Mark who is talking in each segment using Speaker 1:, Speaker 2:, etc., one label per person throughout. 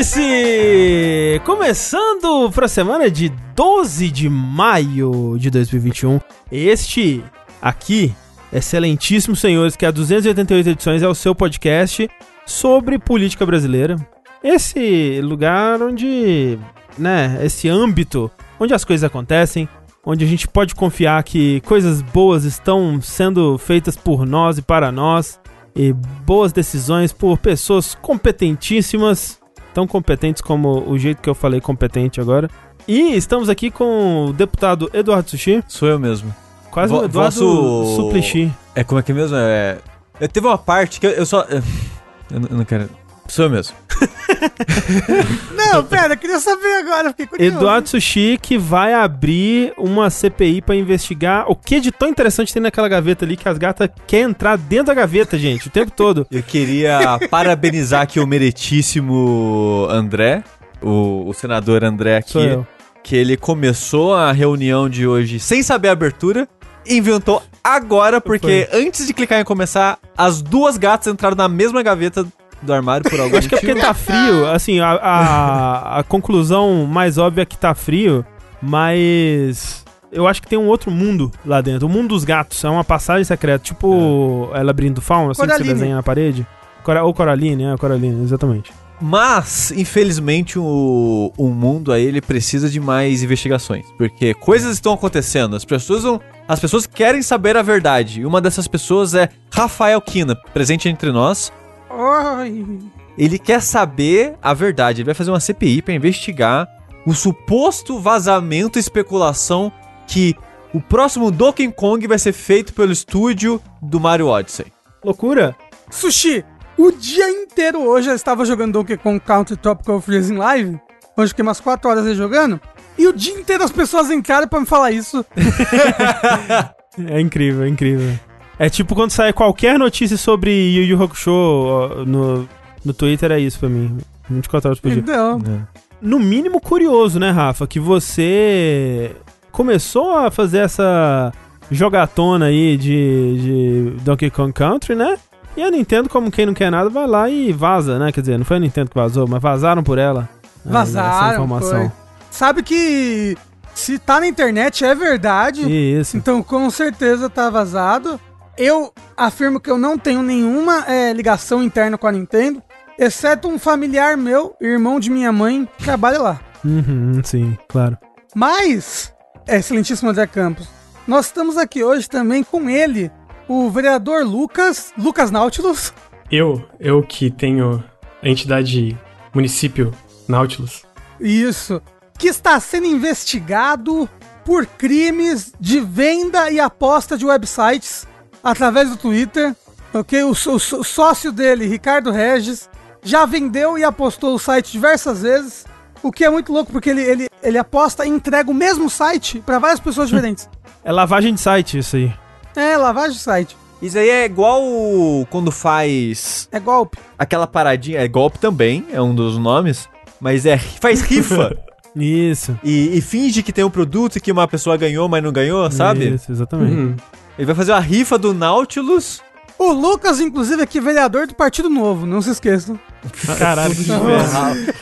Speaker 1: Vértice! Começando para a semana de 12 de maio de 2021. Este aqui, excelentíssimos senhores, que há 288 edições é o seu podcast sobre política brasileira. Esse lugar onde, né, esse âmbito onde as coisas acontecem, onde a gente pode confiar que coisas boas estão sendo feitas por nós e para nós, e boas decisões por pessoas competentíssimas, tão competentes como o jeito que eu falei competente agora. E estamos aqui com o deputado Eduardo Sushi.
Speaker 2: Sou eu mesmo.
Speaker 1: Quase
Speaker 2: Vo
Speaker 1: o Eduardo
Speaker 2: vosso-
Speaker 1: Suplicy.
Speaker 2: É como é que é mesmo? É. Eu teve uma parte que eu, eu só. Eu não quero. Sou eu mesmo.
Speaker 3: Não, pera, eu queria saber agora, fiquei curioso.
Speaker 1: Eduardo Sushi que vai abrir uma CPI pra investigar o que de tão interessante tem naquela gaveta ali que as gatas querem entrar dentro da gaveta, gente, o tempo todo.
Speaker 2: Eu queria parabenizar aqui o meritíssimo André, o, o senador André aqui,
Speaker 1: Sou eu.
Speaker 2: que ele começou a reunião de hoje sem saber a abertura. e Inventou agora, porque antes de clicar em começar, as duas gatas entraram na mesma gaveta do armário por algum
Speaker 1: Acho que é porque
Speaker 2: motivo.
Speaker 1: tá frio, assim, a, a, a conclusão mais óbvia é que tá frio, mas eu acho que tem um outro mundo lá dentro. O mundo dos gatos é uma passagem secreta, tipo é. Labirinto do Fauno, assim que você
Speaker 3: Coraline.
Speaker 1: desenha na parede. Cora, ou Coraline, é, Coraline, exatamente.
Speaker 2: Mas, infelizmente, o, o mundo aí ele precisa de mais investigações. Porque coisas estão acontecendo. As pessoas vão, As pessoas querem saber a verdade. E uma dessas pessoas é Rafael Kina, presente entre nós.
Speaker 3: Ai,
Speaker 2: Ele quer saber a verdade. Ele vai fazer uma CPI pra investigar o suposto vazamento e especulação que o próximo Donkey Kong vai ser feito pelo estúdio do Mario Odyssey.
Speaker 1: Loucura?
Speaker 3: Sushi, o dia inteiro hoje eu estava jogando Donkey Kong Country Tropical Freeze em live. Hoje fiquei umas 4 horas aí jogando. E o dia inteiro as pessoas entraram pra me falar isso.
Speaker 1: É incrível, é incrível. É tipo quando sai qualquer notícia sobre Yu Yu Hakusho no, no Twitter, é isso pra mim. 24 horas por dia.
Speaker 3: Então,
Speaker 1: no mínimo curioso, né, Rafa? Que você começou a fazer essa jogatona aí de, de Donkey Kong Country, né? E a Nintendo, como quem não quer nada, vai lá e vaza, né? Quer dizer, não foi a Nintendo que vazou, mas vazaram por ela. ah,
Speaker 3: Vazaram,
Speaker 1: Essa informação.
Speaker 3: foi. sabe que se tá na internet é verdade.
Speaker 1: Isso.
Speaker 3: Então, com certeza tá vazado. Eu afirmo que eu não tenho nenhuma é, ligação interna com a Nintendo, exceto um familiar meu, irmão de minha mãe, que trabalha lá.
Speaker 1: Uhum, sim, claro.
Speaker 3: Mas, excelentíssimo André Campos, nós estamos aqui hoje também com ele, o vereador Lucas, Lucas Nautilus.
Speaker 4: Eu, eu que tenho a entidade município Nautilus.
Speaker 3: Isso. Que está sendo investigado por crimes de venda e aposta de websites através do Twitter. Ok? O, o o sócio dele, Ricardo Regis, já vendeu e apostou o site diversas vezes. O que é muito louco, porque ele, ele, ele aposta e entrega o mesmo site para várias pessoas diferentes.
Speaker 1: É lavagem de site isso aí.
Speaker 3: É, lavagem de site.
Speaker 2: Isso aí é igual quando faz
Speaker 3: É golpe.
Speaker 2: aquela paradinha. É golpe também, é um dos nomes. Mas é faz rifa.
Speaker 1: Isso.
Speaker 2: e, e finge que tem um produto e que uma pessoa ganhou, mas não ganhou, sabe?
Speaker 1: Isso, exatamente.
Speaker 4: Uhum.
Speaker 2: Ele vai fazer uma rifa do Nautilus.
Speaker 3: O Lucas, inclusive, aqui, vereador do Partido Novo, não se esqueçam.
Speaker 1: Caralho, que.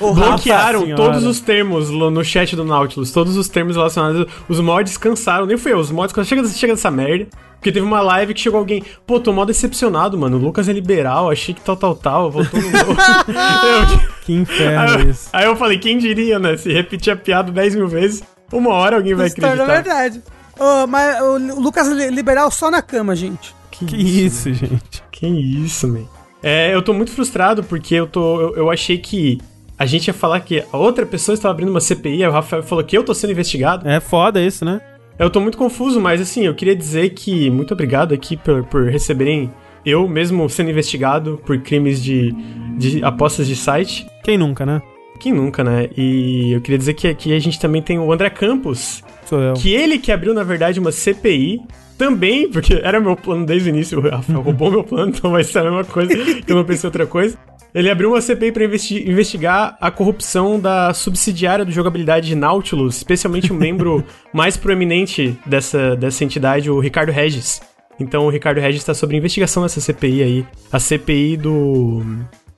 Speaker 2: O
Speaker 4: Bloquearam todos os termos no chat do Nautilus, todos os termos relacionados. Os mods cansaram, nem fui eu, os mods chega, chega dessa merda. Porque teve uma live que chegou alguém, pô, tô mó decepcionado, mano. O Lucas é liberal, achei que tal, tal, tal, voltou no. Eu-
Speaker 1: Que
Speaker 4: aí,
Speaker 1: inferno
Speaker 4: eu,
Speaker 1: isso.
Speaker 4: aí eu falei, quem diria, né? Se repetir a piada 10 mil vezes, uma hora alguém vai
Speaker 3: Isso torna
Speaker 4: acreditar.
Speaker 3: verdade. Ô, mas o Lu- Lucas liberal só na cama, gente.
Speaker 1: Que isso, gente.
Speaker 4: Que isso, man. É, eu tô muito frustrado porque eu tô. Eu, eu achei que a gente ia falar que a outra pessoa estava abrindo uma CPI, aí o Rafael falou que eu tô sendo investigado.
Speaker 1: É foda isso, né?
Speaker 4: Eu tô muito confuso, mas assim, eu queria dizer que muito obrigado aqui por, por receberem eu mesmo sendo investigado por crimes de, de apostas de site.
Speaker 1: Quem nunca, né?
Speaker 4: Quem nunca, né? E eu queria dizer que aqui a gente também tem o André Campos,
Speaker 1: Sou eu.
Speaker 4: que ele que abriu, na verdade, uma CPI. Também, porque era meu plano desde o início, o Rafael roubou meu plano, então vai ser a mesma coisa, que eu não pensei em outra coisa. Ele abriu uma CPI investi- investigar a corrupção da subsidiária do jogabilidade de Nautilus, especialmente o membro mais proeminente dessa, dessa entidade, o Ricardo Regis. Então o Ricardo Regis está sobre investigação nessa CPI aí. A CPI do.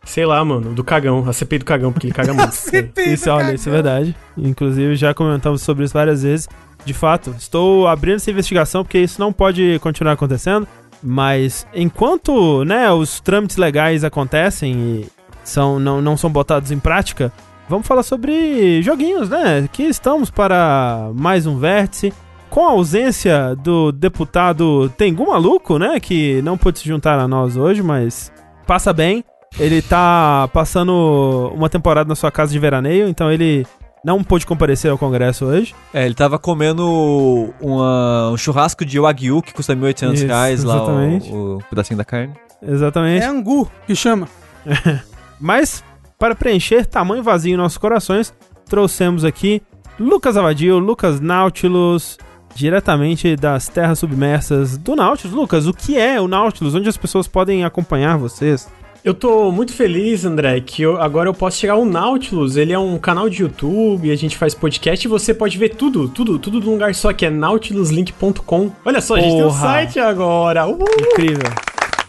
Speaker 4: Sei lá, mano, do cagão, a CPI do cagão, porque ele caga muito.
Speaker 3: CPI
Speaker 1: Isso, olha,
Speaker 3: cagão.
Speaker 1: isso é verdade. Inclusive, já comentamos sobre isso várias vezes. De fato, estou abrindo essa investigação porque isso não pode continuar acontecendo. Mas enquanto né, os trâmites legais acontecem e são, não, não são botados em prática, vamos falar sobre joguinhos, né? Que estamos para mais um vértice. Com a ausência do deputado Tengu Maluco, né? Que não pôde se juntar a nós hoje, mas passa bem. Ele tá passando uma temporada na sua casa de veraneio, então ele não pôde comparecer ao congresso hoje.
Speaker 2: É, ele tava comendo uma- um churrasco de Wagyu que custa 1.800
Speaker 1: Isso,
Speaker 2: reais lá,
Speaker 1: exatamente.
Speaker 2: o, o pedacinho da carne.
Speaker 1: Exatamente.
Speaker 3: É angu que chama.
Speaker 1: Mas, para preencher tamanho vazio em nossos corações, trouxemos aqui Lucas Avadio, Lucas Nautilus, diretamente das terras submersas do Nautilus. Lucas, o que é o Nautilus? Onde as pessoas podem acompanhar vocês?
Speaker 4: Eu tô muito feliz, André, que eu- agora eu posso chegar ao Nautilus. Ele é um canal de YouTube, a gente faz podcast e você pode ver tudo, tudo, tudo num lugar só, que é nautiluslink.com. Olha só, a gente tem um
Speaker 1: Porra.
Speaker 4: site agora. Uhul!
Speaker 1: Incrível.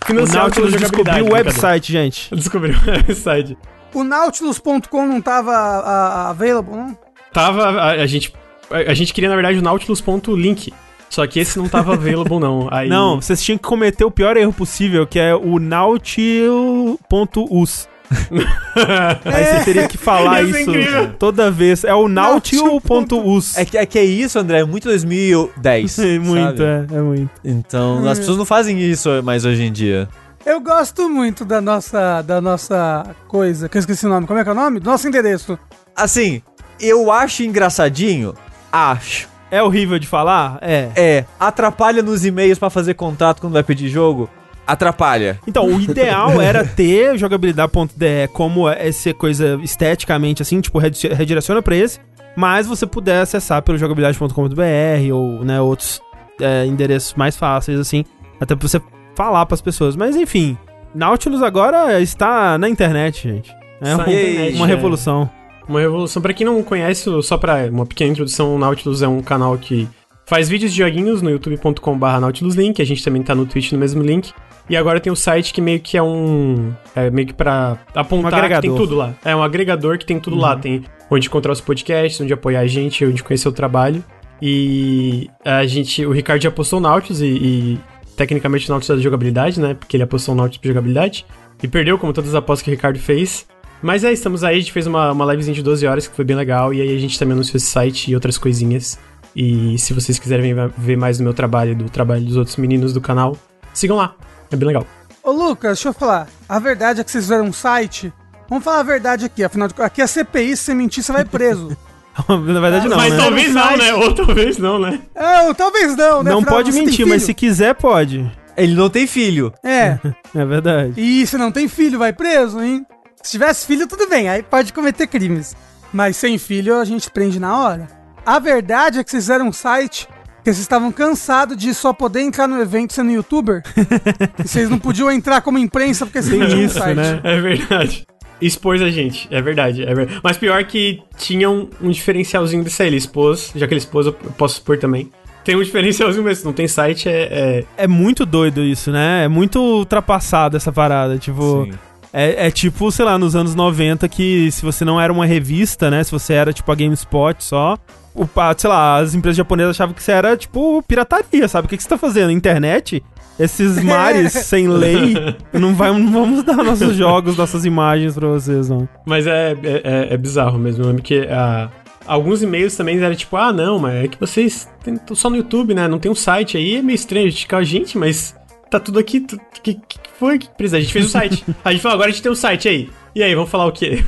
Speaker 1: O
Speaker 4: Financiado
Speaker 1: Nautilus descobriu o
Speaker 4: brincadeira.
Speaker 1: website, gente.
Speaker 4: Descobriu o website.
Speaker 3: O Nautilus.com não tava a- available, não?
Speaker 4: Tava, a, a gente, a, a gente queria, na verdade, o nautilus.link. Só que esse não tava available, não. Aí,
Speaker 1: Não, vocês tinham que cometer o pior erro possível, que é o nautil.us. Aí você teria que falar
Speaker 4: Isso é
Speaker 1: isso toda vez. É o nautil.us.
Speaker 2: É que, é que é isso, André, é muito 2010.
Speaker 1: É muito,
Speaker 2: sabe?
Speaker 1: é, é muito.
Speaker 2: Então, as pessoas não fazem isso mais hoje em dia.
Speaker 3: Eu gosto muito da nossa, da nossa coisa, que eu esqueci o nome. Como é que é o nome? Do nosso endereço.
Speaker 2: Assim, eu acho engraçadinho, acho.
Speaker 1: É horrível de falar? É.
Speaker 2: É, atrapalha nos e-mails pra fazer contato quando vai pedir jogo? Atrapalha.
Speaker 1: Então, o ideal era ter jogabilidade.de como essa coisa esteticamente assim, tipo, redi- redireciona pra esse, mas você puder acessar pelo jogabilidade.com.br ou, né, outros é, endereços mais fáceis, assim, até pra você falar pras pessoas. Mas, enfim, Nautilus agora está na internet, gente. É
Speaker 4: Está
Speaker 1: uma,
Speaker 4: é.
Speaker 1: revolução.
Speaker 4: Uma revolução. Pra quem não conhece, só pra uma pequena introdução, o Nautilus é um canal que faz vídeos de joguinhos no youtube.com.br nautiluslink. A gente também tá no Twitch no mesmo link. E agora tem o site que meio que é um. É meio que pra apontar
Speaker 1: Um
Speaker 4: que tem tudo lá. É um agregador que tem tudo lá. Tem onde encontrar os podcasts, onde apoiar a gente, onde conhecer o trabalho. E a gente. O Ricardo já postou o Nautilus e, e tecnicamente o Nautilus é de jogabilidade, né? Porque ele apostou o Nautilus de jogabilidade. E perdeu, como todas as apostas que o Ricardo fez. Mas é, estamos aí, a gente fez uma, uma livezinha de 12 horas que foi bem legal. E aí a gente também anunciou esse site e outras coisinhas. E se vocês quiserem ver- mais do meu trabalho e do trabalho dos outros meninos do canal, sigam lá. É bem legal.
Speaker 3: Ô Lucas, deixa eu falar. A verdade é que vocês fizeram um site. Vamos falar a verdade aqui, afinal de contas. Aqui é CPI, se você mentir, você vai preso.
Speaker 1: Na verdade, não,
Speaker 4: mas
Speaker 1: né?
Speaker 4: talvez não, né? Ou talvez não, né?
Speaker 3: é, ou talvez não, né?
Speaker 1: Não
Speaker 3: Afinal,
Speaker 1: pode mentir, mas se quiser, pode.
Speaker 2: Ele não tem filho.
Speaker 3: É,
Speaker 1: É verdade.
Speaker 3: e se não tem filho, vai preso, hein? Se tivesse filho, tudo bem, aí pode cometer crimes. Mas sem filho, a gente prende na hora. A verdade é que vocês fizeram um site que vocês estavam cansados de só poder entrar no evento sendo youtuber. e vocês não podiam entrar como imprensa porque vocês não tinham um
Speaker 1: isso,
Speaker 3: site.
Speaker 1: né?
Speaker 4: É verdade. Expôs a gente, é verdade, é verdade. Mas pior que tinha um, um diferencialzinho desse aí. Ele expôs, já que ele expôs, eu posso expor também. Tem um diferencialzinho mesmo, não tem site, é. é-
Speaker 1: É muito doido isso, né? É muito ultrapassado essa parada. Tipo,
Speaker 2: Sim.
Speaker 1: É, é tipo, sei lá, nos anos 90 que se você não era uma revista, né? Se você era tipo a GameSpot só, o, sei lá, as empresas japonesas achavam que você era tipo pirataria, sabe? O que, que você tá fazendo? Internet? Esses mares sem lei, não, vai, não vamos dar nossos jogos, nossas imagens pra vocês, não.
Speaker 4: Mas é, é, é- é bizarro mesmo. Eu lembro que ah, alguns e-mails também eram tipo, ah, não, mas é que vocês têm tão só no YouTube, né? Não tem um site aí, é meio estranho. A gente fica, gente, mas tá tudo aqui. O que, que foi que precisa? A gente fez o site. a gente falou, agora a gente tem um site aí. E aí, vamos falar o quê?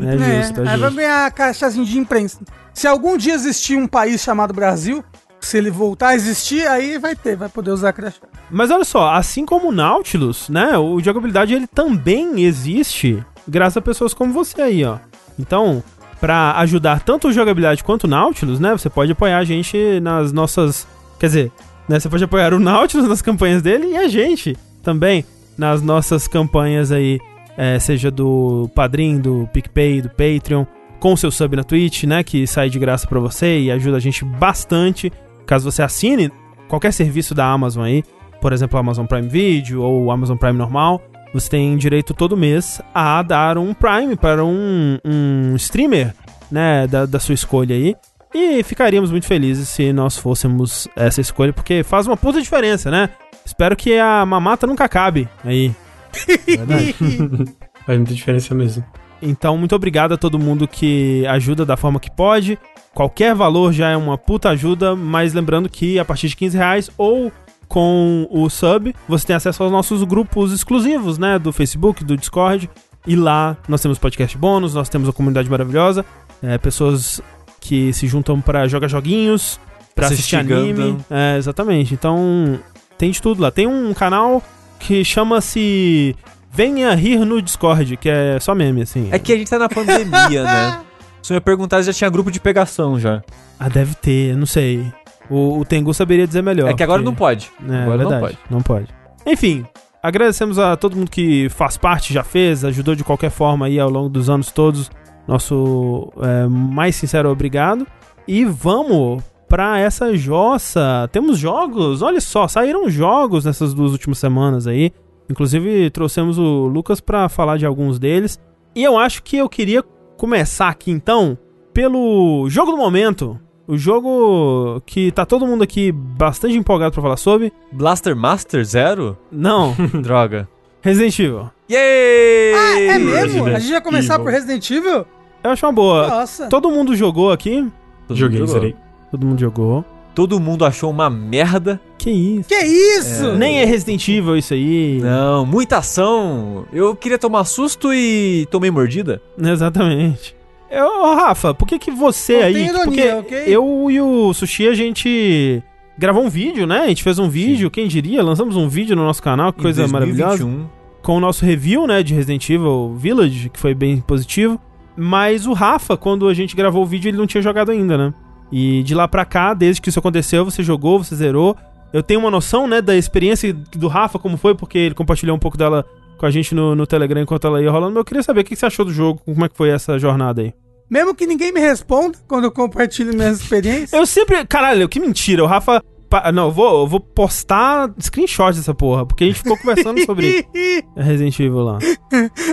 Speaker 1: É justo, é,
Speaker 3: aí vai
Speaker 1: justo.
Speaker 3: ganhar caixazinho de imprensa. Se algum dia existir um país chamado Brasil, se ele voltar a existir, aí vai ter, vai poder usar crachá.
Speaker 1: Mas olha só, assim como o Nautilus, né? O jogabilidade ele também existe graças a pessoas como você aí, ó. Então, pra ajudar tanto o jogabilidade quanto o Nautilus, né? Você pode apoiar a gente nas nossas, quer dizer, né? Você pode apoiar o Nautilus nas campanhas dele e a gente também nas nossas campanhas aí, é, seja do Padrim, do PicPay, do Patreon, com seu sub na Twitch, né? Que sai de graça pra você e ajuda a gente bastante. Caso você assine qualquer serviço da Amazon aí, por exemplo, Amazon Prime Video ou Amazon Prime normal, você tem direito todo mês a dar um Prime para um, um streamer, né, da, da sua escolha aí. E ficaríamos muito felizes se nós fôssemos essa escolha, porque faz uma puta diferença, né? Espero que a mamata nunca acabe aí. Verdade.
Speaker 4: Faz muita diferença mesmo.
Speaker 1: Então, muito obrigado a todo mundo que ajuda da forma que pode. Qualquer valor já é uma puta ajuda, mas lembrando que a partir de 15 reais ou com o sub, você tem acesso aos nossos grupos exclusivos, né? Do Facebook, do Discord. E lá nós temos podcast bônus, nós temos uma comunidade maravilhosa, é, pessoas que se juntam pra jogar joguinhos, pra assistir
Speaker 2: Assistir
Speaker 1: anime. É, exatamente. Então, tem de tudo lá. Tem um canal que chama-se Venha Rir no Discord, que é só meme, assim.
Speaker 2: É que a gente tá na pandemia, né? Se eu ia perguntar, já tinha grupo de pegação já.
Speaker 1: Ah, deve ter, não sei. O, o Tengu saberia dizer melhor.
Speaker 2: É que agora
Speaker 1: porque-
Speaker 2: não pode.
Speaker 1: É,
Speaker 2: agora
Speaker 1: verdade,
Speaker 2: não pode.
Speaker 1: Não pode. Enfim, agradecemos a todo mundo que faz parte, já fez, ajudou de qualquer forma aí ao longo dos anos todos. Nosso é, mais sincero obrigado. E vamos pra essa jossa. Temos jogos, olha só, saíram jogos nessas duas últimas semanas aí. Inclusive, trouxemos o Lucas pra falar de alguns deles. E eu acho que eu queria começar aqui então pelo jogo do momento. O jogo que tá todo mundo aqui bastante empolgado pra falar sobre.
Speaker 2: Blaster Master Zero?
Speaker 1: Não,
Speaker 2: Droga.
Speaker 1: Resident Evil.
Speaker 2: Yay!
Speaker 3: Ah, é mesmo?
Speaker 4: Resident
Speaker 3: A gente vai começar
Speaker 4: Evil.
Speaker 3: por Resident Evil?
Speaker 1: Eu acho uma boa.
Speaker 3: Nossa.
Speaker 1: Todo mundo jogou aqui.
Speaker 2: Todo
Speaker 4: Joguei,
Speaker 2: mundo jogou.
Speaker 4: zerei.
Speaker 1: Todo mundo jogou.
Speaker 2: Todo mundo achou uma merda.
Speaker 1: Que isso?
Speaker 3: Que isso?
Speaker 1: Nem é Resident Evil isso aí.
Speaker 2: Não, muita ação. Eu queria tomar susto e tomei mordida.
Speaker 1: Exatamente. Eu, ô, Rafa, por que que você
Speaker 3: Não
Speaker 1: aí...
Speaker 3: tem
Speaker 1: porque
Speaker 3: ironia, ok?
Speaker 1: eu e o Sushi, a gente gravou um vídeo, né? A gente fez um vídeo, quem diria? Lançamos um vídeo no nosso canal, que
Speaker 2: Em
Speaker 1: coisa maravilhosa.
Speaker 2: 2021.
Speaker 1: com o nosso review, né, de Resident Evil Village, que foi bem positivo. Mas o Rafa, quando a gente gravou o vídeo, ele não tinha jogado ainda, né? E de lá pra cá, desde que isso aconteceu, você jogou, você zerou. Eu tenho uma noção, né, da experiência do Rafa, como foi, porque ele compartilhou um pouco dela com a gente no, no Telegram enquanto ela ia rolando. Mas eu queria saber o que você achou do jogo, como é que foi essa jornada aí.
Speaker 3: Mesmo que ninguém me responda quando eu compartilho minhas experiências.
Speaker 1: Eu sempre. Caralho, que mentira. O Rafa. pa- Não, eu vou, eu vou postar screenshot dessa porra, porque a gente ficou conversando sobre Resident Evil lá.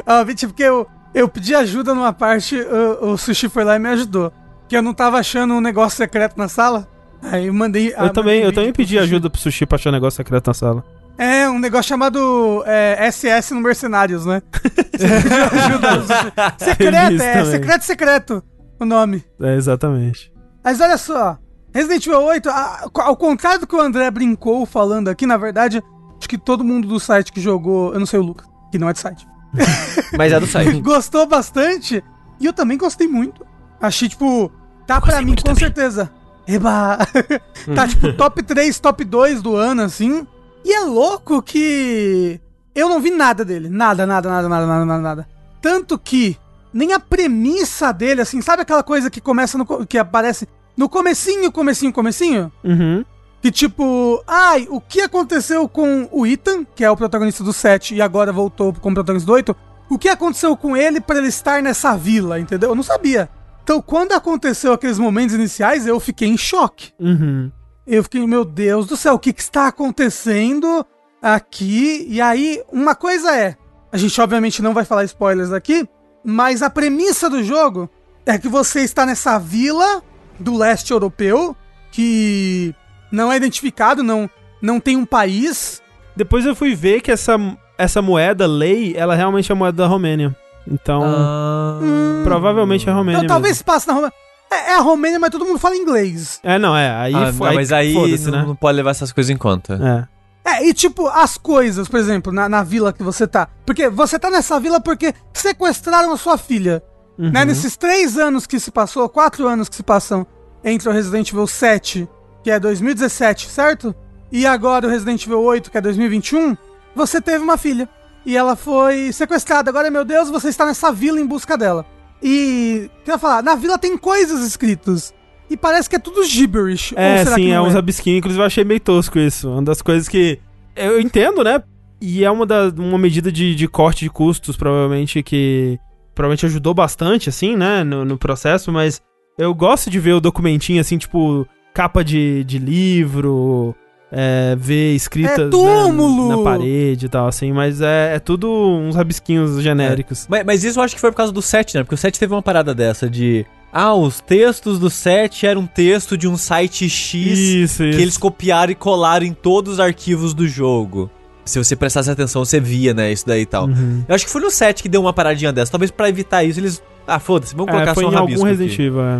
Speaker 3: Ah, tipo, porque eu, eu pedi ajuda numa parte, o, o Sushi foi lá e me ajudou. Que eu não tava achando um negócio secreto na sala. Aí eu mandei.
Speaker 1: Eu também, eu também
Speaker 3: pro
Speaker 1: pedi ajuda pro Sushi pra achar negócio secreto na sala.
Speaker 3: É, um negócio chamado é, SS no Mercenários, né? Você pediu ajuda. Secreto, é,
Speaker 1: também.
Speaker 3: secreto, secreto. O nome.
Speaker 1: É, exatamente.
Speaker 3: Mas olha só, Resident Evil 8, a- ao contrário do que o André brincou falando aqui, na verdade, acho que todo mundo do site que jogou, eu não sei o Lucas, que não é de site,
Speaker 2: Mas é do site.
Speaker 3: gostou bastante. E eu também gostei muito. Achei, tipo, tá pra mim, com certeza. Eba! tá, tipo, top 3, top 2 do ano, assim. E é louco que eu não vi nada dele. Nada, nada, nada, nada, nada, nada, nada. Tanto que nem a premissa dele, assim, sabe aquela coisa que começa no. que aparece no comecinho, comecinho, comecinho?
Speaker 1: Uhum.
Speaker 3: Que tipo, ai, o que aconteceu com o Ethan, que é o protagonista do 7 e agora voltou como protagonista do 8? O que aconteceu com ele pra ele estar nessa vila, entendeu? Eu não sabia. Então, quando aconteceu aqueles momentos iniciais, eu fiquei em choque.
Speaker 1: Uhum.
Speaker 3: Eu fiquei, meu Deus do céu, o que, que está acontecendo aqui? E aí, uma coisa é, a gente obviamente não vai falar spoilers aqui, mas a premissa do jogo é que você está nessa vila do leste europeu que não é identificado, não, não tem um país.
Speaker 1: Depois eu fui ver que essa, essa moeda, lei, ela realmente é a moeda da Romênia. Então,
Speaker 2: Ah.
Speaker 1: provavelmente é a Romênia.
Speaker 3: Então, talvez passe na Romênia. É, é a Romênia, mas todo mundo fala inglês.
Speaker 1: É, não, é. Aí
Speaker 2: Ah,
Speaker 1: foi.
Speaker 2: mas aí não,
Speaker 1: né?
Speaker 2: não pode levar essas coisas em conta.
Speaker 1: É.
Speaker 3: É, e tipo, as coisas, por exemplo, na, na vila que você tá. Porque você tá nessa vila porque sequestraram a sua filha.
Speaker 1: Uhum.
Speaker 3: Né? Nesses três anos que se passou, quatro anos que se passam entre o Resident Evil 7, que é 2017, certo? E agora o Resident Evil 8, que é 2021, você teve uma filha. E ela foi sequestrada. Agora, meu Deus, você está nessa vila em busca dela. E, quer falar, na vila tem coisas escritas. E parece que é tudo gibberish.
Speaker 1: É, sim,
Speaker 3: que
Speaker 1: é
Speaker 3: não
Speaker 1: uns rabisquinhos. Inclusive, eu achei meio tosco isso. Uma das coisas que. Eu entendo, né? E é uma, da, uma medida de, de corte de custos, provavelmente, que. Provavelmente ajudou bastante, assim, né? No, no processo, mas eu gosto de ver o documentinho, assim, tipo, capa de, de livro. é, ver escritas
Speaker 3: É
Speaker 1: né,
Speaker 3: túmulo!
Speaker 1: na parede e tal, assim, mas é, é tudo uns rabisquinhos genéricos.
Speaker 2: Mas, mas isso eu acho que foi por causa do 7, né? Porque o 7 teve uma parada dessa de. Ah, os textos do 7 eram um texto de um site X
Speaker 1: Isso,
Speaker 2: que
Speaker 1: isso.
Speaker 2: eles copiaram e colaram em todos os arquivos do jogo. Se você prestasse atenção, você via, né? Isso daí e tal.
Speaker 1: Uhum.
Speaker 2: Eu acho que foi no 7 que deu uma paradinha dessa. Talvez pra evitar isso, eles. Ah, foda-se, vamos colocar
Speaker 1: É, foi
Speaker 2: só um
Speaker 1: em
Speaker 2: rabisco.
Speaker 1: algum
Speaker 2: aqui.
Speaker 1: Resident Evil, é.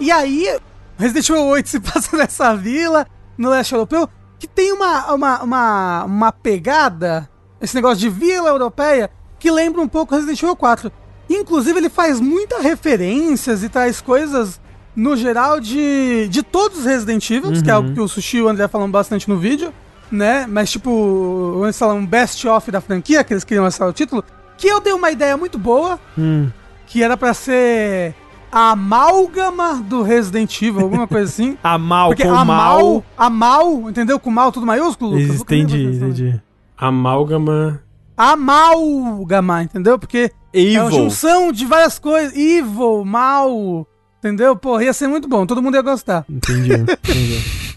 Speaker 3: E aí, Resident Evil 8 se passa nessa vila, no leste europeu, que tem uma, uma, uma, uma pegada, esse negócio de vila europeia, que lembra um pouco Resident Evil 4. Inclusive, ele faz muitas referências e traz coisas, no geral, de, de todos os Resident Evil, que é algo que o Sushi e o André falam bastante no vídeo, né? Mas, tipo, eles falam um best-of da franquia, que eles queriam lançar o título, que eu dei uma ideia muito boa,
Speaker 1: Hum.
Speaker 3: que era pra ser amálgama do Resident Evil, alguma coisa assim.
Speaker 1: A mal
Speaker 3: Porque
Speaker 1: com
Speaker 3: a
Speaker 1: mal.
Speaker 3: mal, a mal, entendeu? Com mal tudo maiúsculo, Lucas?
Speaker 1: Entendi, entendi.
Speaker 4: Amálgama.
Speaker 3: Amálgama, entendeu? Porque é uma
Speaker 2: Evil.
Speaker 3: junção de várias coisas. Evil, mal, entendeu? Porra, ia ser muito bom, todo mundo ia gostar.
Speaker 1: Entendi, entendi.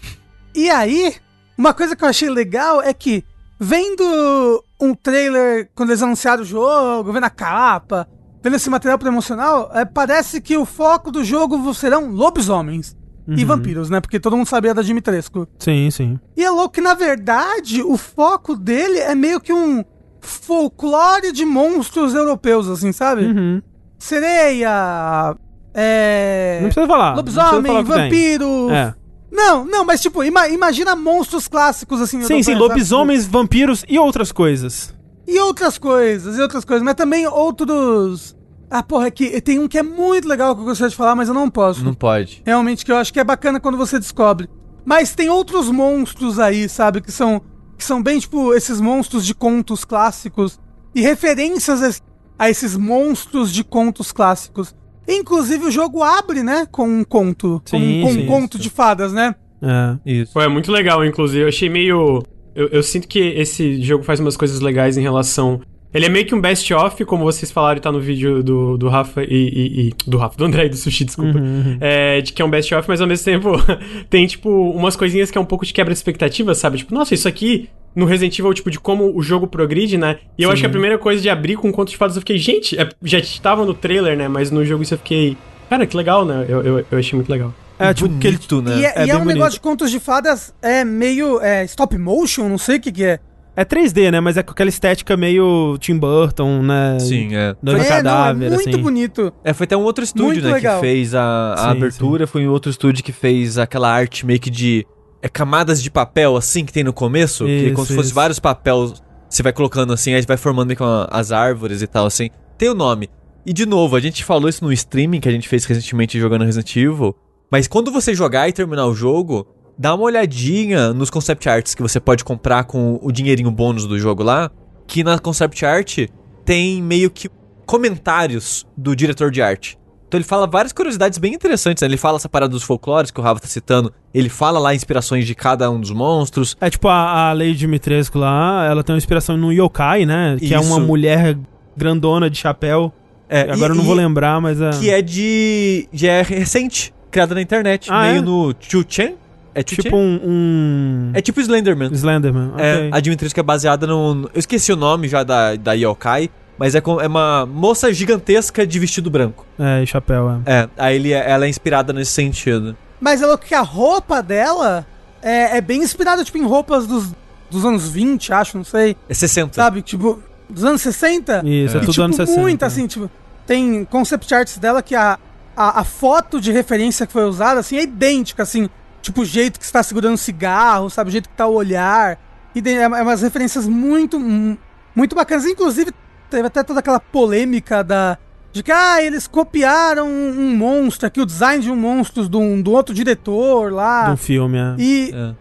Speaker 3: E aí, uma coisa que eu achei legal é que, vendo um trailer, quando eles anunciaram o jogo, vendo a capa, vendo esse material promocional, é, parece que o foco do jogo serão lobisomens e
Speaker 1: Uhum.
Speaker 3: vampiros, né? Porque todo mundo sabia da Dimitrescu.
Speaker 1: Sim, sim.
Speaker 3: E é louco que, na verdade, o foco dele é meio que um folclore de monstros europeus, assim, sabe?
Speaker 1: Uhum.
Speaker 3: Sereia, é...
Speaker 1: Não precisa falar. não precisa
Speaker 3: Lobisomem,
Speaker 1: falar
Speaker 3: vampiro.
Speaker 1: É.
Speaker 3: Não, não, mas tipo, ima- imagina monstros clássicos assim.
Speaker 1: Sim, sim, lobisomens, vampiros e outras coisas.
Speaker 3: E outras coisas, e outras coisas, mas também outros. Ah, porra, é que tem um que é muito legal que eu gostaria de falar, mas eu não posso.
Speaker 2: Não pode.
Speaker 3: Realmente, que eu acho que é bacana quando você descobre. Mas tem outros monstros aí, sabe, que são. Que são bem, tipo, esses monstros de contos clássicos. E referências a, a esses monstros de contos clássicos. Inclusive, o jogo abre, né, com um conto.
Speaker 1: Sim,
Speaker 3: com, com
Speaker 1: sim,
Speaker 3: um conto
Speaker 2: isso.
Speaker 3: de fadas, né?
Speaker 1: É.
Speaker 2: Isso.
Speaker 4: Pô, é muito legal, inclusive. Eu achei meio. Eu, eu sinto que esse jogo faz umas coisas legais em relação. Ele é meio que um best-of, como vocês falaram, tá no vídeo do, do Rafa e, e- e- Do Rafa, do André e do Sushi, desculpa. É, de que é um best-of, mas ao mesmo tempo tem, tipo, umas coisinhas que é um pouco de quebra de expectativa, sabe? Tipo, nossa, isso aqui no Resident Evil, tipo, de como o jogo progride, né? E eu acho que a primeira coisa de abrir com um conto de fadas eu fiquei, gente, é- já estava no trailer, né? Mas no jogo isso eu fiquei. Cara, que legal, né? Eu, eu, eu achei muito legal.
Speaker 1: É, tipo, que ele...
Speaker 2: Bonito, né?
Speaker 3: E é,
Speaker 1: É
Speaker 3: e é um
Speaker 1: bonito.
Speaker 3: negócio de contos de fadas é meio é, stop motion, não sei o que, que é.
Speaker 1: É 3D, né? Mas é com aquela estética meio Tim Burton, né?
Speaker 2: Sim, é.
Speaker 1: Noiva
Speaker 3: é,
Speaker 1: cadáver,
Speaker 3: não, é muito
Speaker 1: assim.
Speaker 3: bonito.
Speaker 2: É, foi até um outro estúdio,
Speaker 3: Muito
Speaker 2: né,
Speaker 3: legal.
Speaker 2: que fez a, a
Speaker 1: Sim,
Speaker 2: abertura, foi um outro estúdio que fez aquela arte meio que de é, camadas de papel, assim, que tem no começo, que é como
Speaker 1: Isso,
Speaker 2: se fosse
Speaker 1: isso.
Speaker 2: vários papéis, você vai colocando assim, aí vai formando meio as árvores e tal, assim. Tem o nome. E, de novo, a gente falou isso no streaming que a gente fez recentemente jogando Resident Evil, mas quando você jogar e terminar o jogo, dá uma olhadinha nos concept arts que você pode comprar com o dinheirinho bônus do jogo lá, que na concept art tem meio que comentários do diretor de arte. Então ele fala várias curiosidades bem interessantes, né? Ele fala essa parada dos folclores que o Rafa tá citando. Ele fala lá inspirações de cada um dos monstros.
Speaker 1: É tipo a, a Lady Dimitrescu lá, ela tem uma inspiração no yokai, né? Que é uma
Speaker 2: Isso.
Speaker 1: mulher grandona de chapéu.
Speaker 2: É,
Speaker 1: Agora
Speaker 2: e-
Speaker 1: eu não vou lembrar, mas é...
Speaker 2: Que é de. já é recente, criada na internet.
Speaker 1: Ah,
Speaker 2: meio
Speaker 1: é?
Speaker 2: no Chuchen. É Chuchen?
Speaker 1: tipo um... um...
Speaker 2: É tipo Slenderman.
Speaker 1: Slenderman, ok.
Speaker 2: É, a Dimitrescu é baseada no. Eu esqueci o nome já da, da Yokai, mas é, com- é uma moça gigantesca de vestido branco.
Speaker 1: É, e chapéu, é.
Speaker 2: É, aí ele, é- ela é inspirada nesse sentido.
Speaker 3: Mas é louco que a roupa dela é, é bem inspirada, tipo, em roupas dos, dos anos 20, acho, não sei.
Speaker 2: É 60.
Speaker 3: Sabe? Tipo, dos anos 60.
Speaker 1: Isso, é,
Speaker 3: E,
Speaker 1: tudo
Speaker 3: tipo,
Speaker 1: anos 60.
Speaker 3: muito assim, tipo, tem concept arts dela que a, a, a foto de referência que foi usada, assim, é idêntica, assim. Tipo, o jeito que está segurando o cigarro, sabe? O jeito que tá o olhar. E tem, é, é umas referências muito, muito bacanas. Inclusive, teve até toda aquela polêmica da... De que, ah, eles copiaram um, um monstro aqui, o design de um monstro do, um- do outro diretor lá.
Speaker 1: Do filme, é.
Speaker 3: E
Speaker 2: É.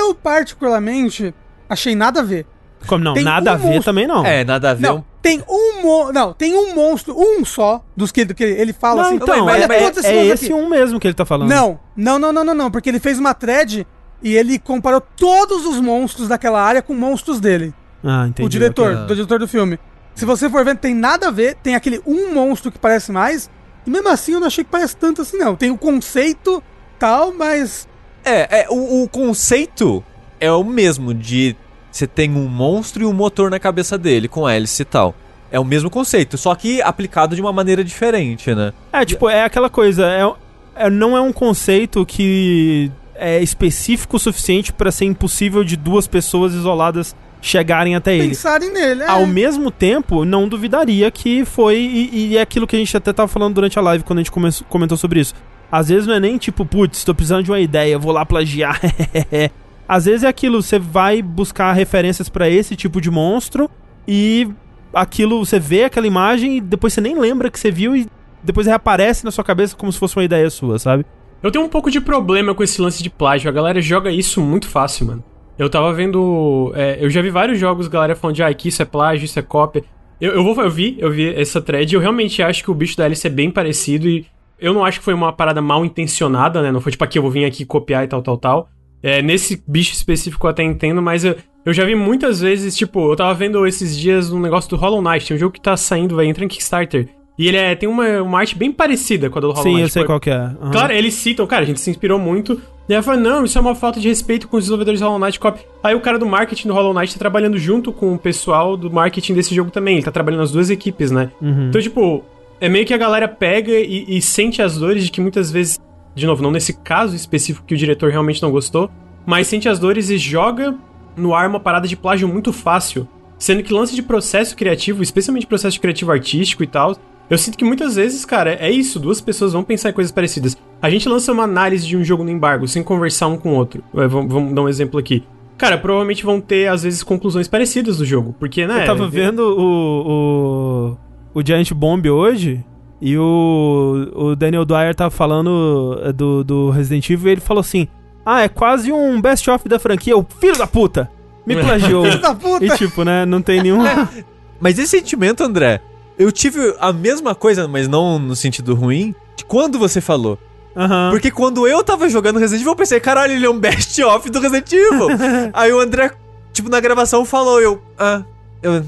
Speaker 3: eu, particularmente, achei nada a ver.
Speaker 1: Como não?
Speaker 3: tem
Speaker 1: Nada
Speaker 3: um
Speaker 1: a ver
Speaker 3: monstro-
Speaker 1: também não.
Speaker 2: É, nada a ver.
Speaker 3: Não, tem um mo Não, tem um monstro, um só, dos que, do que ele fala
Speaker 1: Não,
Speaker 3: assim.
Speaker 1: então,
Speaker 2: mas-
Speaker 1: é,
Speaker 2: mas-
Speaker 3: todos esses
Speaker 1: é
Speaker 3: monstros
Speaker 1: esse
Speaker 3: aqui.
Speaker 1: um mesmo que ele tá falando.
Speaker 3: Não, não, não, não, não, não, porque ele fez uma thread e ele comparou todos os monstros daquela área com monstros dele.
Speaker 1: Ah, entendi.
Speaker 3: o diretor,
Speaker 2: ok.
Speaker 3: do diretor do filme. Se você for ver, tem nada a ver, tem aquele um monstro que parece mais, e mesmo assim eu não achei que parece tanto assim, não. Tem o conceito tal, mas.
Speaker 2: É, é o, o conceito é o mesmo de você tem um monstro e um motor na cabeça dele, com hélice e tal. É o mesmo conceito, só que aplicado de uma maneira diferente, né?
Speaker 1: É, tipo, é aquela coisa, é, é- não é um conceito que é específico o suficiente pra ser impossível de duas pessoas isoladas chegarem até ele.
Speaker 3: Pensarem nele, é.
Speaker 1: Ao mesmo tempo, não duvidaria que foi. E, e é aquilo que a gente até tava falando durante a live quando a gente come- comentou sobre isso. Às vezes não é nem tipo, putz, tô precisando de uma ideia, vou lá plagiar. Às vezes é aquilo, você vai buscar referências pra esse tipo de monstro e aquilo, você vê aquela imagem e depois você nem lembra que você viu e depois reaparece na sua cabeça como se fosse uma ideia sua, sabe?
Speaker 4: Eu tenho um pouco de problema com esse lance de plágio. A galera joga isso muito fácil, mano. Eu tava vendo. é, eu já vi vários jogos, galera falando de ah, que isso é plágio, isso é cópia. Eu, eu, vou, eu vi, eu vi essa thread e eu realmente acho que o bicho da Alice é bem parecido e eu não acho que foi uma parada mal intencionada, né? Não foi tipo aqui, eu vou vir aqui copiar e tal, tal, tal. É, nesse bicho específico eu até entendo, mas eu, eu já vi muitas vezes, tipo, eu tava vendo esses dias um negócio do Hollow Knight, tem um jogo que tá saindo, vai entrar em Kickstarter. E ele é, tem uma, uma arte bem parecida com a do Hollow
Speaker 1: Sim,
Speaker 4: Knight.
Speaker 1: eu sei
Speaker 4: Pô,
Speaker 1: qual que é. Aham.
Speaker 4: Claro, eles citam, cara, a gente se inspirou muito. E ela fala, não, isso é uma falta de respeito com os desenvolvedores do Hollow Knight Cop. Aí o cara do marketing do Hollow Knight tá trabalhando junto com o pessoal do marketing desse jogo também. Ele tá trabalhando nas duas equipes, né? Então, tipo, é meio que a galera pega e, e sente as dores de que muitas vezes, de novo, não nesse caso específico que o diretor realmente não gostou, mas sente as dores e joga no ar uma parada de plágio muito fácil. Sendo que lance de processo criativo, especialmente processo criativo artístico e tal, eu sinto que muitas vezes, cara, é isso, duas pessoas vão pensar em coisas parecidas. A gente lança uma análise de um jogo no embargo sem conversar um com o outro. É, vamos, vamos dar um exemplo aqui. Cara, provavelmente vão ter, às vezes, conclusões parecidas do jogo. Porque, né?
Speaker 1: Eu tava vendo o, o, o Giant Bomb hoje e o, o Daniel Dwyer tava falando eh, do, do Resident Evil e ele falou assim: Ah, é quase um best-of da franquia, o filho da puta! Me plagiou.
Speaker 3: Filho da puta!
Speaker 1: e tipo, né, não tem nenhum.
Speaker 2: Mas esse sentimento, André, eu tive a mesma coisa, mas não no sentido ruim, de quando você falou.
Speaker 1: Aham.
Speaker 2: Porque quando eu tava jogando Resident Evil, eu pensei, caralho, ele é um best-of do Resident Evil. Aí o André, tipo, na gravação falou, eu, ah, eu, eu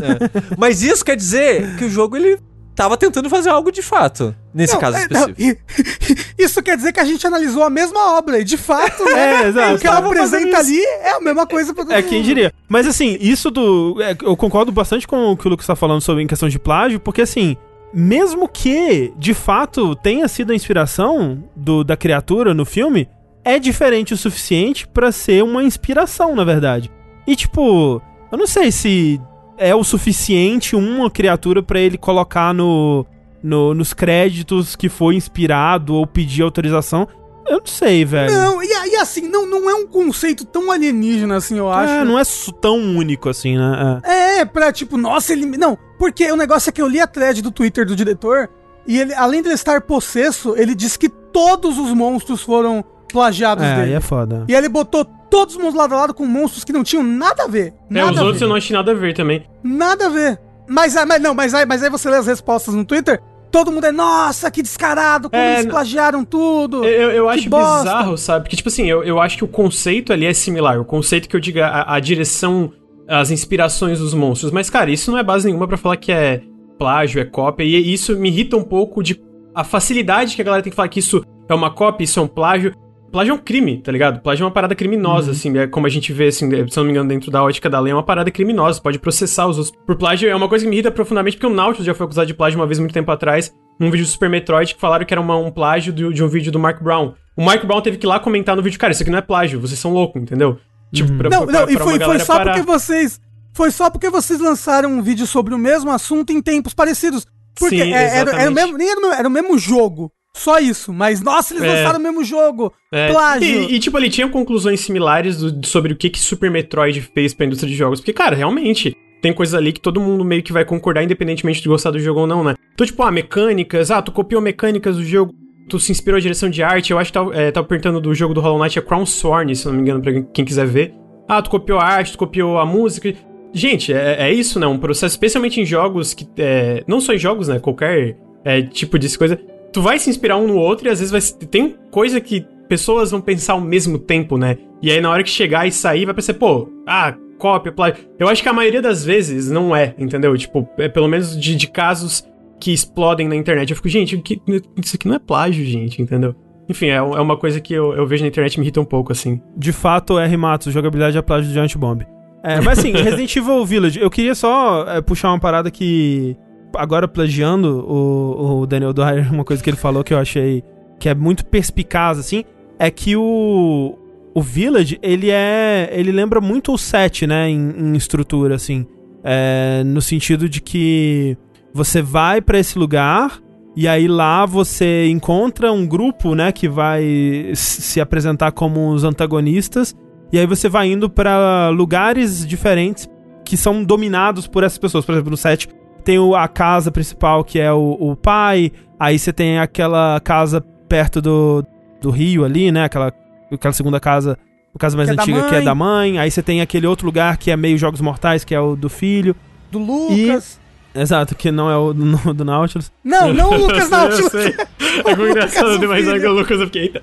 Speaker 2: é. Mas isso quer dizer que o jogo, ele tava tentando fazer algo de fato, nesse
Speaker 3: Não,
Speaker 2: caso
Speaker 3: é, não,
Speaker 2: específico.
Speaker 3: e- isso quer dizer que a gente analisou a mesma obra, e de fato, né?
Speaker 1: É, exato.
Speaker 3: O que ela apresenta ali é a mesma coisa pra todo
Speaker 1: É,
Speaker 3: mundo.
Speaker 1: quem diria. Mas assim, isso do. é, eu concordo bastante com o que o Lucas tá falando sobre em questão de plágio, porque assim, mesmo que de fato tenha sido a inspiração do, da criatura no filme, é diferente o suficiente pra ser uma inspiração, na verdade. E tipo, eu não sei se é o suficiente uma criatura pra ele colocar no, no- nos créditos que foi inspirado ou pedir autorização. Eu não sei, velho.
Speaker 3: Não, e, e assim, não, não é um conceito tão alienígena assim, eu acho.
Speaker 1: É, não é tão único assim, né? É.
Speaker 3: É, pra tipo, nossa, ele. Não, porque o negócio é que eu li a thread do Twitter do diretor e ele, além de ele estar possesso, ele disse que todos os monstros foram plagiados
Speaker 1: É, aí
Speaker 3: dele.
Speaker 1: é foda.
Speaker 3: E aí ele botou todos os lado a lado com monstros que não tinham nada a ver.
Speaker 4: É,
Speaker 3: Nada
Speaker 4: os
Speaker 3: a
Speaker 4: outros
Speaker 3: ver.
Speaker 4: eu não achei nada a ver também.
Speaker 3: Nada a ver. Mas, ah, mas não, mas aí, mas aí você lê as respostas no Twitter, todo mundo é, nossa, que descarado, como
Speaker 4: É,
Speaker 3: eles plagiaram tudo.
Speaker 4: Eu, eu acho
Speaker 3: bosta.
Speaker 4: bizarro, sabe? Porque, tipo assim, eu, eu acho que o conceito ali é similar. O conceito que eu diga, a, a direção, as inspirações dos monstros. Mas, cara, isso não é base nenhuma pra falar que é plágio, é cópia. E isso me irrita um pouco de a facilidade que a galera tem que falar que isso é uma cópia, isso é um plágio. Plágio é um crime, tá ligado? Plágio é uma parada criminosa, assim, é como a gente vê, assim, se não me engano, dentro da ótica da lei, é uma parada criminosa, pode processar os outros. Por plágio é uma coisa que me irrita profundamente, porque o Nautilus já foi acusado de plágio uma vez, muito tempo atrás, num vídeo do Super Metroid, que falaram que era uma- um plágio do- de um vídeo do Mark Brown. O Mark Brown teve que ir lá comentar no vídeo, cara, isso aqui não é plágio, vocês são loucos, entendeu? Tipo, pra,
Speaker 3: não,
Speaker 4: pra-
Speaker 3: não, e
Speaker 4: pra
Speaker 3: foi,
Speaker 4: uma
Speaker 3: foi
Speaker 4: galera
Speaker 3: só
Speaker 4: parar.
Speaker 3: porque vocês. Foi só porque vocês lançaram um vídeo sobre o mesmo assunto em tempos parecidos. Porque
Speaker 4: Sim,
Speaker 3: é- era, era, o mesmo, nem era, era o mesmo jogo. Só isso. Mas, nossa, eles
Speaker 4: É.
Speaker 3: lançaram o mesmo jogo.
Speaker 4: É,
Speaker 3: Plágio.
Speaker 4: E, e, tipo, ele tinha conclusões similares do- sobre o que, que Super Metroid fez pra indústria de jogos. Porque, cara, realmente, tem coisas ali que todo mundo meio que vai concordar, independentemente de gostar do jogo ou não, né? Então, tipo, ah, mecânicas, ah, tu copiou mecânicas do jogo, tu se inspirou em direção de arte. Eu acho que tava, é, tava perguntando do jogo do Hollow Knight, é Crown Sworn, se não me engano, pra quem quiser ver. Ah, tu copiou a arte, tu copiou a música. Gente, é, é isso, né? Um processo, especialmente em jogos que. é, não só em jogos, né? Qualquer é, tipo de coisa. Tu vai se inspirar um no outro e às vezes vai, tem coisa que pessoas vão pensar ao mesmo tempo, né? E aí na hora que chegar e sair, vai pensar, pô, ah, cópia, plágio. Eu acho que a maioria das vezes não é, entendeu? Tipo, é pelo menos de, de casos que explodem na internet. Eu fico, gente, que- isso aqui não é plágio, gente, entendeu? Enfim, é, é uma coisa que eu, eu vejo na internet e me irrita um pouco, assim.
Speaker 1: De fato, R. Matos, jogabilidade é plágio do Giant Bomb. É, mas assim, Resident Evil Village, eu queria só é, puxar uma parada que. Agora, plagiando o, o Daniel Dwyer, uma coisa que ele falou que eu achei que é muito perspicaz, assim, é que o. O Village, ele é. Ele lembra muito o 7, né? Em, em estrutura, assim. É, no sentido de que você vai para esse lugar e aí lá você encontra um grupo, né, que vai se apresentar como os antagonistas. E aí você vai indo para lugares diferentes que são dominados por essas pessoas. Por exemplo, no set tem a casa principal que é o, o pai. Aí você tem aquela casa perto do, do rio ali, né? Aquela, aquela segunda casa, a casa mais
Speaker 3: Que é
Speaker 1: antiga que é da mãe. Aí você tem aquele outro lugar que é meio Jogos Mortais, que é o do filho.
Speaker 3: Do Lucas.
Speaker 1: Exato, que não é o do, do Nautilus.
Speaker 3: Não, não o Lucas
Speaker 4: Eu
Speaker 3: Nautilus.
Speaker 4: sei. É muito engraçado,
Speaker 3: Lucas,
Speaker 4: eu dei mais
Speaker 3: o
Speaker 4: hora que o Lucas, eu fiquei, eita.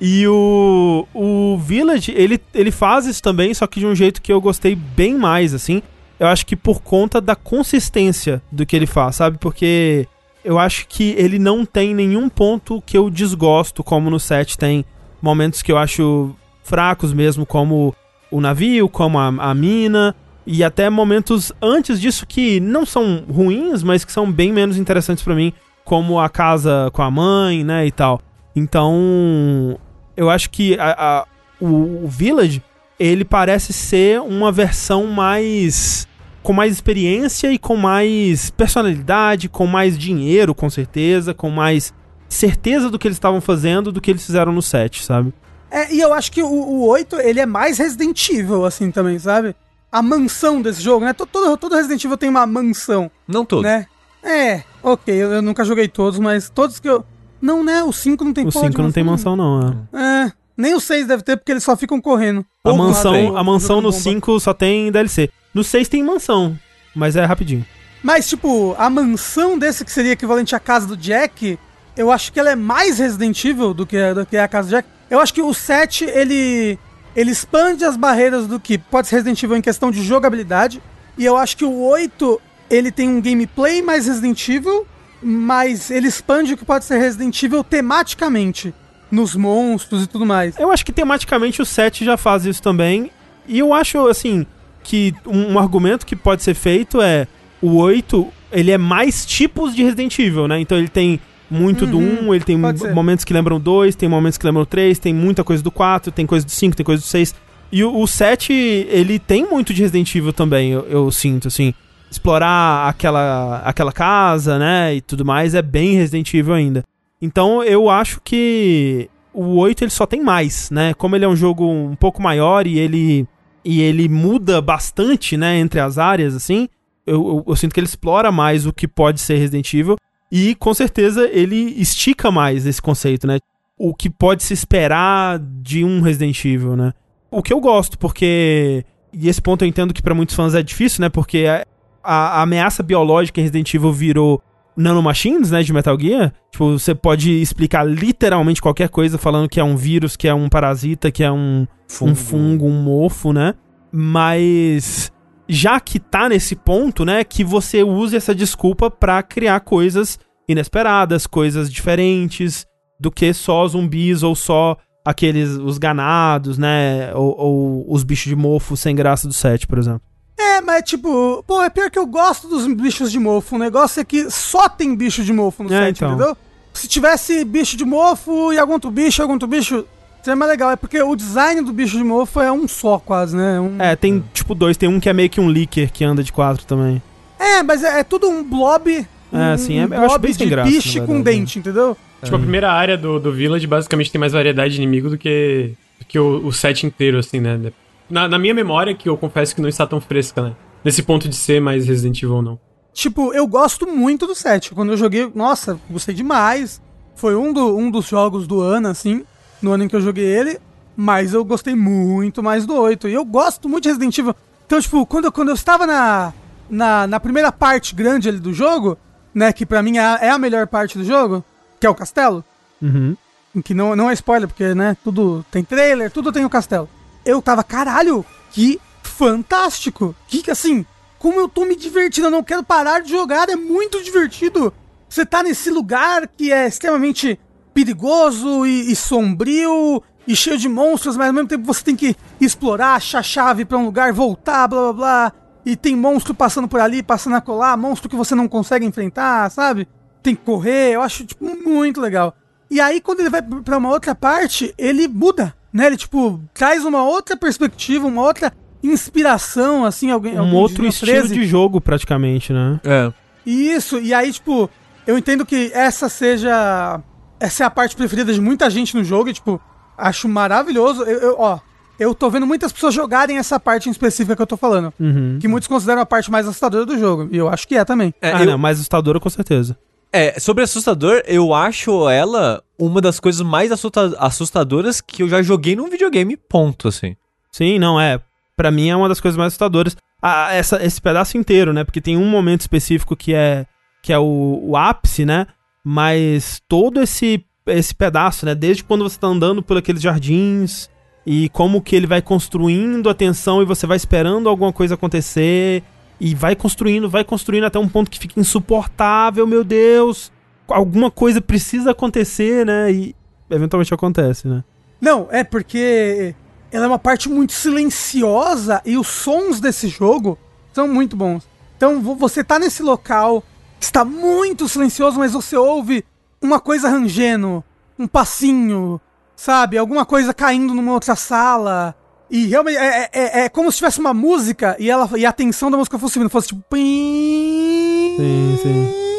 Speaker 1: E o, o Village, ele, ele faz isso também, só que de um jeito que eu gostei bem mais, assim. Eu acho que por conta da consistência do que ele faz, sabe? Porque eu acho que ele não tem nenhum ponto que eu desgosto, como no set tem momentos que eu acho fracos mesmo, como o navio, como a, a mina, e até momentos antes disso que não são ruins, mas que são bem menos interessantes pra mim, como a casa com a mãe, né, e tal. Então, eu acho que a- a- o, o Village, ele parece ser uma versão mais com mais experiência e com mais personalidade, com mais dinheiro, com certeza, com mais certeza do que eles estavam fazendo do que eles fizeram no set, sabe?
Speaker 3: É, e eu acho que o, o 8, ele é mais Resident Evil, assim, também, sabe? A mansão desse jogo, né? To- Todo, todo Resident Evil tem uma mansão,
Speaker 2: Não todo.
Speaker 3: né? É, ok, eu, eu nunca joguei todos, mas todos que eu... Não, né? O 5 não tem
Speaker 1: O
Speaker 3: porra de
Speaker 1: 5 não tem mansão, não. É.
Speaker 3: É, nem o 6 deve ter, porque eles só ficam correndo.
Speaker 1: A mansão, a mansão no
Speaker 3: Jogando bomba.
Speaker 1: 5 só tem DLC. No 6 tem mansão, mas é rapidinho.
Speaker 3: Mas, tipo, a mansão desse que seria equivalente à casa do Jack, eu acho que ela é mais Resident Evil do que, do que a casa do Jack. Eu acho que o 7, ele, ele expande as barreiras do que pode ser Resident Evil em questão de jogabilidade. E eu acho que o 8, ele tem um gameplay mais Resident Evil, mas ele expande o que pode ser Resident Evil tematicamente. Nos monstros e tudo mais.
Speaker 1: Eu acho que tematicamente o 7 já faz isso também. E eu acho, assim, que um, um argumento que pode ser feito é o 8, ele é mais tipos de Resident Evil, né? Então ele tem muito do
Speaker 3: Uhum,
Speaker 1: 1, ele tem momentos que lembram 2, tem momentos que lembram 3, tem muita coisa do 4, tem coisa do 5, tem coisa do 6. E o, o 7, ele tem muito de Resident Evil também, eu, eu sinto, assim. Explorar aquela, aquela casa, né, e tudo mais, é bem Resident Evil ainda. Então eu acho que o 8 ele só tem mais, né? Como ele é um jogo um pouco maior e ele e ele muda bastante, né, entre as áreas assim, eu, eu, eu sinto que ele explora mais o que pode ser Resident Evil e com certeza ele estica mais esse conceito, né? O que pode se esperar de um Resident Evil, né? O que eu gosto, porque e esse ponto eu entendo que pra muitos fãs é difícil, né? Porque a, a ameaça biológica em Resident Evil virou nanomachines, né, de Metal Gear. Tipo, você pode explicar literalmente qualquer coisa falando que é um vírus, que é um parasita, que é um um fungo, um mofo, né? Mas já que tá nesse ponto, né, que você use essa desculpa pra criar coisas inesperadas, coisas diferentes do que só zumbis ou só aqueles os ganados, né, ou, ou os bichos de mofo sem graça do set, por exemplo.
Speaker 3: É, mas tipo, pô, é pior que eu gosto dos bichos de mofo. O negócio é que só tem bicho de mofo no
Speaker 1: É,
Speaker 3: set,
Speaker 1: então.
Speaker 3: entendeu? Se tivesse bicho de mofo e algum outro bicho, algum outro bicho, seria mais legal. É porque o design do bicho de mofo é um só, quase, né? Um...
Speaker 1: É, tem tipo dois, tem um que é meio que um leaker que anda de quatro também.
Speaker 3: É, mas é, é tudo um blob.
Speaker 1: É,
Speaker 3: um,
Speaker 1: assim, é-
Speaker 3: um
Speaker 1: eu acho
Speaker 3: blob
Speaker 1: bem sem graça,
Speaker 3: bicho com
Speaker 1: né?
Speaker 3: dente, entendeu?
Speaker 4: Tipo, a primeira área do, do Village basicamente tem mais variedade de inimigo do que, do que o, o set inteiro, assim, né? Na, na minha memória, que eu confesso que não está tão fresca, né? Nesse ponto de ser mais Resident Evil ou não.
Speaker 3: Tipo, eu gosto muito do 7. Quando eu joguei, nossa, gostei demais. Foi um, do, um dos jogos do ano, assim, no ano em que eu joguei ele. Mas eu gostei muito mais do 8. E eu gosto muito de Resident Evil. Então, tipo, quando, eu- quando eu estava na, na, na primeira parte grande ali do jogo, né, que pra mim é a, é a melhor parte do jogo, que é o castelo,
Speaker 1: Uhum.
Speaker 3: que não, não é spoiler, porque, né, tudo tem trailer, tudo tem o castelo. Eu tava, caralho, que fantástico! Que, assim, como eu tô me divertindo, eu não quero parar de jogar, é muito divertido. Você tá nesse lugar que é extremamente perigoso e, e sombrio e cheio de monstros, mas ao mesmo tempo você tem que explorar, achar chave pra um lugar, voltar, blá blá blá. E tem monstro passando por ali, passando a colar, monstro que você não consegue enfrentar, sabe? Tem que correr, eu acho, tipo, muito legal. E aí, quando ele vai pra uma outra parte, ele muda, né? Ele, tipo, traz uma outra perspectiva, uma outra inspiração, assim, alguém.
Speaker 1: Um outro estilo
Speaker 3: 13.
Speaker 1: de jogo, praticamente, né?
Speaker 2: É.
Speaker 3: Isso, e aí, tipo, eu entendo que essa seja. Essa é a parte preferida de muita gente no jogo, e, tipo, acho maravilhoso. Eu, eu- ó, eu tô vendo muitas pessoas jogarem essa parte em específica que eu tô falando.
Speaker 1: Uhum.
Speaker 3: Que muitos consideram a parte mais assustadora do jogo. E eu acho que é também.
Speaker 2: É,
Speaker 1: ah,
Speaker 2: eu-
Speaker 1: não, mais assustadora com certeza.
Speaker 2: É, sobre assustador, eu acho ela uma das coisas mais assusta- assustadoras que eu já joguei num videogame, ponto, assim.
Speaker 1: Sim, não, é. Pra mim é uma das coisas mais assustadoras. Ah, essa, esse pedaço inteiro, né? Porque tem um momento específico que é que é o, o ápice, né? Mas todo esse, esse pedaço, né? Desde quando você tá andando por aqueles jardins e como que ele vai construindo a tensão e você vai esperando alguma coisa acontecer e vai construindo, vai construindo até um ponto que fica insuportável, meu Deus. Alguma coisa precisa acontecer, né? E eventualmente acontece, né?
Speaker 3: Não, é porque ela é uma parte muito silenciosa e os sons desse jogo são muito bons. Então vo- você tá nesse local, está muito silencioso, mas você ouve uma coisa rangendo, um passinho, sabe? Alguma coisa caindo numa outra sala. E realmente é, é- é como se tivesse uma música e, ela, e a tensão da música fosse subindo, fosse tipo. Sim,
Speaker 1: sim.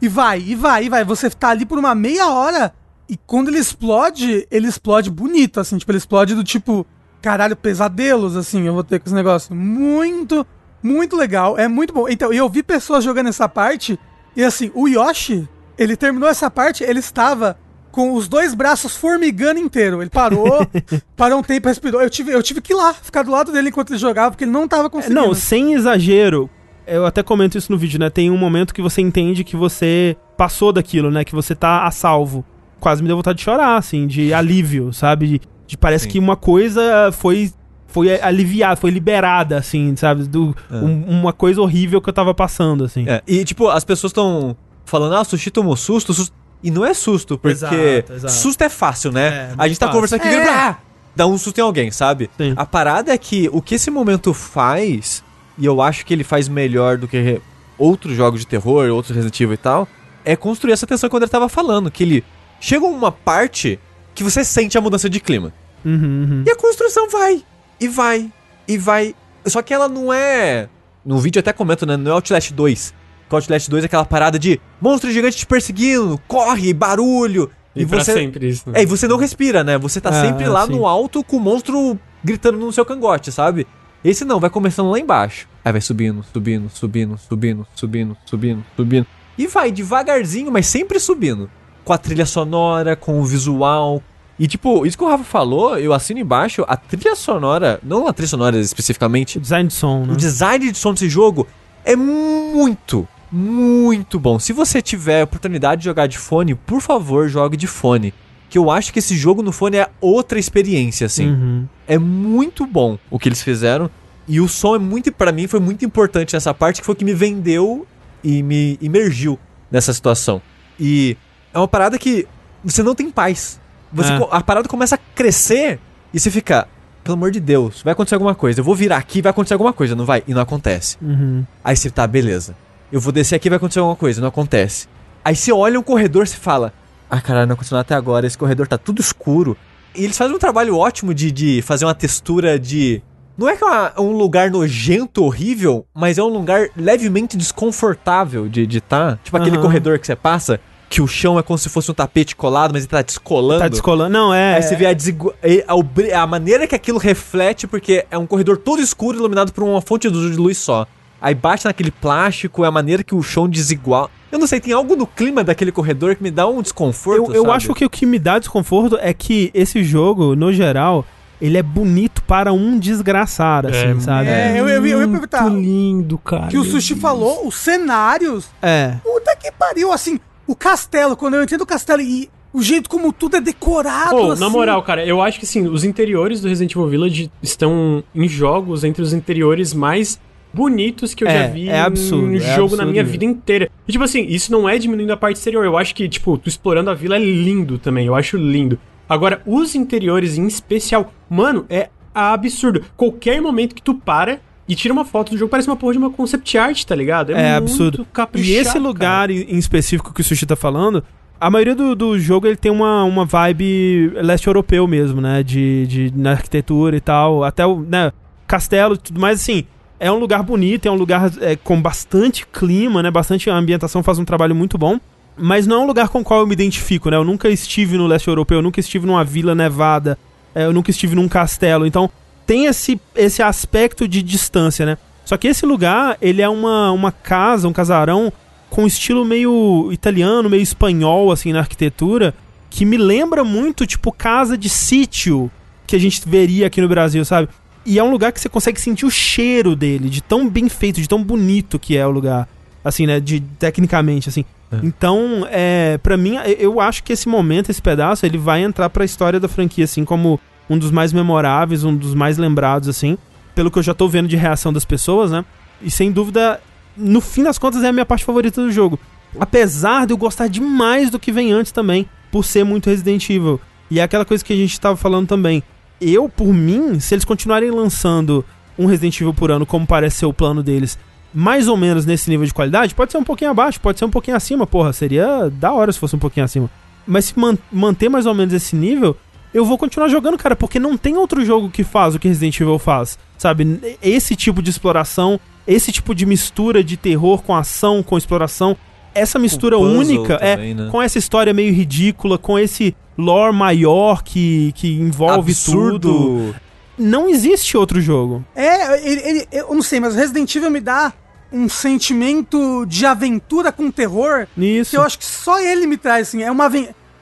Speaker 3: E vai, e vai, e vai. Você tá ali por uma meia hora e quando ele explode, ele explode bonito, assim. Tipo, ele explode do tipo, caralho, pesadelos, assim. Eu vou ter com esse negócio. Muito, muito legal. É muito bom. Então, eu vi pessoas jogando essa parte e assim, o Yoshi, ele terminou essa parte, ele estava com os dois braços formigando inteiro. Ele parou, parou um tempo, respirou. Eu tive, eu tive que ir lá, ficar do lado dele enquanto ele jogava, porque ele não tava conseguindo.
Speaker 1: Não, sem exagero, eu até comento isso no vídeo, né? Tem um momento que você entende que você passou daquilo, né? Que você tá a salvo. Quase me deu vontade de chorar, assim, de alívio, sabe? De, de parece
Speaker 2: Sim.
Speaker 1: que uma coisa foi foi aliviada, foi liberada, assim, sabe? Do, um- uma coisa horrível que eu tava passando, assim.
Speaker 2: É, e tipo, as pessoas estão falando, ah, o Sushi tomou susto, susto. E não é susto, porque
Speaker 1: Exato, exato.
Speaker 2: susto é fácil, né?
Speaker 1: É,
Speaker 2: a gente tá
Speaker 1: fácil.
Speaker 2: conversando aqui,
Speaker 3: É.
Speaker 2: ah, dá um susto em alguém, sabe?
Speaker 1: Sim.
Speaker 2: A parada é que o que esse momento faz, e eu acho que ele faz melhor do que outros jogos de terror, outros Resident Evil e tal, é construir essa tensão quando ele tava falando, que ele chega uma parte que você sente a mudança de clima.
Speaker 1: Uhum, uhum.
Speaker 2: E a construção vai, e vai, e vai. Só que ela não é. No vídeo eu até comento, né? Não é Outlast 2. Porque Outlast 2 é aquela parada de monstro gigante te perseguindo, corre, barulho.
Speaker 4: E, pra sempre isso. né?
Speaker 2: É, e você não respira, né? Você tá
Speaker 1: É,
Speaker 2: sempre lá
Speaker 1: sim.
Speaker 2: no alto com o monstro gritando no seu cangote, sabe? Esse não, vai começando lá embaixo. Aí vai subindo, subindo, subindo, subindo, subindo, subindo, subindo. E vai devagarzinho, mas sempre subindo. Com a trilha sonora, com o visual. E tipo, isso que o Rafa falou, eu assino embaixo, a trilha sonora, não a trilha sonora especificamente,
Speaker 1: Design de som, né?
Speaker 2: o design de som desse jogo é muito, muito bom. Se você tiver a oportunidade de jogar de fone, por favor, jogue de fone. Que eu acho que esse jogo no fone é outra experiência, assim.
Speaker 1: Uhum.
Speaker 2: É muito bom o que eles fizeram. E o som é muito, para mim, foi muito importante nessa parte, que foi o que me vendeu e me imergiu nessa situação. E é uma parada que você não tem paz. Você,
Speaker 1: É.
Speaker 2: A parada começa a crescer e você fica, pelo amor de Deus, vai acontecer alguma coisa. Eu vou virar aqui, vai acontecer alguma coisa, não vai? E não acontece.
Speaker 1: Uhum.
Speaker 2: Aí você tá, beleza. Eu vou descer aqui vai acontecer alguma coisa, não acontece. Aí você olha um corredor e fala: Ah, caralho, não aconteceu nada até agora, esse corredor tá tudo escuro. E eles fazem um trabalho ótimo de, de fazer uma textura de. Não é que é uma- um lugar nojento, horrível, mas é um lugar levemente desconfortável de estar. Tá. Tipo aquele
Speaker 1: Aham.
Speaker 2: corredor que você passa, que o chão é como se fosse um tapete colado, mas ele tá descolando.
Speaker 1: Tá descolando. Não, é.
Speaker 2: Aí você vê a, e a, obri- a maneira que aquilo reflete, porque é um corredor todo escuro iluminado por uma fonte de luz só. Aí bate naquele plástico, é a maneira que o chão desigual. Eu não sei, tem algo no clima daquele corredor que me dá um desconforto.
Speaker 1: Eu, eu acho que o que me dá desconforto é que esse jogo, no geral, ele é bonito para um desgraçar, assim,
Speaker 4: É,
Speaker 1: sabe?
Speaker 3: É, eu, eu, eu ia perguntar.
Speaker 4: Muito lindo, cara.
Speaker 3: Que o Sushi
Speaker 4: Deus.
Speaker 3: falou, os cenários.
Speaker 1: É.
Speaker 3: Puta que pariu, assim. O castelo, quando eu entrei no castelo e o jeito como tudo é decorado.
Speaker 4: Pô,
Speaker 3: assim,
Speaker 4: na moral, cara, eu acho que sim, os interiores do Resident Evil Village estão em jogos entre os interiores mais bonitos que eu
Speaker 1: É,
Speaker 4: já vi
Speaker 1: é absurdo,
Speaker 4: em
Speaker 1: é
Speaker 4: jogo na
Speaker 1: absurdo
Speaker 4: minha vida inteira. E tipo assim, isso não é diminuindo a parte exterior. Eu acho que, tipo, tu explorando a vila é lindo também. Eu acho lindo. Agora, os interiores em especial, mano, é absurdo. Qualquer momento que tu para e tira uma foto do jogo, parece uma porra de uma concept art, tá ligado?
Speaker 1: É absurdo. E esse
Speaker 4: cara.
Speaker 1: lugar em em específico que o Sushi tá falando, a maioria do, do jogo ele tem uma, uma vibe leste europeu mesmo, né? De, de, na arquitetura e tal. Até o né, castelo e tudo mais, assim. É um lugar bonito, é um lugar é, com bastante clima, né? Bastante ambientação faz um trabalho muito bom. Mas não é um lugar com o qual eu me identifico, né? Eu nunca estive no leste europeu, eu nunca estive numa vila nevada, é, eu nunca estive num castelo. Então tem esse, esse aspecto de distância, né? Só que esse lugar, ele é uma, uma casa, um casarão com estilo meio italiano, meio espanhol, assim, na arquitetura, que me lembra muito, tipo, casa de sítio que a gente veria aqui no Brasil, sabe? E é um lugar que você consegue sentir o cheiro dele, de tão bem feito, de tão bonito que é o lugar, assim, né? De, tecnicamente, assim. Então, é, para mim, eu acho que esse momento, esse pedaço, ele vai entrar pra história da franquia, assim, como um dos mais memoráveis, um dos mais lembrados, assim, pelo que eu já tô vendo de reação das pessoas, né? E sem dúvida, no fim das contas, é a minha parte favorita do jogo. Apesar de eu gostar demais do que vem antes também, por ser muito Resident Evil. E é aquela coisa que a gente tava falando também. Eu, por mim, se eles continuarem lançando um Resident Evil por ano, como parece ser o plano deles, mais ou menos nesse nível de qualidade, pode ser um pouquinho abaixo, pode ser um pouquinho acima, porra, seria da hora se fosse um pouquinho acima. Mas se man- manter mais ou menos esse nível, eu vou continuar jogando, cara, porque não tem outro jogo que faz o que Resident Evil faz, sabe? Esse tipo de exploração, esse tipo de mistura de terror com ação, com exploração, essa mistura única
Speaker 2: também,
Speaker 1: é
Speaker 2: né?
Speaker 1: com essa história meio ridícula, com esse lore maior que, que envolve tudo.
Speaker 2: Absurdo.
Speaker 1: Não existe outro jogo.
Speaker 3: É, ele, ele- eu não sei, mas Resident Evil me dá um sentimento de aventura com terror
Speaker 1: Nisso.
Speaker 3: que eu acho que só ele me traz, assim. É uma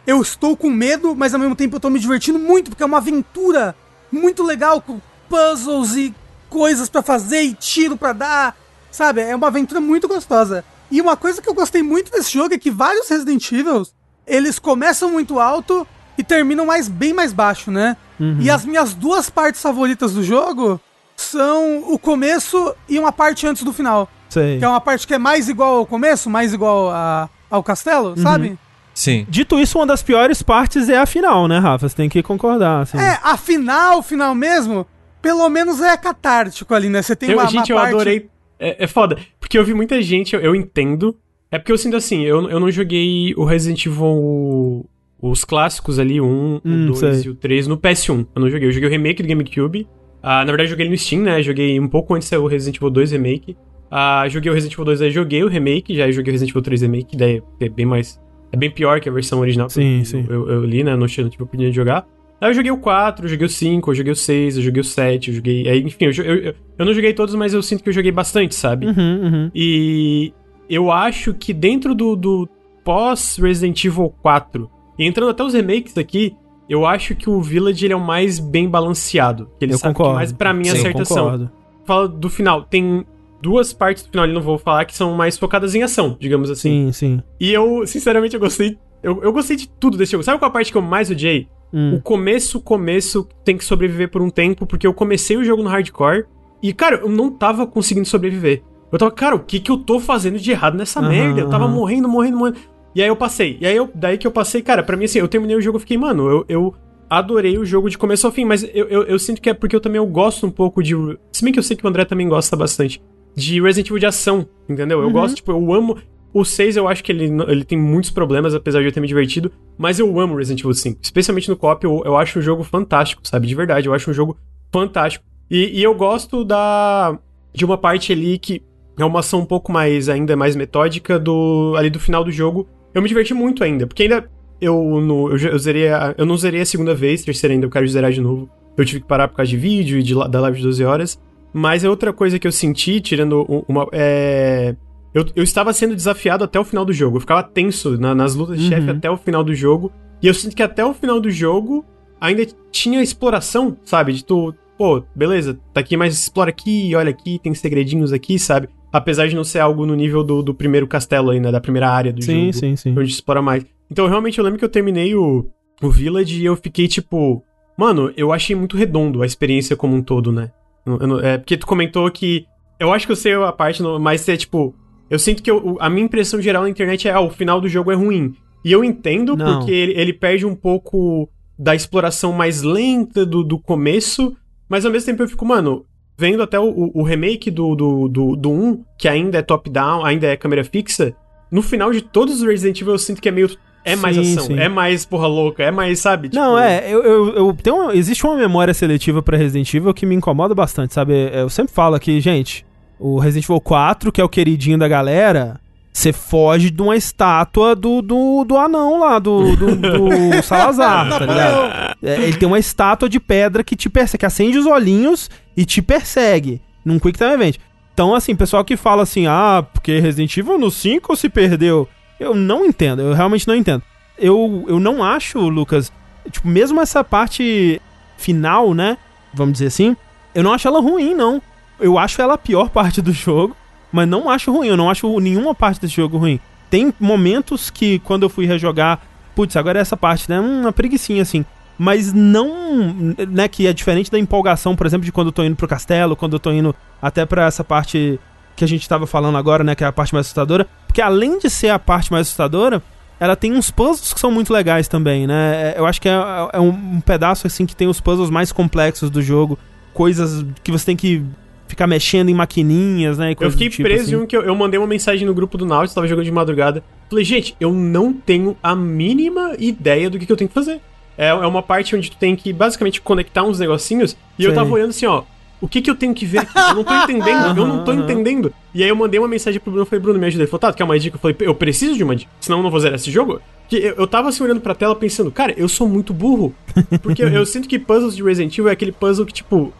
Speaker 3: Eu estou com medo, mas ao mesmo tempo eu tô me divertindo muito, porque é uma aventura muito legal, com puzzles e coisas pra fazer e tiro pra dar, sabe? É uma aventura muito gostosa. E uma coisa que eu gostei muito desse jogo é que vários Resident Evil, eles começam muito alto e terminam mais bem mais baixo, né? E as minhas duas partes favoritas do jogo são o começo e uma parte antes do final.
Speaker 1: Sei.
Speaker 3: Que é uma parte que é mais igual ao começo, mais igual a- ao castelo, sabe?
Speaker 2: Sim.
Speaker 1: Dito isso, uma das piores partes é a final, né, Rafa? Você tem que concordar. Assim.
Speaker 3: É, a final, final mesmo, pelo menos é catártico ali, né? Você tem
Speaker 4: Eu,
Speaker 3: uma, uma
Speaker 4: gente, eu
Speaker 3: parte...
Speaker 4: adorei. É, é foda. Porque eu vi muita gente, eu, eu entendo. É porque eu sinto assim, eu, eu não joguei o Resident Evil. Os clássicos ali, o 1,
Speaker 1: Hum,
Speaker 4: o 2
Speaker 1: sei.
Speaker 4: e o 3, no PS1. Eu não joguei. Eu joguei o remake do GameCube. Ah, na verdade, eu joguei no Steam, né? Joguei um pouco antes do Resident Evil 2 Remake. Ah, joguei o Resident Evil 2, aí joguei o remake, já joguei o Resident Evil 3 Remake, daí é bem mais. É bem pior que a versão original.
Speaker 1: Sim, sim.
Speaker 4: Eu, eu li, né? Não tive a oportunidade de jogar. Aí eu joguei o 4, eu joguei o 5, eu joguei o 6, eu joguei o 7, eu joguei. Aí, enfim, eu, eu, eu não joguei todos, mas eu sinto que eu joguei bastante, sabe?
Speaker 1: Uhum, uhum.
Speaker 4: E eu acho que dentro do, do pós-Resident Evil 4, e entrando até os remakes aqui, eu acho que o Village ele é o mais bem balanceado. Que ele
Speaker 1: Eu
Speaker 4: sabe
Speaker 1: concordo.
Speaker 4: que mais pra mim
Speaker 2: Sim,
Speaker 4: acerta ação.
Speaker 1: concordo.
Speaker 4: Fala do final, tem duas partes do final, ali não vou falar, que são mais focadas em ação, digamos assim.
Speaker 1: Sim, sim.
Speaker 4: E eu, sinceramente, eu gostei. Eu, eu gostei de tudo desse jogo. Sabe qual a parte que eu mais odiei?
Speaker 1: Hum.
Speaker 4: O começo, começo tem que sobreviver por um tempo, porque eu comecei o jogo no hardcore e, cara, eu não tava conseguindo sobreviver. Eu tava, cara, o que que eu tô fazendo de errado nessa
Speaker 1: Aham,
Speaker 4: merda? Eu tava morrendo, morrendo, morrendo. E aí eu passei. E aí eu, daí que eu passei, cara, pra mim assim, eu terminei o jogo e fiquei, mano, eu, eu adorei o jogo de começo ao fim, mas eu, eu, eu sinto que é porque eu também eu gosto um pouco de. Se bem que eu sei que o André também gosta bastante. De Resident Evil de ação, entendeu? Eu
Speaker 1: Uhum.
Speaker 4: gosto, tipo, eu amo. O 6 eu acho que ele, ele tem muitos problemas, apesar de eu ter me divertido. Mas eu amo Resident Evil 5. Especialmente no co-op, eu, eu acho um jogo fantástico, sabe? De verdade, eu acho um jogo fantástico. E, e eu gosto da de uma parte ali que é uma ação um pouco mais, ainda mais metódica do ali do final do jogo. Eu me diverti muito ainda, porque ainda eu, no, eu, eu zerei a- eu não zerei a segunda vez, terceira ainda eu quero zerar de novo. Eu tive que parar por causa de vídeo e de, da live de 12 horas. Mas é outra coisa que eu senti, tirando uma. É, eu, eu estava sendo desafiado até o final do jogo. Eu ficava tenso na- nas lutas de
Speaker 1: Uhum.
Speaker 4: chefe até o final do jogo. E eu sinto que até o final do jogo ainda tinha exploração, sabe? De tu, pô, beleza, tá aqui, mas explora aqui, olha aqui, tem segredinhos aqui, sabe? Apesar de não ser algo no nível do, do primeiro castelo ainda, da primeira área do
Speaker 1: Sim,
Speaker 4: jogo
Speaker 1: sim, sim.
Speaker 4: onde explora mais. Então, realmente, eu lembro que eu terminei o, o Village e eu fiquei tipo. Mano, eu achei muito redondo a experiência como um todo, né? Eu não- é porque tu comentou que Eu acho que eu sei a parte, mas é tipo. Eu sinto que eu- a minha impressão geral na internet é: ah, o final do jogo é ruim. E eu entendo
Speaker 1: Não.
Speaker 4: porque ele, ele perde um pouco da exploração mais lenta do, do começo, mas ao mesmo tempo eu fico, mano, vendo até o, o- remake do, do, do, do 1, que ainda é top-down, ainda é câmera fixa, no final de todos os Resident Evil eu sinto que é meio. É mais
Speaker 1: Sim,
Speaker 4: ação,
Speaker 1: sim.
Speaker 4: é mais porra louca, é mais, sabe?
Speaker 1: Não,
Speaker 4: Tipo,
Speaker 1: é, eu, eu, eu tenho uma- existe uma memória seletiva pra Resident Evil que me incomoda bastante, sabe? Eu sempre falo aqui, gente, o Resident Evil 4, que é o queridinho da galera, você foge de uma estátua do, do, do anão lá, do, do, do Salazar, tá ligado? É, ele tem uma estátua de pedra que te persegue, que acende os olhinhos e te persegue num Quick Time Event. Então, assim, pessoal que fala assim, ah, porque Resident Evil no 5 se perdeu. Eu não entendo, eu realmente não entendo. Eu, eu não acho, Lucas, tipo, mesmo essa parte final, né? Vamos dizer assim, eu não acho ela ruim, não. Eu acho ela a pior parte do jogo, mas não acho ruim, eu não acho nenhuma parte desse jogo ruim. Tem momentos que, quando eu fui rejogar, putz, agora é essa parte, né? Hum, uma preguiçinha assim. Mas não, né, que é diferente da empolgação, por exemplo, de quando eu tô indo pro castelo, quando eu tô indo até pra essa parte que a gente tava falando agora, né, que é a parte mais assustadora. Porque além de ser a parte mais assustadora, ela tem uns puzzles que são muito legais também, né? É- Eu acho que é, é um pedaço, assim, que tem os puzzles mais complexos do jogo. Coisas que você tem que ficar mexendo em maquininhas, né?
Speaker 4: Eu fiquei
Speaker 1: tipo,
Speaker 4: preso
Speaker 1: assim.
Speaker 4: em um que eu, eu mandei uma mensagem no grupo do Nautilus, tava jogando de madrugada. Falei, gente, eu não tenho a mínima ideia do que, que eu tenho que fazer. É, é uma parte onde tu tem que basicamente conectar uns negocinhos. E eu tava olhando assim, ó. O que que eu tenho que ver aqui? Eu não tô entendendo, eu não tô entendendo. E aí eu mandei uma mensagem pro Bruno, falei, Bruno, me ajuda. Ele falou, tá, tu quer uma dica? Eu falei, eu preciso de uma dica, senão eu não vou zerar esse jogo. Que eu, eu tava assim olhando pra tela pensando, cara, eu sou muito burro. Porque eu, eu sinto que puzzles de Resident Evil é aquele puzzle que, tipo,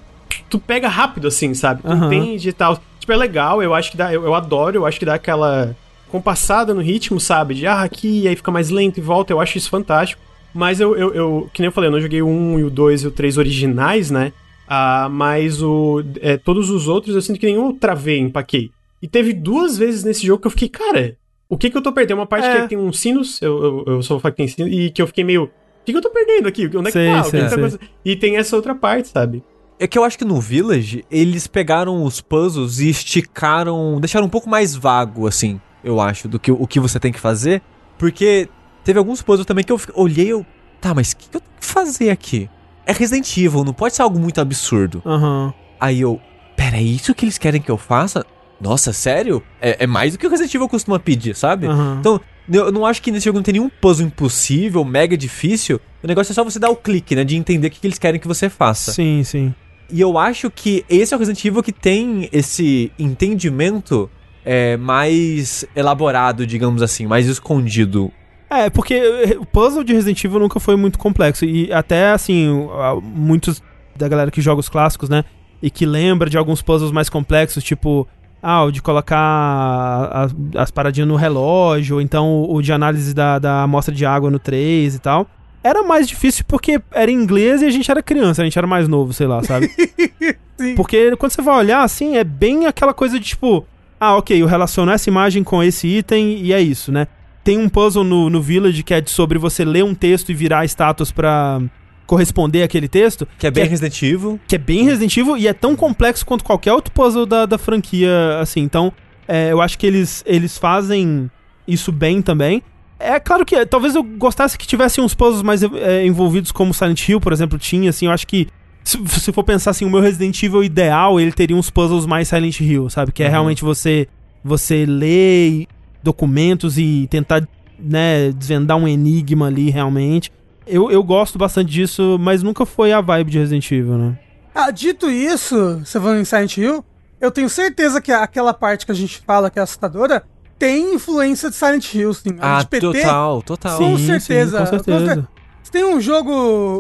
Speaker 4: tu pega rápido, assim, sabe? Tu
Speaker 1: Aham.
Speaker 4: entende e tal. Tipo, é legal, eu acho que dá. Eu, eu adoro, eu acho que dá aquela compassada no ritmo, sabe? De ah, aqui, e aí fica mais lento e volta, eu acho isso fantástico. Mas eu, eu, eu que nem eu falei, eu não joguei o 1 e o 2 e o 3 originais, né? Ah, mas o, é, todos os outros eu sinto que nenhum eu travei, empaquei. E teve duas vezes nesse jogo que eu fiquei, cara, o que que eu tô perdendo? Uma parte
Speaker 1: É.
Speaker 4: que tem uns sinos, eu, eu, eu sou fã que tem sinos, e que eu fiquei meio. O que, que eu tô perdendo aqui? Onde é que
Speaker 1: Sei,
Speaker 4: tá? O que
Speaker 1: sei,
Speaker 4: que tá
Speaker 1: sei.
Speaker 4: E tem essa outra parte, sabe?
Speaker 2: É que eu acho que no Village, eles pegaram os puzzles e esticaram. deixaram um pouco mais vago, assim, eu acho, do que o que você tem que fazer. Porque teve alguns puzzles também que eu olhei e eu. Tá, mas o que, que eu tenho que fazer aqui? É Resident Evil, não pode ser algo muito absurdo.
Speaker 1: Aham.
Speaker 2: Aí eu. Pera, é isso que eles querem que eu faça? Nossa, sério? É, é mais do que o Resident Evil costuma pedir, sabe?
Speaker 1: Aham.
Speaker 2: Então, eu não acho que nesse jogo não tem nenhum puzzle impossível, mega difícil. O negócio é só você dar o clique, né? De entender o que que eles querem que você faça.
Speaker 1: Sim, sim.
Speaker 2: E eu acho que esse é o Resident Evil que tem esse entendimento é, mais elaborado, digamos assim, mais escondido.
Speaker 1: É, porque eh, o puzzle de Resident Evil nunca foi muito complexo. E até, assim, muitos da galera que joga os clássicos, né? E que lembra de alguns puzzles mais complexos, tipo, ah, o de colocar a- as paradinhas no relógio, ou então o de análise da, da amostra de água no 3 e tal. Era mais difícil porque era em inglês e a gente era criança, a gente era mais novo, sei lá, sabe?
Speaker 3: Sim.
Speaker 1: Porque quando você vai olhar, assim, é bem aquela coisa de tipo, ah, ok, eu relaciono essa imagem com esse item e é isso, né? Tem um puzzle no, no Village que é sobre você ler um texto e virar estátuas pra corresponder àquele texto,
Speaker 2: Que é bem
Speaker 1: Que é-
Speaker 2: Resident Evil.
Speaker 1: que é bem Resident Evil e é tão complexo quanto qualquer outro puzzle da, da franquia, assim. Então, é, eu acho que eles, eles fazem isso bem também. É claro que é, talvez eu gostasse que tivessem uns puzzles mais é, envolvidos como Silent Hill, por exemplo, tinha, assim, eu acho que se, se for pensar assim, o meu Resident Evil ideal, ele teria uns puzzles mais Silent Hill, sabe? Que é
Speaker 2: Uhum.
Speaker 1: realmente você você ler documentos e tentar, né, desvendar um enigma ali realmente. Eu, eu gosto bastante disso, mas nunca foi a vibe de Resident Evil, né?
Speaker 3: Ah, dito isso, você falando em Silent Hill, eu tenho certeza que aquela parte que a gente fala que é assustadora tem influência de Silent Hill, sim. A
Speaker 2: Ah,
Speaker 3: de PT,
Speaker 2: total, total.
Speaker 3: Com certeza,
Speaker 1: com
Speaker 3: com
Speaker 1: certeza.
Speaker 3: cer- Se tem um jogo.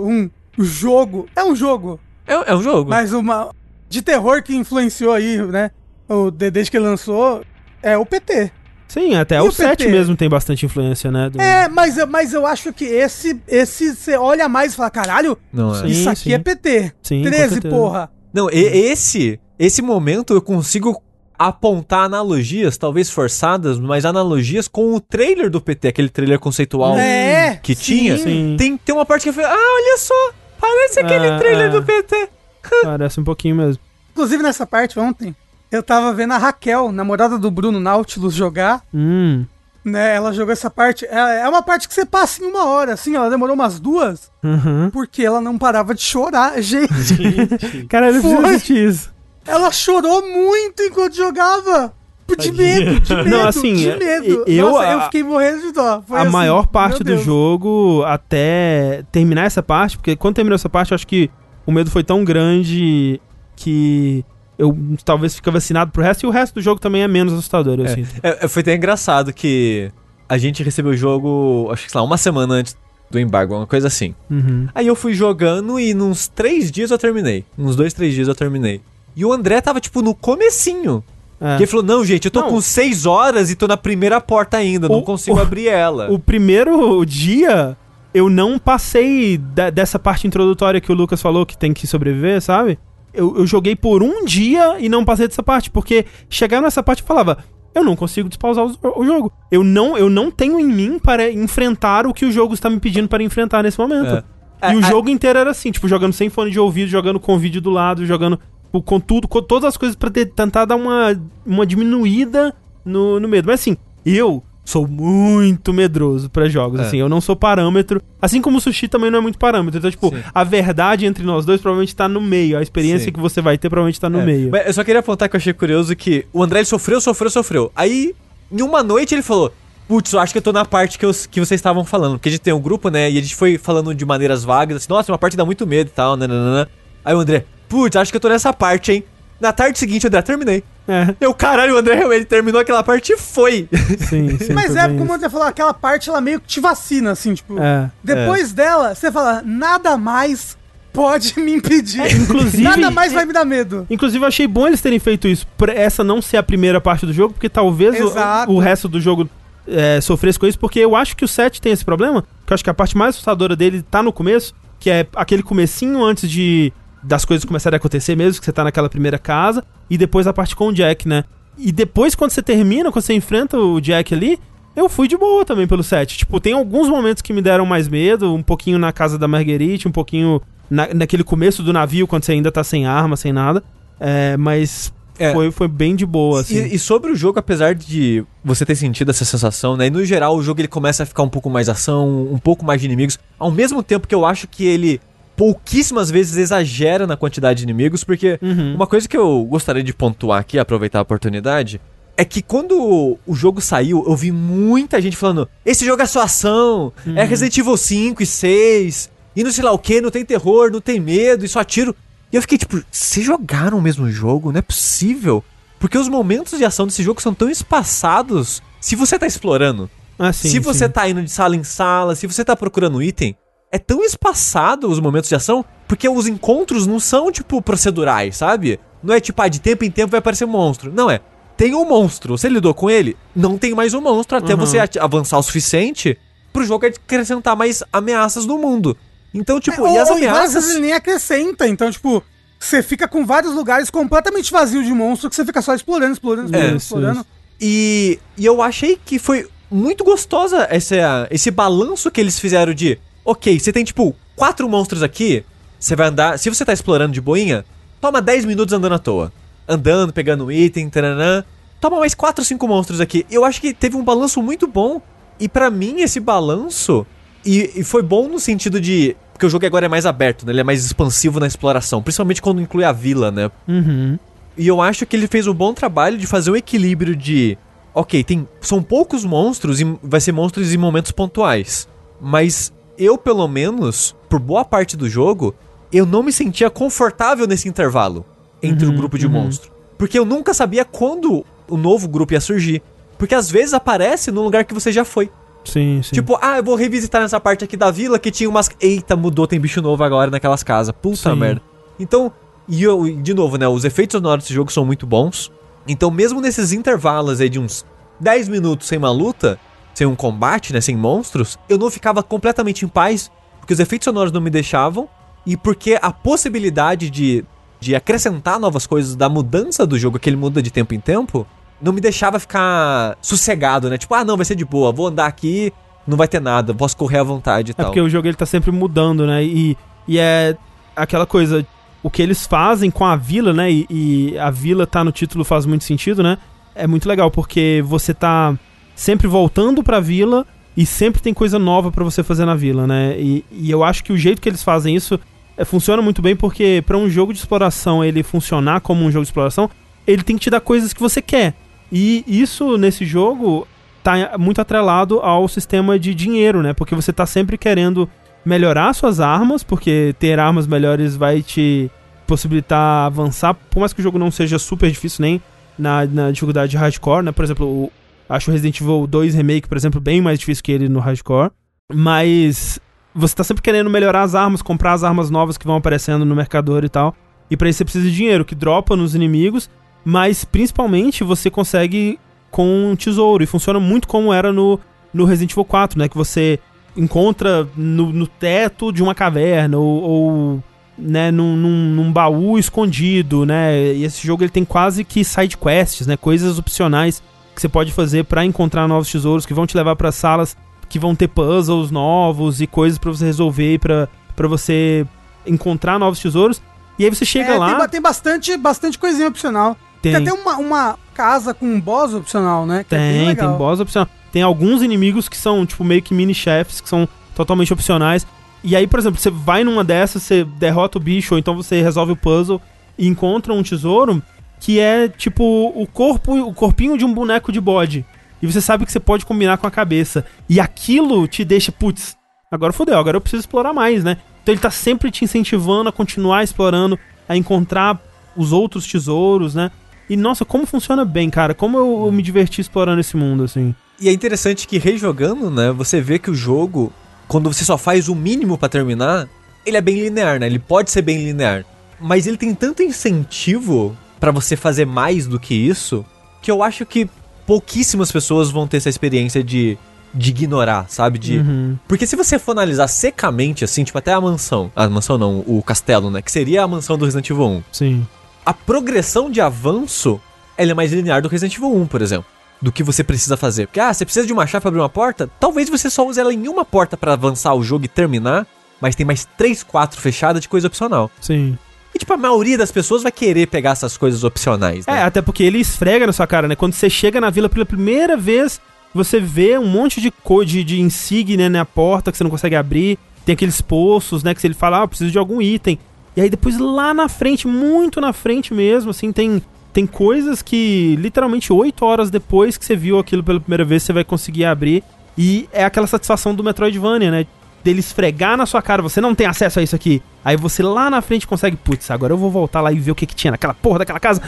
Speaker 3: Um jogo. É um jogo.
Speaker 2: É, é um jogo.
Speaker 3: Mas uma. De terror que influenciou aí, né? O, de- desde que ele lançou. É o PT.
Speaker 1: Sim, até
Speaker 3: E
Speaker 1: o
Speaker 3: o
Speaker 1: 7
Speaker 3: PT?
Speaker 1: mesmo tem bastante influência, né? do-
Speaker 3: É, mas, eu- mas eu acho que esse. Esse você olha mais e fala, caralho,
Speaker 2: Não é.
Speaker 1: Sim.
Speaker 3: isso aqui é PT.
Speaker 1: Sim, com
Speaker 3: 13,
Speaker 1: certeza.
Speaker 3: porra.
Speaker 2: Não, e- esse, esse momento eu consigo apontar analogias, talvez forçadas, mas analogias com o trailer do PT, aquele trailer conceitual
Speaker 3: É,
Speaker 2: que
Speaker 3: sim.
Speaker 2: tinha.
Speaker 1: Sim.
Speaker 2: Tem, tem uma parte que eu falei, ah, olha só, parece aquele
Speaker 1: É,
Speaker 2: trailer
Speaker 1: é.
Speaker 2: do PT.
Speaker 1: Parece um pouquinho mesmo.
Speaker 3: Inclusive nessa parte ontem, eu tava vendo a Raquel, namorada do Bruno Nautilus, jogar.
Speaker 1: Hum.
Speaker 3: Né, ela jogou essa parte. É, é uma parte que você passa em uma hora, assim. Ela demorou umas duas.
Speaker 1: Uhum.
Speaker 3: Porque ela não parava de chorar. Gente,
Speaker 1: Cara, eu não isso.
Speaker 3: Ela chorou muito enquanto jogava. De medo, de medo,
Speaker 1: Não, assim,
Speaker 3: de
Speaker 1: é,
Speaker 3: medo.
Speaker 1: eu-
Speaker 3: Nossa,
Speaker 1: a-
Speaker 3: eu fiquei morrendo de dó. Foi
Speaker 1: a
Speaker 3: assim,
Speaker 1: maior parte do jogo, até terminar essa parte, porque quando terminou essa parte, eu acho que o medo foi tão grande que eu talvez fica vacinado pro resto, e o resto do jogo também é menos assustador, eu sinto.
Speaker 2: É, é, foi até engraçado que a gente recebeu o jogo, acho que sei lá, uma semana antes do embargo, uma coisa assim.
Speaker 1: Uhum.
Speaker 2: Aí eu fui jogando e nos três dias eu terminei. Uns dois, três dias eu terminei. E o André tava, tipo, no comecinho.
Speaker 1: É.
Speaker 2: Que ele falou, não, gente, eu tô
Speaker 1: Não.
Speaker 2: com seis horas e tô na primeira porta ainda, não
Speaker 1: O-
Speaker 2: consigo
Speaker 1: o-
Speaker 2: abrir ela.
Speaker 1: O primeiro dia, eu não passei da- dessa parte introdutória que o Lucas falou que tem que sobreviver, sabe? Eu, eu joguei por um dia e não passei dessa parte, porque chegava nessa parte e falava. Eu não consigo despausar o, o jogo. Eu não, eu não tenho em mim para enfrentar o que o jogo está me pedindo para enfrentar nesse momento.
Speaker 2: É.
Speaker 1: E o
Speaker 2: É,
Speaker 1: jogo inteiro era assim, tipo, jogando sem fone de ouvido, jogando com vídeo do lado, jogando com, com tudo, com todas as coisas pra ter- tentar dar uma, uma diminuída no, no medo. Mas assim, eu sou muito medroso pra jogos,
Speaker 2: É.
Speaker 1: assim, eu não sou parâmetro. Assim como o sushi também não é muito parâmetro. Então, tipo,
Speaker 2: Sim.
Speaker 1: a verdade entre nós dois provavelmente tá no meio. A experiência
Speaker 2: Sim.
Speaker 1: que você vai ter provavelmente tá no
Speaker 2: É,
Speaker 1: meio.
Speaker 2: Mas eu só queria apontar que eu achei curioso que o André sofreu, sofreu, sofreu. Aí, em uma noite, ele falou: Putz, eu acho que eu tô na parte que, eu- que vocês estavam falando. Porque a gente tem um grupo, né? E a gente foi falando de maneiras vagas, assim, nossa, uma parte dá muito medo e tal, nananana. Aí o André, putz, acho que eu tô nessa parte, hein? Na tarde seguinte, o André, terminei.
Speaker 1: É,
Speaker 2: Eu, caralho, o André realmente terminou aquela parte e foi.
Speaker 1: sim, sim.
Speaker 3: Mas é como
Speaker 1: isso.
Speaker 3: você falou, aquela parte ela meio que te vacina, assim, tipo.
Speaker 1: É.
Speaker 3: Depois dela, você fala, nada mais pode me impedir.
Speaker 1: É, inclusive-
Speaker 3: nada mais vai me dar medo.
Speaker 1: Inclusive, eu achei bom eles terem feito isso, pra essa não ser a primeira parte do jogo, porque talvez o, o resto do jogo é, sofresse com isso, porque eu acho que o 7 tem esse problema, que eu acho que a parte mais assustadora dele tá no começo, que é aquele comecinho antes de das coisas começarem a acontecer mesmo, que você tá naquela primeira casa, e depois a parte com o Jack, né? E depois, quando você termina, quando você enfrenta o Jack ali, eu fui de boa também pelo 7. Tipo, tem alguns momentos que me deram mais medo, um pouquinho na casa da Marguerite, um pouquinho na- naquele começo do navio, quando você ainda tá sem arma, sem nada. É, mas
Speaker 2: É.
Speaker 1: foi, foi bem de boa, assim.
Speaker 2: E, e sobre o jogo, apesar de você ter sentido essa sensação, né? E no geral, o jogo ele começa a ficar um pouco mais ação, um pouco mais de inimigos. Ao mesmo tempo que eu acho que ele pouquíssimas vezes exagera na quantidade de inimigos, porque
Speaker 1: Uhum.
Speaker 2: uma coisa que eu gostaria de pontuar aqui, aproveitar a oportunidade, é que quando o jogo saiu, eu vi muita gente falando: esse jogo é só ação, é Resident Evil 5 e 6, e não sei lá o que, não tem terror, não tem medo, e só tiro. E eu fiquei tipo, vocês jogaram o mesmo jogo? Não é possível. Porque os momentos de ação desse jogo são tão espaçados. Se você tá explorando,
Speaker 1: Ah, sim,
Speaker 2: se você
Speaker 1: sim.
Speaker 2: tá indo de sala em sala, se você tá procurando item, é tão espaçado os momentos de ação, porque os encontros não são, tipo, procedurais, sabe? Não é tipo, ah, de tempo em tempo vai aparecer um monstro. Não é. Tem um monstro, você lidou com ele, não tem mais um monstro até
Speaker 1: Uhum.
Speaker 2: você avançar o suficiente pro jogo acrescentar mais ameaças no mundo. Então, tipo,
Speaker 3: É,
Speaker 2: e as
Speaker 3: ou,
Speaker 2: ameaças.
Speaker 3: ele nem acrescenta, então, tipo, você fica com vários lugares completamente vazios de monstro que você fica só explorando, explorando, explorando,
Speaker 2: É,
Speaker 1: isso,
Speaker 3: explorando.
Speaker 1: isso.
Speaker 2: E, e eu achei que foi muito gostosa essa, esse balanço que eles fizeram de. Ok, você tem tipo quatro monstros aqui. Você vai andar. Se você tá explorando de boinha, toma 10 minutos andando à toa. Andando, pegando item, taranã. Toma mais 4 ou 5 monstros aqui. Eu acho que teve um balanço muito bom. E pra mim, esse balanço. E, e foi bom no sentido de. Porque o jogo agora é mais aberto, né? Ele é mais expansivo na exploração. Principalmente quando inclui a vila, né?
Speaker 1: Uhum.
Speaker 2: E eu acho que ele fez um bom trabalho de fazer um equilíbrio de. Ok, tem. São poucos monstros e vai ser monstros em momentos pontuais. Mas eu, pelo menos, por boa parte do jogo, eu não me sentia confortável nesse intervalo entre
Speaker 1: Uhum,
Speaker 2: o grupo de
Speaker 1: uhum.
Speaker 2: monstros. Porque eu nunca sabia quando o novo grupo ia surgir. Porque às vezes aparece no lugar que você já foi.
Speaker 1: Sim, sim.
Speaker 2: Tipo, ah, eu vou revisitar nessa parte aqui da vila que tinha umas. Eita, mudou, tem bicho novo agora naquelas casas. Puta
Speaker 1: Sim.
Speaker 2: merda. Então, e eu, de novo, né? Os efeitos sonoros desse jogo são muito bons. Então, mesmo nesses intervalos aí de uns 10 minutos sem uma luta, sem um combate, né? Sem monstros, eu não ficava completamente em paz, porque os efeitos sonoros não me deixavam, e porque a possibilidade de, de acrescentar novas coisas da mudança do jogo, que ele muda de tempo em tempo, não me deixava ficar sossegado, né? Tipo, ah, não, vai ser de boa, vou andar aqui, não vai ter nada, posso correr à vontade e
Speaker 1: É
Speaker 2: tal.
Speaker 1: porque o jogo ele tá sempre mudando, né? E, e é aquela coisa. o que eles fazem com a vila, né? E, e, a vila tá no título faz muito sentido, né? É muito legal porque você tá sempre voltando pra vila e sempre tem coisa nova para você fazer na vila, né? E, e, eu acho que o jeito que eles fazem isso é, funciona muito bem porque para um jogo de exploração ele funcionar como um jogo de exploração, ele tem que te dar coisas que você quer. E isso nesse jogo tá muito atrelado ao sistema de dinheiro, né? Porque você tá sempre querendo melhorar suas armas, porque ter armas melhores vai te possibilitar avançar, por mais que o jogo não seja super difícil nem na, na dificuldade hardcore, né? Por exemplo, o, acho o Resident Evil 2 Remake, por exemplo, bem mais difícil que ele no hardcore. Mas você tá sempre querendo melhorar as armas, comprar as armas novas que vão aparecendo no mercador e tal. E para isso você precisa de dinheiro, que dropa nos inimigos, mas principalmente você consegue com um tesouro. E funciona muito como era no, no Resident Evil 4, né? Que você encontra no, no teto de uma caverna ou, ou né, num, num, num, baú escondido, né? E esse jogo ele tem quase que side quests, né? Coisas opcionais que você pode fazer para encontrar novos tesouros que vão te levar para salas que vão ter puzzles novos e coisas para você resolver para para você encontrar novos tesouros. E aí você chega é, lá.
Speaker 3: Tem, tem, bastante, bastante coisinha opcional. Tem, tem até uma, uma casa com um boss opcional, né?
Speaker 1: É tem, é tem boss opcional. Tem alguns inimigos que são, tipo, meio que mini-chefes, que são totalmente opcionais. E aí, por exemplo, você vai numa dessas, você derrota o bicho, ou então você resolve o puzzle e encontra um tesouro que é, tipo, o corpo, o corpinho de um boneco de bode. E você sabe que você pode combinar com a cabeça. E aquilo te deixa, putz, agora fodeu, agora eu preciso explorar mais, né? Então ele tá sempre te incentivando a continuar explorando, a encontrar os outros tesouros, né? E nossa, como funciona bem, cara. Como eu, eu me diverti explorando esse mundo, assim.
Speaker 2: E é interessante que rejogando, né, você vê que o jogo, quando você só faz o mínimo para terminar, ele é bem linear, né? Ele pode ser bem linear. Mas ele tem tanto incentivo para você fazer mais do que isso, que eu acho que pouquíssimas pessoas vão ter essa experiência de, de ignorar, sabe? De. Uhum. Porque se você for analisar secamente, assim, tipo, até a mansão. A mansão não, o castelo, né? Que seria a mansão do Resident Evil 1.
Speaker 1: Sim.
Speaker 2: A progressão de avanço ela é mais linear do Resident Evil 1, por exemplo do que você precisa fazer. Porque, ah, você precisa de uma chave pra abrir uma porta? Talvez você só use ela em uma porta para avançar o jogo e terminar, mas tem mais 3, 4 fechadas de coisa opcional.
Speaker 1: Sim.
Speaker 2: E, tipo, a maioria das pessoas vai querer pegar essas coisas opcionais,
Speaker 1: né? É, até porque ele esfrega na sua cara, né? Quando você chega na vila pela primeira vez, você vê um monte de de, de insígnia na porta que você não consegue abrir. Tem aqueles poços, né? Que ele fala, ah, eu preciso de algum item. E aí depois lá na frente, muito na frente mesmo, assim, tem tem coisas que literalmente oito horas depois que você viu aquilo pela primeira vez, você vai conseguir abrir. E é aquela satisfação do Metroidvania, né? Dele esfregar na sua cara, você não tem acesso a isso aqui. Aí você lá na frente consegue, putz, agora eu vou voltar lá e ver o que, que tinha naquela porra daquela casa.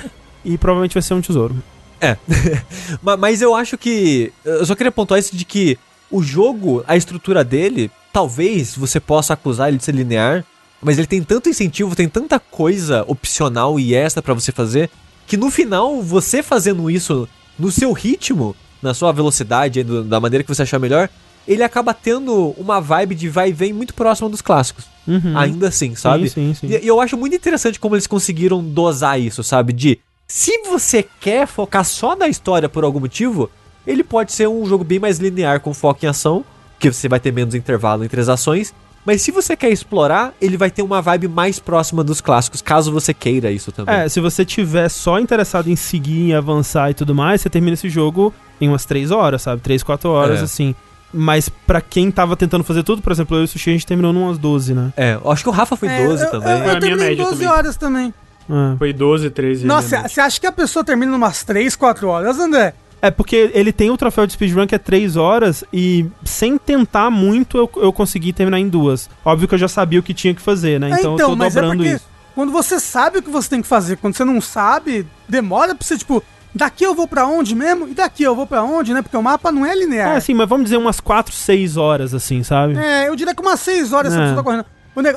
Speaker 1: E provavelmente vai ser um tesouro.
Speaker 2: É. Mas eu acho que. Eu só queria pontuar isso de que o jogo, a estrutura dele, talvez você possa acusar ele de ser linear, mas ele tem tanto incentivo, tem tanta coisa opcional e extra para você fazer, que no final, você fazendo isso no seu ritmo, na sua velocidade, da maneira que você achar melhor, ele acaba tendo uma vibe de vai e vem muito próxima dos clássicos. Uhum. Ainda assim, sabe? Sim, sim, sim. E, eu acho muito interessante como eles conseguiram dosar isso, sabe? De se você quer focar só na história por algum motivo, ele pode ser um jogo bem mais linear com foco em ação, que você vai ter menos intervalo entre as ações, mas se você quer explorar, ele vai ter uma vibe mais próxima dos clássicos, caso você queira isso também.
Speaker 1: É, se você tiver só interessado em seguir, em avançar e tudo mais, você termina esse jogo em umas 3 horas, sabe? 3, 4 horas, é. assim. Mas para quem tava tentando fazer tudo, por exemplo, eu e o Sushi, a gente terminou em umas 12, né?
Speaker 2: É, eu acho que o Rafa foi é, 12
Speaker 3: eu,
Speaker 2: também.
Speaker 3: Eu, eu, eu terminei em 12 também. horas também.
Speaker 4: É. Foi 12, 13.
Speaker 3: Nossa, você acha que a pessoa termina em umas 3, 4 horas, André?
Speaker 1: É porque ele tem o troféu de speedrun que é 3 horas e sem tentar muito eu, eu consegui terminar em duas. Óbvio que eu já sabia o que tinha que fazer, né?
Speaker 3: É, então, então eu tô mas é dobrando é isso. Quando você sabe o que você tem que fazer, quando você não sabe, demora pra você, tipo, daqui eu vou para onde mesmo? E daqui eu vou para onde, né? Porque o mapa não é linear.
Speaker 1: É, sim, mas vamos dizer umas 4, 6 horas, assim, sabe?
Speaker 3: É, eu diria que umas 6 horas é. pessoa tá correndo.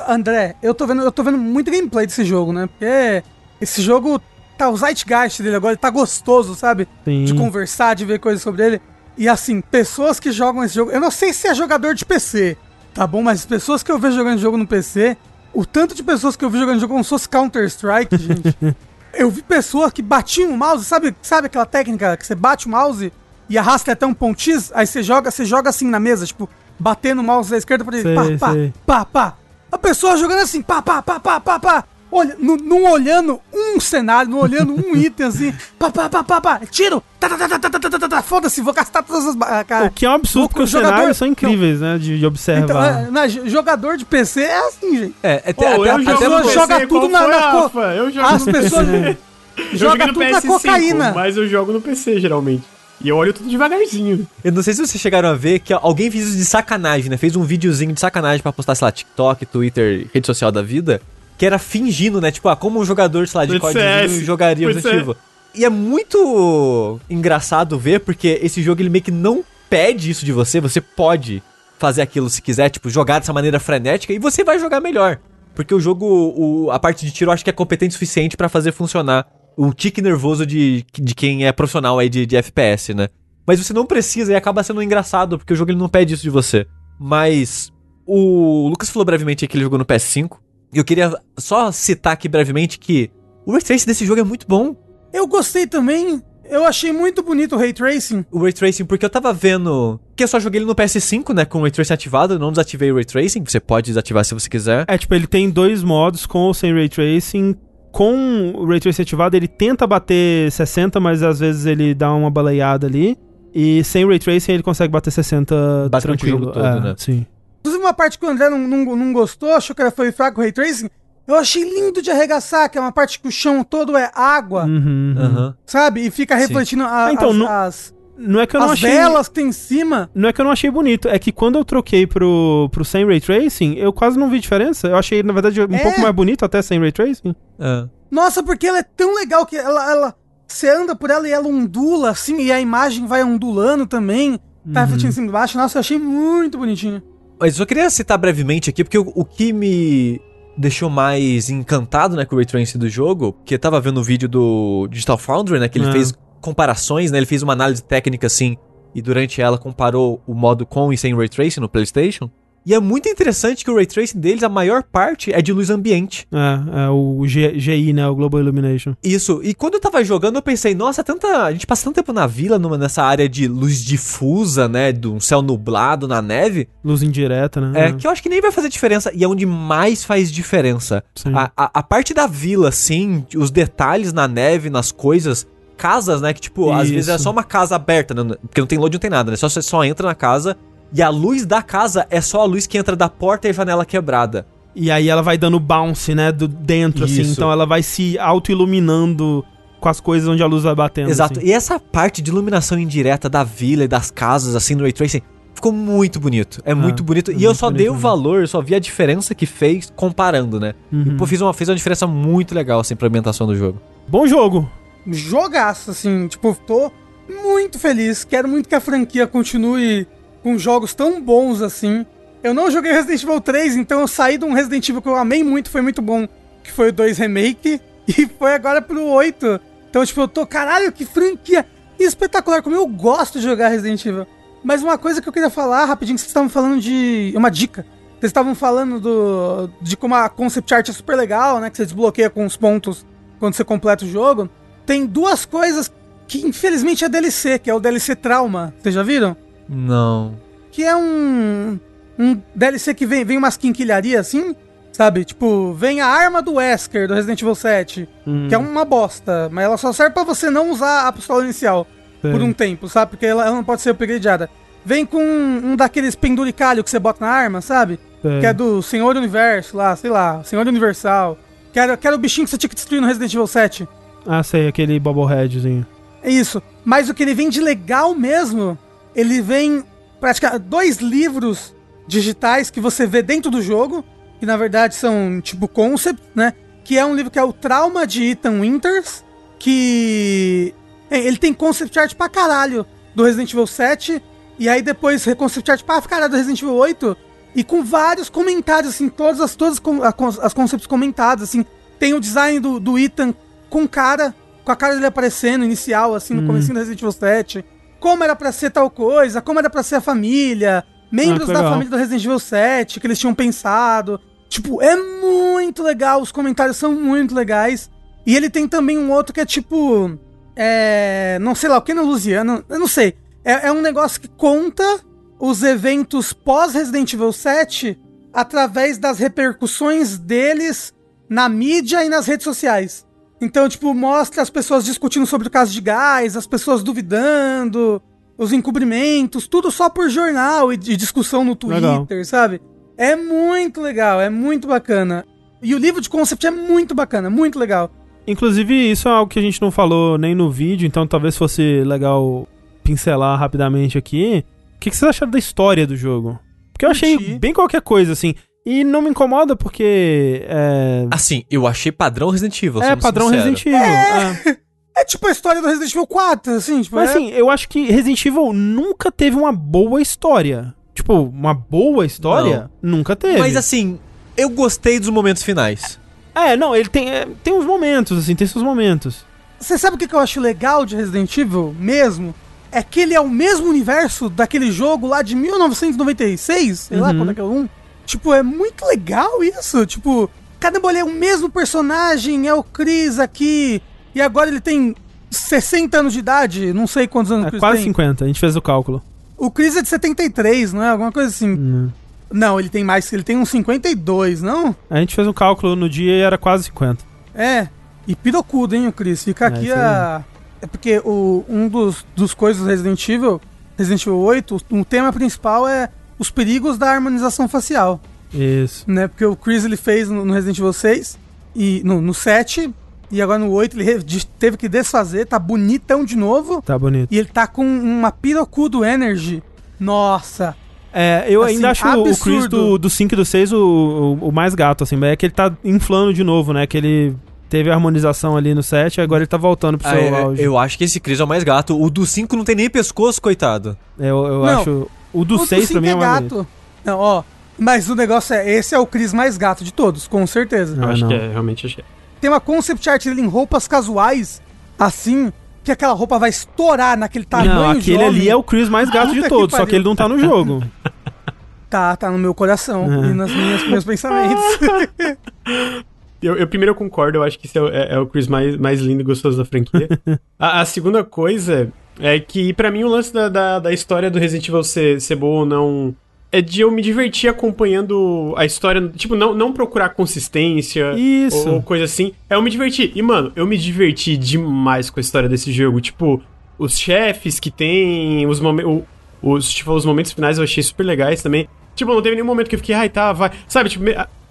Speaker 3: André, eu tô vendo, eu tô vendo muito gameplay desse jogo, né? Porque esse jogo tá o zeitgeist dele agora, ele tá gostoso, sabe? Sim. De conversar, de ver coisas sobre ele. E assim, pessoas que jogam esse jogo, eu não sei se é jogador de PC, tá bom? Mas pessoas que eu vejo jogando jogo no PC, o tanto de pessoas que eu vi jogando jogo como se fosse Counter-Strike, gente. eu vi pessoas que batiam o mouse, sabe, sabe aquela técnica que você bate o mouse e arrasta até um ponto X, aí você joga, você joga assim na mesa, tipo, batendo o mouse da esquerda pra ele, pá, pá, pá, pá. A pessoa jogando assim, pá, pá, pá, pá, pá, pá. Olha, não, não olhando um cenário, não olhando um item assim, pá, pá, pá, pá, pá, tiro, tá, tá, tá, tá, tá, tá, tá, tá, tá, foda-se, vou gastar todas as. ah, Cara,
Speaker 1: O que é um absurdo, porque os
Speaker 3: jogador-
Speaker 1: cenários são incríveis, né? De, de observar.
Speaker 3: então, é, j- jogador de PC é assim, gente.
Speaker 2: É, é até,
Speaker 4: eu jogo PC,
Speaker 3: joga tudo na- na co-?
Speaker 4: Eu jogo
Speaker 3: As pessoas joga tudo na
Speaker 4: PS5,
Speaker 3: cocaína.
Speaker 4: Mas eu jogo no PC, geralmente. E eu olho tudo devagarzinho.
Speaker 2: Eu não sei se vocês chegaram a ver que alguém fez isso de sacanagem, né? Fez um videozinho de sacanagem pra postar, sei lá, TikTok, Twitter, rede social da vida, que era fingindo, né? Tipo, ah, como um jogador, sei lá, de código jogaria o Evil. E é muito engraçado ver, porque esse jogo ele meio que não pede isso de você, você pode fazer aquilo se quiser, tipo, jogar dessa maneira frenética e você vai jogar melhor. Porque o jogo, o- a parte de tiro, eu acho que é competente o suficiente pra fazer funcionar o tique nervoso de, de quem é profissional aí de, de FPS, né? Mas você não precisa e acaba sendo engraçado, porque o jogo ele não pede isso de você. Mas o Lucas falou brevemente que ele jogou no PS5. E eu queria só citar aqui brevemente que o Ray Tracing desse jogo é muito bom.
Speaker 3: Eu gostei também. Eu achei muito bonito o Ray Tracing.
Speaker 2: O Ray Tracing, porque eu tava vendo. Que eu só joguei ele no PS5, né? Com o Ray Tracing ativado. Eu não desativei o Ray Tracing. Você pode desativar se você quiser.
Speaker 1: É, tipo, ele tem dois modos, com ou sem Ray Tracing. Com o Ray Tracing ativado, ele tenta bater 60, mas às vezes ele dá uma baleada ali. E sem Ray Tracing, ele consegue bater 60
Speaker 2: Basicamente o
Speaker 1: tranquilo.
Speaker 2: jogo todo,
Speaker 1: é,
Speaker 2: né?
Speaker 1: Sim.
Speaker 3: Inclusive, uma parte que o André não, não, não gostou, achou que foi fraco o Ray Tracing. Eu achei lindo de arregaçar, que é uma parte que o chão todo é água,
Speaker 1: Uhum, uhum.
Speaker 3: Sabe? E fica refletindo a-
Speaker 1: Ah, então,
Speaker 3: as,
Speaker 1: não-
Speaker 3: as,
Speaker 1: Não é que eu não
Speaker 3: as
Speaker 1: achei...
Speaker 3: velas que tem em cima.
Speaker 1: Não é que eu não achei bonito, é que quando eu troquei pro, pro sem Ray Tracing, eu quase não vi diferença. Eu achei, na verdade, um
Speaker 3: É.
Speaker 1: pouco mais bonito até sem Ray Tracing.
Speaker 2: É.
Speaker 3: Nossa, porque ela é tão legal que ela, ela você anda por ela e ela ondula assim, e a imagem vai ondulando também. Tá
Speaker 1: Uhum.
Speaker 3: refletindo em cima e embaixo. Nossa, eu achei muito bonitinho.
Speaker 2: Mas eu queria citar brevemente aqui, porque o, o que me deixou mais encantado, né, com o Ray Tracing do jogo, que eu tava vendo o vídeo do Digital Foundry, né, que ele
Speaker 1: Ah.
Speaker 2: fez comparações, né, ele fez uma análise técnica, assim, e durante ela comparou o modo com e sem Ray Tracing no PlayStation. E é muito interessante que o Ray Tracing deles, a maior parte é de luz ambiente.
Speaker 1: É, é o G- GI, né? O Global Illumination.
Speaker 2: Isso, e quando eu tava jogando, eu pensei, nossa, tanta. A gente passa tanto tempo na vila, numa, nessa área de luz difusa, né? De um céu nublado na neve.
Speaker 1: Luz indireta, né?
Speaker 2: É, que eu acho que nem vai fazer diferença. E é onde mais faz diferença.
Speaker 1: Sim.
Speaker 2: A, a, a parte da vila, assim, os detalhes na neve, nas coisas. Casas, né? Que, tipo, às
Speaker 1: Isso.
Speaker 2: vezes é só uma casa aberta, né? Porque não tem load, não tem nada, né? Só, você só entra na casa. E a luz da casa é só a luz que entra da porta e janela quebrada.
Speaker 1: E aí ela vai dando bounce, né? Do dentro, assim.
Speaker 2: Isso.
Speaker 1: Então ela vai se auto-iluminando com as coisas onde a luz vai batendo.
Speaker 2: Exato.
Speaker 1: assim.
Speaker 2: E essa parte de iluminação indireta da vila e das casas, assim, no Ray Tracing, ficou muito bonito. É muito bonito.
Speaker 1: é
Speaker 2: e eu
Speaker 1: muito
Speaker 2: só
Speaker 1: bonito
Speaker 2: dei o valor, eu só vi a diferença que fez comparando, né?
Speaker 1: Uhum.
Speaker 2: E, pô, fiz uma, fez uma diferença muito legal essa implementação do jogo.
Speaker 1: Bom jogo.
Speaker 3: Jogaço, assim. Tipo, tô muito feliz. Quero muito que a franquia continue com jogos tão bons assim. Eu não joguei Resident Evil 3, então eu saí de um Resident Evil que eu amei muito, foi muito bom, que foi o 2 Remake, e foi agora pro 8. Então, tipo, eu tô, caralho, que franquia espetacular, como eu gosto de jogar Resident Evil. Mas uma coisa que eu queria falar rapidinho, que vocês estavam falando de. Uma dica. Vocês estavam falando do. de como a concept art é super legal, né? Que você desbloqueia com os pontos quando você completa o jogo. Tem duas coisas que infelizmente é DLC, que é o DLC Trauma. Vocês já viram?
Speaker 2: Não.
Speaker 3: Que é um. Um DLC que vem, vem umas quinquilharias assim, sabe? Tipo, vem a arma do Wesker do Resident Evil 7,
Speaker 1: Hum,
Speaker 3: que é uma bosta, mas ela só serve pra você não usar a pistola inicial
Speaker 1: sei.
Speaker 3: por um tempo, sabe? Porque ela, ela não pode ser upgradeada. Vem com um, daqueles penduricalhos que você bota na arma, sabe?
Speaker 1: sei.
Speaker 3: Que é do Senhor Universo lá, sei lá, Senhor Universal. Que era, que era o bichinho que você tinha que destruir no Resident Evil 7.
Speaker 1: Ah, sei, aquele bobbleheadzinho.
Speaker 3: É isso. Mas o que ele vem de legal mesmo, ele vem praticamente dois livros digitais que você vê dentro do jogo, que na verdade são tipo concept, né? Que é um livro que é o Trauma de Ethan Winters, que é, ele tem concept art pra caralho do Resident Evil 7, e aí depois concept art pra caralho do Resident Evil 8, e com vários comentários, assim, todas as, todas as concepts comentadas, assim. Tem o design do, do Ethan com cara, com a cara dele aparecendo, inicial, assim, no
Speaker 1: Hum.
Speaker 3: comecinho do Resident Evil 7. Como era pra ser tal coisa, como era pra ser a família, membros
Speaker 1: que
Speaker 3: da família do Resident Evil 7 que eles tinham pensado. Tipo, é muito legal, os comentários são muito legais. E ele tem também um outro que é tipo. É. Não sei lá, o que no Luciano? Eu não sei. É, é um negócio que conta os eventos pós-Resident Evil 7 através das repercussões deles na mídia e nas redes sociais. Então, tipo, mostra as pessoas discutindo sobre o caso de gás, as pessoas duvidando, os encobrimentos, tudo só por jornal e de discussão no Twitter,
Speaker 1: Legal.
Speaker 3: sabe? É muito legal, é muito bacana. E o livro de concept é muito bacana, muito legal.
Speaker 1: Inclusive, isso é algo que a gente não falou nem no vídeo, então talvez fosse legal pincelar rapidamente aqui. O que, que vocês acharam da história do jogo? Porque eu achei bem qualquer coisa, assim. E não me incomoda porque. É,
Speaker 2: Assim, eu achei padrão Resident Evil.
Speaker 1: é padrão
Speaker 2: sincero.
Speaker 1: Resident Evil. é.
Speaker 3: É tipo a história do Resident Evil 4, assim, tipo,
Speaker 1: Mas
Speaker 3: é-
Speaker 1: assim, eu acho que Resident Evil nunca teve uma boa história. Tipo, uma boa história? Nunca teve.
Speaker 2: Mas assim, eu gostei dos momentos finais.
Speaker 1: É, não, ele tem, é, tem uns momentos, assim, tem seus momentos.
Speaker 3: Você sabe o que eu acho legal de Resident Evil mesmo? É que ele é o mesmo universo daquele jogo lá de 1996, sei lá
Speaker 1: Uhum.
Speaker 3: quando é que é o 1. Tipo, é muito legal isso. Tipo, ele é o mesmo personagem, é o Chris aqui. E agora ele tem 60 anos de idade, não sei quantos anos o
Speaker 1: É
Speaker 3: Chris
Speaker 1: quase
Speaker 3: tem.
Speaker 1: 50, a gente fez o cálculo.
Speaker 3: O Chris é de 73, não é? Alguma coisa assim.
Speaker 1: Hum.
Speaker 3: Não, ele tem mais, ele tem uns 52, não?
Speaker 1: A gente fez um cálculo no dia e era quase 50.
Speaker 3: É. E pirocudo, hein, o Chris? Fica
Speaker 1: É,
Speaker 3: aqui a. É porque o, um dos, dos coisas do Resident Evil, Resident Evil 8, o, o tema principal é os perigos da harmonização facial.
Speaker 1: Isso.
Speaker 3: Né? Porque o Chris ele fez no, Resident Evil 6, e no, no 7, e agora no 8 ele teve que desfazer, tá bonitão de novo.
Speaker 1: Tá bonito.
Speaker 3: E ele tá com uma pirocudo energy. Nossa.
Speaker 1: É, eu
Speaker 3: Assim,
Speaker 1: ainda acho o- o Chris
Speaker 3: absurdo.
Speaker 1: do, do 5 e do 6 o, o, o mais gato, assim. É que ele tá inflando de novo, né? Que ele teve a harmonização ali no 7 e agora ele tá voltando pro
Speaker 2: Ah,
Speaker 1: seu
Speaker 2: é,
Speaker 1: auge.
Speaker 2: eu acho que esse Chris é o mais gato. O do 5 não tem nem pescoço, coitado.
Speaker 1: Eu, eu
Speaker 3: Não.
Speaker 1: acho. O do
Speaker 3: O
Speaker 1: 6 pra mim é,
Speaker 3: é gato. Não, ó. Mas o negócio é, esse é o Chris mais gato de todos, com certeza.
Speaker 4: Eu
Speaker 1: Ah,
Speaker 4: acho
Speaker 1: não.
Speaker 4: que é, realmente acho que é.
Speaker 3: Tem uma concept art dele em roupas casuais, assim, que aquela roupa vai estourar naquele tamanho
Speaker 1: não, aquele ali é o Chris mais gato
Speaker 3: Puta
Speaker 1: de todos, só que ele não tá no jogo.
Speaker 3: Tá, tá no meu coração
Speaker 1: Uhum.
Speaker 3: e nos minhas, meus pensamentos.
Speaker 4: Eu, eu primeiro eu concordo, eu acho que esse é, o- é- é o Chris mais, mais lindo e gostoso da franquia. a, a segunda coisa é que, pra mim, o lance da, da, da história do Resident Evil ser, ser boa ou não. É de eu me divertir acompanhando a história. Tipo, não, não procurar consistência
Speaker 1: Isso.
Speaker 4: ou coisa assim. É eu me divertir. E, mano, eu me diverti demais com a história desse jogo. Tipo, os chefes que tem, os momentos. Os, tipo, os momentos finais eu achei super legais também. Tipo, não teve nenhum momento que eu fiquei, ai, tá, vai. Sabe, tipo,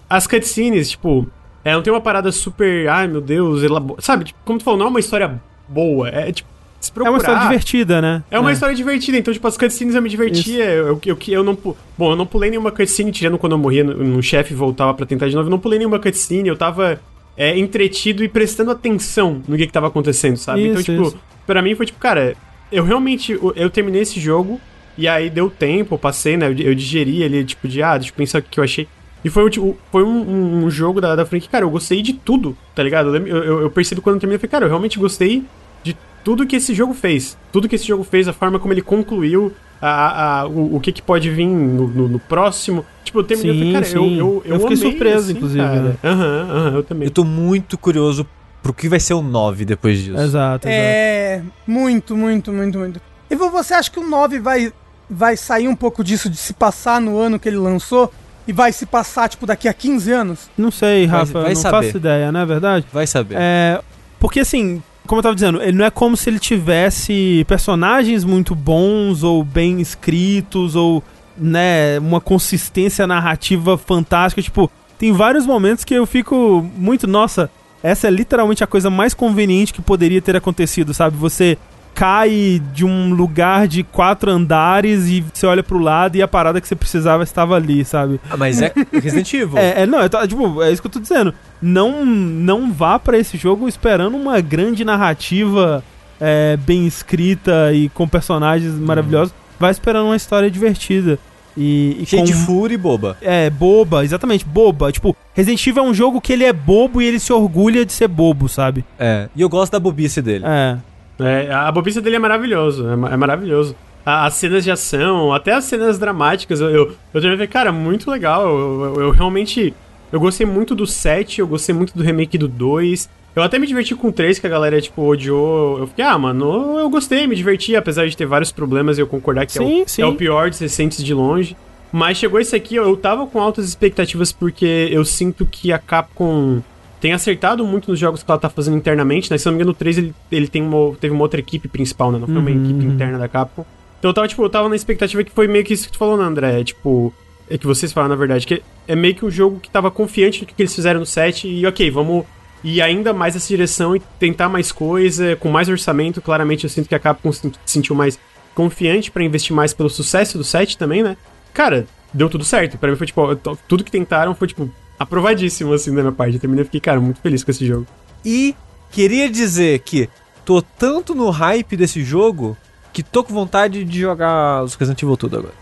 Speaker 4: as cutscenes, tipo, é, não tem uma parada super, ai meu Deus, sabe? Tipo, como tu falou, não é uma história boa. É tipo, se
Speaker 1: É
Speaker 4: procurar.
Speaker 1: uma história divertida, né?
Speaker 4: É uma história divertida, então, tipo, as cutscenes eu me divertia. Eu, eu, eu, eu não. Bom, eu não pulei nenhuma cutscene, tirando quando eu morria no, no chefe e voltava pra tentar de novo. Eu não pulei nenhuma cutscene, eu tava é, entretido e prestando atenção no que, que tava acontecendo, sabe? então,
Speaker 1: Isso,
Speaker 4: tipo,
Speaker 1: isso.
Speaker 4: pra mim foi tipo, cara, eu realmente. Eu, terminei esse jogo e aí deu tempo, eu passei, né? Eu, eu digeri ele, tipo, de, ah, deixa eu pensar o que, eu achei. E foi, tipo, foi um, um- um jogo da, da franquia, cara, eu gostei de tudo, tá ligado? Eu, eu, eu percebi quando eu terminei, eu falei, cara, eu realmente gostei de tudo que esse jogo fez. Tudo que esse jogo fez, a forma como ele concluiu, a, a- o, o que, que pode vir no, no- no próximo. Tipo, eu terminei, eu falei,
Speaker 1: Sim,
Speaker 4: cara, eu,
Speaker 1: sim.
Speaker 4: eu, eu,
Speaker 1: Eu fiquei
Speaker 4: amei,
Speaker 1: surpreso,
Speaker 4: assim,
Speaker 1: inclusive, né?
Speaker 4: Aham, aham, eu também.
Speaker 2: Eu tô muito curioso pro que vai ser o 9 depois disso.
Speaker 1: Exato, exato.
Speaker 3: É. Muito, muito, muito, muito. E você acha que o 9 vai, vai sair um pouco disso de se passar no ano que ele lançou? E vai se passar, tipo, daqui a 15 anos?
Speaker 1: Não sei,
Speaker 2: Vai-
Speaker 1: Rafa,
Speaker 2: vai
Speaker 1: não
Speaker 2: saber.
Speaker 1: faço ideia, não é verdade?
Speaker 2: Vai saber.
Speaker 1: É, porque assim, como eu tava dizendo, ele não é como se ele tivesse personagens muito bons ou bem escritos ou, né, uma consistência narrativa fantástica, tipo, tem vários momentos que eu fico muito, nossa, essa é literalmente a coisa mais conveniente que poderia ter acontecido, sabe? Você cai de um lugar de quatro andares e você olha pro lado e a parada que você precisava estava ali, sabe?
Speaker 2: Ah, mas é Resident Evil.
Speaker 1: É, é, não, tô- tipo, é isso que eu tô dizendo. Não, não vá pra esse jogo esperando uma grande narrativa é, bem escrita e com personagens maravilhosos. Vai esperando uma história divertida. E, e
Speaker 2: Cheio
Speaker 1: com-
Speaker 2: de fúria e boba.
Speaker 1: É, boba, exatamente, boba. Tipo, Resident Evil é um jogo que ele é bobo e ele se orgulha de ser bobo, sabe?
Speaker 2: É. E eu gosto da bobice dele.
Speaker 1: É.
Speaker 4: É, a bobice dele é maravilhoso, é, é maravilhoso. A- As cenas de ação, até as cenas dramáticas, eu, eu, eu também falei, cara, muito legal. Eu, eu- eu realmente. Eu gostei muito do 7, eu gostei muito do remake do 2. Eu até me diverti com o 3, que a galera, tipo, odiou. Eu fiquei, ah, mano, eu gostei, me diverti, apesar de ter vários problemas e eu concordar que é,
Speaker 1: Sim,
Speaker 4: o,
Speaker 1: sim.
Speaker 4: é o pior dos recentes de longe. Mas chegou esse aqui, eu, eu tava com altas expectativas porque eu sinto que a Capcom tem acertado muito nos jogos que ela tá fazendo internamente, né? Se não me engano, no 3 ele, ele tem uma, teve uma outra equipe principal, né? Não foi uma
Speaker 1: Uhum,
Speaker 4: equipe
Speaker 1: uhum.
Speaker 4: interna da Capcom. Então eu tava, tipo, eu tava na expectativa que foi meio que isso que tu falou, né, André? É, tipo, é que vocês falaram, na verdade, que é meio que um jogo que tava confiante no que, eles fizeram no set e, ok, vamos ir ainda mais nessa direção e tentar mais coisa, com mais orçamento. Claramente eu sinto que a Capcom se sentiu mais confiante pra investir mais pelo sucesso do set também, né? Cara, deu tudo certo. Pra mim foi, tipo, tudo que tentaram foi, tipo, aprovadíssimo, assim, da minha parte. Eu terminei e fiquei, cara, muito feliz com esse jogo.
Speaker 2: E queria dizer que tô tanto no hype desse jogo que tô com vontade de jogar os Resident Evil tudo agora.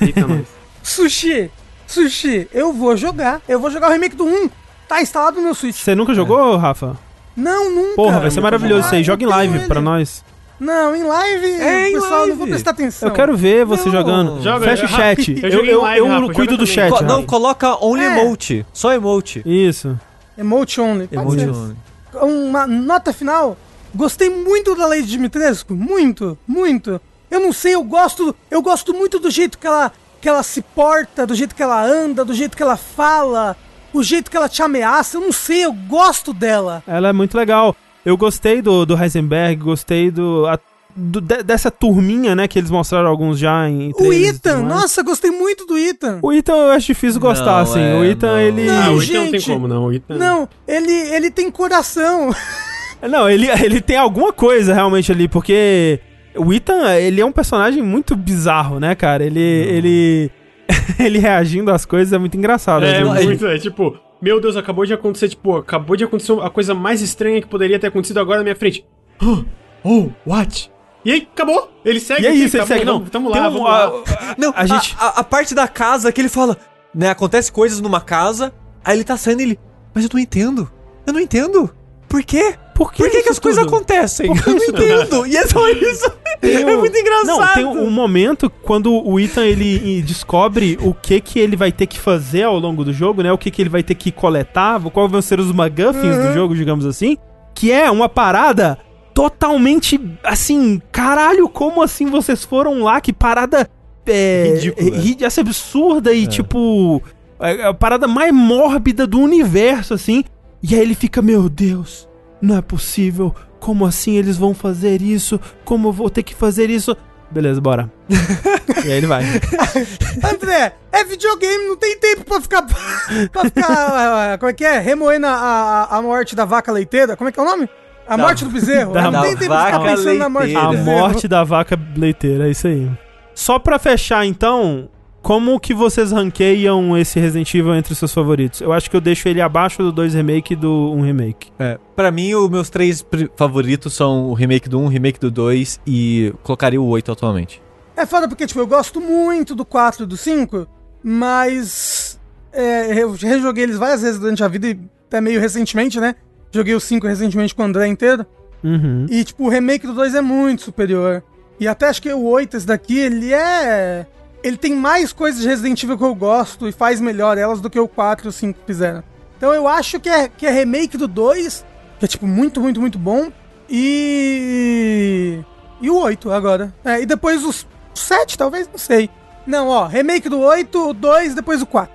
Speaker 4: Eita, nós.
Speaker 3: Sushi, Sushi, eu vou jogar. Eu vou jogar o remake do 1. Tá instalado no meu Switch.
Speaker 1: Você nunca jogou, Rafa?
Speaker 3: Não, nunca.
Speaker 1: Porra, vai ser maravilhoso isso aí.
Speaker 3: Ah,
Speaker 1: Joga em
Speaker 3: tenho
Speaker 1: live
Speaker 3: ele.
Speaker 1: pra nós.
Speaker 3: Não, em live,
Speaker 2: É, em
Speaker 3: pessoal, não vou
Speaker 2: live.
Speaker 3: prestar atenção.
Speaker 1: Eu quero ver você
Speaker 2: Não.
Speaker 1: jogando.
Speaker 4: Joga,
Speaker 1: Fecha o chat.
Speaker 4: Eu
Speaker 1: Eu,
Speaker 4: joguei
Speaker 1: eu,
Speaker 4: live,
Speaker 1: eu
Speaker 4: Rafa,
Speaker 1: cuido do
Speaker 4: também.
Speaker 1: chat.
Speaker 2: Co- não, coloca only
Speaker 3: É.
Speaker 2: emote. Só emote.
Speaker 1: Isso.
Speaker 3: Emote only.
Speaker 2: Emote only.
Speaker 3: Uma nota final. Gostei muito da Lady Dimitrescu. Muito, muito. Eu não sei, eu gosto, eu gosto muito do jeito que ela, que ela se porta, do jeito que ela anda, do jeito que ela fala, o jeito que ela te ameaça. Eu não sei, eu gosto dela.
Speaker 1: Ela é muito legal. Eu gostei do, do Heisenberg, gostei do, a- do- de- dessa turminha, né, que eles mostraram alguns já em
Speaker 3: O Ethan, nossa, gostei muito do Ethan.
Speaker 1: O Ethan eu acho difícil gostar,
Speaker 2: Não,
Speaker 1: assim.
Speaker 2: é,
Speaker 1: o Ethan,
Speaker 2: não.
Speaker 1: ele...
Speaker 3: Não,
Speaker 4: Ah, o Ethan não tem
Speaker 3: gente.
Speaker 4: como, não. O Ethan...
Speaker 3: Não, ele, ele tem coração.
Speaker 1: Não, ele, ele tem alguma coisa realmente ali, porque o Ethan, ele é um personagem muito bizarro, né, cara? Ele... Ele... ele reagindo às coisas é muito engraçado.
Speaker 4: É,
Speaker 1: às vezes.
Speaker 4: muito, é tipo, meu Deus, acabou de acontecer, tipo, acabou de acontecer a coisa mais estranha que poderia ter acontecido agora na minha frente. Oh, oh what? E aí, acabou. Ele segue
Speaker 1: E é isso, ele segue. Não,
Speaker 4: Tamo lá,
Speaker 1: um-
Speaker 4: lá.
Speaker 1: a-
Speaker 2: Não,
Speaker 1: a gente...
Speaker 2: a, a parte da casa que ele fala, né, acontece coisas numa casa, aí ele tá saindo e ele, mas eu não entendo. Eu não entendo. Por quê?
Speaker 1: Por que,
Speaker 2: Por que, que as coisas
Speaker 1: tudo?
Speaker 2: acontecem?
Speaker 1: Por que
Speaker 2: Eu não entendo. E é só isso. É
Speaker 1: um-
Speaker 2: muito engraçado.
Speaker 1: Não, tem um momento quando o Ethan ele descobre o que que ele vai ter que fazer ao longo do jogo, né? O que que ele vai ter que coletar, quais vão ser os MacGuffins do jogo, digamos assim, que é uma parada totalmente assim, caralho, como assim vocês foram lá? Que parada é,
Speaker 2: Ridícula.
Speaker 1: é, essa absurda e tipo é a parada mais mórbida do universo assim. E aí ele fica, meu Deus, não é possível. Como assim eles vão fazer isso? Como eu vou ter que fazer isso? Beleza, bora. e aí ele vai.
Speaker 3: André, é videogame, não tem tempo pra ficar. pra ficar. ah, como é que é? Remoendo a, a, a morte da vaca leiteira. Como é que é o nome? A
Speaker 2: Da-
Speaker 3: morte do bezerro.
Speaker 1: da
Speaker 3: não tem tempo pra ficar pensando na morte do
Speaker 1: A
Speaker 2: leiteira.
Speaker 3: bezerro.
Speaker 1: morte da vaca leiteira, é isso aí. Só pra fechar, então, como que vocês ranqueiam esse Resident Evil entre os seus favoritos? Eu acho que eu deixo ele abaixo do 2 remake e do 1 remake.
Speaker 2: É, pra mim, os meus três favoritos são o remake do 1, o remake do 2 e colocaria o 8 atualmente.
Speaker 3: É foda porque, tipo, eu gosto muito do 4 e do 5, mas. É, eu rejoguei eles várias vezes durante a vida e até meio recentemente, né? Joguei o 5 recentemente com o André inteiro.
Speaker 1: Uhum.
Speaker 3: E, tipo, o remake do 2 é muito superior. E até acho que o 8, esse daqui, ele é. Ele tem mais coisas de Resident Evil que eu gosto e faz melhor elas do que o 4 e o 5 fizeram. Então eu acho que é, que é remake do 2, que é, tipo, muito, muito, muito bom. E. E o 8 agora. É, e depois os 7, talvez, não sei. Não, ó, remake do 8, o 2, depois o 4.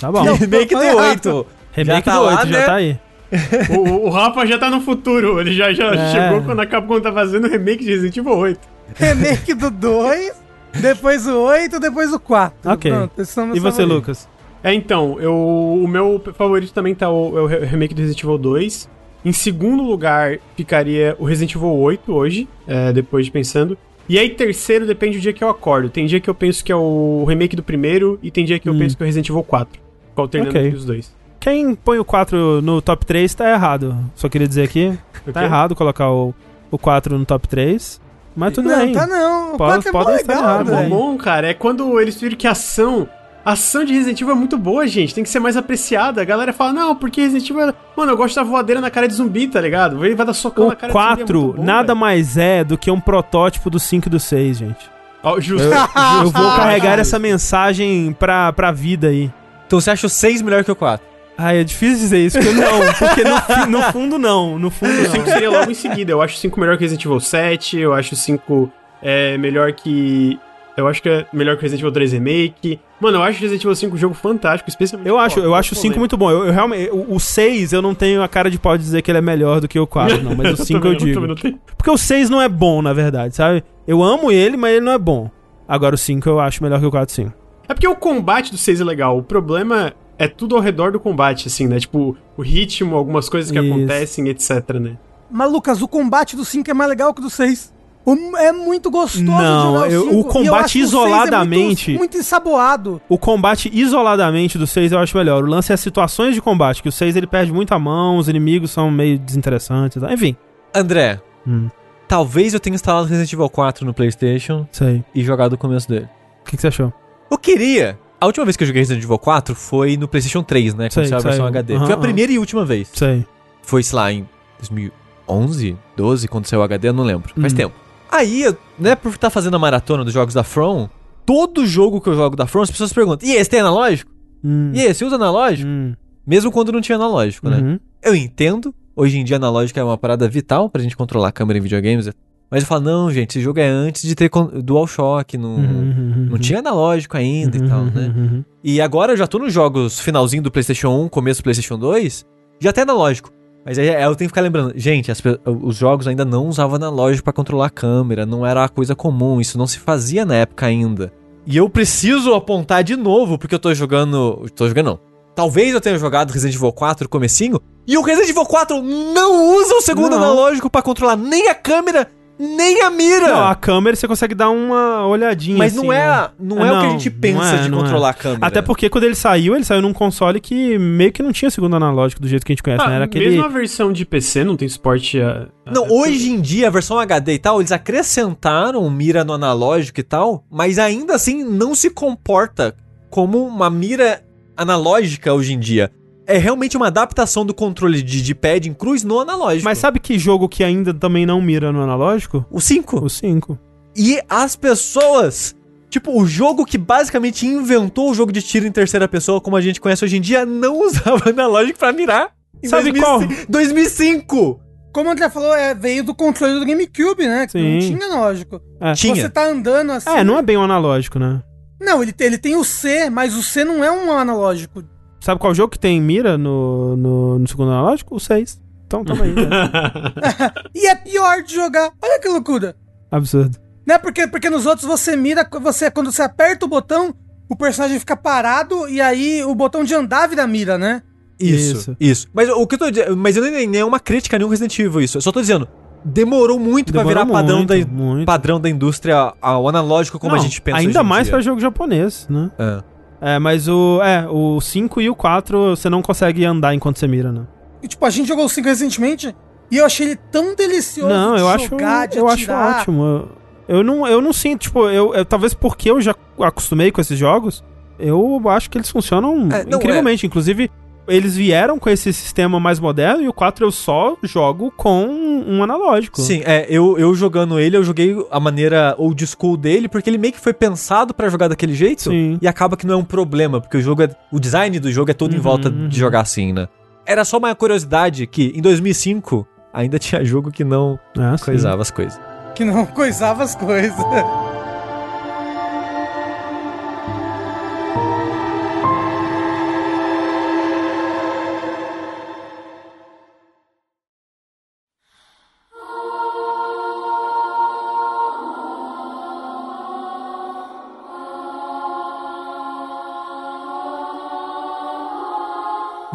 Speaker 1: Tá bom.
Speaker 3: Não,
Speaker 2: remake do
Speaker 3: falei errado.
Speaker 2: 8.
Speaker 1: remake
Speaker 2: já tá
Speaker 1: do 8
Speaker 2: lá,
Speaker 1: já
Speaker 2: né?
Speaker 1: tá aí.
Speaker 4: O, o Rafa já tá no futuro, ele já, já
Speaker 1: É.
Speaker 4: chegou quando a Capcom tá fazendo remake de Resident Evil 8.
Speaker 3: Remake do 2, depois o 8, depois o 4.
Speaker 1: Ok.
Speaker 3: esses são meus
Speaker 1: E você. Lucas?
Speaker 4: É, então, eu, o meu favorito também tá o, é o re- remake do Resident Evil 2. Em segundo lugar, ficaria o Resident Evil 8 hoje, é, depois de pensando. E aí, terceiro, depende do dia que eu acordo. Tem dia que eu penso que é o remake do primeiro, e tem dia que eu
Speaker 1: Hum.
Speaker 4: penso que é o Resident Evil 4. Fico alternando
Speaker 1: Ok.
Speaker 4: entre os dois.
Speaker 1: Quem põe o 4 no top 3 tá errado. Só queria dizer aqui, tá errado colocar o, o 4 no top 3. Mas tudo
Speaker 3: não,
Speaker 1: bem.
Speaker 3: tá não. O
Speaker 1: Pode-
Speaker 3: 4 é mó
Speaker 1: podem estar
Speaker 3: legal,
Speaker 1: errados,
Speaker 4: É bom, cara. É quando eles viram que a ação. A ação de Resident Evil é muito boa, gente. Tem que ser mais apreciada. A galera fala, não, porque Resident Evil. é- Mano, eu gosto da voadeira na cara de zumbi, tá ligado? Ele vai dar socão
Speaker 1: O
Speaker 4: na cara de zumbi. é
Speaker 1: 4
Speaker 4: muito bom,
Speaker 1: nada
Speaker 4: velho.
Speaker 1: mais é do que um protótipo do 5 e do 6, gente.
Speaker 4: Ó, justo.
Speaker 1: Eu vou
Speaker 3: Ah,
Speaker 1: carregar essa mensagem pra, pra vida aí.
Speaker 2: Então você acha o 6 melhor que o 4?
Speaker 1: Ai, é difícil dizer isso, porque não. Porque no, fi- no fundo, não. No fundo,
Speaker 4: O 5
Speaker 1: não.
Speaker 4: seria logo em seguida. Eu acho o 5 melhor que Resident Evil 7. Eu acho o 5 é, melhor que. Eu acho que é melhor que Resident Evil 3 Remake. Mano, eu acho Resident Evil 5 um jogo fantástico, especialmente.
Speaker 1: Eu acho, eu acho o
Speaker 4: pô,
Speaker 1: 5
Speaker 4: velho.
Speaker 1: muito bom. Eu, eu realmente. O, o 6 eu não tenho a cara de pau de dizer que ele é melhor do que o 4, não. Mas o 5 eu
Speaker 4: também-
Speaker 1: digo. Porque o 6 não é bom, na verdade, sabe? Eu amo ele, mas ele não é bom. Agora o 5 eu acho melhor que o 4, sim.
Speaker 4: É porque o combate do 6 é legal. O problema é tudo ao redor do combate, assim, né? Tipo, o ritmo, algumas coisas que
Speaker 1: Isso.
Speaker 4: acontecem, etc, né?
Speaker 3: Mas, Lucas, o combate do 5 é mais legal que o do 6. O- É muito gostoso
Speaker 1: Não,
Speaker 3: de jogar
Speaker 1: eu-
Speaker 3: o 5.
Speaker 1: o combate
Speaker 3: eu acho que o é
Speaker 1: isoladamente-
Speaker 3: muito, muito ensaboado.
Speaker 1: O combate isoladamente do 6 eu acho melhor. O lance é as situações de combate, que o 6 ele perde muita mão, os inimigos são meio desinteressantes e tal. Enfim.
Speaker 2: André,
Speaker 1: Hum,
Speaker 2: talvez eu tenha instalado Resident Evil 4 no PlayStation
Speaker 1: sei.
Speaker 2: e jogado o começo dele.
Speaker 1: O que, que você achou?
Speaker 2: Eu queria. A última vez que eu joguei Resident Evil 4 foi no PlayStation 3, né? Quando
Speaker 1: Sei,
Speaker 2: saiu a versão. HD.
Speaker 1: Aham,
Speaker 2: foi a primeira e última vez.
Speaker 1: Sei.
Speaker 2: Foi, sei lá, em 2011, 12, quando saiu o HD, eu não lembro. Faz
Speaker 1: Uhum.
Speaker 2: tempo. Aí, né, por estar fazendo a maratona dos jogos da From, todo jogo que eu jogo da From, as pessoas perguntam: e esse tem analógico?
Speaker 1: Hum,
Speaker 2: E esse usa analógico?
Speaker 1: hum,
Speaker 2: Mesmo quando não tinha analógico, né?
Speaker 1: uhum.
Speaker 2: Eu entendo. Hoje em dia, analógico é uma parada vital pra gente controlar a câmera em videogames. Mas eu falo, não, gente, esse jogo é antes de ter con- DualShock, não,
Speaker 1: Uhum, uhum,
Speaker 2: não tinha analógico ainda e tal,
Speaker 1: uhum,
Speaker 2: né?
Speaker 1: uhum.
Speaker 2: E agora eu já tô nos jogos finalzinho do PlayStation 1, começo do PlayStation 2, já tem analógico. Mas aí eu tenho que ficar lembrando, gente, as os jogos ainda não usavam analógico pra controlar a câmera, não era uma coisa comum, isso não se fazia na época ainda. E eu preciso apontar de novo, porque eu tô jogando. Tô jogando não. Talvez eu tenha jogado Resident Evil 4 comecinho, e o Resident Evil 4 não usa o segundo
Speaker 1: Não.
Speaker 2: analógico pra controlar nem a câmera, nem a mira.
Speaker 1: Não, a câmera você consegue dar uma olhadinha.
Speaker 2: Mas
Speaker 1: assim,
Speaker 2: não é,
Speaker 1: né?
Speaker 2: não é, o que a gente
Speaker 1: não
Speaker 2: pensa
Speaker 1: é,
Speaker 2: de
Speaker 1: não é.
Speaker 2: controlar a câmera.
Speaker 1: Até porque quando ele saiu, ele saiu num console que meio que não tinha segundo analógico do jeito que a gente conhece,
Speaker 4: Ah,
Speaker 1: né? Era aquele.
Speaker 4: Mesmo a versão de PC não tem suporte a. a-
Speaker 2: Não, hoje em dia, a versão HD e tal, eles acrescentaram mira no analógico e tal, mas ainda assim não se comporta como uma mira analógica hoje em dia. É realmente uma adaptação do controle de, de pad em cruz no analógico.
Speaker 1: Mas sabe que jogo que ainda também não mira no analógico?
Speaker 2: o 5.
Speaker 1: O 5.
Speaker 2: E as pessoas. Tipo, o jogo que basicamente inventou o jogo de tiro em terceira pessoa, como a gente conhece hoje em dia, não usava analógico pra mirar. Em
Speaker 1: Sabe
Speaker 2: 2005 2005!
Speaker 3: Como o André falou, é, veio do controle do GameCube, né? Que
Speaker 1: Sim.
Speaker 3: não tinha analógico.
Speaker 1: É.
Speaker 2: Tinha.
Speaker 3: Você tá andando assim.
Speaker 1: É, não é bem um analógico, né?
Speaker 3: Não, ele, tem- ele tem o C, mas o C não é um analógico.
Speaker 1: Sabe qual jogo que tem mira no, no, no segundo analógico? O 6. Então tamo aí, né?
Speaker 3: E é pior de jogar. Olha que loucura.
Speaker 1: Absurdo.
Speaker 3: Né? Porque, porque nos outros você mira, você, quando você aperta o botão, o personagem fica parado e aí o botão de andar vira mira, né?
Speaker 2: Isso,
Speaker 1: Isso.
Speaker 2: isso. Mas o que eu tô dizendo, mas eu nem, nem é uma crítica nenhum Resident Evil isso. Eu só tô dizendo, demorou muito pra
Speaker 1: Demorou
Speaker 2: virar padrão
Speaker 1: muito,
Speaker 2: da
Speaker 1: muito.
Speaker 2: padrão da indústria ao analógico como
Speaker 1: Não,
Speaker 2: a gente pensa
Speaker 1: Ainda
Speaker 2: hoje em
Speaker 1: mais
Speaker 2: dia.
Speaker 1: pra jogo japonês, né?
Speaker 2: É.
Speaker 1: É, mas o. É, o 5 e o 4 você não consegue andar enquanto você mira, né?
Speaker 3: E, tipo, a gente jogou o 5 recentemente e eu achei ele tão delicioso
Speaker 1: Não,
Speaker 3: de
Speaker 1: eu acho,
Speaker 3: jogar, de
Speaker 1: eu acho ótimo. Eu, eu não, eu não sinto, tipo, eu, eu- talvez porque eu já acostumei com esses jogos, eu acho que eles funcionam
Speaker 2: É, não,
Speaker 1: incrivelmente. Inclusive, eles vieram com esse sistema mais moderno e o 4 eu só jogo com um analógico.
Speaker 2: Sim, é, eu, eu jogando ele, eu joguei a maneira old school dele, porque ele meio que foi pensado pra jogar daquele jeito.
Speaker 1: Sim.
Speaker 2: E acaba que não é um problema, porque o jogo é, o design do jogo é todo em
Speaker 1: Uhum,
Speaker 2: volta
Speaker 1: uhum.
Speaker 2: de jogar assim, né? Era só uma curiosidade que em 2005 ainda tinha jogo que não
Speaker 1: sim.
Speaker 2: coisava as coisas.
Speaker 3: Que não coisava as coisas.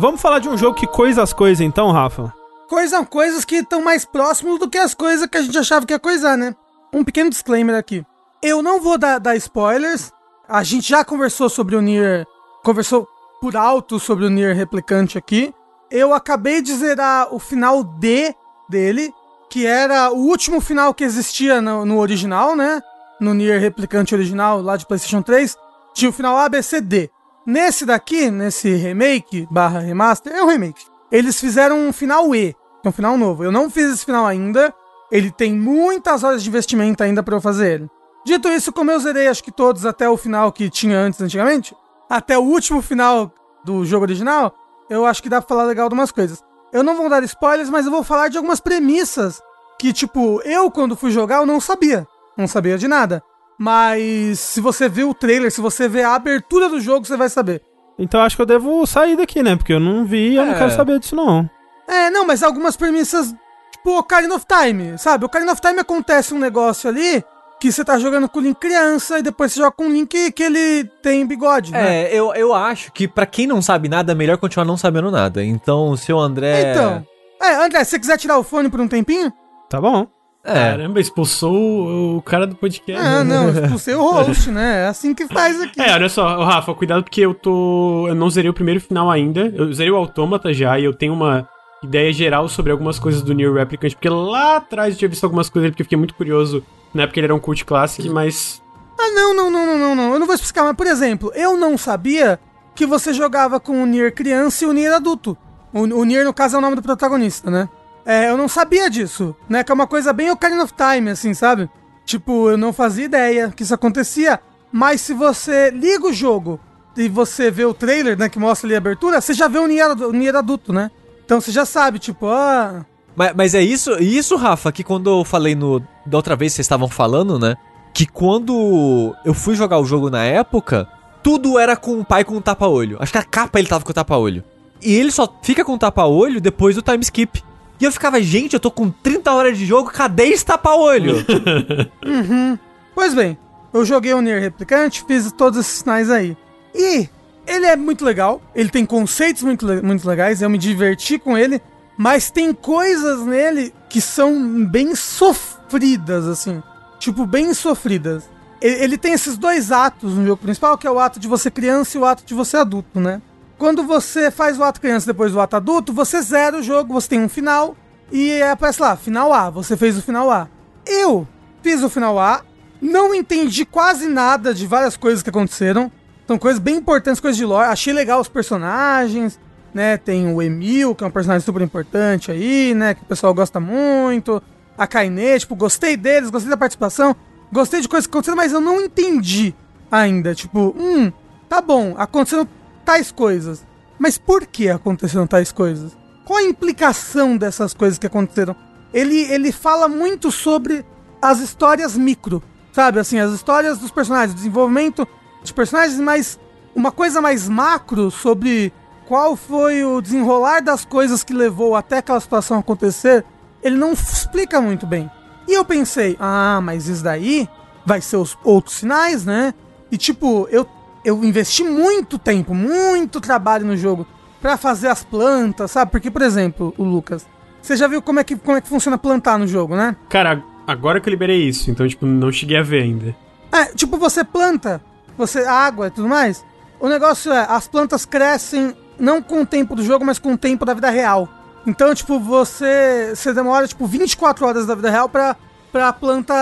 Speaker 1: Vamos falar de um jogo que coisa as coisas então, Rafa?
Speaker 3: Coisa, coisas que estão mais próximos do que as coisas que a gente achava que ia coisar, né? Um pequeno disclaimer aqui. Eu não vou dar, dar spoilers. A gente já conversou sobre o Nier. Conversou por alto sobre o Nier Replicante aqui. Eu acabei de zerar o final D dele, que era o último final que existia no, no original, né? No Nier Replicante original, lá de PlayStation 3. Tinha o final A, B, C, D. Nesse daqui, nesse remake barra remaster, é um remake. Eles fizeram um final E, que é um final novo. Eu não fiz esse final ainda. Ele tem muitas horas de investimento ainda pra eu fazer ele. Dito isso, como eu zerei acho que todos até o final que tinha antes antigamente, até o último final do jogo original, eu acho que dá pra falar legal de umas coisas. Eu não vou dar spoilers, mas eu vou falar de algumas premissas que, tipo, eu quando fui jogar eu não sabia. Não sabia de nada. Mas se você vê o trailer, se você vê a abertura do jogo, você vai saber.
Speaker 1: Então acho que eu devo sair daqui, né? Porque eu não vi e eu não
Speaker 2: É.
Speaker 1: quero saber disso, não.
Speaker 3: É, não, mas algumas premissas, tipo Ocarina of Time, sabe? Ocarina of Time acontece um negócio ali que você tá jogando com o Link criança e depois você joga com o Link que ele tem bigode, né?
Speaker 2: É, eu, eu acho que pra quem não sabe nada, é melhor continuar não sabendo nada. Então, o seu André.
Speaker 3: Então. É, André, se você quiser tirar o fone por um tempinho?
Speaker 1: Tá bom.
Speaker 2: É.
Speaker 4: Caramba, expulsou o, cara do podcast.
Speaker 3: Ah, não, expulsei o host, né? É assim que faz aqui.
Speaker 4: É, olha só, Rafa, cuidado porque eu tô. Eu não zerei o primeiro final ainda. Eu zerei o Autômata já e eu tenho uma ideia geral sobre algumas coisas do Nier Replicant, porque lá atrás eu tinha visto algumas coisas porque eu fiquei muito curioso. Na época ele era um cult classic, mas.
Speaker 3: Ah, não, não, não, não, não, não. Eu não vou explicar, mas, por exemplo, eu não sabia que você jogava com o Nier criança e o Nier adulto. O, o Nier, no caso, é o nome do protagonista, né? É, eu não sabia disso, né? Que é uma coisa bem Ocarina of Time, assim, sabe? Tipo, eu não fazia ideia que isso acontecia. Mas se você liga o jogo e você vê o trailer, né, que mostra ali a abertura, você já vê o Nier, o Nier adulto, né? Então você já sabe, tipo, ah...
Speaker 2: Mas, mas é isso, isso, Rafa, que quando eu falei no. Da outra vez vocês estavam falando, né? Que quando eu fui jogar o jogo na época, tudo era com o pai com o tapa-olho. Acho que a capa ele tava com o tapa-olho. E ele só fica com o tapa-olho depois do time skip. E eu ficava, gente, eu tô com 30 horas de jogo, cadê esse tapa-olho?
Speaker 3: Pois bem, eu joguei o Nier Replicante, fiz todos esses sinais aí. E ele é muito legal, ele tem conceitos muito, muito legais, eu me diverti com ele, mas tem coisas nele que são bem sofridas, assim. Tipo, bem sofridas. Ele, ele tem esses dois atos no jogo principal, que é o ato de você criança e o ato de você adulto, né? Quando você faz o ato criança depois o ato adulto, você zera o jogo, você tem um final e aparece lá, final A, você fez o final A. Eu fiz o final A, não entendi quase nada de várias coisas que aconteceram. São coisas bem importantes, coisas de lore. Achei legal os personagens, né? Tem o Emil, que é um personagem super importante aí, né? Que o pessoal gosta muito. A Kainé, tipo, gostei deles, gostei da participação. Gostei de coisas que aconteceram, mas eu não entendi ainda. Tipo, hum, tá bom, aconteceram tais coisas. Mas por que aconteceram tais coisas? Qual a implicação dessas coisas que aconteceram? Ele, ele fala muito sobre as histórias micro, sabe? Assim, as histórias dos personagens, desenvolvimento de personagens, mas uma coisa mais macro sobre qual foi o desenrolar das coisas que levou até aquela situação acontecer, ele não explica muito bem. E eu pensei, ah, mas isso daí vai ser os outros sinais, né? E tipo, eu, eu investi muito tempo, muito trabalho no jogo pra fazer as plantas, sabe? Porque, por exemplo, o Lucas, você já viu como é que, como é que funciona plantar no jogo, né?
Speaker 4: Cara, agora que eu liberei isso, então, tipo, não cheguei a ver ainda.
Speaker 3: É, tipo, você planta, você água e tudo mais. O negócio é, as plantas crescem não com o tempo do jogo, mas com o tempo da vida real. Então, tipo, você, você demora, tipo, 24 horas da vida real pra, pra planta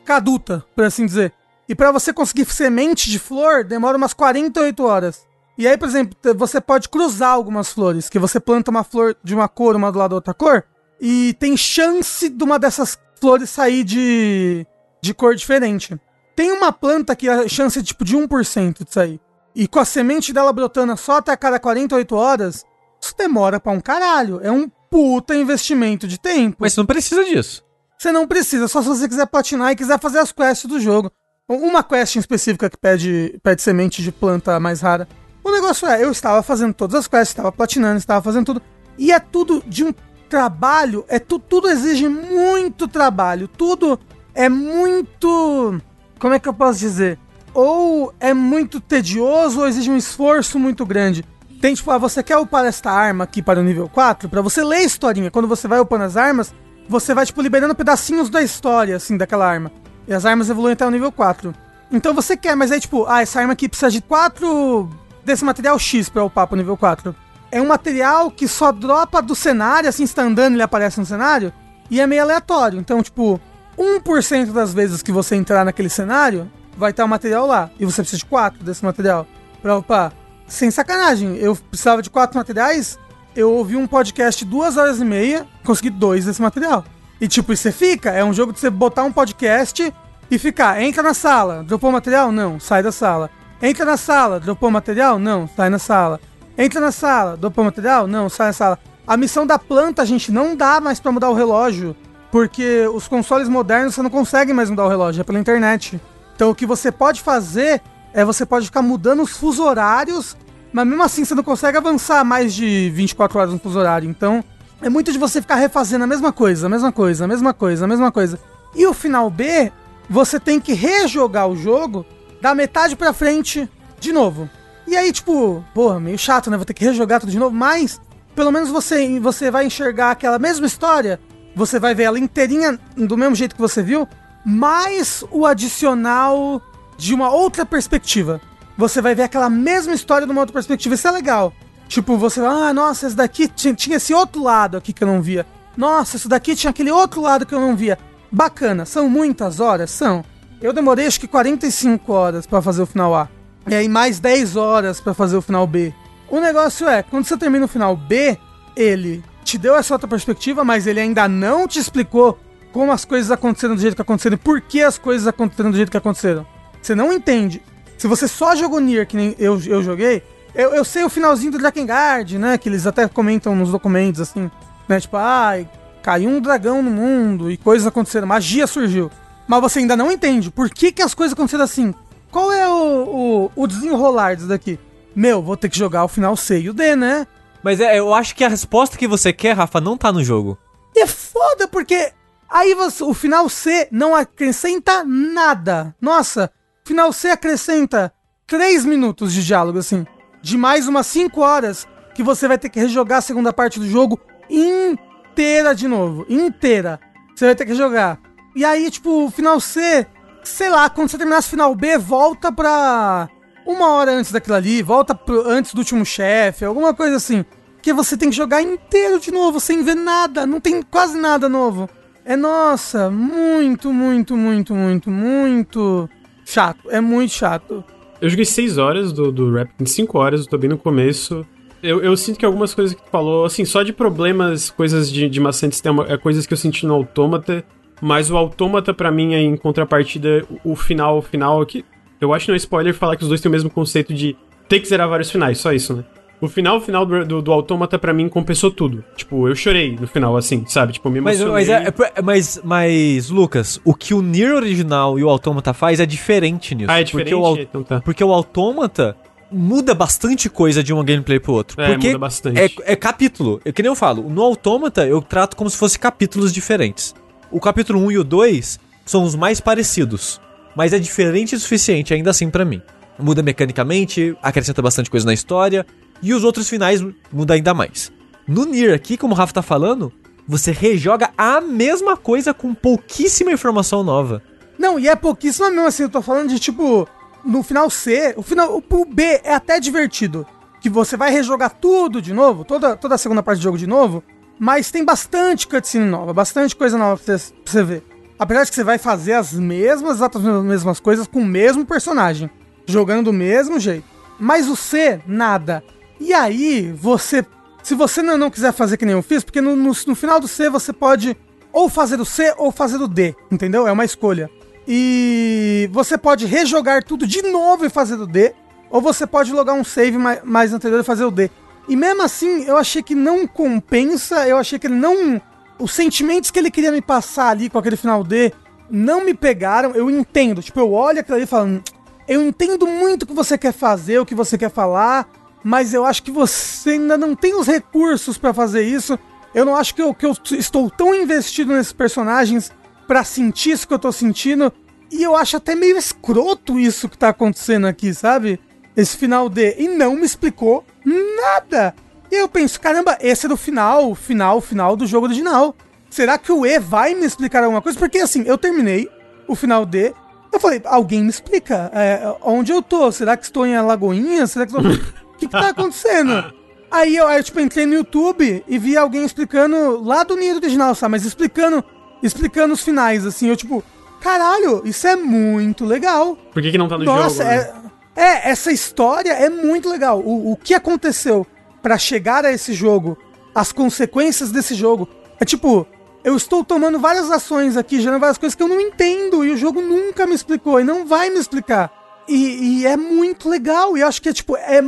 Speaker 3: ficar adulta, por assim dizer. E pra você conseguir semente de flor, demora umas 48 horas. E aí, por exemplo, você pode cruzar algumas flores, que você planta uma flor de uma cor, uma do lado da outra cor, e tem chance de uma dessas flores sair de, de cor diferente. Tem uma planta que a chance é tipo de 1% de sair. E com a semente dela brotando só até a cada 48 horas, isso demora pra um caralho. É um puta investimento de tempo.
Speaker 2: Mas você não precisa disso.
Speaker 3: Você não precisa, só se você quiser platinar e quiser fazer as quests do jogo. Uma quest em específica que pede, pede semente de planta mais rara. O negócio é, eu estava fazendo todas as quests, estava platinando, estava fazendo tudo. E é tudo de um trabalho, é tu, tudo exige muito trabalho. Tudo é muito. Como é que eu posso dizer? Ou é muito tedioso ou exige um esforço muito grande. Tem tipo, ah, você quer upar esta arma aqui para o nível 4? Pra você ler a historinha, quando você vai upando as armas, você vai, tipo, liberando pedacinhos da história, assim, daquela arma. E as armas evoluem até o nível 4. Então você quer, mas aí, tipo, ah, essa arma aqui precisa de 4 desse material X pra upar pro nível 4. É um material que só dropa do cenário, assim, você tá andando ele aparece no cenário, e é meio aleatório. Então, tipo, 1% das vezes que você entrar naquele cenário, vai estar o material lá. E você precisa de 4 desse material pra upar. Sem sacanagem, eu precisava de 4 materiais, eu ouvi um podcast duas horas e meia, consegui dois desse material. E tipo, você fica, é um jogo de você botar um podcast e ficar, entra na sala, dropou material? Não, sai da sala. Entra na sala, dropou material? Não, sai na sala. Entra na sala, dropou material? Não, sai na sala. A missão da planta, a gente não dá mais pra mudar o relógio, porque os consoles modernos você não consegue mais mudar o relógio, é pela internet. Então o que você pode fazer é você pode ficar mudando os fuso horários, mas mesmo assim você não consegue avançar mais de 24 horas no fuso horário. Então é muito de você ficar refazendo a mesma coisa, a mesma coisa, a mesma coisa, a mesma coisa. E o final B, você tem que rejogar o jogo da metade pra frente de novo. E aí, tipo, porra, meio chato, né? Vou ter que rejogar tudo de novo, mas pelo menos você, você vai enxergar aquela mesma história, você vai ver ela inteirinha do mesmo jeito que você viu, mais o adicional de uma outra perspectiva. Você vai ver aquela mesma história de uma outra perspectiva, isso é legal. Tipo, você vai, ah, nossa, esse daqui tinha, tinha esse outro lado aqui que eu não via. Nossa, isso daqui tinha aquele outro lado que eu não via. Bacana, são muitas horas? São. Eu demorei acho que 45 horas para fazer o final A. E aí mais 10 horas para fazer o final B. O negócio é, quando você termina o final B, ele te deu essa outra perspectiva, mas ele ainda não te explicou como as coisas aconteceram do jeito que aconteceram e por que as coisas aconteceram do jeito que aconteceram. Você não entende. Se você só jogou Nier, que nem eu, eu joguei, eu, eu sei o finalzinho do Drakengard, né? Que eles até comentam nos documentos, assim, né? Tipo, ai, ah, caiu um dragão no mundo e coisas aconteceram, magia surgiu. Mas você ainda não entende por que, que as coisas aconteceram assim. Qual é o, o, o desenrolar disso daqui? Meu, vou ter que jogar o final C e o D, né?
Speaker 2: Mas é, eu acho que a resposta que você quer, Rafa, não tá no jogo.
Speaker 3: E é foda, porque aí você, o final C não acrescenta nada. Nossa, final C acrescenta 3 minutos de diálogo, assim. De mais umas 5 horas que você vai ter que rejogar a segunda parte do jogo inteira de novo. Inteira. Você vai ter que jogar. E aí, tipo, final C, sei lá, quando você terminar o final B, volta pra uma hora antes daquilo ali, volta pro, antes do último chefe, alguma coisa assim. Que você tem que jogar inteiro de novo, sem ver nada, não tem quase nada novo. É nossa, muito, muito, muito, muito, muito chato. É muito chato.
Speaker 4: Eu joguei 6 horas do, do Rap, em 5 horas, eu tô bem no começo. Eu, eu, sinto que algumas coisas que tu falou, assim, só de problemas, coisas de, de de sistema, é coisas que eu senti no Autômata. Mas o Autômata, para mim, é em contrapartida, o final, o final, que eu acho que não é spoiler falar que os dois têm o mesmo conceito de ter que zerar vários finais, só isso, né? O final, o final do, do, do Autômata, pra mim, compensou tudo. Tipo, eu chorei no final, assim, sabe? Tipo, me
Speaker 2: emocionei. Mas, mas, é, é, mas, mas, Lucas, o que o Nier original e o Autômata faz é diferente nisso.
Speaker 4: Ah, é diferente?
Speaker 2: Porque o,
Speaker 4: então tá.
Speaker 2: porque o Autômata muda bastante coisa de uma gameplay pro outro.
Speaker 4: É,
Speaker 2: porque
Speaker 4: muda bastante.
Speaker 2: É, é capítulo. É que nem eu falo, no Autômata eu trato como se fosse capítulos diferentes. O capítulo 1 e o 2 são os mais parecidos mas é diferente o suficiente ainda assim para mim. Muda mecanicamente, acrescenta bastante coisa na história, e os outros finais muda ainda mais. No Nier aqui, como o Rafa tá falando, você rejoga a mesma coisa com pouquíssima informação nova.
Speaker 3: Não, e é pouquíssima mesmo assim, eu tô falando de tipo, no final C, o final, o B é até divertido. Que você vai rejogar tudo de novo, toda, toda a segunda parte do jogo de novo, mas tem bastante cutscene nova, bastante coisa nova pra você, você ver. Apesar de que você vai fazer as mesmas, as mesmas coisas com o mesmo personagem, jogando do mesmo jeito. Mas o C, nada. E aí, você. Se você não, não quiser fazer que nem eu fiz, porque no, no, no final do C você pode ou fazer o C ou fazer o D, entendeu? É uma escolha. E você pode rejogar tudo de novo e fazer o D, ou você pode logar um save mais, mais anterior e fazer o D. E mesmo assim, eu achei que não compensa, eu achei que ele não os sentimentos que ele queria me passar ali com aquele final D não me pegaram. Eu entendo. Tipo, eu olho aquilo ali e falo. Eu entendo muito o que você quer fazer, o que você quer falar, mas eu acho que você ainda não tem os recursos para fazer isso. Eu não acho que eu, que eu estou tão investido nesses personagens para sentir isso que eu tô sentindo. E eu acho até meio escroto isso que tá acontecendo aqui, sabe? Esse final D. E não me explicou nada. E eu penso, caramba, esse é do final, final, final do jogo original. Será que o E vai me explicar alguma coisa? Porque assim, eu terminei o final D. Eu falei, alguém me explica é, onde eu tô? Será que estou em Alagoinha? Será que estou... O que, que tá acontecendo? Aí eu, aí tipo, entrei no YouTube e vi alguém explicando lá do Nier original, sabe? Mas explicando, explicando os finais, assim. Eu, tipo, caralho, isso é muito legal.
Speaker 4: Por que, que não tá no
Speaker 3: Nossa,
Speaker 4: jogo?
Speaker 3: É, né? é, essa história é muito legal. O, o que aconteceu para chegar a esse jogo, as consequências desse jogo. É tipo, eu estou tomando várias ações aqui, gerando várias coisas que eu não entendo e o jogo nunca me explicou e não vai me explicar. E, e é muito legal e eu acho que é tipo, é,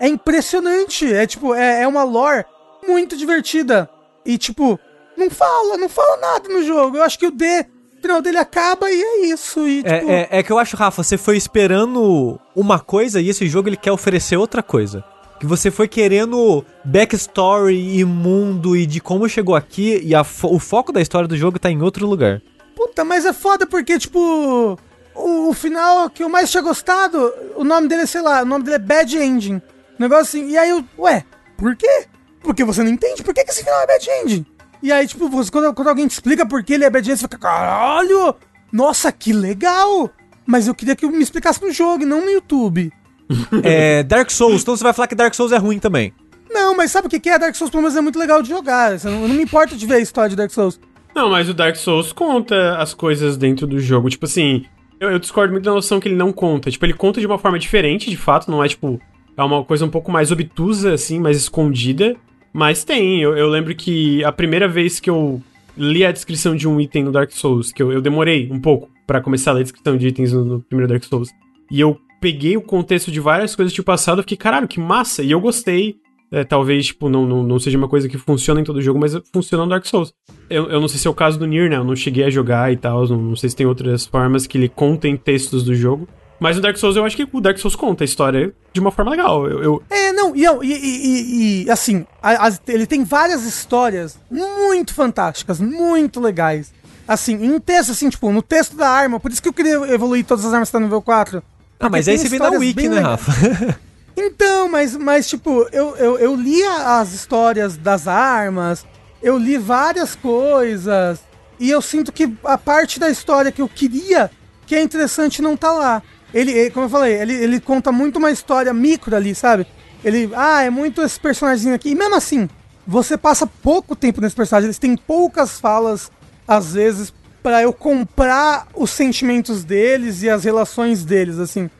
Speaker 3: é impressionante. É tipo, é, é uma lore muito divertida. E tipo, não fala, não fala nada no jogo. Eu acho que o D final dele acaba e é isso. E, tipo,
Speaker 2: É, é, é que eu acho, Rafa, você foi esperando uma coisa e esse jogo ele quer oferecer outra coisa. Que você foi querendo backstory e mundo e de como chegou aqui e a fo- o foco da história do jogo tá em outro lugar.
Speaker 3: Puta, mas é foda porque, tipo, o, o final que eu mais tinha gostado, o nome dele é, sei lá, o nome dele é Bad Ending. Um negócio assim. E aí eu, ué, por quê? Porque você não entende por que, que esse final é Bad Ending. E aí, tipo, você, quando, quando alguém te explica por que ele é Bad Ending, você fica, caralho, nossa, que legal. Mas eu queria que me explicasse no jogo e não no YouTube.
Speaker 2: É, Dark Souls, então você vai falar que Dark Souls é ruim também.
Speaker 3: Não, mas sabe o que que é? Dark Souls, pelo menos, é muito legal de jogar. Eu não, eu não me importo de ver a história de Dark Souls.
Speaker 4: Não, mas o Dark Souls conta as coisas dentro do jogo. Tipo assim, eu, eu discordo muito da noção que ele não conta. Tipo, ele conta de uma forma diferente, de fato, não é tipo. É uma coisa um pouco mais obtusa, assim, mais escondida. Mas tem. Eu, eu lembro que a primeira vez que eu li a descrição de um item no Dark Souls, que eu, eu demorei um pouco pra começar a ler a descrição de itens no, no primeiro Dark Souls. E eu peguei o contexto de várias coisas do passado, eu fiquei, caralho, que massa! E eu gostei. É, talvez, tipo, não, não, não seja uma coisa que funciona em todo jogo, mas funciona no Dark Souls. Eu, eu não sei se é o caso do Nier, né? Eu não cheguei a jogar e tal, não, não sei se tem outras formas que ele conta em textos do jogo. Mas no Dark Souls eu acho que o Dark Souls conta a história de uma forma legal. Eu, eu-
Speaker 3: É, não, e, e, e- e, assim, a- as- ele tem várias histórias muito fantásticas, muito legais. Assim, em texto, assim, tipo, no texto da arma, por isso que eu queria evoluir todas as armas que tá no nível 4.
Speaker 2: Ah, mas aí você vem na
Speaker 3: histórias
Speaker 2: Wiki, né,
Speaker 3: legais.
Speaker 2: Rafa?
Speaker 3: Então, mas, mas tipo, eu, eu, eu lia as histórias das armas, eu li várias coisas, e eu sinto que a parte da história que eu queria, que é interessante, não tá lá. Ele, como eu falei, ele, ele conta muito uma história micro ali, sabe? Ele, ah, é muito esse personagem aqui. E mesmo assim, você passa pouco tempo nesse personagem, eles têm poucas falas, às vezes, pra eu comprar os sentimentos deles e as relações deles, assim.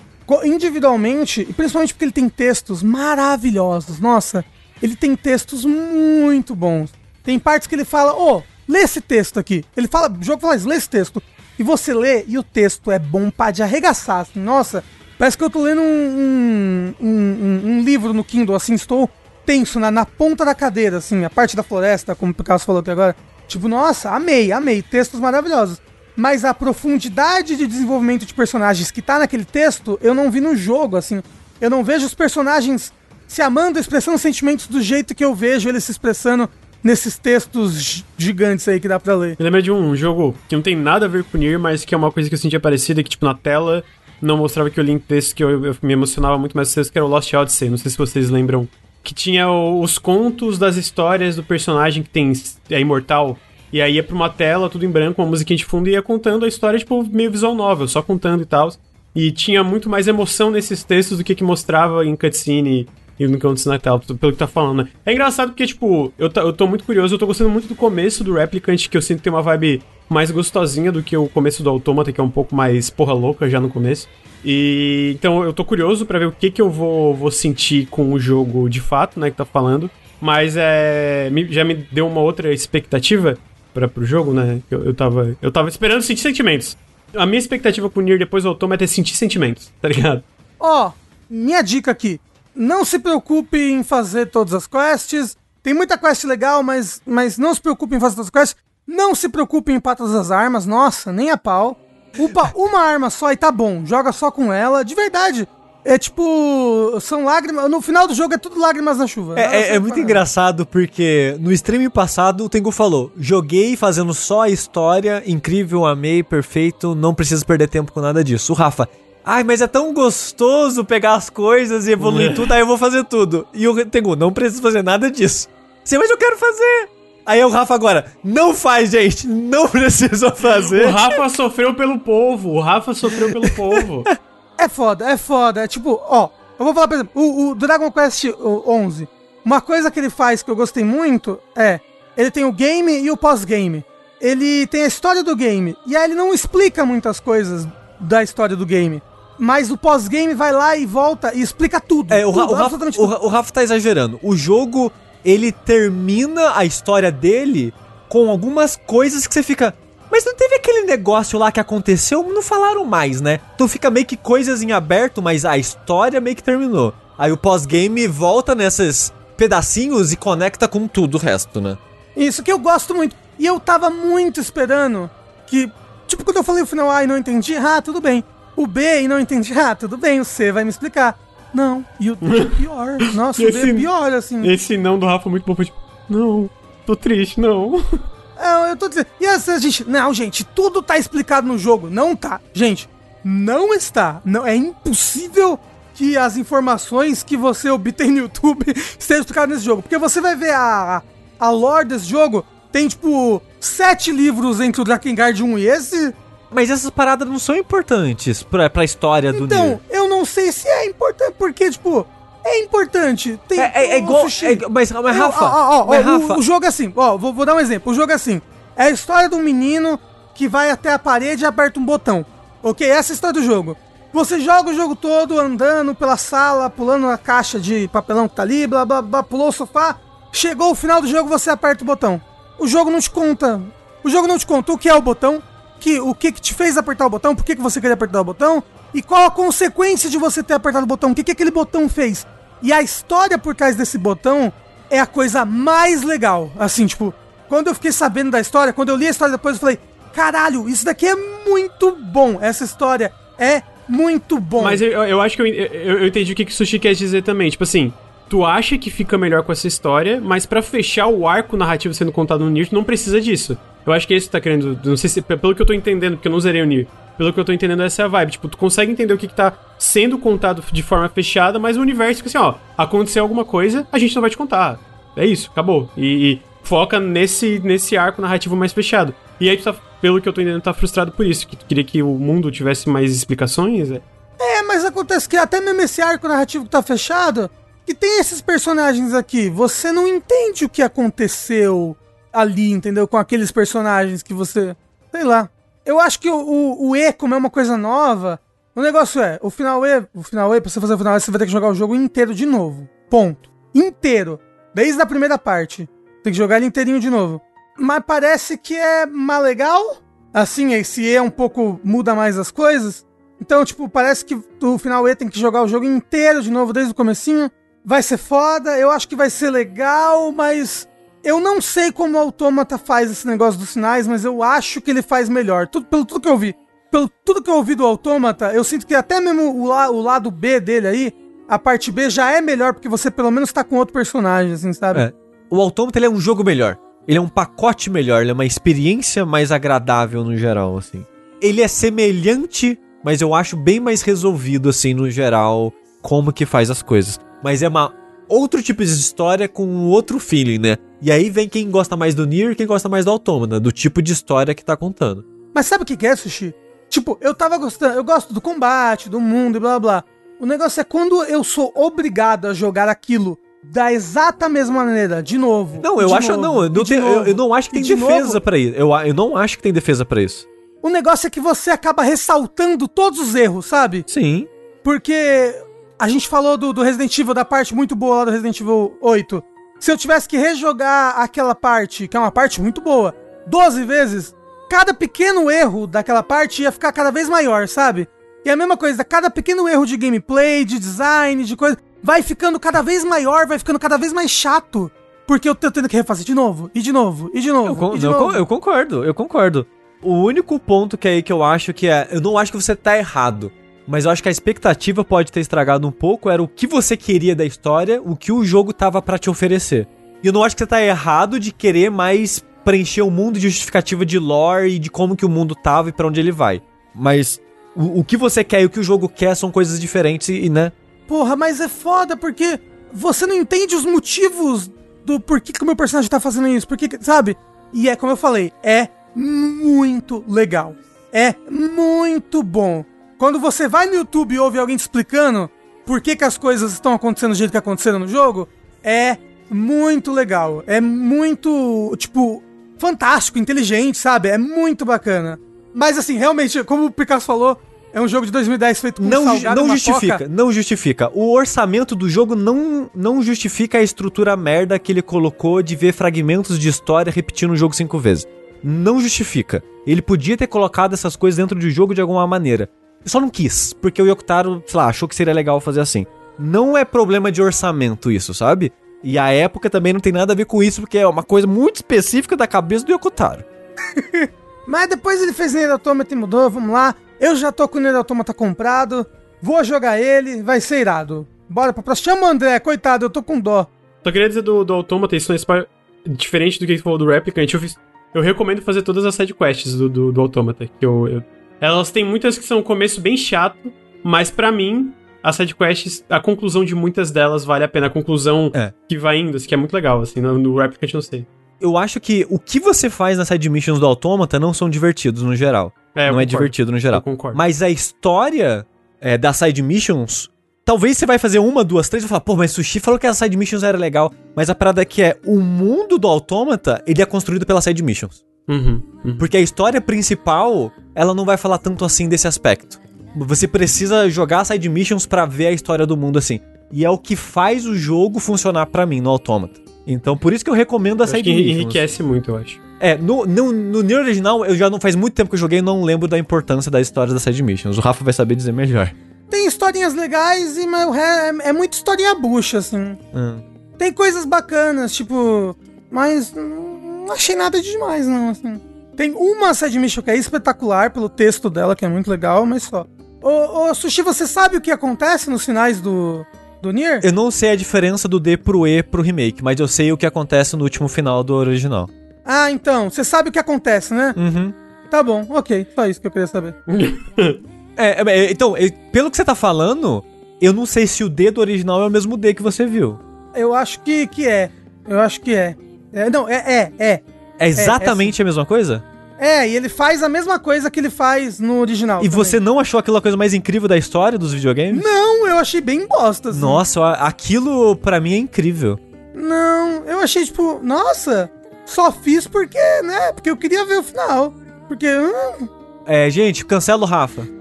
Speaker 3: Individualmente, e principalmente porque ele tem textos maravilhosos. Nossa, ele tem textos muito bons. Tem partes que ele fala, ô, lê esse texto aqui. Ele fala, o jogo fala lê esse texto. E você lê, e o texto é bom pra de arregaçar, assim, nossa. Parece que eu tô lendo um, um, um- um livro no Kindle, assim, estou tenso na, na ponta da cadeira, assim, a parte da floresta, como o Picasso falou aqui agora. Tipo, nossa, amei, amei, textos maravilhosos. Mas a profundidade de desenvolvimento de personagens que tá naquele texto, eu não vi no jogo, assim. Eu não vejo os personagens se amando, expressando sentimentos do jeito que eu vejo eles se expressando nesses textos gi- gigantes aí que dá pra ler.
Speaker 4: Me lembra de um jogo que não tem nada a ver com Nier, mas que é uma coisa que eu sentia parecida, que, tipo, na tela não mostrava que eu li em texto, que eu, eu me emocionava muito mais texto, que era o Lost Odyssey. Não sei se vocês lembram. Que tinha os contos das histórias do personagem que tem é imortal. E aí ia pra uma tela, tudo em branco, uma musiquinha de fundo, e ia contando a história, tipo, meio visual novel, só contando e tal. E tinha muito mais emoção nesses textos do que que mostrava em cutscene e no Contos na tela, pelo que tá falando, né? É engraçado porque, tipo, eu, eu tô muito curioso, eu tô gostando muito do começo do Replicant, que eu sinto que tem uma vibe mais gostosinha do que o começo do Automata, que é um pouco mais porra louca já no começo. E então eu tô curioso pra ver o que que eu vou, vou sentir com o jogo de fato, né, que tá falando. Mas é. já me deu uma outra expectativa para pro jogo, né? Eu, eu, tava, eu tava esperando sentir sentimentos. A minha expectativa com o Nier depois do Automata é sentir sentimentos, tá ligado?
Speaker 3: Ó, minha dica aqui. Não se preocupe em fazer todas as quests. Tem muita quest legal, mas, mas não se preocupe em fazer todas as quests. Não se preocupe em upar todas as armas. Nossa, nem a pau. Upa uma arma só e tá bom. Joga só com ela. De verdade. É tipo. São lágrimas. No final do jogo é tudo lágrimas na chuva.
Speaker 2: É, é- é muito engraçado porque no stream passado o Tengu falou: joguei fazendo só a história, incrível, amei, perfeito, não preciso perder tempo com nada disso. O Rafa, ai, mas é tão gostoso pegar as coisas e evoluir tudo, aí eu vou fazer tudo. E o Tengu, não preciso fazer nada disso. Sim, mas eu quero fazer. Aí é o Rafa agora, não faz, gente, não precisa fazer.
Speaker 4: O Rafa sofreu pelo povo, o Rafa sofreu pelo povo.
Speaker 3: É foda, é foda. É tipo, ó, eu vou falar, por exemplo, o, o Dragon Quest 11. Uma coisa que ele faz que eu gostei muito é, ele tem o game e o pós-game. Ele tem a história do game, e aí ele não explica muitas coisas da história do game. Mas o pós-game vai lá e volta e explica tudo.
Speaker 2: É, o,
Speaker 3: tudo,
Speaker 2: o Rafa, o,
Speaker 3: tudo.
Speaker 2: O Rafa tá exagerando. O jogo, ele termina a história dele com algumas coisas que você fica. Mas não teve aquele negócio lá que aconteceu? Não falaram mais, né? Então fica meio que coisas em aberto, mas a história meio que terminou. Aí o pós-game volta nesses pedacinhos e conecta com tudo o resto, né?
Speaker 3: Isso que eu gosto muito. E eu tava muito esperando que Tipo, quando eu falei o final A e não entendi, ah, tudo bem. O B e não entendi, ah, tudo bem, o C vai me explicar. Não, e o D é pior. Nossa, o D é pior, assim.
Speaker 4: Esse não do Rafa é muito bom. foi Tipo, não, tô triste, não.
Speaker 3: É, eu tô dizendo. E essa gente. Não, gente, tudo tá explicado no jogo. Não tá. Gente, não está. Não, é impossível que as informações que você obtém no YouTube estejam explicadas nesse jogo. Porque você vai ver a, a lore desse jogo. Tem, tipo, sete livros entre o Drakengard 1 e esse.
Speaker 2: Mas essas paradas não são importantes pra, pra história do
Speaker 3: Então,
Speaker 2: Nier.
Speaker 3: eu não sei se é importante, porque, tipo, é importante. Tem,
Speaker 2: É, é- é igual. É mas, mas
Speaker 3: eu-
Speaker 2: Rafa.
Speaker 3: ó, ó, ó,
Speaker 2: mas,
Speaker 3: o-
Speaker 2: Rafa
Speaker 3: O, jogo é assim, ó, vou, vou dar um exemplo. O jogo é assim. É a história de um menino que vai até a parede e aperta um botão. Ok? Essa é a história do jogo. Você joga o jogo todo andando pela sala, pulando a caixa de papelão que tá ali, blá blá blá, pulou o sofá. Chegou o final do jogo, você aperta o botão. O jogo não te conta. O jogo não te conta o que é o botão, que, o que, que te fez apertar o botão, por que, que você queria apertar o botão, e qual a consequência de você ter apertado o botão, o que, que aquele botão fez. E a história por trás desse botão é a coisa mais legal. Assim, tipo, quando eu fiquei sabendo da história, quando eu li a história depois, eu falei: caralho, isso daqui é muito bom. Essa história é muito bom.
Speaker 4: Mas eu, eu acho que eu, eu, eu entendi o que, que o Sushi quer dizer também. Tipo assim, tu acha que fica melhor com essa história, mas pra fechar o arco narrativo sendo contado no Nier, tu não precisa disso. Eu acho que é isso que tá querendo. Não sei se. Pelo que eu tô entendendo, porque eu não zerei o Nier. Pelo que eu tô entendendo, essa é a vibe. Tipo, tu consegue entender o que, que tá sendo contado de forma fechada, mas o universo fica assim, ó, aconteceu alguma coisa, a gente não vai te contar. É isso, acabou. E, e foca nesse, nesse arco narrativo mais fechado. E aí tu tá, pelo que eu tô entendendo, tá frustrado por isso, que tu queria que o mundo tivesse mais explicações. É.
Speaker 3: É, mas acontece que até mesmo esse arco narrativo que tá fechado, que tem esses personagens aqui, você não entende o que aconteceu ali, entendeu? Com aqueles personagens que você. Sei lá. Eu acho que o, o, E, como é uma coisa nova, o negócio é, o final E, o final E, pra você fazer o final E, você vai ter que jogar o jogo inteiro de novo. Ponto. Inteiro. Desde a primeira parte. Tem que jogar ele inteirinho de novo. Mas parece que é mais legal. Assim, esse E é um pouco. muda mais as coisas. Então, tipo, parece que o final E tem que jogar o jogo inteiro de novo, desde o comecinho. Vai ser foda, eu acho que vai ser legal, mas eu não sei como o Autômata faz esse negócio dos sinais, mas eu acho que ele faz melhor. Tudo, pelo tudo que eu vi. Pelo tudo que eu ouvi do Autômata, eu sinto que até mesmo o, la- o lado B dele aí, a parte B já é melhor, porque você pelo menos tá com outro personagem, assim, sabe?
Speaker 2: É. O Autômato ele é um jogo melhor. Ele é um pacote melhor, ele é uma experiência mais agradável no geral, assim. Ele é semelhante, mas eu acho bem mais resolvido, assim, no geral, como que faz as coisas. Mas é uma outro tipo de história com outro feeling, né? E aí vem quem gosta mais do Nier e quem gosta mais do Autômata, do tipo de história que tá contando.
Speaker 3: Mas sabe o que que é, Sushi? Tipo, eu tava gostando, eu gosto do combate, do mundo e blá blá. O negócio é quando eu sou obrigado a jogar aquilo da exata mesma maneira, de novo.
Speaker 2: Não, eu acho
Speaker 3: novo,
Speaker 2: não, eu não, eu, eu não acho que tem
Speaker 3: de
Speaker 2: defesa pra isso. Eu, eu não acho que tem defesa pra isso.
Speaker 3: O negócio é que você acaba ressaltando todos os erros, sabe?
Speaker 2: Sim.
Speaker 3: Porque a gente falou do, do Resident Evil, da parte muito boa lá do Resident Evil 8. Se eu tivesse que rejogar aquela parte, que é uma parte muito boa, 12 vezes, cada pequeno erro daquela parte ia ficar cada vez maior, sabe? E a mesma coisa, cada pequeno erro de gameplay, de design, de coisa, vai ficando cada vez maior, vai ficando cada vez mais chato. Porque eu tô tendo que refazer de novo, e de novo, e de novo,
Speaker 2: Eu, con-
Speaker 3: de
Speaker 2: eu
Speaker 3: novo.
Speaker 2: con- eu concordo, eu concordo. O único ponto que é aí que eu acho que é. Eu não acho que você tá errado. Mas eu acho que a expectativa pode ter estragado um pouco. Era o que você queria da história, o que o jogo tava pra te oferecer. E eu não acho que você tá errado de querer mais preencher o mundo de justificativa de lore e de como que o mundo tava e pra onde ele vai. Mas o, o que você quer e o que o jogo quer são coisas diferentes e, né?
Speaker 3: Porra, mas é foda porque você não entende os motivos do porquê que o meu personagem tá fazendo isso, porque, sabe? E é como eu falei, é muito legal. É muito bom. Quando você vai no YouTube e ouve alguém te explicando por que, que as coisas estão acontecendo do jeito que aconteceram no jogo, é muito legal. É muito, tipo, fantástico, inteligente, sabe? É muito bacana. Mas assim, realmente, como o Picasso falou, é um jogo de 2010 feito com
Speaker 2: não,
Speaker 3: salgado
Speaker 2: não justifica,
Speaker 3: coca.
Speaker 2: não justifica. O orçamento do jogo não, não justifica a estrutura merda que ele colocou de ver fragmentos de história repetindo o jogo cinco vezes. Não justifica. Ele podia ter colocado essas coisas dentro do jogo de alguma maneira. Ele só não quis, porque o Yokotaro, sei lá, achou que seria legal fazer assim. Não é problema de orçamento isso, sabe? E a época também não tem nada a ver com isso, porque é uma coisa muito específica da cabeça do Yokotaro.
Speaker 3: Mas depois ele fez Nier Automata e mudou, vamos lá. Eu já tô com o Nier Automata comprado. Vou jogar ele, vai ser irado. Bora pra próxima. Chama o André, coitado, eu tô com dó.
Speaker 4: Só queria dizer do, do Automata, isso não é diferente do que você falou do Replicant, eu, fiz, eu recomendo fazer todas as sidequests do, do, do Automata. Que eu, eu- elas têm muitas que são um começo bem chato, mas pra mim, as sidequests, a conclusão de muitas delas vale a pena. A conclusão
Speaker 2: É.
Speaker 4: que vai indo, que é muito legal, assim, no, no Replicant eu não sei.
Speaker 2: Eu acho que o que você faz nas side missions do Autômata não são divertidos no geral.
Speaker 4: É,
Speaker 2: não é
Speaker 4: concordo.
Speaker 2: divertido no geral.
Speaker 4: Eu concordo.
Speaker 2: Mas a história é, das side missions, talvez você vai fazer uma, duas, três e falar, pô, mas Sushi falou que as side missions era legal. Mas a parada é que é o mundo do Autômata, ele é construído pelas side missions.
Speaker 4: Uhum, uhum.
Speaker 2: Porque a história principal, ela não vai falar tanto assim desse aspecto. Você precisa jogar side missions pra ver a história do mundo assim. E é o que faz o jogo funcionar pra mim no Autômata. Então, por isso que eu recomendo a side
Speaker 4: que
Speaker 2: missions.
Speaker 4: enriquece muito, eu acho.
Speaker 2: É, no, no, no Nier original, eu já não faz muito tempo que eu joguei e não lembro da importância das histórias das side missions. O Rafa vai saber dizer melhor.
Speaker 3: Tem historinhas legais, e, mas é, é muito historinha bucha, assim.
Speaker 2: Hum.
Speaker 3: Tem coisas bacanas, tipo. Mas hum, não achei nada de demais, não, assim. Tem uma side mission que é espetacular pelo texto dela, que é muito legal, mas só. Ô, ô Sushi, você sabe o que acontece nos finais do, do Nier?
Speaker 2: Eu não sei a diferença do D pro E pro remake, mas eu sei o que acontece no último final do original.
Speaker 3: Ah, então, você sabe o que acontece, né?
Speaker 2: Uhum.
Speaker 3: Tá bom, ok, só isso que eu queria saber.
Speaker 2: É, é, é, então, pelo que você tá falando, eu não sei se o D do original é o mesmo D que você viu.
Speaker 3: Eu acho que, que é. Eu acho que é. É, não, é, é, é.
Speaker 2: É exatamente a mesma coisa?
Speaker 3: É, e ele faz a mesma coisa que ele faz no original.
Speaker 2: E
Speaker 3: também.
Speaker 2: você não achou aquela coisa mais incrível da história dos videogames?
Speaker 3: Não, eu achei bem bosta. assim.
Speaker 2: Nossa, a- aquilo pra mim é incrível.
Speaker 3: Não, eu achei tipo, nossa, só fiz porque, né? Porque eu queria ver o final. Porque. hum,
Speaker 2: É, gente, cancela o Rafa.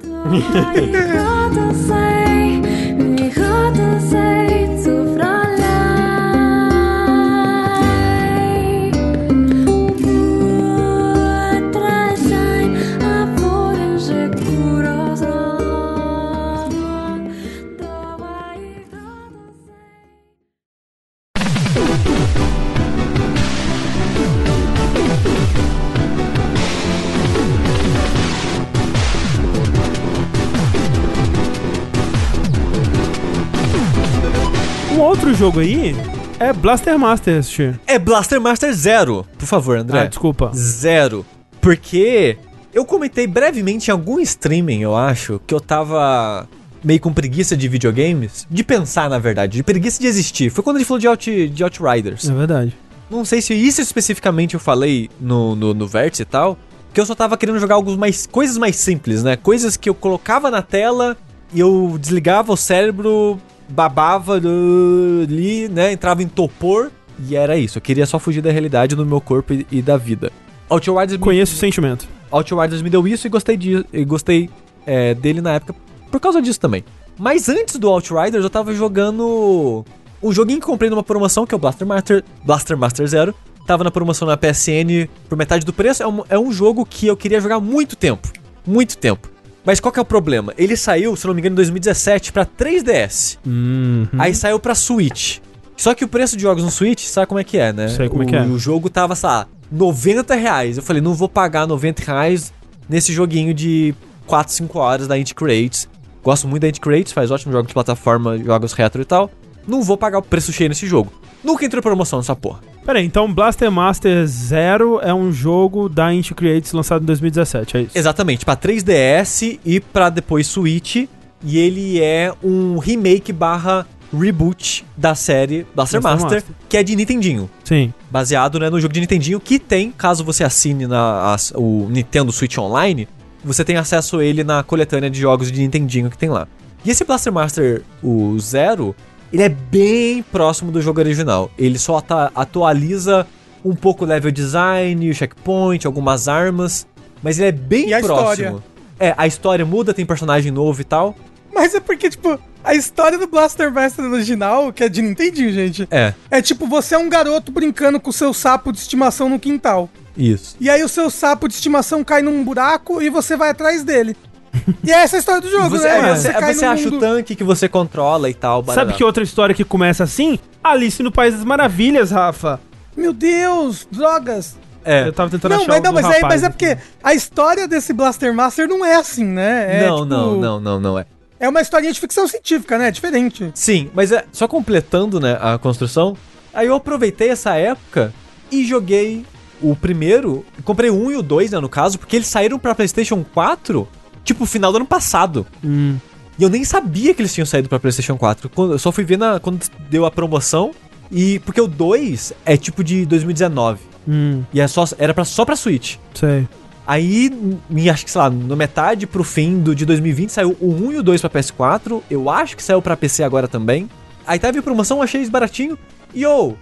Speaker 1: jogo aí é Blaster Master.
Speaker 2: É Blaster Master Zero, por favor, André.
Speaker 1: Ah, desculpa.
Speaker 2: Zero. Porque eu comentei brevemente em algum streaming, eu acho, que eu tava meio com preguiça de videogames. De pensar, na verdade. De preguiça de existir. Foi quando a gente falou de, Out, de Outriders.
Speaker 1: É verdade.
Speaker 2: Não sei se isso especificamente eu falei no, no, no Vértice e tal. Que eu só tava querendo jogar alguns mais, coisas mais simples, né? Coisas que eu colocava na tela e eu desligava o cérebro, babava uh, ali, né? Entrava em topor e era isso. Eu queria só fugir da realidade do meu corpo e, e da vida. Outriders me-
Speaker 1: Conheço o sentimento.
Speaker 2: Outriders me deu isso e gostei, de, e gostei é, dele na época por causa disso também. Mas antes do Outriders, eu tava jogando um joguinho que comprei numa promoção, que é o Blaster Master, Blaster Master Zero. Tava na promoção na PSN por metade do preço. É um, é um jogo que eu queria jogar há muito tempo. Muito tempo. Mas qual que é o problema? Ele saiu, se não me engano, em 2017 pra 3DS.
Speaker 1: Uhum.
Speaker 2: Aí saiu pra Switch. Só que o preço de jogos no Switch, sabe como é que é, né?
Speaker 1: Sei como é
Speaker 2: o,
Speaker 1: que é.
Speaker 2: O jogo tava, sei lá, 90 reais. Eu falei, não vou pagar 90 reais nesse joguinho de 4, 5 horas da Indie Creates. Gosto muito da Indie Creates, faz ótimos jogos de plataforma, jogos retro e tal. Não vou pagar o preço cheio nesse jogo. Nunca entrou em promoção nessa porra.
Speaker 1: Pera aí, então Blaster Master Zero é um jogo da Inti Creates lançado em 2017, é isso?
Speaker 2: Exatamente, pra 3DS e pra depois Switch. E ele é um remake barra reboot da série Blaster Master,
Speaker 1: Master.
Speaker 2: que é de Nintendinho.
Speaker 1: Sim.
Speaker 2: baseado né, no jogo de Nintendinho, que tem, caso você assine na, as- o Nintendo Switch Online, você tem acesso a ele na coletânea de jogos de Nintendinho que tem lá. E esse Blaster Master, o Zero, ele é bem próximo do jogo original. Ele só atualiza um pouco o level design, o checkpoint, algumas armas, mas ele é bem
Speaker 3: E
Speaker 2: próximo.
Speaker 3: história?
Speaker 2: É, a história muda, tem personagem novo e tal.
Speaker 3: Mas é porque, tipo, a história do Blaster Master original, que é de Nintendinho, gente,
Speaker 2: É,
Speaker 3: é tipo, você é um garoto brincando com o seu sapo de estimação no quintal.
Speaker 2: isso.
Speaker 3: E aí o seu sapo de estimação cai num buraco e você vai atrás dele. E é essa a história do jogo,
Speaker 2: Você,
Speaker 3: né?
Speaker 2: é, você, é, você
Speaker 3: no
Speaker 2: acha o
Speaker 3: mundo-
Speaker 2: tanque que você controla e tal.
Speaker 1: Sabe
Speaker 2: barará.
Speaker 1: que outra história que começa assim? Alice no País das Maravilhas, Rafa.
Speaker 3: Meu Deus, drogas.
Speaker 2: É.
Speaker 1: Eu tava tentando
Speaker 3: Não,
Speaker 1: achar
Speaker 3: mas, não,
Speaker 1: o
Speaker 3: mas, é,
Speaker 1: rapaz
Speaker 3: mas é porque a história desse Blaster Master não é assim, né? É,
Speaker 2: não,
Speaker 3: tipo,
Speaker 2: não, não, não, não é.
Speaker 3: É uma historinha de ficção científica, né? É diferente.
Speaker 2: Sim, mas é, só completando, né, a construção, aí eu aproveitei essa época e joguei o primeiro, comprei o 1 e o 2, né, no caso, porque eles saíram pra PlayStation 4, tipo, final do ano passado.
Speaker 1: Hum,
Speaker 2: E eu nem sabia que eles tinham saído pra PlayStation 4. Quando- Eu só fui ver na, quando deu a promoção. E porque o 2 é tipo de 2019.
Speaker 1: hum,
Speaker 2: E é só, era pra, só pra Switch.
Speaker 1: sei.
Speaker 2: Aí, em, acho que, sei lá, no metade pro fim do, de 2020 saiu o 1 e o 2 pra PS4. Eu acho que saiu pra PC agora também. Aí teve promoção, achei baratinho. E, ô,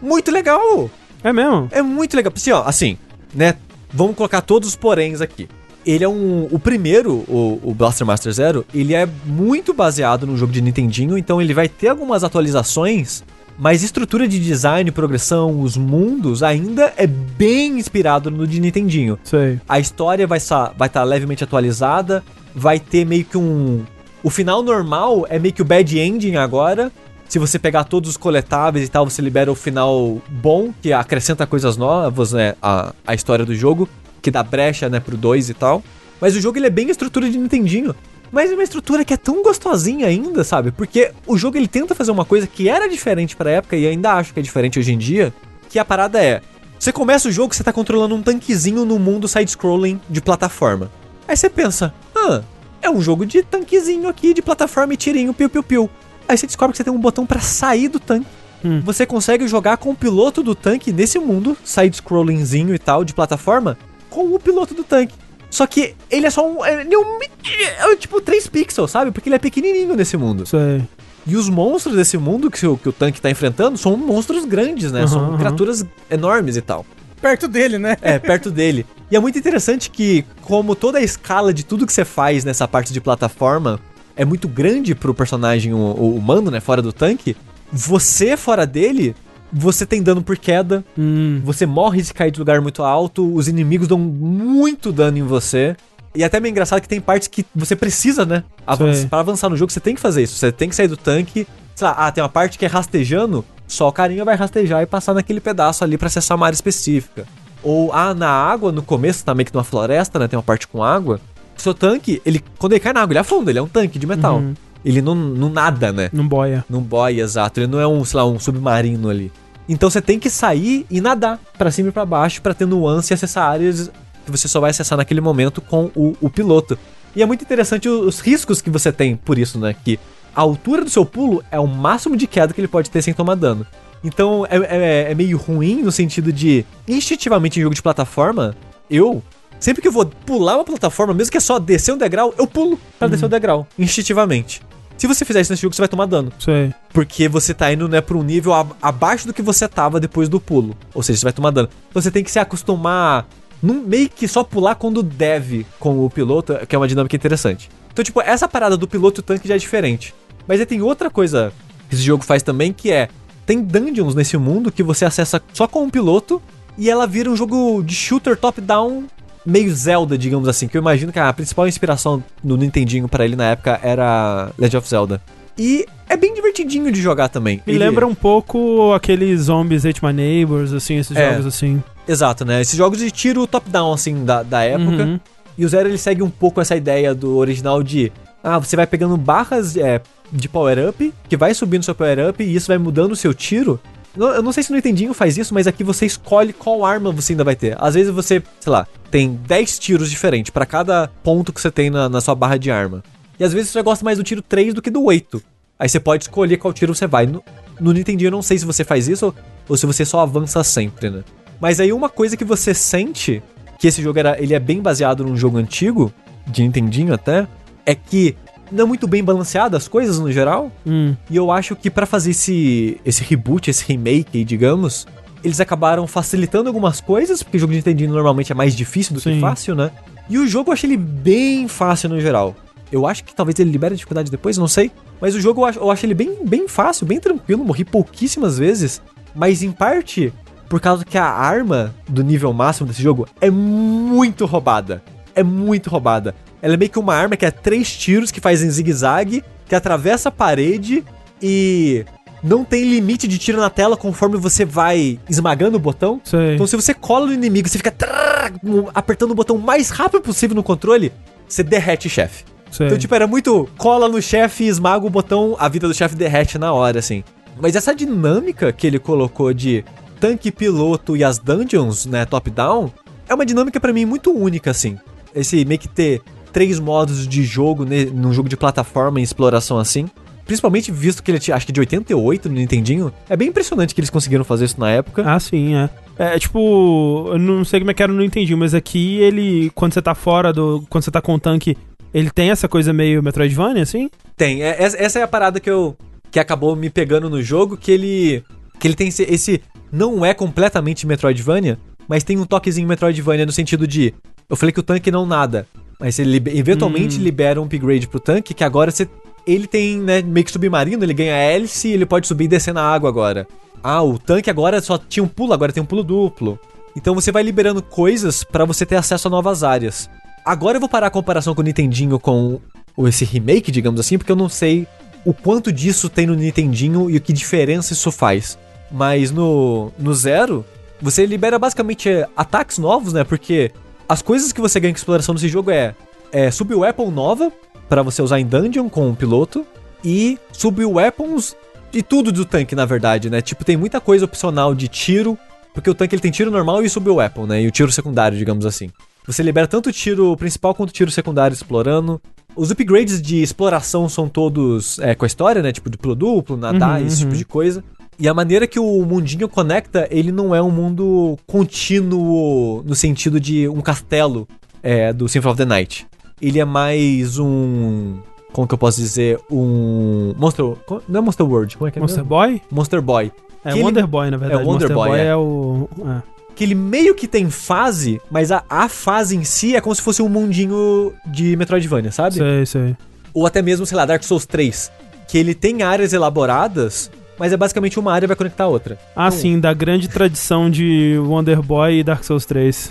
Speaker 2: muito legal!
Speaker 1: É mesmo?
Speaker 2: É muito legal. Assim, ó, assim, né? Vamos colocar todos os poréns aqui. Ele é um. O primeiro, o, o Blaster Master Zero, ele é muito baseado no jogo de Nintendinho, então ele vai ter algumas atualizações, mas estrutura de design, progressão, os mundos ainda é bem inspirado no de Nintendinho.
Speaker 1: Sei.
Speaker 2: A história vai estar vai tá levemente atualizada, vai ter meio que um. O final normal é meio que o bad ending agora. Se você pegar todos os coletáveis e tal, você libera o final bom, que acrescenta coisas novas, né? A, a história do jogo, que dá brecha, né, pro 2 e tal. Mas o jogo ele é bem estrutura de Nintendinho. Mas é uma estrutura que é tão gostosinha ainda, sabe? Porque o jogo ele tenta fazer uma coisa que era diferente pra época e ainda acho que é diferente hoje em dia, que a parada é, você começa o jogo, você tá controlando um tanquezinho no mundo side-scrolling de plataforma. Aí você pensa, ah, é um jogo de tanquezinho aqui, de plataforma e tirinho, piu-piu-piu. Aí você descobre que você tem um botão pra sair do tanque.
Speaker 1: Hum.
Speaker 2: Você consegue jogar com o piloto do tanque nesse mundo, side-scrollingzinho e tal, de plataforma, com o piloto do tanque. Só que ele é só um. Ele é, um, é tipo 3 pixels, sabe? Porque ele é pequenininho nesse mundo.
Speaker 1: Sei.
Speaker 2: E os monstros desse mundo que o, que o tanque tá enfrentando são monstros grandes, né?
Speaker 1: Aham,
Speaker 2: são
Speaker 1: aham.
Speaker 2: criaturas enormes e tal.
Speaker 3: Perto dele, né?
Speaker 2: É, perto dele. E é muito interessante que, como toda a escala de tudo que você faz nessa parte de plataforma é muito grande pro personagem o, o humano, né? Fora do tanque, você fora dele, você tem dano por queda,
Speaker 1: Hum,
Speaker 2: você morre se cair de lugar muito alto, os inimigos dão muito dano em você. E até meio engraçado que tem partes que você precisa, né? Avanç
Speaker 1: Sei.
Speaker 2: para avançar no jogo, você tem que fazer isso. Você tem que sair do tanque. Sei lá, ah, tem uma parte que é rastejando, só o carinha vai rastejar e passar naquele pedaço ali pra acessar uma área específica. Ou, ah, na água, no começo, tá meio que numa floresta, né? Tem uma parte com água. O seu tanque, ele, quando ele cai na água, ele afunda, ele é um tanque de metal.
Speaker 1: Uhum.
Speaker 2: Ele não, não nada, né?
Speaker 1: não boia.
Speaker 2: Num boy, exato. Ele não é um, sei lá, um submarino ali. Então você tem que sair e nadar pra cima e pra baixo pra ter nuance e acessar áreas que você só vai acessar naquele momento com o, o piloto. E é muito interessante os riscos que você tem por isso, né? Que a altura do seu pulo é o máximo de queda que ele pode ter sem tomar dano. Então é, é- é meio ruim no sentido de, instintivamente em jogo de plataforma, eu, sempre que eu vou pular uma plataforma, mesmo que é só descer um degrau, eu pulo pra descer o degrau, instintivamente. Se você fizer isso nesse jogo, você vai tomar dano.
Speaker 1: Sei.
Speaker 2: Porque você tá indo, né, pra um nível ab- abaixo do que você tava depois do pulo. Ou seja, você vai tomar dano. Então você tem que se acostumar num meio que só pular quando deve com o piloto, que é uma dinâmica interessante. Então, tipo, essa parada do piloto e o tanque já é diferente. Mas aí tem outra coisa que esse jogo faz também, que é... Tem dungeons nesse mundo que você acessa só com o piloto e ela vira um jogo de shooter top-down meio Zelda, digamos assim, que eu imagino que a principal inspiração no Nintendinho pra ele na época era Legend of Zelda. E é bem divertidinho de jogar também.
Speaker 1: Me
Speaker 2: Ele-
Speaker 1: lembra um pouco aqueles zombies Hate My Neighbors, assim, esses
Speaker 2: É.
Speaker 1: jogos assim.
Speaker 2: Exato, né? Esses jogos de tiro top-down, assim, da, da época.
Speaker 1: Uhum.
Speaker 2: E o Zero, ele segue um pouco essa ideia do original de... Ah, você vai pegando barras é, de power-up, que vai subindo seu power-up, e isso vai mudando o seu tiro. Eu não sei se no Nintendinho faz isso, mas aqui você escolhe qual arma você ainda vai ter. Às vezes você, sei lá, tem 10 tiros diferentes pra cada ponto que você tem na, na sua barra de arma. E às vezes você gosta mais do tiro 3 do que do 8. Aí você pode escolher qual tiro você vai. No, no Nintendinho eu não sei se você faz isso ou, ou se você só avança sempre, né? Mas aí uma coisa que você sente, que esse jogo era, ele é bem baseado num jogo antigo, de Nintendinho até, é que não é muito bem balanceado as coisas no geral.
Speaker 1: Hum.
Speaker 2: E eu acho que pra fazer esse, esse reboot, esse remake, digamos, eles acabaram facilitando algumas coisas, porque o jogo de Nintendinho normalmente é mais difícil do que
Speaker 1: Sim.
Speaker 2: fácil, né? E o jogo eu achei ele bem fácil no geral. Eu acho que talvez ele libere a dificuldade depois, não sei. Mas o jogo eu acho, eu acho ele bem, bem fácil, bem tranquilo, morri pouquíssimas vezes. Mas em parte, por causa que a arma do nível máximo desse jogo é muito roubada. É muito roubada. Ela é meio que uma arma que é três tiros que faz em zigue-zague, que atravessa a parede e não tem limite de tiro na tela conforme você vai esmagando o botão.
Speaker 1: Sei.
Speaker 2: Então, se você cola no inimigo, você fica trrr, apertando o botão o mais rápido possível no controle, você derrete o chefe. Então, tipo, era muito cola no chefe e esmaga o botão, a vida do chefe derrete na hora, assim. Mas essa dinâmica que ele colocou de tanque, piloto e as dungeons, né, top-down, é uma dinâmica pra mim muito única, assim. Esse meio que ter três modos de jogo ne- num jogo de plataforma e exploração assim. Principalmente visto que ele tinha, acho que de 88 no Nintendinho. É bem impressionante que eles conseguiram fazer isso na época.
Speaker 1: Ah, sim, é. É, tipo, eu não sei como é que era, não entendi, mas aqui ele, quando você tá fora do. Quando você tá com o tanque, ele tem essa coisa meio Metroidvania, assim?
Speaker 2: Tem, é- essa essa é a parada que eu que acabou me pegando no jogo, que ele que ele tem esse, esse não é completamente Metroidvania, mas tem um toquezinho Metroidvania no sentido de eu falei que o tanque não nada, mas ele eventualmente
Speaker 1: Hum.
Speaker 2: libera um upgrade pro tanque que agora você ele tem, né, meio que submarino, ele ganha hélice e ele pode subir e descer na água agora. Ah, o tanque agora só tinha um pulo, agora tem um pulo duplo. Então você vai liberando coisas pra você ter acesso a novas áreas. Agora eu vou parar a comparação com o Nintendinho com esse remake, digamos assim, porque eu não sei o quanto disso tem no Nintendinho e o que diferença isso faz. Mas no, no Zero, você libera basicamente é, ataques novos, né? Porque as coisas que você ganha com exploração nesse jogo é, é sub-weapon nova pra você usar em dungeon com o piloto e sub-weapons de tudo do tanque, na verdade, né? Tipo, tem muita coisa opcional de tiro, porque o tanque ele tem tiro normal e sub-weapon, né? E o tiro secundário, digamos assim. Você libera tanto o tiro principal quanto o tiro secundário explorando. Os upgrades de exploração são todos é, com a história, né? Tipo, duplo duplo, nadar,
Speaker 1: Uhum,
Speaker 2: esse tipo
Speaker 1: uhum.
Speaker 2: de coisa. E a maneira que o mundinho conecta, ele não é um mundo contínuo no sentido de um castelo é, do Symphony of the Night. Ele é mais um. Como que eu posso dizer? Um. Monster. Não é Monster World, como é que é?
Speaker 1: Monster
Speaker 2: mesmo?
Speaker 1: Boy?
Speaker 2: Monster Boy.
Speaker 1: É
Speaker 2: Que ele-
Speaker 1: Wonder Boy, na verdade.
Speaker 2: É, Wonder
Speaker 1: Monster
Speaker 2: Boy,
Speaker 1: Boy
Speaker 2: é.
Speaker 1: é, o. é.
Speaker 2: Que ele meio que tem fase, mas a, a fase em si é como se fosse um mundinho de Metroidvania, sabe?
Speaker 1: Sei, sei.
Speaker 2: Ou até mesmo, sei lá, Dark Souls 3. Que ele tem áreas elaboradas, mas é basicamente uma área vai conectar a outra.
Speaker 1: Ah, sim, da grande tradição de Wonder Boy e Dark Souls 3.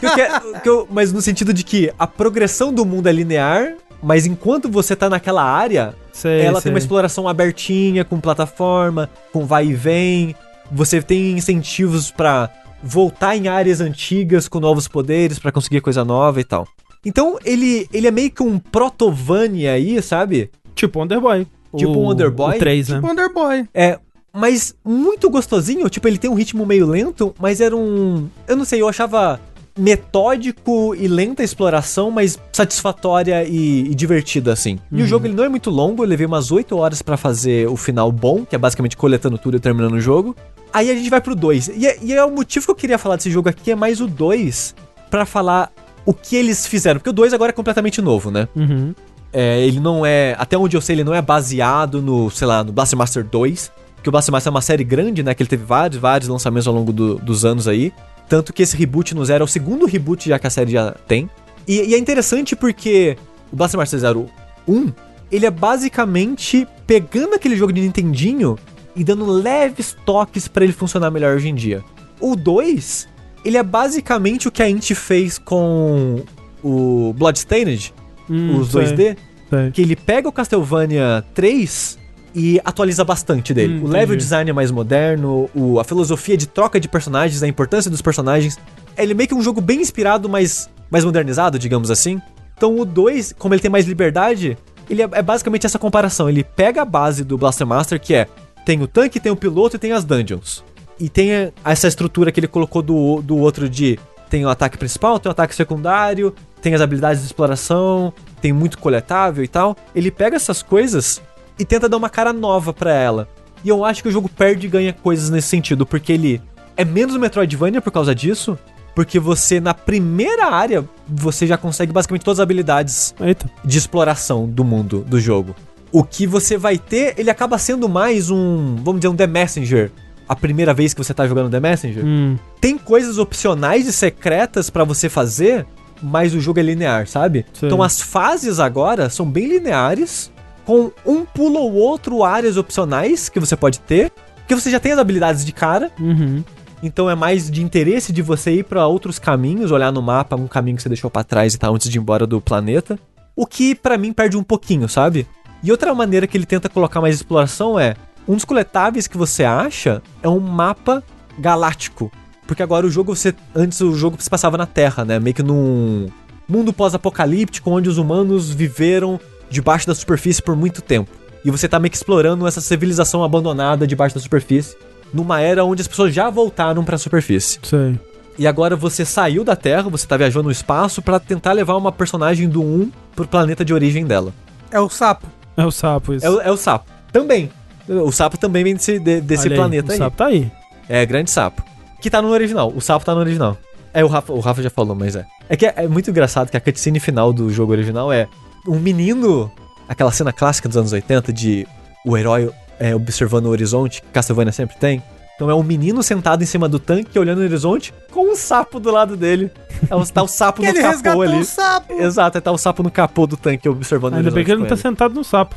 Speaker 2: Que eu quero- que eu- mas no sentido de que a progressão do mundo é linear, mas enquanto você tá naquela área,
Speaker 1: Sei,
Speaker 2: ela
Speaker 1: sei.
Speaker 2: tem uma exploração abertinha, com plataforma, com vai e vem. Você tem incentivos pra voltar em áreas antigas com novos poderes pra conseguir coisa nova e tal. Então ele, ele é meio que um protovania aí, sabe?
Speaker 1: Tipo Wonder Boy.
Speaker 2: Tipo
Speaker 1: O-
Speaker 2: Wonder Boy?
Speaker 1: O 3, né?
Speaker 3: Wonder Boy.
Speaker 2: É, mas muito gostosinho. Tipo, ele tem um ritmo meio lento, mas era um. Eu não sei, eu achava metódico e lenta a exploração, mas satisfatória e, e divertida, assim. E o jogo ele não é muito longo, eu levei umas 8 horas pra fazer o final bom, que é basicamente coletando tudo e terminando o jogo. Aí a gente vai pro 2. E, é- e é o motivo que eu queria falar desse jogo aqui, é mais o 2, pra falar o que eles fizeram. Porque o 2 agora é completamente novo, né?
Speaker 1: Uhum.
Speaker 2: É, ele não é. Até onde eu sei, ele não é baseado no, sei lá, no Blaster Master 2. Porque o Blaster Master é uma série grande, né? Que ele teve vários, vários lançamentos ao longo do- dos anos aí. Tanto que esse reboot no Zero é o segundo reboot já que a série já tem. E, e é interessante porque o Blaster Master Zero 1, ele é basicamente pegando aquele jogo de Nintendinho e dando leves toques pra ele funcionar melhor hoje em dia. O 2, ele é basicamente o que a Inti fez com o Bloodstained,
Speaker 1: Hum,
Speaker 2: os
Speaker 1: sei,
Speaker 2: 2D,
Speaker 1: sei.
Speaker 2: que ele pega o Castlevania 3 e atualiza bastante dele.
Speaker 1: Hum,
Speaker 2: o level
Speaker 1: entendi.
Speaker 2: design é mais moderno, o- a filosofia de troca de personagens, a importância dos personagens. Ele é meio que um jogo bem inspirado, mas mais modernizado, digamos assim. Então o 2, como ele tem mais liberdade, ele é, é basicamente essa comparação. Ele pega a base do Blaster Master, que é tem o tanque, tem o piloto e tem as dungeons. E tem a- essa estrutura que ele colocou do, do outro de tem o ataque principal, tem o ataque secundário, tem as habilidades de exploração, tem muito coletável e tal. Ele pega essas coisas e tenta dar uma cara nova pra ela. E eu acho que o jogo perde e ganha coisas nesse sentido, porque ele é menos Metroidvania por causa disso, porque você na primeira área você já consegue basicamente todas as habilidades
Speaker 1: Eita.
Speaker 2: de exploração do mundo do jogo. O que você vai ter, ele acaba sendo mais um, vamos dizer, um The Messenger. A primeira vez que você tá jogando The Messenger.
Speaker 1: Hum.
Speaker 2: Tem coisas opcionais e secretas pra você fazer, mas o jogo é linear, sabe?
Speaker 1: Sim.
Speaker 2: Então as fases agora são bem lineares, com um pulo ou outro áreas opcionais que você pode ter, porque você já tem as habilidades de cara,
Speaker 1: Uhum.
Speaker 2: então é mais de interesse de você ir pra outros caminhos, olhar no mapa um caminho que você deixou pra trás e tal antes de ir embora do planeta. O que pra mim perde um pouquinho, sabe? E outra maneira que ele tenta colocar mais exploração é Um dos coletáveis que você acha é um mapa galáctico. Porque agora o jogo você. Antes o jogo se passava na Terra, né? Meio que num mundo pós-apocalíptico onde os humanos viveram debaixo da superfície por muito tempo. E você tá meio que explorando essa civilização abandonada debaixo da superfície, numa era onde as pessoas já voltaram para a superfície.
Speaker 1: Sei.
Speaker 2: E agora você saiu da Terra, você tá viajando no espaço para tentar levar uma personagem do 1 pro planeta de origem dela.
Speaker 3: É o sapo.
Speaker 1: É o sapo isso.
Speaker 2: É, o- é o sapo. Também. O sapo também vem desse, de- desse
Speaker 1: Olha aí,
Speaker 2: planeta
Speaker 1: o
Speaker 2: aí.
Speaker 1: sapo tá aí.
Speaker 2: É, grande sapo. Que tá no original. O sapo tá no original. É, o Rafa, o Rafa já falou, mas é. É que é, é muito engraçado que a cutscene final do jogo original é um menino, aquela cena clássica dos anos 80 de o herói é, observando o horizonte, que Castlevania sempre tem. Então é um menino sentado em cima do tanque, olhando o horizonte, com um sapo do lado dele. É o- tá o sapo no
Speaker 3: ele
Speaker 2: capô ali.
Speaker 3: o sapo.
Speaker 2: Exato, tá o sapo no capô do tanque observando
Speaker 1: Ainda
Speaker 2: o
Speaker 1: bem que ele não
Speaker 2: horizonte
Speaker 1: tá sentado no sapo.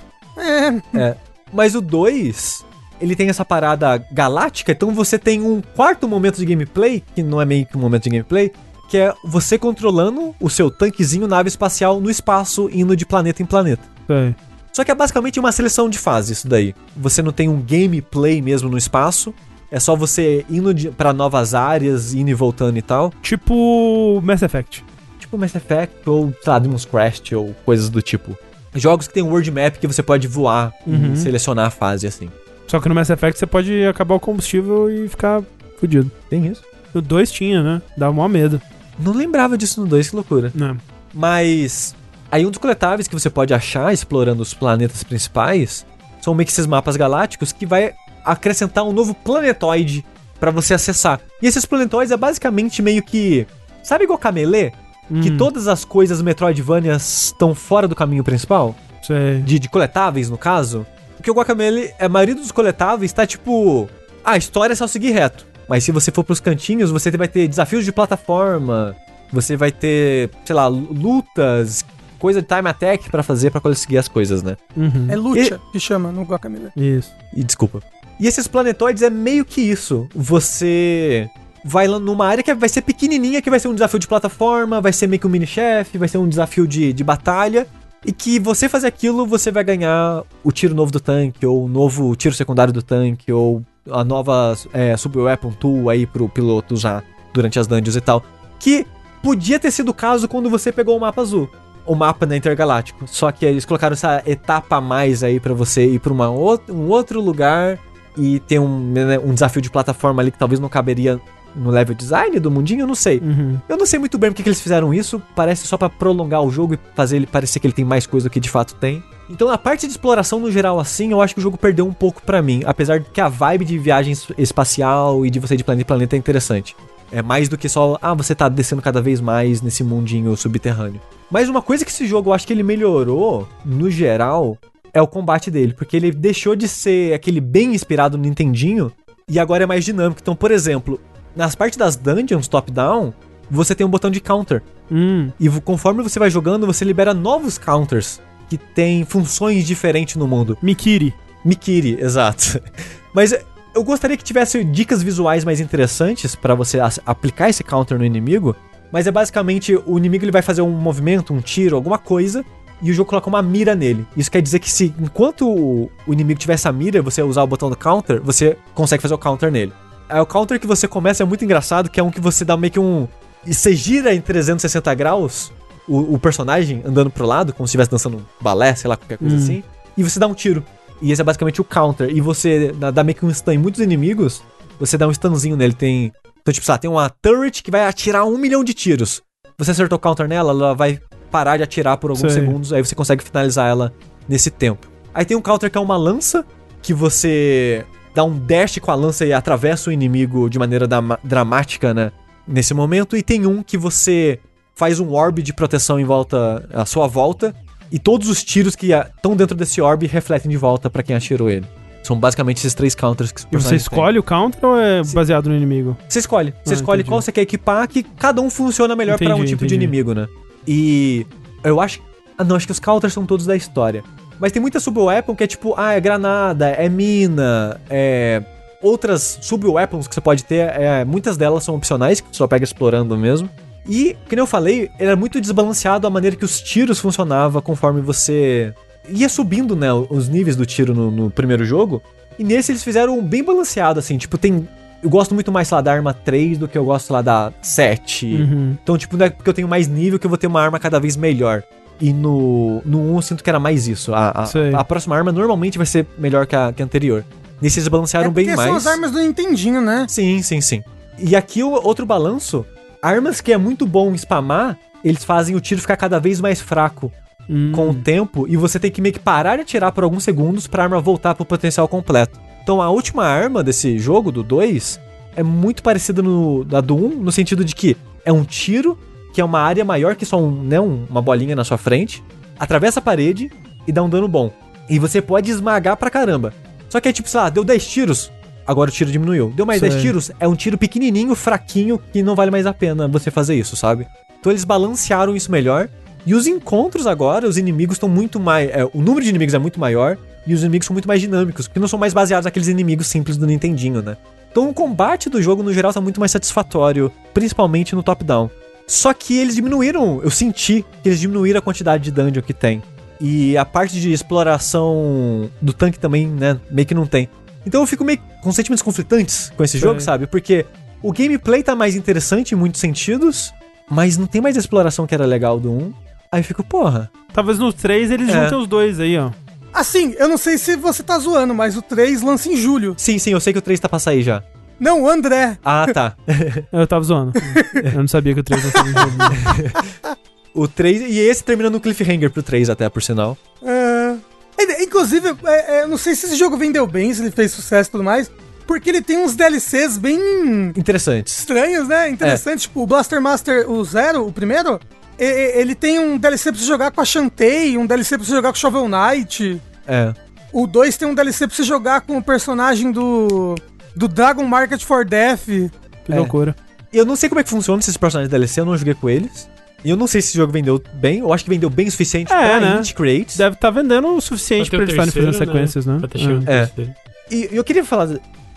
Speaker 3: É,
Speaker 2: mas o 2, ele tem essa parada galáctica, então você tem um quarto momento de gameplay, que não é meio que um momento de gameplay, que é você controlando o seu tanquezinho nave espacial no espaço, indo de planeta em planeta.
Speaker 1: Sei.
Speaker 2: Só que é basicamente uma seleção de fases isso daí. Você não tem um gameplay mesmo no espaço, é só você indo pra novas áreas, indo e voltando e tal.
Speaker 1: Tipo Mass Effect.
Speaker 2: Tipo Mass Effect ou, sei lá, Demon's Crest ou coisas do tipo. Jogos que tem world map que você pode voar
Speaker 1: Uhum.
Speaker 2: e selecionar a fase assim.
Speaker 1: Só que no Mass Effect você pode acabar o combustível e ficar fudido.
Speaker 2: Tem isso?
Speaker 1: O 2 tinha, né? Dava maior medo.
Speaker 2: Não lembrava disso no 2, que loucura.
Speaker 1: Né?
Speaker 2: Mas aí um dos coletáveis que você pode achar explorando os planetas principais são meio que esses mapas galácticos que vai acrescentar um novo planetoide pra você acessar. E esses planetoides é basicamente meio que sabe igual Camelê, que
Speaker 1: Hum,
Speaker 2: todas as coisas Metroidvanias estão fora do caminho principal,
Speaker 1: Sei.
Speaker 2: de, de coletáveis no caso. Porque o Guacamele, a maioria dos coletáveis tá tipo, ah, a história é só seguir reto. Mas se você for pros cantinhos, você vai ter desafios de plataforma, você vai ter, sei lá, lutas, coisa de time attack pra fazer pra conseguir as coisas, né?
Speaker 1: Uhum.
Speaker 3: é lucha que chama no Guacamole.
Speaker 1: Isso.
Speaker 2: E desculpa. E esses planetoides é meio que isso. Você vai numa área que vai ser pequenininha, que vai ser um desafio de plataforma, vai ser meio que um mini-chefe, vai ser um desafio de, de batalha. E que você fazer aquilo, você vai ganhar o tiro novo do tanque, ou o novo tiro secundário do tanque, ou a nova é, Super Weapon Tool aí pro piloto usar durante as dungeons e tal. Que podia ter sido o caso quando você pegou o mapa azul. O mapa na Intergaláctico. Só que eles colocaram essa etapa a mais aí pra você ir pra uma um outro lugar e ter um, né, um desafio de plataforma ali que talvez não caberia no level design do mundinho, eu não sei.
Speaker 1: Uhum.
Speaker 2: Eu não sei muito bem porque que eles fizeram isso. Parece só pra prolongar o jogo e fazer ele parecer que ele tem mais coisa do que de fato tem. Então, a parte de exploração no geral, assim, eu acho que o jogo perdeu um pouco pra mim. Apesar de que a vibe de viagem es- espacial e de você ir de planeta em planeta é interessante. É mais do que só, ah, você tá descendo cada vez mais nesse mundinho subterrâneo. Mas uma coisa que esse jogo eu acho que ele melhorou, no geral, é o combate dele. Porque ele deixou de ser aquele bem inspirado no Nintendinho e agora é mais dinâmico. Então, por exemplo, nas partes das dungeons top-down, você tem um botão de counter.
Speaker 1: Hum.
Speaker 2: E conforme você vai jogando, você libera novos counters que têm funções diferentes no mundo.
Speaker 1: Mikiri.
Speaker 2: Mikiri, exato. Mas eu gostaria que tivesse dicas visuais mais interessantes pra você aplicar esse counter no inimigo. Mas é basicamente o inimigo ele vai fazer um movimento, um tiro, alguma coisa. E o jogo coloca uma mira nele. Isso quer dizer que se enquanto o, o inimigo tiver essa mira, você usar o botão do counter, você consegue fazer o counter nele. Aí o counter que você começa é muito engraçado, que é um que você dá meio que um. E você gira em 360 graus o, o personagem andando pro lado, como se estivesse dançando um balé, sei lá, qualquer coisa
Speaker 1: Hum.
Speaker 2: assim. E você dá um tiro. E esse é basicamente o counter. E você dá, dá meio que um stun em muitos inimigos. Você dá um stunzinho nele. Tem. Então, tipo, sei lá, tem uma turret que vai atirar um milhão de tiros. Você acertou o counter nela, ela vai parar de atirar por alguns
Speaker 1: Sei.
Speaker 2: segundos. Aí você consegue finalizar ela nesse tempo. Aí tem um counter que é uma lança, que você dá um dash com a lança e atravessa o inimigo de maneira dramática, né? Nesse momento. E tem um que você faz um orb de proteção em volta, à sua volta. E todos os tiros que estão dentro desse orb refletem de volta pra quem atirou ele. São basicamente esses três counters que os
Speaker 1: E você escolhe o counter ou é
Speaker 2: Sim.
Speaker 1: baseado no inimigo?
Speaker 2: Você escolhe. Você
Speaker 1: Ah,
Speaker 2: escolhe
Speaker 1: entendi.
Speaker 2: qual você quer equipar, que cada um funciona melhor pra um
Speaker 1: Entendi,
Speaker 2: tipo de
Speaker 1: entendi.
Speaker 2: inimigo, né? E eu acho. Ah, não, acho que os counters são todos da história. Mas tem muita sub-weapon que é tipo, ah, é granada, é mina, é. Outras sub-weapons que você pode ter, é, muitas delas são opcionais, que você só pega explorando mesmo. E, como eu falei, era muito desbalanceado a maneira que os tiros funcionavam conforme você ia subindo, né, os níveis do tiro no, no primeiro jogo. E nesse eles fizeram um bem balanceado, assim, tipo, tem. Eu gosto muito mais, lá, da arma 3 do que eu gosto lá da 7.
Speaker 1: Uhum.
Speaker 2: Então, tipo, não é porque eu tenho mais nível que eu vou ter uma arma cada vez melhor. E no, no 1 eu sinto que era mais isso. A, a, a próxima arma normalmente vai ser melhor que a, que a anterior. Nesse eles balancearam
Speaker 3: é
Speaker 2: bem mais.
Speaker 3: são as armas do Nintendinho, né?
Speaker 2: Sim, sim, sim. E aqui o outro balanço, armas que é muito bom spamar, eles fazem o tiro ficar cada vez mais fraco
Speaker 1: Hum.
Speaker 2: com o tempo e você tem que meio que parar de atirar por alguns segundos pra arma voltar pro potencial completo. Então a última arma desse jogo, do 2, é muito parecida no, da do 1, no sentido de que é um tiro, que é uma área maior que só um, né, um- uma bolinha na sua frente, atravessa a parede e dá um dano bom. E você pode esmagar pra caramba. Só que é tipo, sei lá, deu 10 tiros, agora o tiro diminuiu. Deu mais
Speaker 1: Sei.
Speaker 2: 10 tiros, é um tiro pequenininho, fraquinho, que não vale mais a pena você fazer isso, sabe? Então eles balancearam isso melhor. E os encontros agora, os inimigos estão muito mais. é, o número de inimigos é muito maior e os inimigos são muito mais dinâmicos, porque não são mais baseados naqueles inimigos simples do Nintendinho, né? Então o combate do jogo, no geral, tá muito mais satisfatório, principalmente no top-down. Só que eles diminuíram, eu senti que eles diminuíram a quantidade de dungeon que tem. E a parte de exploração do tanque também, né, meio que não tem. Então eu fico meio com sentimentos conflitantes com esse
Speaker 1: Sei.
Speaker 2: jogo, sabe? Porque o gameplay tá mais interessante em muitos sentidos, mas não tem mais a exploração que era legal do 1. Aí eu fico, porra.
Speaker 1: Talvez no 3 eles
Speaker 2: É.
Speaker 1: juntem os dois aí, ó.
Speaker 3: Assim, eu não sei se você tá zoando, mas o 3 lança em julho.
Speaker 2: Sim, sim, eu sei que o 3 tá pra sair já.
Speaker 3: Não, o André.
Speaker 2: Ah, tá.
Speaker 1: Eu tava zoando. Eu não sabia que o 3 não sabia jogo.
Speaker 2: o 3. E esse termina no cliffhanger pro 3, até, por sinal.
Speaker 3: É... é, Inclusive, é, é, eu não sei se esse jogo vendeu bem, se ele fez sucesso e tudo mais, porque ele tem uns DLCs bem
Speaker 2: Interessantes.
Speaker 3: estranhos, né? Interessantes. Tipo, o Blaster Master, o Zero, o primeiro, ele tem um DLC pra você jogar com a Shantae, um DLC pra você jogar com o Shovel Knight.
Speaker 2: É.
Speaker 3: O 2 tem um DLC pra você jogar com o personagem do. Do Dragon Market for Death.
Speaker 1: Que
Speaker 2: É.
Speaker 1: loucura.
Speaker 2: E eu não sei como é que funciona esses personagens DLC, eu não joguei com eles. E eu não sei se esse jogo vendeu bem, eu acho que vendeu bem o suficiente
Speaker 1: É,
Speaker 2: pra
Speaker 1: né?
Speaker 2: Indie Creates.
Speaker 1: Deve estar vendendo o suficiente pra eles estarem fazendo
Speaker 4: terceiro,
Speaker 1: sequências, né?
Speaker 2: É. E eu queria falar.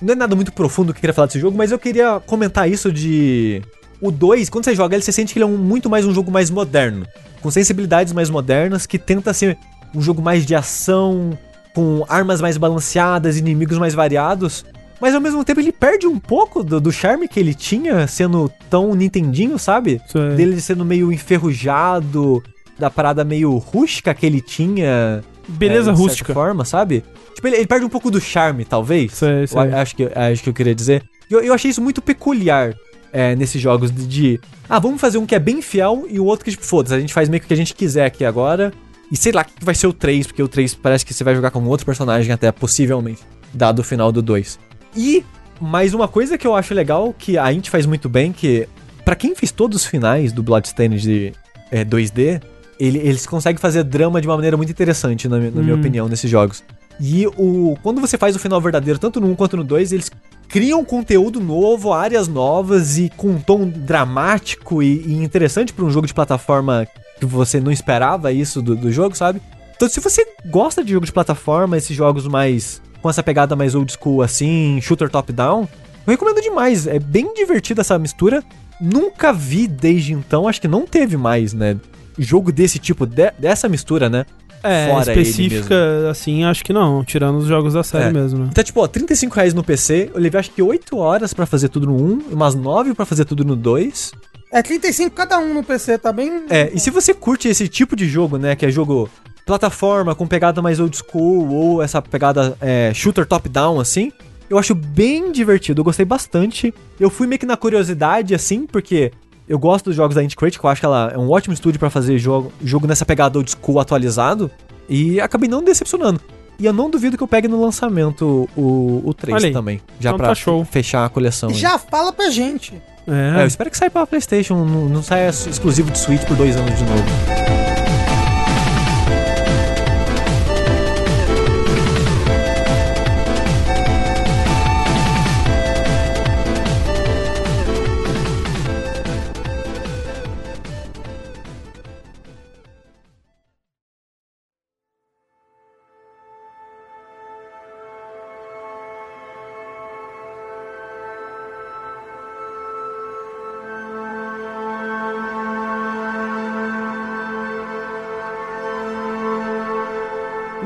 Speaker 2: Não é nada muito profundo que eu queria falar desse jogo, mas eu queria comentar isso de. O 2, quando você joga ele, você sente que ele é um- muito mais um jogo mais moderno. Com sensibilidades mais modernas, que tenta ser um jogo mais de ação, com armas mais balanceadas, inimigos mais variados. Mas ao mesmo tempo ele perde um pouco do, do charme que ele tinha, sendo tão Nintendinho, sabe? Dele sendo meio enferrujado, da parada meio rústica que ele tinha.
Speaker 1: Beleza
Speaker 2: é, de certa
Speaker 1: rústica.
Speaker 2: forma, sabe? Tipo, ele, ele perde um pouco do charme, talvez.
Speaker 1: Sei, sei.
Speaker 2: Eu acho, que, acho que eu queria dizer. Eu, eu achei isso muito peculiar é, nesses jogos de, de, Ah, vamos fazer um que é bem fiel e o outro que, tipo, foda-se, a gente faz meio que o que a gente quiser aqui agora. E sei lá que vai ser o 3, porque o 3 parece que você vai jogar com outro personagem até, possivelmente, dado o final do 2. E mais uma coisa que eu acho legal, que a Int faz muito bem, que pra quem fez todos os finais do Bloodstained de é, 2D, ele, eles conseguem fazer drama de uma maneira muito interessante, na, na minha
Speaker 1: Hum.
Speaker 2: opinião, nesses jogos. E o quando você faz o final verdadeiro, tanto no 1 quanto no 2, eles criam conteúdo novo, áreas novas e com um tom dramático e, e interessante pra um jogo de plataforma que você não esperava isso do, do jogo, sabe? Então, se você gosta de jogo de plataforma, esses jogos mais com essa pegada mais old school assim, shooter top-down, eu recomendo demais. É bem divertida essa mistura. Nunca vi desde então, acho que não teve mais, né? Jogo desse tipo, de- dessa mistura, né?
Speaker 1: É,
Speaker 2: Fora ele
Speaker 1: específica, assim, acho que não. Tirando os jogos da série
Speaker 2: É.
Speaker 1: mesmo, né?
Speaker 2: Então, tipo, ó, 35 reais no PC, eu levei acho que 8 horas pra fazer tudo no 1, umas 9 pra fazer tudo no 2.
Speaker 3: É 35 cada um no PC, tá bem.
Speaker 2: É, e se você curte esse tipo de jogo, né, que é jogo plataforma com pegada mais old school ou essa pegada é, shooter top-down, assim, eu acho bem divertido, eu gostei bastante. Eu fui meio que na curiosidade, assim, porque eu gosto dos jogos da Indie Critic, eu acho que ela é um ótimo estúdio pra fazer jogo, jogo nessa pegada old school atualizado, e acabei não decepcionando. E eu não duvido que eu pegue no lançamento o, o 3
Speaker 1: Olha aí.
Speaker 2: também, já
Speaker 1: Então
Speaker 2: pra
Speaker 1: tá show.
Speaker 2: fechar a coleção. aí.
Speaker 3: Já fala pra gente.
Speaker 2: É,
Speaker 1: É.
Speaker 2: eu espero que saia pra PlayStation, não, não saia exclusivo de Switch por dois anos de novo.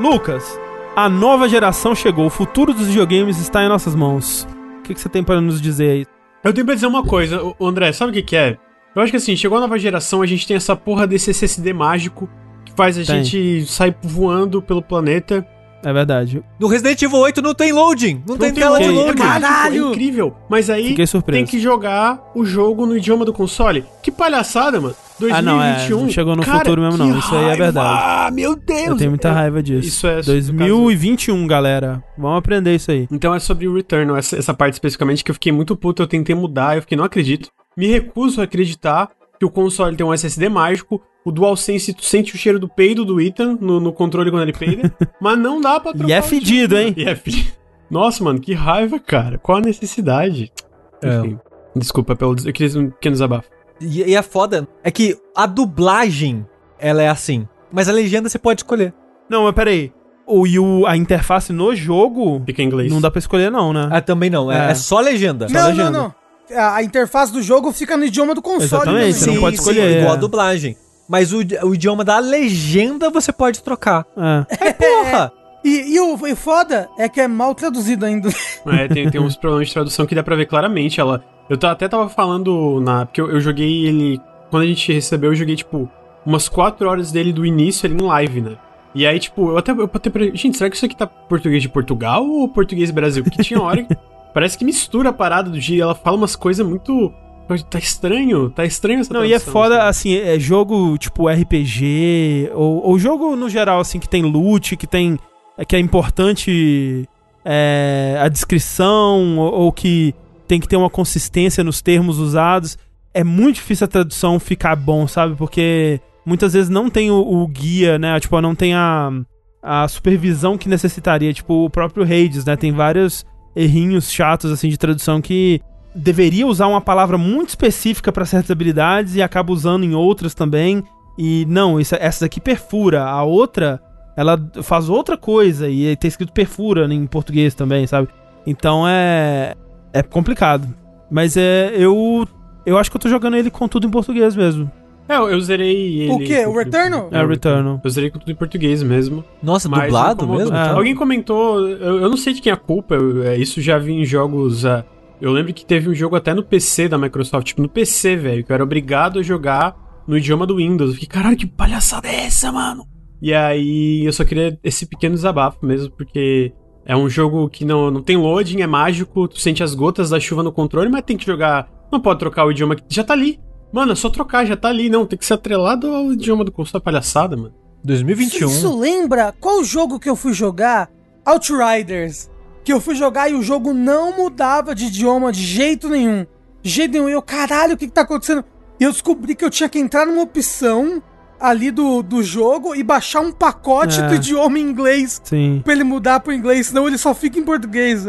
Speaker 1: Lucas, A nova geração chegou, o futuro dos videogames está em nossas mãos. O que, que você tem para nos dizer aí?
Speaker 4: Eu tenho pra dizer uma coisa, ô, André, sabe o que, que é? Eu acho que assim, chegou a nova geração, a gente tem essa porra desse SSD mágico que faz a
Speaker 1: Tem.
Speaker 4: gente sair voando pelo planeta.
Speaker 1: É verdade.
Speaker 2: No Resident Evil 8 não tem loading. Não, tem,
Speaker 4: Não
Speaker 2: tela de
Speaker 1: loading.
Speaker 4: É
Speaker 3: Caralho!
Speaker 4: É incrível. Mas aí tem que jogar o jogo no idioma do console. Que palhaçada, mano. 2021.
Speaker 1: Ah, não, é, não chegou no
Speaker 4: Cara,
Speaker 1: futuro mesmo, não. Isso aí é
Speaker 4: raiva!
Speaker 1: verdade.
Speaker 4: Ah, meu Deus.
Speaker 1: Eu tenho muita
Speaker 4: É,
Speaker 1: raiva disso.
Speaker 4: Isso é
Speaker 1: 2021, galera. Vamos aprender isso aí.
Speaker 4: Então é sobre o Returnal, essa, essa parte especificamente que eu fiquei muito puto, eu tentei mudar, eu fiquei, não acredito. Me recuso a acreditar que o console tem um SSD mágico, o DualSense, tu sente o cheiro do peido do Ethan no, no controle quando ele peida, mas não dá pra trocar
Speaker 1: E é fedido, hein?
Speaker 4: E é fedido. Nossa, mano, que raiva, cara. Qual a necessidade?
Speaker 2: É.
Speaker 4: Enfim, desculpa pelo... Eu queria um pequeno desabafo.
Speaker 2: E, e a foda é que a dublagem, ela é assim. Mas a legenda você pode escolher.
Speaker 1: Não, mas peraí. O, e o, a interface no jogo
Speaker 4: Fica em inglês.
Speaker 1: não dá pra escolher, não, né?
Speaker 2: Ah, também não. É,
Speaker 1: É.
Speaker 2: é só legenda.
Speaker 1: Só
Speaker 3: Não,
Speaker 1: legenda.
Speaker 3: não, não. A, interface do jogo fica no idioma do console.
Speaker 1: Exatamente,
Speaker 3: também.
Speaker 1: você não pode escolher,
Speaker 2: igual
Speaker 1: é.
Speaker 2: a dublagem. Mas o, o idioma da legenda você pode trocar.
Speaker 1: É.
Speaker 2: É porra!
Speaker 3: E, e o e foda é que é mal traduzido ainda.
Speaker 4: É, tem, tem uns problemas de tradução que dá pra ver claramente. Ela. Eu até tava falando na. Porque eu, eu joguei ele. Quando a gente recebeu, eu joguei, tipo, umas 4 horas dele do início ali em live, né? E aí, tipo, eu até, eu até Gente, será que isso aqui tá português de Portugal ou português Brasil? Porque tinha hora que. Parece que mistura a parada do dia. Ela fala umas coisas muito. Tá estranho, tá estranho essa
Speaker 1: Não, e é
Speaker 4: tradução,
Speaker 1: foda,
Speaker 4: sabe?
Speaker 1: assim, é jogo tipo RPG, ou, ou jogo no geral, assim, que tem loot, que tem. é, que é importante é, a descrição, ou, ou que tem que ter uma consistência nos termos usados. É muito difícil a tradução ficar bom, sabe? Porque muitas vezes não tem o, o guia, né? Tipo, não tem a, a supervisão que necessitaria. Tipo, o próprio Hades, né? Tem vários errinhos chatos, assim, de tradução que deveria usar uma palavra muito específica para certas habilidades e acaba usando em outras também. E não, isso, essa daqui perfura, a outra ela faz outra coisa e tem escrito perfura em português também, sabe? Então é é complicado. Mas é eu eu acho que eu tô jogando ele com tudo em português mesmo.
Speaker 4: É, eu, eu zerei ele.
Speaker 3: O quê? O Returnal?
Speaker 1: É, o Returnal.
Speaker 4: Eu zerei com tudo em português mesmo.
Speaker 2: Nossa,
Speaker 4: Mas
Speaker 2: dublado mesmo?
Speaker 1: É.
Speaker 2: Então?
Speaker 4: Alguém comentou, eu, eu não sei de quem é a culpa, eu- é, isso já vi em jogos. ah, eu lembro que teve um jogo até no PC da Microsoft, tipo no PC, velho, que eu era obrigado a jogar no idioma do Windows. Eu fiquei, caralho, que palhaçada é essa, mano? E aí eu só queria esse pequeno desabafo mesmo, porque é um jogo que não, não tem loading, é mágico, tu sente as gotas da chuva no controle, mas tem que jogar. Não pode trocar o idioma que já tá ali. Mano, é só trocar, já tá ali. Não, tem que ser atrelado ao idioma do console, palhaçada, mano.
Speaker 2: 2021.
Speaker 3: Isso lembra qual jogo que eu fui jogar? Outriders. Que eu fui jogar e o jogo não mudava de idioma de jeito nenhum. De jeito nenhum. E eu, caralho, o que, que tá acontecendo? E eu descobri que eu tinha que entrar numa opção ali do, do jogo e baixar um pacote
Speaker 1: É.
Speaker 3: do idioma em inglês
Speaker 1: Sim.
Speaker 3: pra ele mudar pro inglês, senão ele só fica em português.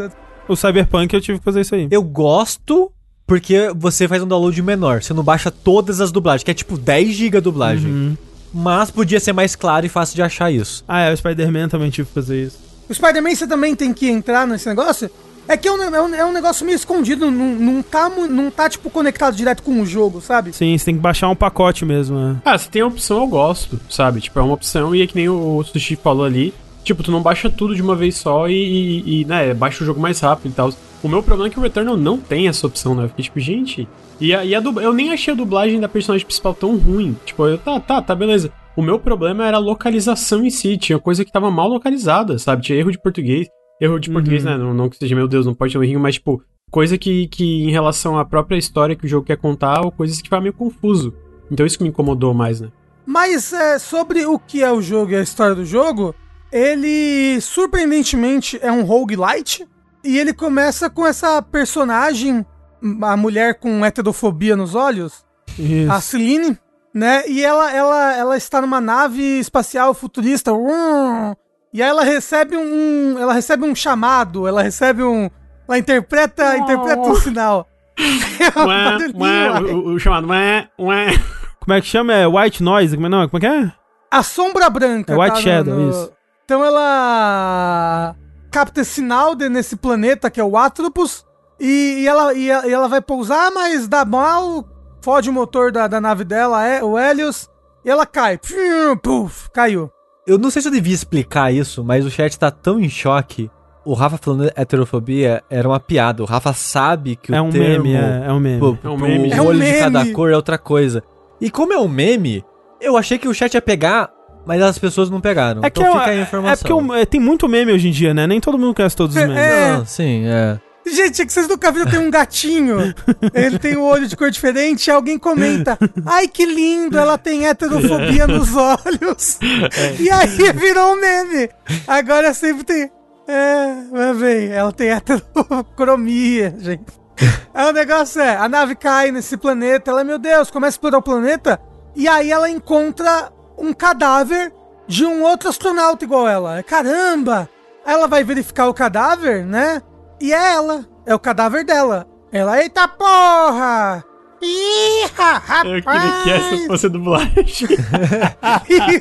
Speaker 1: O Cyberpunk eu tive que fazer isso aí.
Speaker 2: Eu gosto porque você faz um download menor. Você não baixa todas as dublagens, que é tipo 10 GB dublagem.
Speaker 1: Uhum.
Speaker 2: Mas podia ser mais claro e fácil de achar isso.
Speaker 1: Ah, é, o Spider-Man também tive que fazer isso.
Speaker 3: O Spider-Man você também tem que entrar nesse negócio? É que é um, é um, é um negócio meio escondido, não, não, tá, não tá, tipo, conectado direto com o jogo, sabe?
Speaker 1: Sim, você tem que baixar um pacote mesmo, né?
Speaker 4: Ah, se tem a opção, eu gosto, sabe? Tipo, é uma opção e é que nem o, o Sushi falou ali. Tipo, tu não baixa tudo de uma vez só e, e- e, né, baixa o jogo mais rápido e tal. O meu problema é que o Returnal não tem essa opção, né? Eu fiquei tipo, gente. E a, e a dub- eu nem achei a dublagem da personagem principal tão ruim. Tipo, eu, tá, tá, tá, beleza. O meu problema era a localização em si. Tinha coisa que tava mal localizada, sabe? Tinha erro de português. Erro de português, né? Não, não que seja, meu Deus, não pode ter um errinho, mas, tipo, coisa que, que em relação à própria história que o jogo quer contar, ou coisas que ficava meio confuso. Então isso que me incomodou mais, né?
Speaker 3: Mas é, sobre o que é o jogo e a história do jogo, ele surpreendentemente é um roguelite. E ele começa com essa personagem, a mulher com heterofobia nos olhos,
Speaker 1: Isso.
Speaker 3: a Celine, né? E ela, ela, ela está numa nave espacial futurista. Uum, e aí ela recebe um. Ela recebe um chamado, ela recebe um. Ela interpreta, interpreta um sinal. É
Speaker 4: Ué, ué, o, o chamado ué, ué.
Speaker 1: Como é que chama? É White Noise? Como é, não, como é que é?
Speaker 3: A sombra branca.
Speaker 1: É White
Speaker 3: no-
Speaker 1: Shadow, isso.
Speaker 3: Então ela capta esse sinal de- nesse planeta que é o Atropos. E, e ela, e, a- e ela vai pousar, mas dá mal, fode o motor da, da nave dela, é, o Helios, e ela cai. Puf, caiu.
Speaker 2: Eu não sei se eu devia explicar isso, mas o chat tá tão em choque. O Rafa falando heterofobia era uma piada. O Rafa sabe que o
Speaker 1: É um
Speaker 2: termo
Speaker 1: meme, é, é um meme.
Speaker 2: pro-
Speaker 4: É um meme.
Speaker 3: É um
Speaker 2: olho de cada cor é outra coisa. E como é um meme, eu achei que o chat ia pegar, mas as pessoas não pegaram.
Speaker 1: É que
Speaker 2: então
Speaker 1: é,
Speaker 2: fica aí a
Speaker 1: é
Speaker 2: informação.
Speaker 1: porque o- é, tem muito meme hoje em dia, né? Nem todo mundo conhece todos os
Speaker 3: É,
Speaker 1: memes.
Speaker 3: é.
Speaker 2: Não, sim, é.
Speaker 3: Gente, é que vocês nunca viram, tem um gatinho. Ele tem o olho de cor diferente e alguém comenta. Ai, que lindo, ela tem heterofobia nos olhos. E aí virou um meme. Agora sempre tem. É, mas bem, ela tem heterocromia, gente. Aí o negócio é, a nave cai nesse planeta, ela, meu Deus, começa a explorar o planeta, e aí ela encontra um cadáver de um outro astronauta igual ela. Caramba! Ela vai verificar o cadáver, né? E é ela, é o cadáver dela. Ela, eita porra! Ih, rapaz!
Speaker 4: Eu queria que essa fosse a dublagem.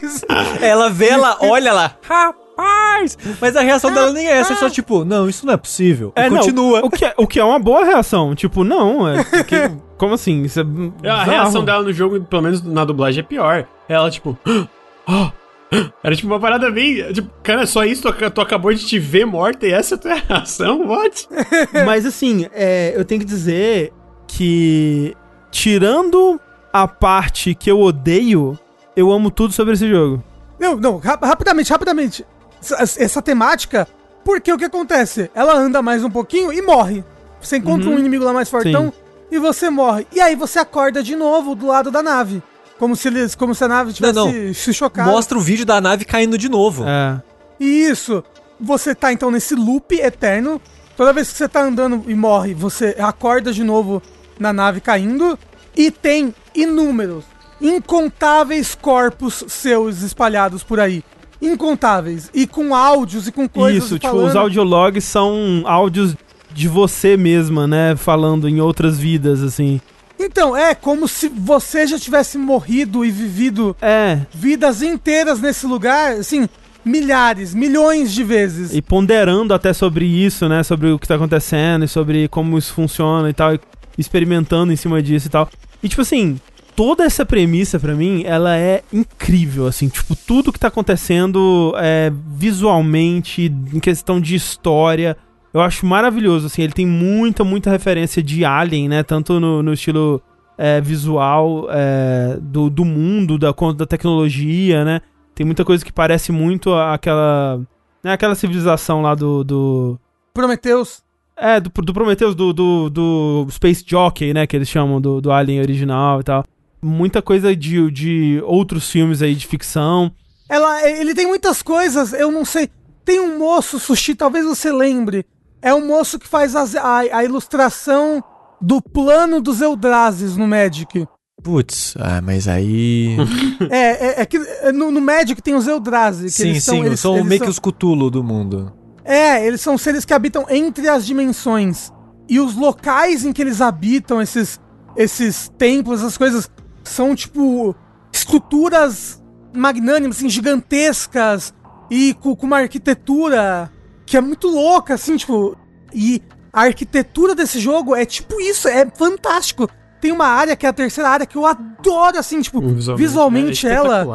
Speaker 3: Isso.
Speaker 2: Ela vê, ela olha lá. Rapaz! Mas a reação dela nem é essa, é só tipo, não, isso não é possível. E
Speaker 1: É, não,
Speaker 2: continua.
Speaker 1: o, que é, o que é uma boa reação. Tipo, não, é. porque- como assim? Isso é
Speaker 4: a reação dela no jogo, pelo menos na dublagem, é pior. Ela, tipo. "Ah, ah." Era tipo uma parada bem. Tipo, cara, só isso, tu, tu acabou de te ver morta e essa é a tua reação? What?
Speaker 1: Mas assim, é, eu tenho que dizer que, tirando a parte que eu odeio, eu amo tudo sobre esse jogo.
Speaker 3: Não, não, ra- rapidamente, rapidamente. Essa, essa temática, porque o que acontece? Ela anda mais um pouquinho e morre. Você encontra um inimigo lá mais fortão e você morre. E aí você acorda de novo do lado da nave. Como se eles, como se a nave tivesse
Speaker 2: Não, não.
Speaker 3: se chocado.
Speaker 2: Mostra o vídeo da nave caindo de novo.
Speaker 1: É.
Speaker 3: Isso. Você tá então nesse loop eterno. Toda vez que você tá andando e morre, você acorda de novo na nave caindo. E tem inúmeros, incontáveis corpos seus espalhados por aí. Incontáveis. E com áudios e com coisas.
Speaker 1: Isso,
Speaker 3: e
Speaker 1: tipo,
Speaker 3: falando.
Speaker 1: os audiologs são áudios de você mesma, né? Falando em outras vidas, assim.
Speaker 3: Então, é como se você já tivesse morrido e vivido
Speaker 1: É.
Speaker 3: vidas inteiras nesse lugar, assim, milhares, milhões de vezes.
Speaker 1: E ponderando até sobre isso, né? Sobre o que tá acontecendo e sobre como isso funciona e tal. e experimentando em cima disso e tal. E tipo assim, toda essa premissa pra mim, ela é incrível, assim. Tipo, tudo que tá acontecendo é, visualmente, em questão de história. Eu acho maravilhoso, assim. Ele tem muita, muita referência de Alien, né? Tanto no, no estilo é, visual é, do, do mundo, da, da tecnologia, né? Tem muita coisa que parece muito aquela. Né, aquela civilização lá do. do
Speaker 3: Prometheus.
Speaker 1: é, do, do Prometheus, do, do, do Space Jockey, né? Que eles chamam do, do Alien original e tal. Muita coisa de, de outros filmes aí de ficção.
Speaker 3: Ela, ele tem muitas coisas, eu não sei. Tem um moço, Sushi, talvez você lembre. É um moço que faz as- a, a ilustração do plano dos Eldrazes no Magic.
Speaker 2: Putz, ah, mas aí.
Speaker 3: é, é, é que é, no, no Magic tem os Eldrazi. Que
Speaker 2: sim,
Speaker 3: eles são,
Speaker 2: sim,
Speaker 3: eles,
Speaker 2: são
Speaker 3: eles
Speaker 2: meio
Speaker 3: são-
Speaker 2: que os Cthulhu do mundo.
Speaker 3: É, eles são seres que habitam entre as dimensões. E os locais em que eles habitam, esses, esses templos, essas coisas, são tipo estruturas magnânimas, assim, gigantescas e com, com uma arquitetura que é muito louca, assim, tipo. E a arquitetura desse jogo é tipo isso, é fantástico. Tem uma área que é a terceira área que eu adoro, assim, tipo, visualmente,
Speaker 4: é
Speaker 3: ela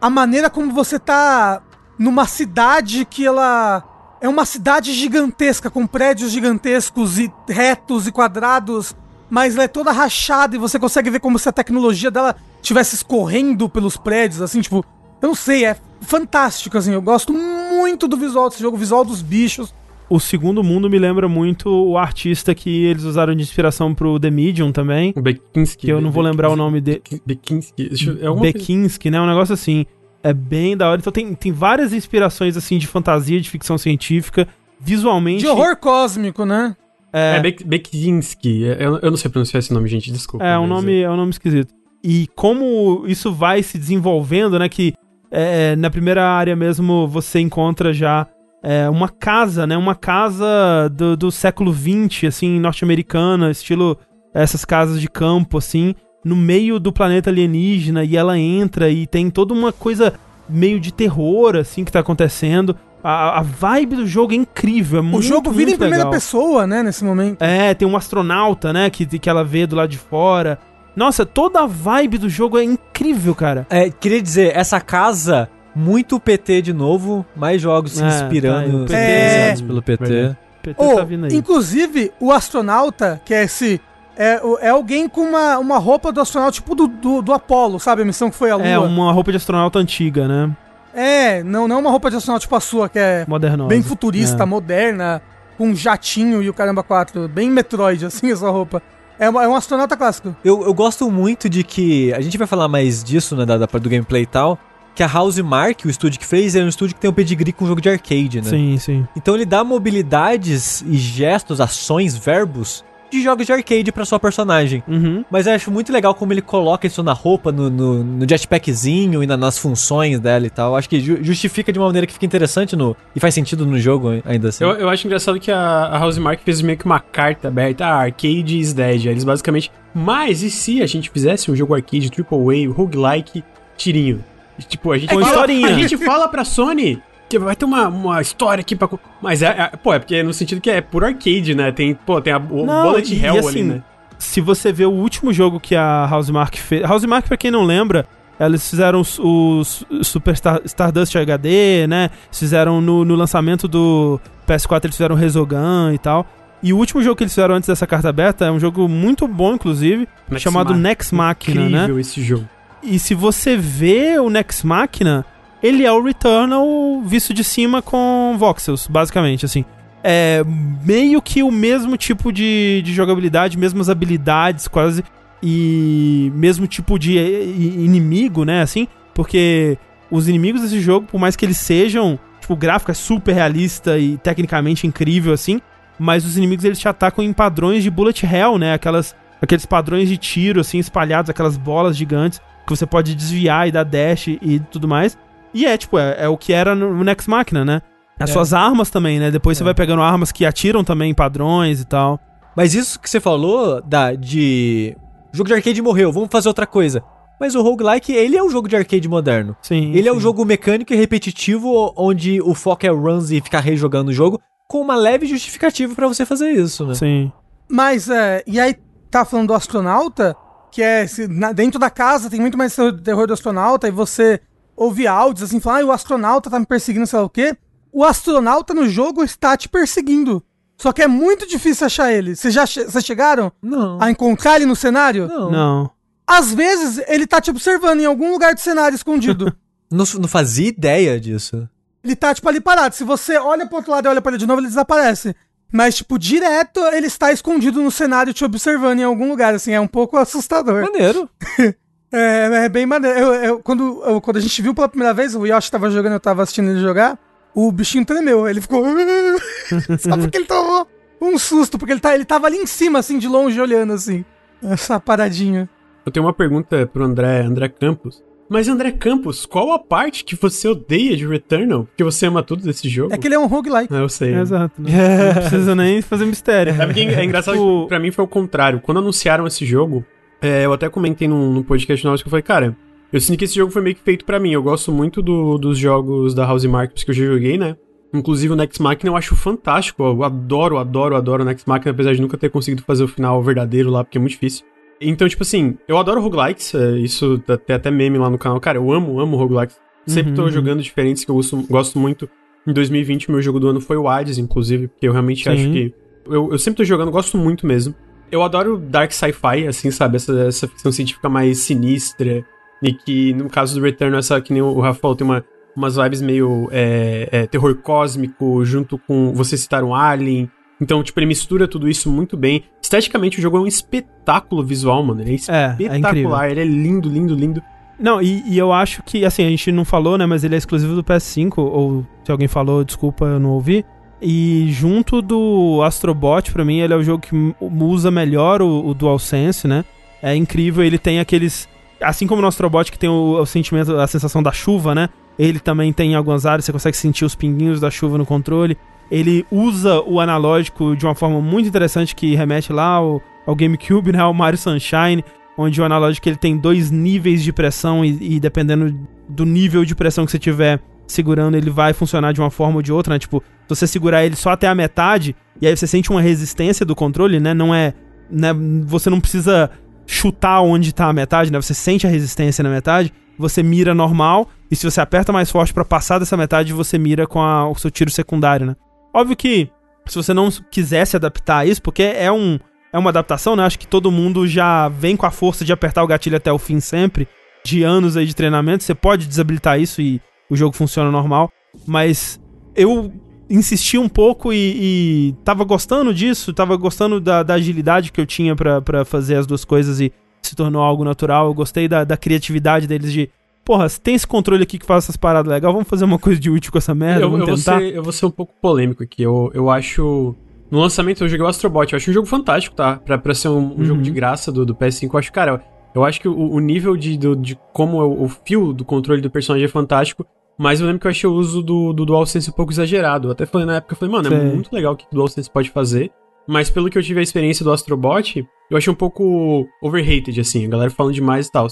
Speaker 3: a maneira como você tá numa cidade que ela é uma cidade gigantesca, com prédios gigantescos e retos e quadrados, mas ela é toda rachada e você consegue ver como se a tecnologia dela estivesse escorrendo pelos prédios, assim, tipo, eu não sei, é fantástico, assim, eu gosto muito do visual desse jogo, o visual dos bichos.
Speaker 1: O segundo mundo me lembra muito o artista que eles usaram de inspiração pro The Medium também.
Speaker 4: O Bekinski.
Speaker 1: Que eu não vou lembrar o nome dele.
Speaker 4: Bekinski. É
Speaker 1: Bekinski, né? Um negócio assim. É bem da hora. Então tem, tem várias inspirações, assim, de fantasia, de ficção científica. Visualmente.
Speaker 3: De horror cósmico, né?
Speaker 4: É,
Speaker 1: É,
Speaker 4: Bek- Bekinski. É, Eu, eu não sei pronunciar esse nome, gente, desculpa.
Speaker 1: é, um
Speaker 4: mas
Speaker 1: nome, é um nome esquisito. E como isso vai se desenvolvendo, né? Que é, na primeira área mesmo você encontra já é, uma casa, né? Uma casa do, do século XX, assim, norte-americana, estilo essas casas de campo, assim, no meio do planeta alienígena, e ela entra e tem toda uma coisa meio de terror, assim, que tá acontecendo. A, a vibe do jogo é incrível, é
Speaker 3: O
Speaker 1: muito,
Speaker 3: jogo vira em primeira
Speaker 1: legal.
Speaker 3: pessoa, né, nesse momento.
Speaker 1: É, tem um astronauta, né, que, que ela vê do lado de fora. Nossa, toda a vibe do jogo é incrível, cara.
Speaker 2: É, queria dizer, essa casa muito PT de novo, mais jogos se
Speaker 1: É,
Speaker 2: inspirando,
Speaker 1: tá
Speaker 3: PT.
Speaker 2: influenciados pelo PT.
Speaker 4: Verdade.
Speaker 1: PT
Speaker 3: Ô,
Speaker 1: tá vindo aí.
Speaker 3: inclusive, o astronauta, que é esse. É, é alguém com uma, uma roupa do astronauta, tipo do, do, do Apollo, sabe? A missão que foi a Lua.
Speaker 1: É uma roupa de astronauta antiga, né?
Speaker 3: É, não, não uma roupa de astronauta tipo a sua, que é
Speaker 1: Modernosa.
Speaker 3: bem futurista,
Speaker 1: É.
Speaker 3: moderna, com um jatinho e o caramba 4. Bem Metroid, assim, essa roupa. É, uma- é um astronauta clássico.
Speaker 2: Eu, eu gosto muito de que. A gente vai falar mais disso, né, da, da parte do gameplay e tal. Que a House Mark, o estúdio que fez, é um estúdio que tem um pedigree com jogo de arcade, né?
Speaker 1: Sim, sim.
Speaker 2: Então ele dá mobilidades e gestos, ações, verbos de jogos de arcade pra sua personagem.
Speaker 1: Uhum.
Speaker 2: Mas eu acho muito legal como ele coloca isso na roupa, no, no, no jetpackzinho e na- nas funções dela e tal. Acho que ju- justifica de uma maneira que fica interessante no, e faz sentido no jogo ainda assim.
Speaker 4: Eu, eu acho engraçado que a, a House Mark fez meio que uma carta aberta, ah, arcade is dead. Eles basicamente. Mas e se a gente fizesse um jogo arcade, triple A, roguelike, tirinho? Tipo, a gente,
Speaker 1: Com
Speaker 4: fala, a gente fala pra Sony que vai ter uma, uma história aqui pra. Mas é, é- Pô, é porque no sentido que é puro arcade, né? Tem, pô, tem a, o
Speaker 1: Não,
Speaker 4: Bullet
Speaker 1: e- e
Speaker 4: Hell
Speaker 1: assim,
Speaker 4: ali, né?
Speaker 1: Se você vê o último jogo que a Housemark fez. Housemark, pra quem não lembra, eles fizeram os Super Star, Stardust HD, né? Fizeram no, no lançamento do PS4, eles fizeram Resogun e tal. E o último jogo que eles fizeram antes dessa carta aberta é um jogo muito bom, inclusive,
Speaker 4: Nex
Speaker 1: chamado
Speaker 4: Machina.
Speaker 1: Nex Machina, né?
Speaker 4: Incrível esse jogo.
Speaker 1: E se você vê o Nex Machina, ele é o Returnal visto de cima com voxels, basicamente, assim. É meio que o mesmo tipo de, de jogabilidade, mesmas habilidades quase, e mesmo tipo de inimigo, né, assim, porque os inimigos desse jogo, por mais que eles sejam, tipo, o gráfico é super realista e tecnicamente incrível, assim, mas os inimigos eles te atacam em padrões de bullet hell, né, aquelas, aqueles padrões de tiro, assim, espalhados, aquelas bolas gigantes que você pode desviar e dar dash e tudo mais. E é, tipo, é, é o que era no Next Machina, né? As
Speaker 2: É.
Speaker 1: suas armas também, né? Depois você
Speaker 2: É.
Speaker 1: vai pegando armas que atiram também em padrões e tal.
Speaker 2: Mas isso que você falou, da, de. O jogo de arcade morreu, vamos fazer outra coisa. Mas o roguelike, ele é um jogo de arcade moderno.
Speaker 1: Sim.
Speaker 2: Ele é um
Speaker 1: sim.
Speaker 2: jogo mecânico e repetitivo, onde o foco é runs e ficar rejogando o jogo, com uma leve justificativa pra você fazer isso, né?
Speaker 1: Sim.
Speaker 3: Mas, é, e aí tá falando do astronauta, que é, se- na- dentro da casa tem muito mais terror do astronauta, e você ouve áudios assim, falando, ah, o astronauta tá me perseguindo, sei lá o quê. O astronauta no jogo está te perseguindo. Só que é muito difícil achar ele. Vocês já che- vocês chegaram
Speaker 2: Não.
Speaker 3: a encontrar ele no cenário?
Speaker 2: Não.
Speaker 1: Não.
Speaker 3: Às vezes, ele tá te observando em algum lugar do cenário escondido.
Speaker 2: Não, não fazia ideia disso.
Speaker 3: ele tá, tipo, ali parado. Se você olha pro outro lado e olha pra ele de novo, ele desaparece. Mas, tipo, direto, ele está escondido no cenário te observando em algum lugar, assim, é um pouco assustador.
Speaker 2: Maneiro.
Speaker 3: É, é bem maneiro. Eu, eu- quando, eu- quando a gente viu pela primeira vez, o Yoshi tava jogando, eu tava assistindo ele jogar, o bichinho tremeu. Ele ficou. Só porque ele tomou um susto, porque ele, tá, ele tava ali em cima, assim, de longe, olhando, assim. Essa paradinha.
Speaker 4: Eu tenho uma pergunta pro André, André Campos. Mas André Campos, qual a parte que você odeia de Returnal? Que você ama tudo desse jogo?
Speaker 3: É que ele é um roguelike.
Speaker 4: Ah, eu sei.
Speaker 1: Exato. né? Não precisa nem fazer mistério.
Speaker 4: É é engraçado
Speaker 1: Tipo-
Speaker 4: que pra mim foi o contrário. Quando anunciaram esse jogo, é, eu até comentei num, num podcast nosso que eu falei, cara, eu sinto que esse jogo foi meio que feito pra mim. Eu gosto muito do- dos jogos da House Marks que eu já joguei, né? Inclusive o Next Machina eu acho fantástico. Eu adoro, adoro, adoro o Next Machina, apesar de nunca ter conseguido fazer o final verdadeiro lá, porque é muito difícil. Então, tipo assim, eu adoro roguelikes, é, isso tem até meme lá no canal. Cara, eu amo, amo roguelikes. Sempre tô
Speaker 1: Uhum.
Speaker 4: jogando diferentes que eu gosto, gosto muito. Em 2020, o meu jogo do ano foi o Hades, inclusive, porque eu realmente
Speaker 1: Sim.
Speaker 4: acho que. Eu, eu sempre tô jogando, gosto muito mesmo. Eu adoro dark sci-fi, assim, sabe? Essa, essa ficção científica mais sinistra. E que, no caso do Return, essa que nem o Rafa falou, tem uma, umas vibes meio é, é, terror cósmico, junto com você citar um alien. Então, tipo, ele mistura tudo isso muito bem. Esteticamente, o jogo é um espetáculo visual, mano. Ele é
Speaker 1: É, é
Speaker 4: espetacular. ele é lindo, lindo, lindo.
Speaker 1: Não, e, e eu acho que, assim, a gente não falou, né? Mas ele é exclusivo do PS5, ou se alguém falou, desculpa, eu não ouvi. E junto do Astrobot, pra mim, ele é o jogo que usa melhor o, o DualSense, né? É incrível, ele tem aqueles. Assim como no Astrobot, que tem o, o sentimento, a sensação da chuva, né? Ele também tem em algumas áreas, você consegue sentir os pinguinhos da chuva no controle. Ele usa o analógico de uma forma muito interessante que remete lá ao, ao GameCube, né? Ao Mario Sunshine onde o analógico ele tem dois níveis de pressão e, e dependendo do nível de pressão que você tiver segurando, ele vai funcionar de uma forma ou de outra, né? Tipo, se você segurar ele só até a metade, e aí você sente uma resistência do controle, né? Não é. Né? Você não precisa chutar onde tá a metade, né? Você sente a resistência na metade. você mira normal, e se você aperta mais forte pra passar dessa metade, você mira com a- o seu tiro secundário, né? Óbvio que se você não quisesse adaptar isso, porque é um é uma adaptação, né? Acho que todo mundo já vem com a força de apertar o gatilho até o fim sempre, de anos aí de treinamento, você pode desabilitar isso e o jogo funciona normal, mas eu insisti um pouco e, e tava gostando disso, tava gostando da, da agilidade que eu tinha pra pra fazer as duas coisas e se tornou algo natural. Eu gostei da, da criatividade deles de, porra, se tem esse controle aqui que faz essas paradas legais, vamos fazer uma coisa de útil com essa merda,
Speaker 4: eu,
Speaker 1: vamos
Speaker 4: eu vou
Speaker 1: tentar.
Speaker 4: ser, eu vou ser um pouco polêmico aqui. Eu, eu acho. No lançamento eu joguei o Astrobot. Eu acho um jogo fantástico, tá? Pra, pra ser um, um
Speaker 1: Uhum.
Speaker 4: jogo de graça do, do PS5. Eu acho, cara, eu acho que o, o nível de, do- de como é o, o fio do controle do personagem é fantástico. Mas eu lembro que eu achei o uso do, do DualSense um pouco exagerado. Eu até falei na época, eu falei, mano, é
Speaker 1: Sei.
Speaker 4: muito legal o que o DualSense pode fazer. Mas pelo que eu tive a experiência do Astrobot, eu achei um pouco overrated, assim, a galera falando demais e tal.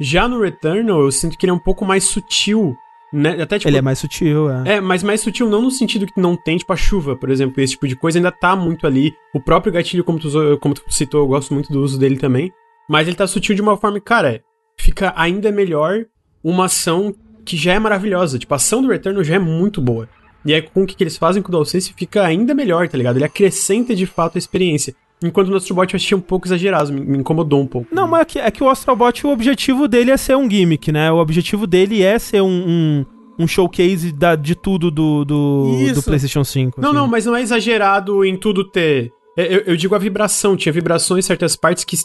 Speaker 4: Já no Returnal, eu sinto que ele é um pouco mais sutil, né? Até tipo,
Speaker 1: Ele é mais sutil, é.
Speaker 4: é, mas mais sutil não no sentido que não tem, tipo, a chuva, por exemplo, esse tipo de coisa ainda tá muito ali. O próprio gatilho, como tu, usou- como tu citou, eu gosto muito do uso dele também. Mas ele tá sutil de uma forma que, cara, fica ainda melhor uma ação que já é maravilhosa. Tipo, a ação do Returnal já é muito boa. E aí, com o que, que eles fazem com o DualSense, fica ainda melhor, tá ligado? Ele acrescenta de fato a experiência. Enquanto no Astrobot eu achei um pouco exagerado, me, incomodou um pouco.
Speaker 1: Não, mas é que, é que o Astrobot, o objetivo dele é ser um gimmick, né? O objetivo dele é ser um, um, um showcase da, de tudo do, do, do PlayStation 5.
Speaker 4: Não,
Speaker 1: assim.
Speaker 4: não, mas não é exagerado em tudo ter. é, Eu, eu digo a vibração, tinha vibrações em certas partes que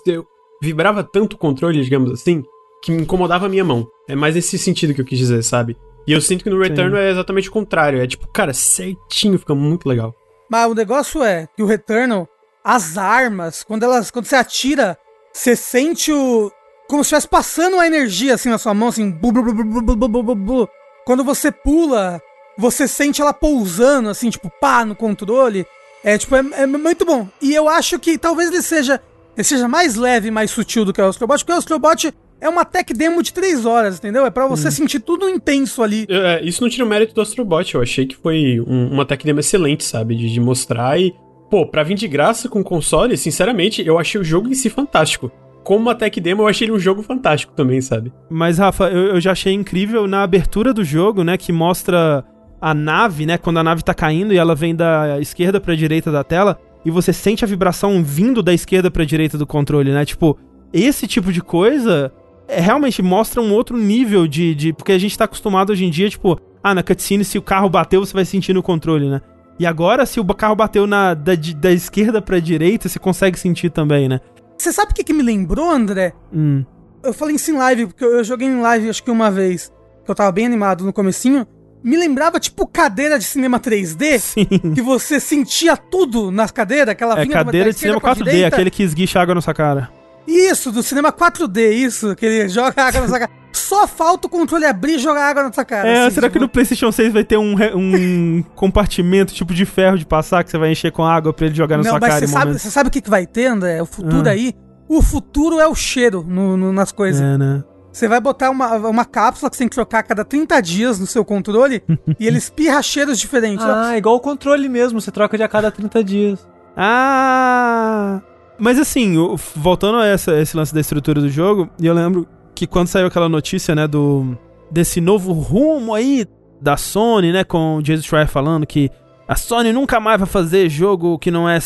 Speaker 4: vibrava tanto o controle, digamos assim, que me incomodava a minha mão. É mais nesse sentido que eu quis dizer, sabe? E eu sinto que no Return é exatamente o contrário. É tipo, cara, certinho, fica muito legal.
Speaker 3: Mas o negócio é que o Return as armas, quando elas, quando você atira, você sente o como se estivesse passando a energia assim na sua mão, assim, bu, bu, bu, quando você pula, você sente ela pousando assim, tipo, pá, no controle. É tipo, é, é muito bom. E eu acho que talvez ele seja ele seja mais leve, mais sutil do que o Astrobot, porque o Astrobot é uma tech demo de 3 horas, entendeu? É pra você sentir tudo intenso ali.
Speaker 4: É, isso não tira o mérito do Astrobot. Eu achei que foi um- uma tech demo excelente, sabe? De, de mostrar e. Pô, pra vir de graça com console, sinceramente, eu achei o jogo em si fantástico. Como uma tech demo, eu achei ele um jogo fantástico também, sabe?
Speaker 1: Mas, Rafa, eu, eu já achei incrível na abertura do jogo, né? Que mostra a nave, né? Quando a nave tá caindo e ela vem da esquerda pra direita da tela. E você sente a vibração vindo da esquerda pra direita do controle, né? Tipo, esse tipo de coisa realmente mostra um outro nível de, de. Porque a gente tá acostumado hoje em dia, tipo, ah, na cutscene, se o carro bateu, você vai sentir no controle, né? E agora, se o carro bateu na, da, da esquerda pra direita, você consegue sentir também, né?
Speaker 3: Você sabe o que, que me lembrou, André?
Speaker 1: Hum.
Speaker 3: Eu falei isso em live, porque eu eu joguei em live acho que uma vez, que eu tava bem animado no comecinho. Me lembrava, tipo, cadeira de cinema 3D,
Speaker 1: Sim.
Speaker 3: que você sentia tudo nas cadeiras, aquela
Speaker 1: É
Speaker 3: vinha
Speaker 1: cadeira de cinema
Speaker 3: esquerda pra
Speaker 1: 4D,
Speaker 3: direita.
Speaker 1: aquele que esguicha água na sua cara.
Speaker 3: Isso, do cinema 4D, isso, que ele joga água na sua cara. Só falta o controle abrir e jogar água na sua cara.
Speaker 1: É,
Speaker 3: assim,
Speaker 1: será
Speaker 3: tipo,
Speaker 1: que no PlayStation 6 vai ter um, um compartimento tipo de ferro de passar que você vai encher com água pra ele jogar na
Speaker 3: Não,
Speaker 1: sua
Speaker 3: mas
Speaker 1: cara
Speaker 3: você sabe, você sabe o que, que vai ter, André? O futuro
Speaker 1: Ah.
Speaker 3: aí. O futuro é o cheiro no- no- nas coisas.
Speaker 1: É, né?
Speaker 3: Você vai botar uma, uma cápsula que você tem que trocar a cada 30 dias no seu controle e ele espirra cheiros diferentes.
Speaker 2: Ah, igual o controle mesmo, você troca de a cada 30 dias.
Speaker 1: Ah! Mas assim, o- voltando a essa- esse lance da estrutura do jogo, e eu lembro que quando saiu aquela notícia, né, do desse novo rumo aí da Sony, né, com o Jason Schreier falando que a Sony nunca mais vai fazer jogo que não é,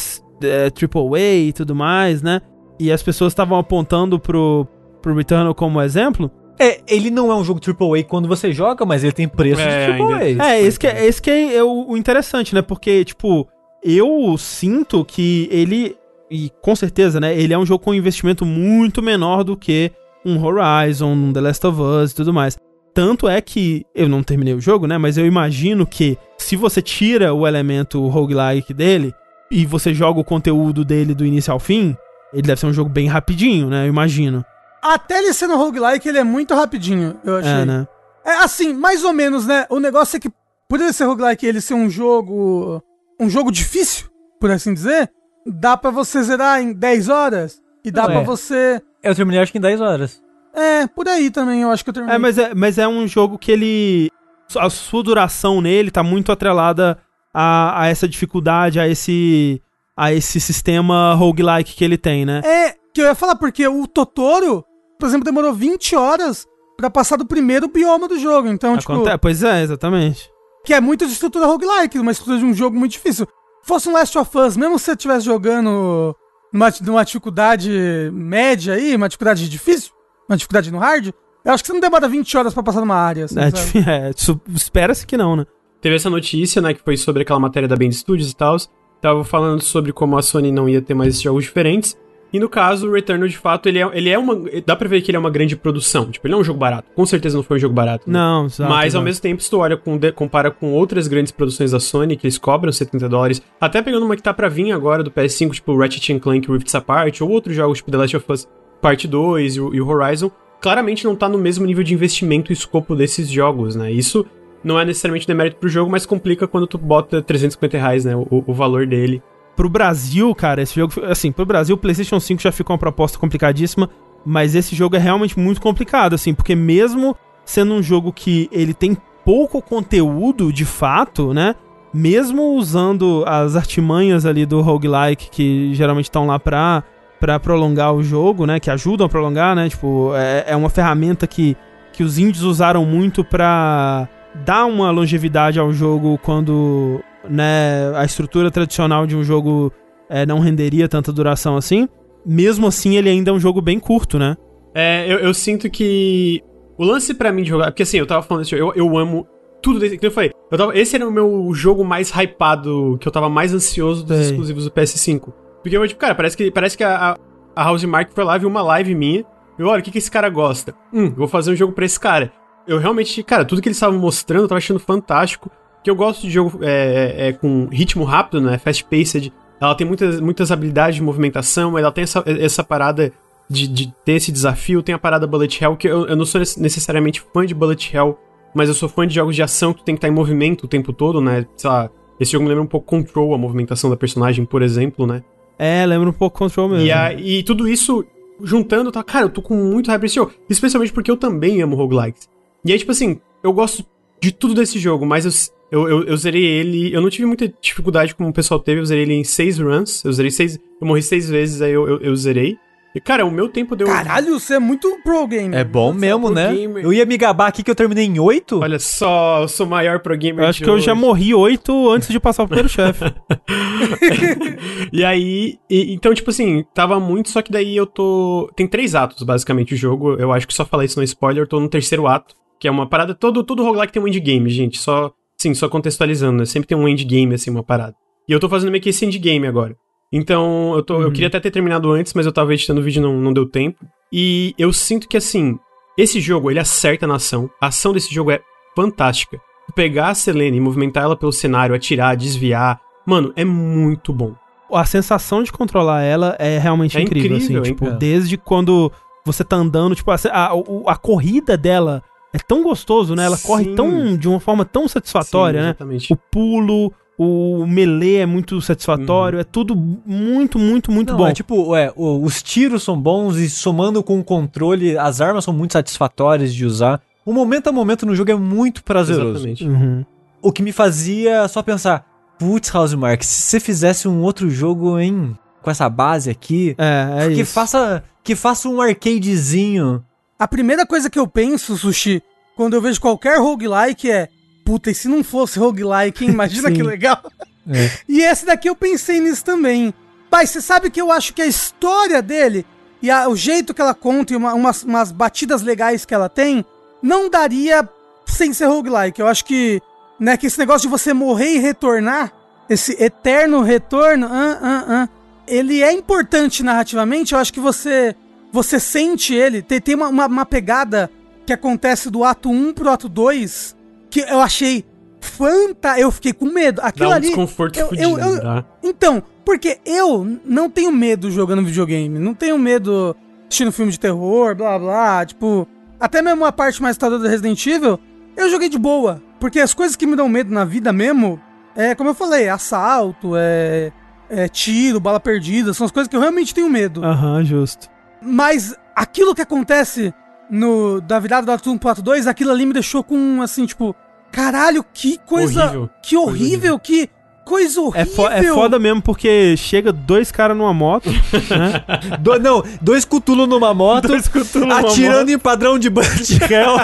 Speaker 1: é AAA e tudo mais, né? E as pessoas estavam apontando pro, pro Returnal como exemplo.
Speaker 2: É, ele não é um jogo AAA quando você joga, mas ele tem preço
Speaker 4: É,
Speaker 2: de AAA.
Speaker 1: É, esse que é, esse que é o, o interessante, né? Porque, tipo, eu sinto que ele, e com certeza, né? Ele é um jogo com investimento muito menor do que um Horizon, um The Last of Us e tudo mais. Tanto é que eu não terminei o jogo, né? Mas eu imagino que se você tira o elemento roguelike dele e você joga o conteúdo dele do início ao fim, ele deve ser um jogo bem rapidinho, né? Eu imagino.
Speaker 3: Até ele sendo roguelike, ele é muito rapidinho, eu achei.
Speaker 1: É, né?
Speaker 3: É assim, mais ou menos, né? O negócio é que, por ele ser roguelike ele ser um jogo. um jogo difícil, por assim dizer, dá pra você zerar em 10 horas. E dá
Speaker 2: é.
Speaker 3: você.
Speaker 2: Eu terminei acho que em 10 horas.
Speaker 3: É, por aí também, eu acho que eu terminei.
Speaker 1: É, mas é, mas é um jogo que ele. A sua duração nele tá muito atrelada a, a essa dificuldade, a esse. a esse sistema roguelike que ele tem, né?
Speaker 3: É, que eu ia falar, porque o Totoro, por exemplo, demorou 20 horas pra passar do primeiro bioma do jogo. Então, tipo,
Speaker 1: Aconte- Pois é, exatamente.
Speaker 3: que é muito de estrutura roguelike, uma estrutura de um jogo muito difícil. Fosse um Last of Us, mesmo se você estivesse jogando numa, numa dificuldade média aí, uma dificuldade difícil, uma dificuldade no hard, eu acho que você não demora 20 horas pra passar numa área. assim,
Speaker 1: É, é, Espera-se que não, né?
Speaker 4: Teve essa notícia, né, que foi sobre aquela matéria da Band Studios e tal. Tava falando sobre como a Sony não ia ter mais jogos diferentes. E no caso, o Returnal, de fato, ele é, ele é uma. Dá pra ver que ele é uma grande produção. Tipo, ele não é um jogo barato. Com certeza não foi um jogo barato. né?
Speaker 1: Não, exato,
Speaker 4: Mas ao mesmo tempo, se tu olha com, de- compara com outras grandes produções da Sony, que eles cobram 70 dólares, até pegando uma que tá pra vir agora do PS5, tipo Ratchet Clank Rifts Apart, ou outros jogos tipo The Last of Us Part 2 e o, e o Horizon, claramente não tá no mesmo nível de investimento e escopo desses jogos, né? Isso não é necessariamente demérito pro jogo, mas complica quando tu bota 350 reais, né? O, o valor dele.
Speaker 1: Pro Brasil, cara, esse jogo. Assim, pro Brasil, o PlayStation 5 já ficou uma proposta complicadíssima. Mas esse jogo é realmente muito complicado, assim, porque mesmo sendo um jogo que ele tem pouco conteúdo de fato, né? Mesmo usando as artimanhas ali do roguelike, que geralmente estão lá pra, pra prolongar o jogo, né? Que ajudam a prolongar, né? Tipo, é, é uma ferramenta que, que os indies usaram muito pra dar uma longevidade ao jogo quando né, a estrutura tradicional de um jogo é, não renderia tanta duração assim. Mesmo assim, ele ainda é um jogo bem curto, né?
Speaker 4: É, eu, eu sinto que o lance pra mim de jogar. Porque assim, eu tava falando assim, eu, eu amo tudo desse. Que eu falei, eu tava, esse era o meu jogo mais hypado, que eu tava mais ansioso dos
Speaker 1: Sei.
Speaker 4: exclusivos do PS5. Porque eu, tipo, cara, parece que, parece que a, a, a House Mark foi lá, viu uma live minha. E olha, o que, que esse cara gosta? Hum, vou fazer um jogo pra esse cara. Eu realmente, cara, tudo que eles estavam mostrando, eu tava achando fantástico. Que eu gosto de jogo é, é, com ritmo rápido, né? Fast-paced. Ela tem muitas, muitas habilidades de movimentação, ela tem essa, essa parada de, de ter esse desafio. Tem a parada Bullet Hell, que eu, eu não sou necessariamente fã de Bullet Hell, mas eu sou fã de jogos de ação que tu tem que estar em movimento o tempo todo, né? Sei lá, esse jogo me lembra um pouco Control, a movimentação da personagem, por exemplo, né?
Speaker 1: É, lembra um pouco Control mesmo.
Speaker 4: E, a, e tudo isso juntando, tá? Cara, eu tô com muito hype esse jogo. Especialmente porque eu também amo roguelikes. E aí, tipo assim, eu gosto de tudo desse jogo, mas eu, eu, eu, eu zerei ele. Eu não tive muita dificuldade como o pessoal teve, eu zerei ele em seis runs. Eu zerei seis. Eu morri seis vezes, aí eu, eu, eu zerei. E, cara, o meu tempo deu.
Speaker 3: Caralho, você é muito pro game.
Speaker 2: É bom mesmo,
Speaker 4: pro
Speaker 2: né?
Speaker 4: gamer.
Speaker 2: Eu ia me gabar aqui que eu terminei em 8.
Speaker 4: Olha só, eu sou o maior pro gamer.
Speaker 1: Eu acho
Speaker 4: de
Speaker 1: que eu já
Speaker 4: hoje.
Speaker 1: morri oito antes de passar o primeiro chefe.
Speaker 4: e aí, e- então, tipo assim, tava muito, só que daí eu tô. Tem três atos, basicamente, o jogo. Eu acho que só falar isso no spoiler, eu tô no terceiro ato, que é uma parada. Todo, todo roguelike tem um endgame, gente. Só, sim, só contextualizando, né? Sempre tem um endgame, assim, uma parada. E eu tô fazendo meio que esse endgame agora. Então, eu, tô, eu queria até ter terminado antes, mas eu tava editando o vídeo e não, não deu tempo. E eu sinto que, assim, esse jogo, ele acerta na ação. A ação desse jogo é fantástica. Pegar a Selene e movimentar ela pelo cenário, atirar, desviar. Mano, é muito bom.
Speaker 1: a sensação de controlar ela é realmente
Speaker 4: É
Speaker 1: incrível,
Speaker 4: incrível,
Speaker 1: assim.
Speaker 4: é
Speaker 1: Tipo,
Speaker 2: incrível. desde
Speaker 1: quando você tá andando, tipo, a, a, a corrida dela é tão gostoso, né? Ela
Speaker 4: Sim.
Speaker 1: corre tão de uma forma tão satisfatória,
Speaker 4: Sim,
Speaker 1: né?
Speaker 4: Exatamente.
Speaker 1: O pulo, o melee é muito satisfatório, é tudo muito, muito, muito
Speaker 2: Não,
Speaker 1: bom.
Speaker 2: é tipo, é, o- os tiros são bons e somando com o controle, as armas são muito satisfatórias de usar. O momento a momento no jogo é muito prazeroso.
Speaker 4: Exatamente.
Speaker 1: Uhum.
Speaker 2: O que me fazia só pensar, putz, House Mark, se você fizesse um outro jogo, hein, com essa base aqui,
Speaker 1: É, é
Speaker 2: que
Speaker 1: isso.
Speaker 2: faça, que faça um arcadezinho.
Speaker 3: A primeira coisa que eu penso, Sushi, quando eu vejo qualquer roguelike é. Puta, e se não fosse roguelike, hein? Imagina que legal.
Speaker 2: É.
Speaker 3: E esse daqui eu pensei nisso também. Pai, você sabe que eu acho que a história dele e a- o jeito que ela conta e uma- umas, umas batidas legais que ela tem não daria sem ser roguelike. Eu acho que, né, que esse negócio de você morrer e retornar, esse eterno retorno, ah, ah, ah, ele é importante narrativamente. Eu acho que você você sente ele. Tem, tem uma, uma, uma pegada que acontece do ato 1 pro ato 2 que eu achei fanta. Eu fiquei com medo. Aquilo
Speaker 4: Dá um
Speaker 3: ali.
Speaker 4: desconforto
Speaker 3: eu-
Speaker 4: fudido,
Speaker 3: eu- eu-
Speaker 4: tá?
Speaker 3: Então, porque eu não tenho medo jogando videogame. Não tenho medo assistindo filme de terror, blá blá. Tipo, até mesmo a parte mais tarde do Resident Evil, eu joguei de boa. Porque as coisas que me dão medo na vida mesmo, é como eu falei, assalto, é, é tiro, bala perdida, são as coisas que eu realmente tenho medo.
Speaker 1: Aham, justo.
Speaker 3: Mas aquilo que acontece no da virada do ato 1 pro ato 2, aquilo ali me deixou com, assim, tipo, caralho, que coisa.
Speaker 4: Horrível.
Speaker 3: Que horrível, que. coisa horrível.
Speaker 1: É, fo- é foda mesmo porque chega dois caras numa moto, né?
Speaker 2: Do- não, dois cutulos numa moto,
Speaker 1: Dois numa
Speaker 2: atirando em padrão de Bullet Hell.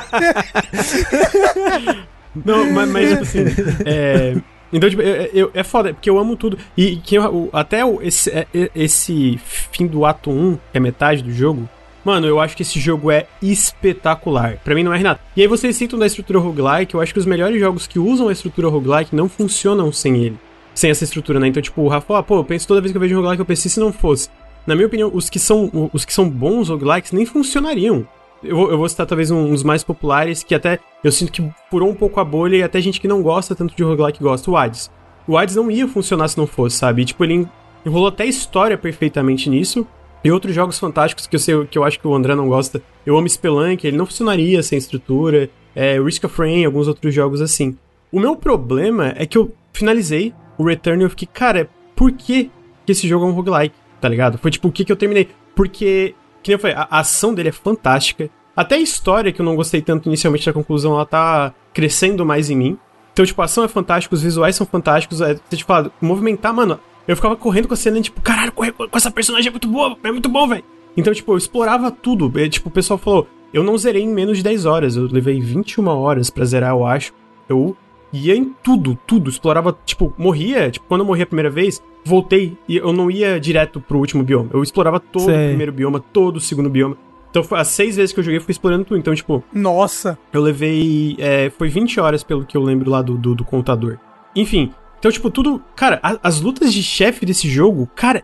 Speaker 4: Não, mas, mas tipo assim. É, então, tipo, eu, eu- é foda, porque eu amo tudo. E que eu- até esse, é- é- esse fim do ato 1, que é metade do jogo, mano, eu acho que esse jogo é espetacular. Pra mim não é nada. E aí vocês citam da estrutura roguelike, eu acho que os melhores jogos que usam a estrutura roguelike não funcionam sem ele. Sem essa estrutura, né? Então, tipo, o Rafa, ah, pô, eu penso toda vez que eu vejo um roguelike, eu pensei se não fosse. Na minha opinião, os que são, os que são bons roguelikes nem funcionariam. Eu vou, eu vou citar talvez um, dos mais populares, que até eu sinto que furou um pouco a bolha e até gente que não gosta tanto de roguelike gosta, o Hades. O Hades não ia funcionar se não fosse, sabe? E, tipo, ele en- enrolou até a história perfeitamente nisso. E outros jogos fantásticos que eu sei que eu acho que o André não gosta. Eu amo Spelunk, ele não funcionaria sem estrutura. É, Risk of Rain, alguns outros jogos assim. O meu problema é que eu finalizei o Return e eu fiquei, cara, por que, que esse jogo é um roguelike? Tá ligado? Foi tipo, o que, que eu terminei? Porque, que nem eu falei, a, a ação dele é fantástica. Até a história, que eu não gostei tanto inicialmente da conclusão, ela tá crescendo mais em mim. Então, tipo, a ação é fantástica, os visuais são fantásticos. É, tipo, movimentar, mano. Eu ficava correndo com a cena, tipo, caralho, correr com essa personagem é muito boa, é muito bom, velho. Então, tipo, eu explorava tudo. É, tipo, o pessoal falou, eu não zerei em menos de 10 horas. Eu levei 21 horas pra zerar, eu acho. Eu ia em tudo, tudo. Explorava, tipo, morria. Tipo, quando eu morri a primeira vez, voltei e eu não ia direto pro último bioma. Eu explorava todo
Speaker 1: Sei.
Speaker 4: o primeiro bioma, todo o segundo bioma. Então, foi- as seis vezes que eu joguei, eu fui explorando tudo. Então, tipo,
Speaker 3: Nossa.
Speaker 4: eu levei. é, foi 20 horas, pelo que eu lembro lá do, do, do contador. Enfim. Então, tipo, tudo. Cara, a- as lutas de chefe desse jogo, cara,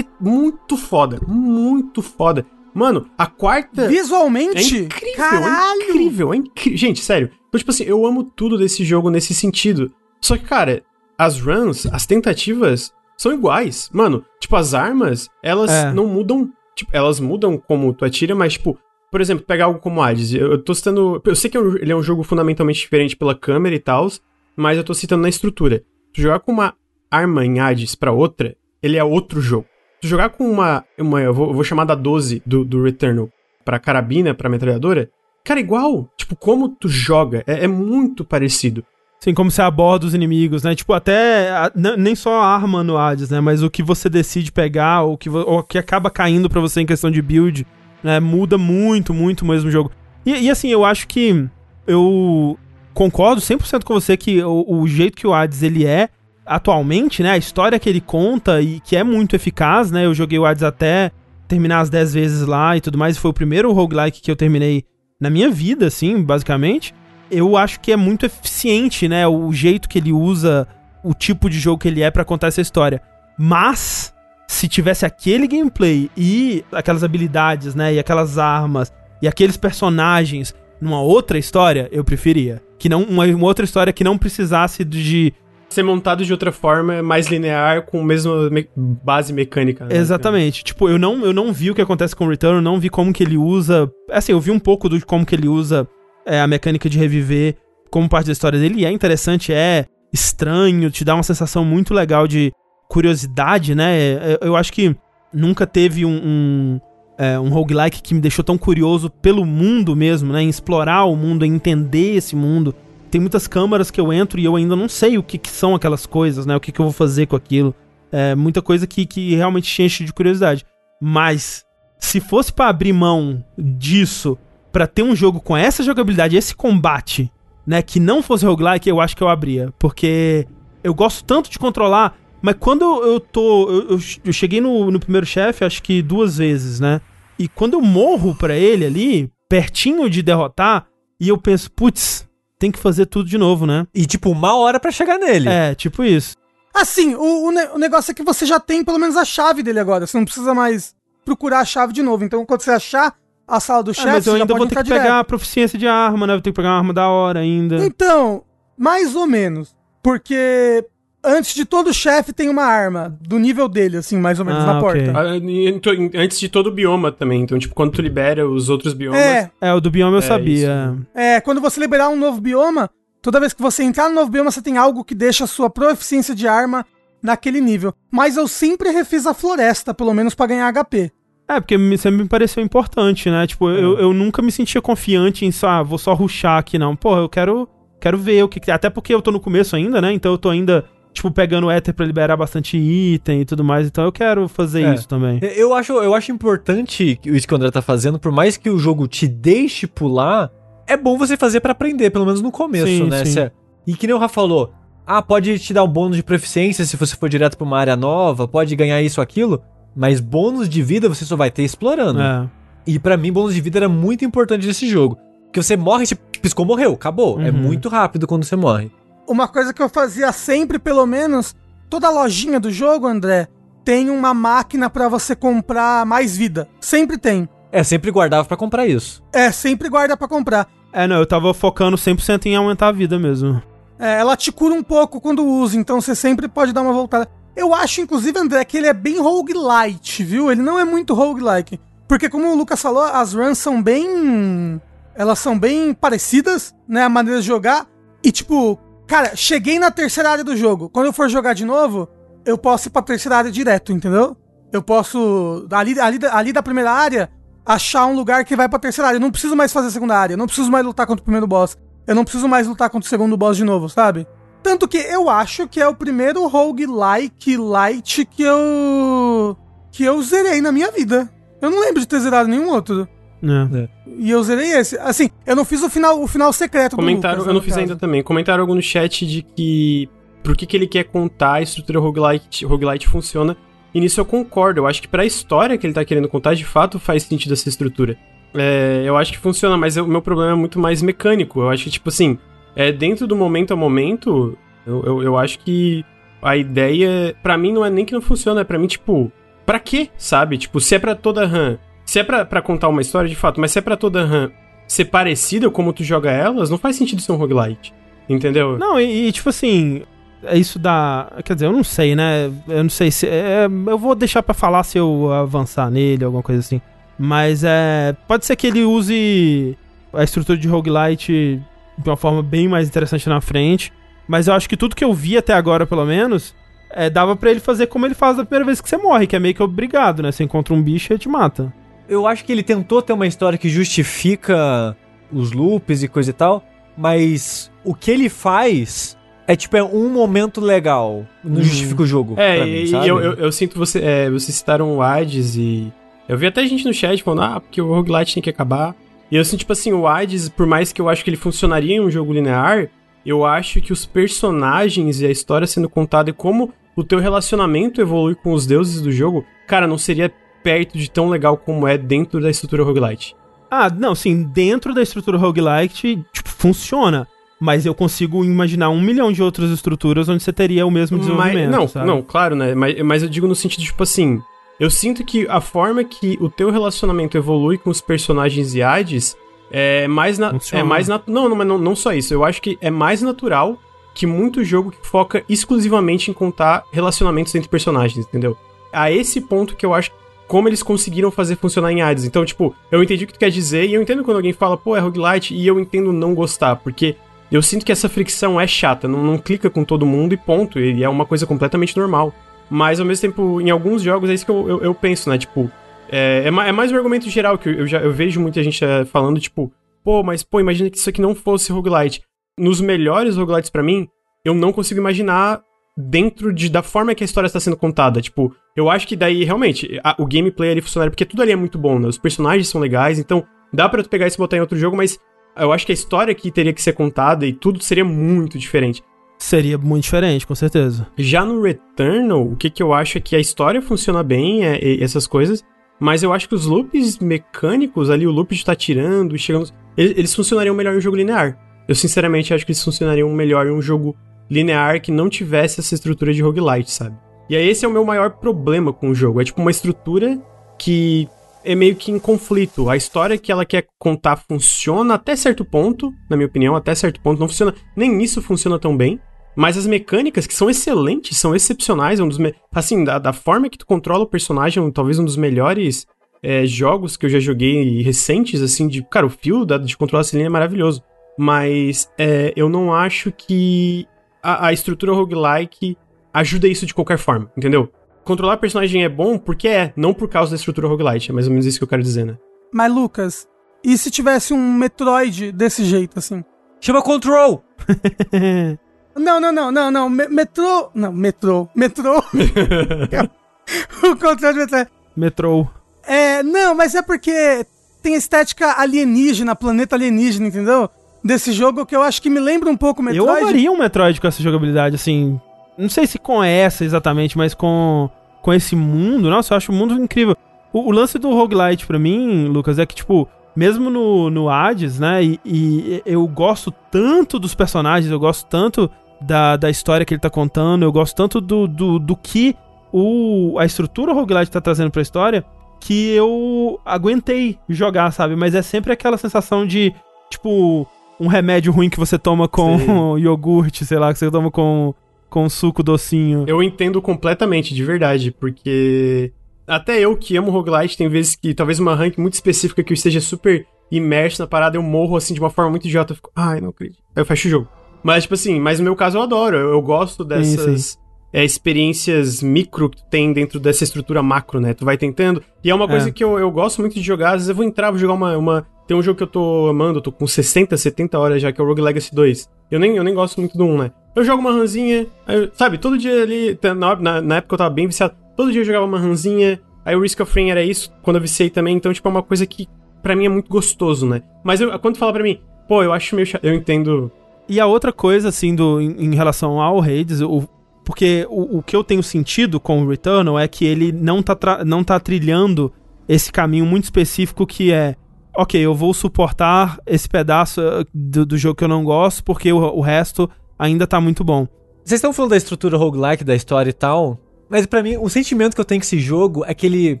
Speaker 4: muito foda. Muito foda. Mano, a quarta. É
Speaker 3: Visualmente,
Speaker 4: incrível,
Speaker 3: caralho.
Speaker 4: é incrível, é incrível. Gente, sério. Então, tipo assim, eu amo tudo desse jogo nesse sentido. Só que, cara, as runs, as tentativas são iguais. Mano, tipo, as armas, elas
Speaker 1: É.
Speaker 4: não mudam. Tipo, elas mudam como tu atira, mas, tipo, por exemplo, pegar algo como Hades. Eu, eu tô citando. Eu sei que é ele é um jogo fundamentalmente diferente pela câmera e tal, mas eu tô citando na estrutura. Tu jogar com uma arma em Hades pra outra, ele é outro jogo. Tu jogar com uma. uma eu, vou, eu vou chamar da 12 do, do Returnal pra carabina, pra metralhadora, cara, igual. Tipo, como tu joga, é, é muito parecido.
Speaker 1: Assim, como você aborda os inimigos, né? Tipo, até a- nem só a arma no Hades, né? Mas o que você decide pegar, ou que, ou que acaba caindo pra você em questão de build, né? Muda muito, muito mesmo o jogo. E, e, assim, eu acho que eu concordo 100% com você que o, o jeito que o Hades ele é atualmente, né? A história que ele conta e que é muito eficaz, né? Eu joguei o Hades até terminar as 10 vezes lá e tudo mais. Foi o primeiro roguelike que eu terminei na minha vida, assim, basicamente. Eu acho que é muito eficiente, né? O jeito que ele usa, o tipo de jogo que ele é pra contar essa história. Mas, se tivesse aquele gameplay e aquelas habilidades, né? E aquelas armas e aqueles personagens numa outra história, eu preferia. Que não uma, uma outra história que não precisasse de
Speaker 4: Ser montado de outra forma, mais linear, com a mesma me- base mecânica. né?
Speaker 1: Exatamente. Tipo, eu não, eu não vi o que acontece com o Return, não vi como que ele usa. Assim, eu vi um pouco do como que ele usa é, a mecânica de reviver como parte da história dele. E é interessante, é estranho, te dá uma sensação muito legal de curiosidade, né? É, Eu acho que nunca teve um, um, é, um roguelike que me deixou tão curioso pelo mundo mesmo, né? Em explorar o mundo, em entender esse mundo. Tem muitas câmaras que eu entro e eu ainda não sei o que, que são aquelas coisas, né? O que, que eu vou fazer com aquilo. É muita coisa que, que realmente te enche de curiosidade. Mas, se fosse pra abrir mão disso pra ter um jogo com essa jogabilidade, esse combate, né, que não fosse roguelike, eu acho que eu abria. Porque eu gosto tanto de controlar, mas quando eu tô. Eu, eu- eu cheguei no, no primeiro chefe, acho que duas vezes, né? E quando eu morro pra ele ali, pertinho de derrotar, e eu penso, putz, tem que fazer tudo de novo, né?
Speaker 2: E tipo, uma hora pra chegar nele.
Speaker 1: É, tipo isso.
Speaker 3: Assim, o, o ne- o negócio é que você já tem pelo menos a chave dele agora. Você não precisa mais procurar a chave de novo. Então, quando você achar a sala do
Speaker 1: Ah,
Speaker 3: chefe,
Speaker 1: mas eu ainda
Speaker 3: pode
Speaker 1: vou ter que pegar
Speaker 3: direto.
Speaker 1: a proficiência de arma, né? Vou ter que pegar uma arma da hora ainda.
Speaker 3: Então, mais ou menos. Porque antes de todo chefe tem uma arma do nível dele, assim, mais ou menos,
Speaker 1: Ah,
Speaker 3: na
Speaker 1: ok.
Speaker 3: porta.
Speaker 4: Ah, e- e- to- Antes de todo o bioma também. Então, tipo, quando tu libera os outros biomas.
Speaker 3: É,
Speaker 1: É, o do bioma eu
Speaker 4: É,
Speaker 1: sabia.
Speaker 3: é, quando você liberar um novo bioma, toda vez que você entrar no novo bioma, você tem algo que deixa a sua proficiência de arma naquele nível. Mas eu sempre refiz a floresta, pelo menos pra ganhar HP.
Speaker 1: É, porque sempre me pareceu importante, né? Tipo, eu, eu nunca me sentia confiante em só, ah, vou só ruxar aqui, não. Porra, eu quero, quero ver o que que- Até porque eu tô no começo ainda, né? Então eu tô ainda tipo, pegando Ether pra liberar bastante item e tudo mais. Então eu quero fazer
Speaker 2: É.
Speaker 1: isso também.
Speaker 2: Eu acho, eu acho importante isso que o André tá fazendo, por mais que o jogo te deixe pular, é bom você fazer pra aprender, pelo menos no começo,
Speaker 1: Sim,
Speaker 2: né?
Speaker 1: sim.
Speaker 2: É- E que nem o Rafa falou, ah, pode te dar um bônus de proficiência se você for direto pra uma área nova, pode ganhar isso, aquilo, mas bônus de vida você só vai ter explorando.
Speaker 1: É.
Speaker 2: E pra mim, bônus de vida era muito importante nesse jogo. Porque você morre, você piscou, morreu, acabou. É
Speaker 1: Uhum.
Speaker 2: muito rápido quando você morre.
Speaker 3: Uma coisa que eu fazia sempre, pelo menos, toda lojinha do jogo, André, tem uma máquina pra você comprar mais vida. Sempre tem.
Speaker 2: É, sempre guardava pra comprar isso.
Speaker 3: É, sempre guarda pra comprar.
Speaker 1: É, não, eu tava focando 100% em aumentar a vida mesmo.
Speaker 3: É, ela te cura um pouco quando usa, então você sempre pode dar uma voltada. Eu acho, inclusive, André, que ele é bem roguelite, viu? Ele não é muito roguelike. Porque, como o Lucas falou, as runs são bem. Elas são bem parecidas, né? A maneira de jogar. E, tipo, cara, cheguei na terceira área do jogo. Quando eu for jogar de novo, eu posso ir pra terceira área direto, entendeu? Eu posso, ali, ali, ali da primeira área, achar um lugar que vai pra terceira área. Eu não preciso mais fazer a segunda área. Eu não preciso mais lutar contra o primeiro boss. Eu não preciso mais lutar contra o segundo boss de novo, sabe? Tanto que eu acho que é o primeiro roguelike light que eu. que eu zerei na minha vida. Eu não lembro de ter zerado nenhum outro.
Speaker 1: É.
Speaker 3: E eu zerei esse. Assim, eu não fiz o final, o final secreto
Speaker 4: Comentaram,
Speaker 3: Lucas, né,
Speaker 4: eu não
Speaker 3: no
Speaker 4: fiz
Speaker 3: caso.
Speaker 4: ainda também. Comentaram algo no chat de que. Por que, que ele quer contar a estrutura roguelite, roguelite funciona. E nisso eu concordo. Eu acho que pra história que ele tá querendo contar, de fato faz sentido essa estrutura. É, eu acho que funciona, mas o meu problema é muito mais mecânico. Eu acho que, tipo assim, é, dentro do momento a momento, eu, eu, eu acho que a ideia, pra mim, não é nem que não funciona, é pra mim, tipo, pra quê, sabe? Tipo, se é pra toda RAM, se é pra, pra contar uma história, de fato, mas se é pra toda RAM ser parecida como tu joga elas, não faz sentido ser um roguelite. Entendeu?
Speaker 1: Não, e, e, tipo assim, é isso da. Quer dizer, eu não sei, né? Eu não sei se. é, eu vou deixar pra falar se eu avançar nele, alguma coisa assim. Mas é. Pode ser que ele use a estrutura de roguelite de uma forma bem mais interessante na frente. Mas eu acho que tudo que eu vi até agora, pelo menos, é, dava pra ele fazer como ele faz da primeira vez que você morre, que é meio que obrigado, né? Você encontra um bicho e ele te mata.
Speaker 2: Eu acho que ele tentou ter uma história que justifica os loops e coisa e tal, mas o que ele faz é tipo, é um momento legal. Não
Speaker 1: Uhum.
Speaker 2: justifica o jogo.
Speaker 4: É,
Speaker 2: pra
Speaker 4: e,
Speaker 2: mim,
Speaker 4: e
Speaker 2: sabe?
Speaker 4: eu, eu, eu sinto você. É, vocês citaram o Hades e. Eu vi até gente no chat falando, ah, porque o roguelite tem que acabar. E eu sinto, tipo assim, o Hades, por mais que eu acho que ele funcionaria em um jogo linear, eu acho que os personagens e a história sendo contada e como o teu relacionamento evolui com os deuses do jogo, cara, não seria perto de tão legal como é dentro da estrutura roguelite.
Speaker 1: Ah, não, sim, dentro da estrutura roguelite, tipo, funciona. Mas eu consigo imaginar um milhão de outras estruturas onde você teria o mesmo
Speaker 4: Mas,
Speaker 1: desenvolvimento.
Speaker 4: não,
Speaker 1: sabe?
Speaker 4: não, claro, né? Mas, mas eu digo no sentido, tipo assim. Eu sinto que a forma que o teu relacionamento evolui com os personagens e Hades é mais. Na,
Speaker 1: Funciona.
Speaker 4: é mais nat- não, não, mas não, não só isso. Eu acho que é mais natural que muito jogo que foca exclusivamente em contar relacionamentos entre personagens, entendeu? A esse ponto que eu acho como eles conseguiram fazer funcionar em Hades. Então, tipo, eu entendi o que tu quer dizer e eu entendo quando alguém fala, pô, é roguelite, e eu entendo não gostar, porque eu sinto que essa fricção é chata, não, não clica com todo mundo e ponto, e é uma coisa completamente normal. Mas ao mesmo tempo, em alguns jogos é isso que eu, eu, eu penso, né? Tipo, é, é, é mais um argumento geral que eu, já eu vejo muita gente é, falando, tipo, pô, mas pô, imagina que isso aqui não fosse roguelite. Nos melhores roguelites pra mim, eu não consigo imaginar dentro de, da forma que a história está sendo contada. Tipo, eu acho que daí realmente a- o gameplay ali funcionaria, porque tudo ali é muito bom, né? Os personagens são legais, então dá pra tu pegar isso e botar em outro jogo, mas eu acho que a história aqui teria que ser contada e tudo seria muito diferente.
Speaker 1: Seria muito diferente, com certeza.
Speaker 4: Já no Returnal, o que, que eu acho é que a história funciona bem, é, e- essas coisas, mas eu acho que os loops mecânicos ali, o loop de estar tirando e chegando, eles, eles funcionariam melhor em um jogo linear. Eu sinceramente acho que eles funcionariam melhor em um jogo linear que não tivesse essa estrutura de roguelite, sabe? E aí esse é o meu maior problema com o jogo. É tipo uma estrutura que é meio que em conflito. A história que ela quer contar funciona até certo ponto, na minha opinião, até certo ponto não funciona. Nem isso funciona tão bem. Mas as mecânicas, que são excelentes, são excepcionais, é um dos me- assim, da, da forma que tu controla o personagem, é talvez um dos melhores é, jogos que eu já joguei recentes, assim, de. Cara, o fio da- de controlar essa linha é maravilhoso. Mas é, eu não acho que a, a estrutura roguelike ajuda isso de qualquer forma, entendeu? Controlar personagem é bom porque é, não por causa da estrutura roguelite. É mais ou menos isso que eu quero dizer, né?
Speaker 3: Mas, Lucas, e se tivesse um Metroid desse jeito, assim?
Speaker 2: Chama Control!
Speaker 3: Não, não, não, não, não. Me- metrô. Não, metrô. Metrô. o contrário de metrô.
Speaker 1: Metrô.
Speaker 3: É, não, mas é porque tem a estética alienígena, planeta alienígena, entendeu? Desse jogo que eu acho que me lembra um pouco o
Speaker 1: Eu
Speaker 3: Metroid.
Speaker 1: amaria um Metroid com essa jogabilidade, assim. Não sei se com essa exatamente, mas com, com esse mundo. Nossa, eu acho o mundo incrível. O, o lance do roguelite pra mim, Lucas, é que, tipo, mesmo no, no Hades, né? E, e eu gosto tanto dos personagens, eu gosto tanto da, da história que ele tá contando, eu gosto tanto do, do, do que o, a estrutura roguelite tá trazendo pra história, que eu aguentei jogar, sabe? Mas é sempre aquela sensação de, tipo, um remédio ruim que você toma com iogurte, sei lá, que você toma com, com suco docinho.
Speaker 4: Eu entendo completamente, de verdade, porque até eu que amo roguelite, tem vezes que talvez uma rank muito específica que eu esteja super imerso na parada, eu morro assim de uma forma muito idiota, eu fico, ai, não acredito. Aí eu fecho o jogo. Mas, tipo assim, mas no meu caso eu adoro, eu, eu gosto dessas é, experiências micro que tu tem dentro dessa estrutura macro, né? Tu vai tentando. E é uma coisa
Speaker 1: É.
Speaker 4: que eu, eu gosto muito de jogar, às vezes eu vou entrar, vou jogar uma, uma. Tem um jogo que eu tô amando, eu tô com 60, 70 horas já, que é o Rogue Legacy 2. Eu nem, eu nem gosto muito do 1, né? Eu jogo uma ranzinha, sabe, todo dia ali, tá, na, na, na época eu tava bem viciado, todo dia eu jogava uma ranzinha, aí o Risk of Rain era isso, quando eu viciei também, então, tipo, é uma coisa que pra mim é muito gostoso, né? Mas eu, quando fala pra mim, pô, eu acho meio chato, eu entendo.
Speaker 1: E a outra coisa, assim, do, em, em relação ao Hades, o, porque o, o que eu tenho sentido com o Returnal é que ele não tá, não tá trilhando esse caminho muito específico que é, ok, eu vou suportar esse pedaço eh, do, do jogo que eu não gosto, porque o, o resto ainda tá muito bom.
Speaker 2: Vocês estão falando da estrutura roguelike, da história e tal, mas pra mim, o sentimento que eu tenho com esse jogo é que ele.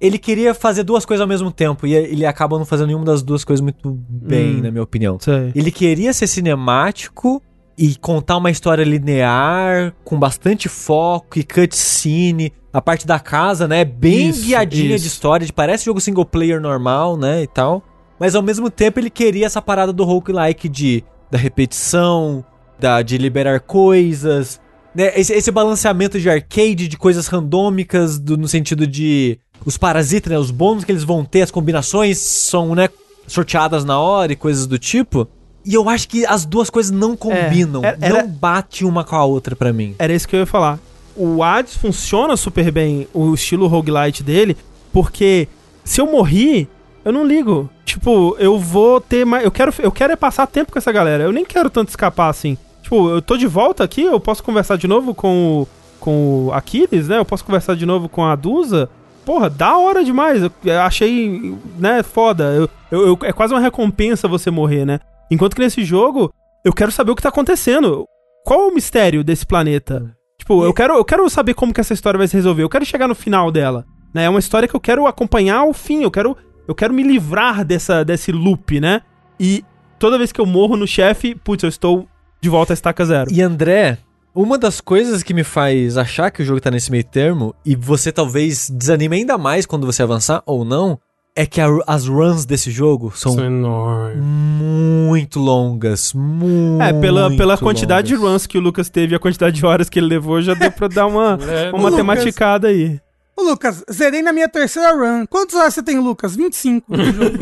Speaker 2: Ele queria fazer duas coisas ao mesmo tempo e ele acaba não fazendo nenhuma das duas coisas muito bem,
Speaker 1: Hum.
Speaker 2: na minha opinião.
Speaker 1: Sei.
Speaker 2: Ele queria ser cinemático e contar uma história linear, com bastante foco e cutscene. A parte da casa, né? Bem
Speaker 1: Isso,
Speaker 2: guiadinha
Speaker 1: isso.
Speaker 2: de história, de- parece jogo single player normal, né? E tal. Mas ao mesmo tempo ele queria essa parada do roguelike de da repetição, da, de liberar coisas, né? Esse, esse balanceamento de arcade, de coisas randômicas, do- no sentido de os parasitas, né? Os bônus que eles vão ter, as combinações são, né? Sorteadas na hora e coisas do tipo. E eu acho que as duas coisas não combinam.
Speaker 1: era- era-
Speaker 2: Não bate uma com a outra pra mim.
Speaker 1: Era isso que eu ia falar. O Hades funciona super bem, o estilo roguelite dele, porque se eu morri, eu não ligo. Tipo, eu vou ter mais. Eu quero, eu quero é passar tempo com essa galera. Eu nem quero tanto escapar assim. Tipo, eu tô de volta aqui, eu posso conversar de novo com o, com o Aquiles, né? Eu posso conversar de novo com a Dusa. Porra, da hora demais. Eu, achei, né, foda. Eu, eu- eu- é quase uma recompensa você morrer, né? Enquanto que nesse jogo, eu quero saber o que tá acontecendo. Qual é o mistério desse planeta? Tipo, eu quero, eu quero saber como que essa história vai se resolver. Eu quero chegar no final dela. Né? É uma história que eu quero acompanhar ao fim. Eu quero, eu quero me livrar dessa, desse loop, né? E toda vez que eu morro no chefe, putz, eu estou de volta à estaca zero.
Speaker 2: E André, uma das coisas que me faz achar que o jogo tá nesse meio termo, e você talvez desanime ainda mais quando você avançar ou não, é que a- as runs desse jogo são
Speaker 4: São enormes.
Speaker 2: muito longas. Muito
Speaker 1: É, pela, pela quantidade
Speaker 2: longas.
Speaker 1: de runs que o Lucas teve e a quantidade de horas que ele levou, já deu pra dar uma,
Speaker 4: É,
Speaker 1: uma
Speaker 3: Lucas.
Speaker 1: matematicada aí.
Speaker 3: Ô, Lucas, zerei na minha terceira run. Quantos horas você tem, Lucas? 25. no jogo.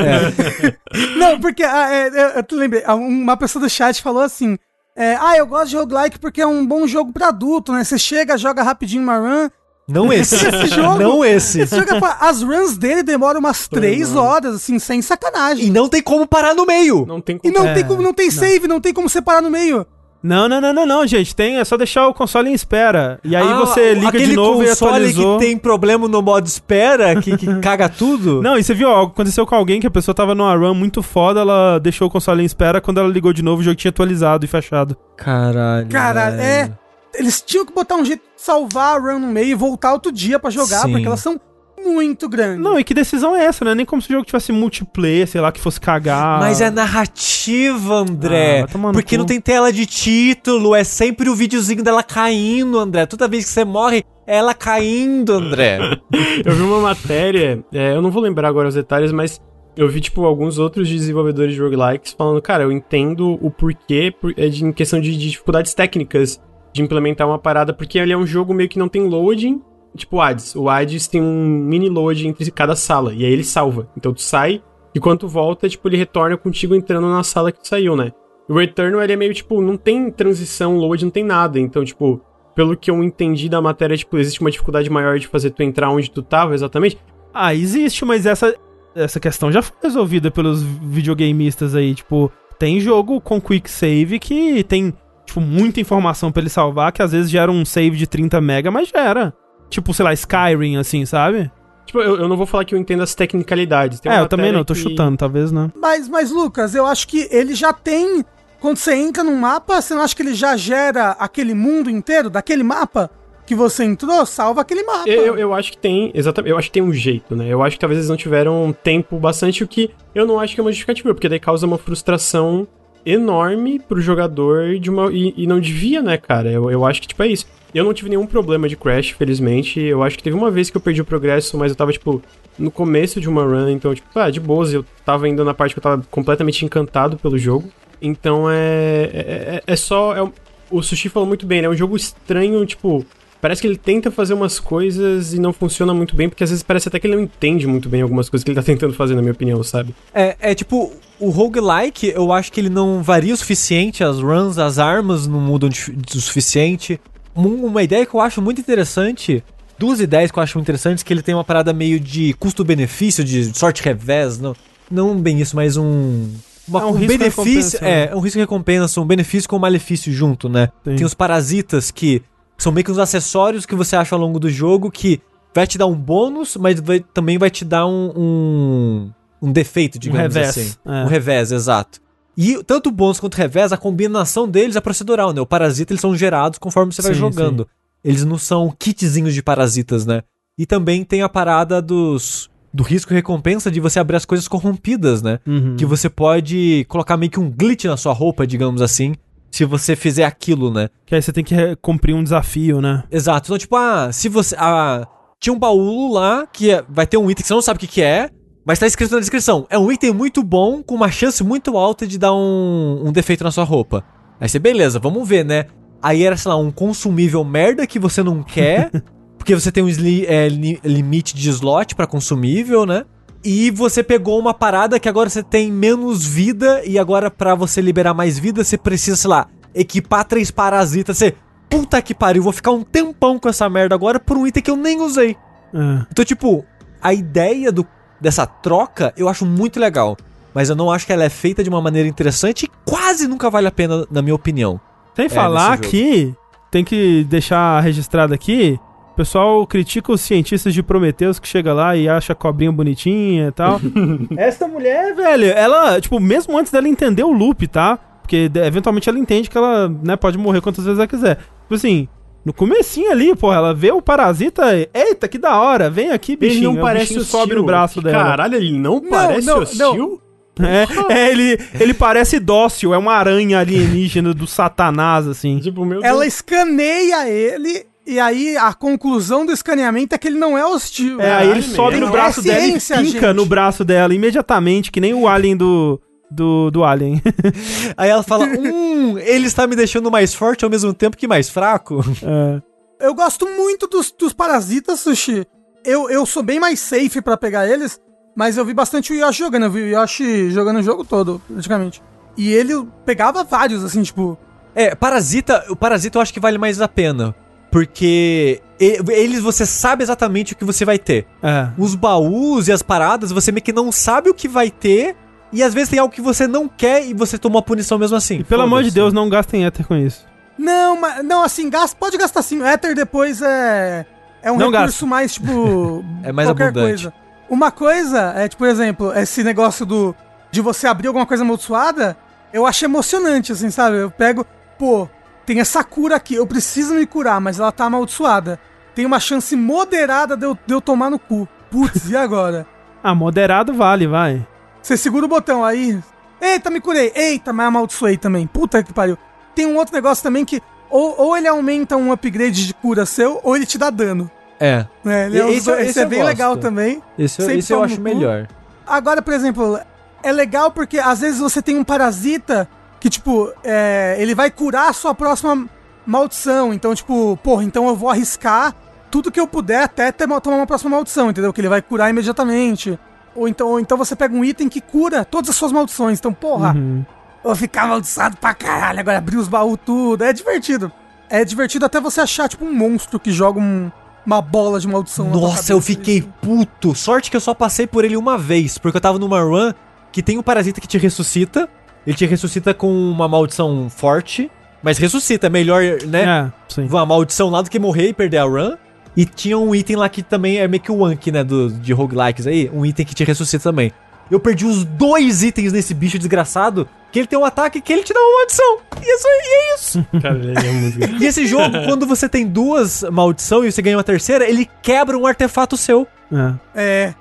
Speaker 3: Não, porque ah, é, eu, eu te lembrei, uma pessoa do chat falou assim: é, Ah, eu gosto de roguelike porque é um bom jogo pra adulto, né? Você chega, joga rapidinho uma run.
Speaker 2: Não esse.
Speaker 3: Esse jogo-
Speaker 2: não esse.
Speaker 3: Esse jogo é as runs dele demoram umas 3 horas, assim, sem sacanagem.
Speaker 2: E não tem como parar no meio.
Speaker 4: Não tem
Speaker 3: E
Speaker 4: como.
Speaker 3: não
Speaker 1: É,
Speaker 3: tem como, não tem save, não tem como separar no meio.
Speaker 1: Não, não, não, não, não, gente. Tem, é só deixar o console em espera. E aí
Speaker 2: Ah,
Speaker 1: você liga
Speaker 2: aquele
Speaker 1: de novo e
Speaker 2: console
Speaker 1: atualizou.
Speaker 2: que tem problema no modo espera, que, que caga tudo.
Speaker 1: Não, e você viu, ó, aconteceu com alguém que a pessoa tava numa run muito foda, ela deixou o console em espera, quando ela ligou de novo o jogo tinha atualizado e fechado.
Speaker 2: Caralho.
Speaker 3: Cara, é. Eles tinham que botar um jeito de salvar a run no meio e voltar outro dia pra jogar,
Speaker 2: Sim.
Speaker 3: porque elas são muito grandes.
Speaker 1: Não, e que decisão é essa, né? Nem como se o jogo tivesse multiplayer, sei lá, que fosse cagar.
Speaker 2: Mas é narrativa, André.
Speaker 1: Ah,
Speaker 2: porque
Speaker 1: cu.
Speaker 2: não tem tela de título, é sempre o videozinho dela caindo, André. Toda vez que você morre, é ela caindo, André.
Speaker 4: Eu vi uma matéria, é, eu não vou lembrar agora os detalhes, mas eu vi, tipo, alguns outros desenvolvedores de roguelikes falando, cara, eu entendo o porquê, por, é de, em questão de, de dificuldades técnicas de implementar uma parada, porque ele é um jogo meio que não tem loading, tipo o Hades. O Hades tem um mini load entre cada sala, e aí ele salva. Então tu sai, e quando tu volta, tipo, ele retorna contigo entrando na sala que tu saiu, né? O Returnal, ele é meio, tipo, não tem transição, load, não tem nada. Então, tipo, pelo que eu entendi da matéria, tipo, existe uma dificuldade maior de fazer tu entrar onde tu tava exatamente.
Speaker 1: Ah, existe, mas essa, essa questão já foi resolvida pelos videogameistas aí. Tipo, tem jogo com quick save que tem, tipo, muita informação pra ele salvar, que às vezes gera um save de 30 mega, mas gera. Tipo, sei lá, Skyrim, assim, sabe?
Speaker 4: Tipo, eu, eu não vou falar que eu entendo as tecnicalidades. Tem
Speaker 1: é, eu também não, tô
Speaker 4: que-
Speaker 1: chutando, talvez, né?
Speaker 3: Mas, mas, Lucas, eu acho que ele já tem. Quando você entra num mapa, você não acha que ele já gera aquele mundo inteiro daquele mapa que você entrou? Salva aquele mapa.
Speaker 4: Eu, eu, eu acho que tem, exatamente, eu acho que tem um jeito, né? Eu acho que talvez eles não tiveram tempo bastante, o que eu não acho que é uma justificativa, porque daí causa uma frustração enorme pro jogador de uma, e, e não devia, né, cara? Eu, eu acho que, tipo, é isso. Eu não tive nenhum problema de crash, felizmente. Eu acho que teve uma vez que eu perdi o progresso, mas eu tava, tipo, no começo de uma run, então, tipo, ah, de boas, eu tava ainda na parte que eu tava completamente encantado pelo jogo. Então é. É, é- é só. é o Sushi falou muito bem, né? É um jogo estranho, tipo. Parece que ele tenta fazer umas coisas e não funciona muito bem, porque às vezes parece até que ele não entende muito bem algumas coisas que ele tá tentando fazer, na minha opinião, sabe?
Speaker 2: É, é tipo, o roguelike, eu acho que ele não varia o suficiente, as runs, as armas não mudam o suficiente. Um- Uma ideia que eu acho muito interessante, duas ideias que eu acho muito interessantes, que ele tem uma parada meio de custo-benefício, de sorte revés, não, não bem isso, mas um... uma-
Speaker 1: É um
Speaker 2: um
Speaker 1: risco
Speaker 2: benefício,
Speaker 1: recompensa, né?
Speaker 2: é, um risco recompensa, um benefício com um malefício junto, né?
Speaker 1: Sim.
Speaker 2: Tem os parasitas que são meio que uns acessórios que você acha ao longo do jogo que vai te dar um bônus, mas vai- também vai te dar um, um, um defeito, digamos
Speaker 1: revés,
Speaker 2: assim.
Speaker 1: é.
Speaker 2: Um revés, exato. E tanto o bônus quanto o revés, a combinação deles é procedural, né? O parasita, eles são gerados conforme você vai
Speaker 1: Sim,
Speaker 2: jogando. Eles não são kitzinhos de parasitas, né? E também tem a parada dos do risco e recompensa de você abrir as coisas corrompidas, né?
Speaker 1: Uhum.
Speaker 2: Que você pode colocar meio que um glitch na sua roupa, digamos assim, se você fizer aquilo, né?
Speaker 1: Que aí você tem que cumprir um desafio, né?
Speaker 2: Exato. Então, tipo, ah, se você. Ah, tinha um baú lá que é- vai ter um item que você não sabe o que, que é, mas tá escrito na descrição. É um item muito bom, com uma chance muito alta de dar um, um defeito na sua roupa. Aí você, beleza, vamos ver, né? Aí era, sei lá, um consumível merda que você não quer, porque você tem um é, li- limite de slot pra consumível, né? E você pegou uma parada que agora você tem menos vida, e agora pra você liberar mais vida, você precisa, sei lá, equipar três parasitas. Você, puta que pariu, vou ficar um tempão com essa merda agora por um item que eu nem usei.
Speaker 1: É.
Speaker 2: Então, tipo, a ideia do, dessa troca eu acho muito legal. Mas eu não acho que ela é feita de uma maneira interessante e quase nunca vale a pena, na minha opinião.
Speaker 1: Sem falar
Speaker 2: nesse jogo.
Speaker 1: que tem que deixar registrado aqui. O pessoal critica os cientistas de Prometheus que chega lá e acha a cobrinha bonitinha e tal. Essa mulher, velho, ela, tipo, mesmo antes dela entender o loop, tá? Porque de- eventualmente ela entende que ela, né, pode morrer quantas vezes ela quiser. Tipo assim, no comecinho ali, pô, ela vê o parasita, eita, que da hora, vem aqui, bichinho.
Speaker 4: ele não
Speaker 1: o
Speaker 4: parece hostil.
Speaker 1: sobe no braço dela.
Speaker 4: Caralho, ele não, parece
Speaker 3: não,
Speaker 4: hostil?
Speaker 1: É, é, ele, ele parece dócil, é uma aranha alienígena do satanás, assim.
Speaker 4: Tipo, meu
Speaker 3: Ela
Speaker 4: Deus.
Speaker 3: escaneia ele, e aí a conclusão do escaneamento é que ele não é hostil.
Speaker 1: É, aí ele sobe no braço
Speaker 3: É
Speaker 1: dela e pica
Speaker 3: gente.
Speaker 1: no braço dela imediatamente, que nem o alien do, do, do Alien.
Speaker 2: Aí ela fala: Hum, ele está me deixando mais forte ao mesmo tempo que mais fraco.
Speaker 1: É.
Speaker 3: Eu gosto muito dos, dos parasitas, Sushi. Eu, eu sou bem mais safe pra pegar eles, mas eu vi bastante o Yoshi jogando. Eu vi o Yoshi jogando o jogo todo, praticamente. E ele pegava vários, assim, tipo.
Speaker 2: É, Parasita, o Parasita eu acho que vale mais a pena. Porque eles você sabe exatamente o que você vai ter.
Speaker 1: É.
Speaker 2: Os baús e as paradas, você meio que não sabe o que vai ter. E às vezes tem algo que você não quer e você toma uma punição mesmo assim.
Speaker 1: E pelo amor de. Deus, não gastem éter com isso.
Speaker 3: Não, mas, não assim, gasta, pode gastar sim. O Ether depois é. É um
Speaker 1: Não
Speaker 3: recurso mais, tipo.
Speaker 2: É mais
Speaker 3: qualquer
Speaker 2: abundante.
Speaker 3: coisa. Uma coisa é, tipo, por exemplo, esse negócio do. De você abrir alguma coisa amaldiçoada, eu acho emocionante, assim, sabe? Eu pego, pô, tem essa cura aqui, eu preciso me curar, mas ela tá amaldiçoada. Tem uma chance moderada de eu, de eu tomar no cu. Putz, e agora?
Speaker 1: Ah, moderado vale, vai.
Speaker 3: Você segura o botão aí. Eita, me curei. Eita, mas amaldiçoei também. Puta que pariu. Tem um outro negócio também que ou, ou ele aumenta um upgrade de cura seu, ou ele te dá dano.
Speaker 2: É.
Speaker 3: Ele é, os
Speaker 2: esse- esse
Speaker 3: esse é bem
Speaker 2: gosto.
Speaker 3: legal também.
Speaker 2: Esse, eu- esse eu acho melhor.
Speaker 3: Agora, por exemplo, é legal porque às vezes você tem um parasita que, tipo, é, ele vai curar a sua próxima maldição. Então, tipo, porra, então eu vou arriscar tudo que eu puder até tomar uma próxima maldição, entendeu? Que ele vai curar imediatamente. Ou então, ou então você pega um item que cura todas as suas maldições. Então, porra,
Speaker 1: Uhum.
Speaker 3: vou ficar amaldiçoado pra caralho, agora abrir os baús tudo. É divertido. É divertido até você achar, tipo, um monstro que joga um- uma bola de maldição
Speaker 2: Nossa, eu fiquei puto. Sorte que eu só passei por ele uma vez, porque eu tava numa run que tem um parasita que te ressuscita. Ele te ressuscita com uma maldição forte, mas ressuscita, é melhor, né?
Speaker 1: É, sim.
Speaker 2: Uma maldição lá do que morrer e perder a run. E tinha um item lá que também é meio que o Anki, né, do, de roguelikes aí, um item que te ressuscita também. Eu perdi os dois itens nesse bicho desgraçado, que ele tem um ataque que ele te dá uma maldição. E isso aí, e é isso.
Speaker 4: Cara, é muito.
Speaker 2: E esse jogo, quando você tem duas maldição e você ganha uma terceira, ele quebra um artefato seu.
Speaker 1: É.
Speaker 3: É.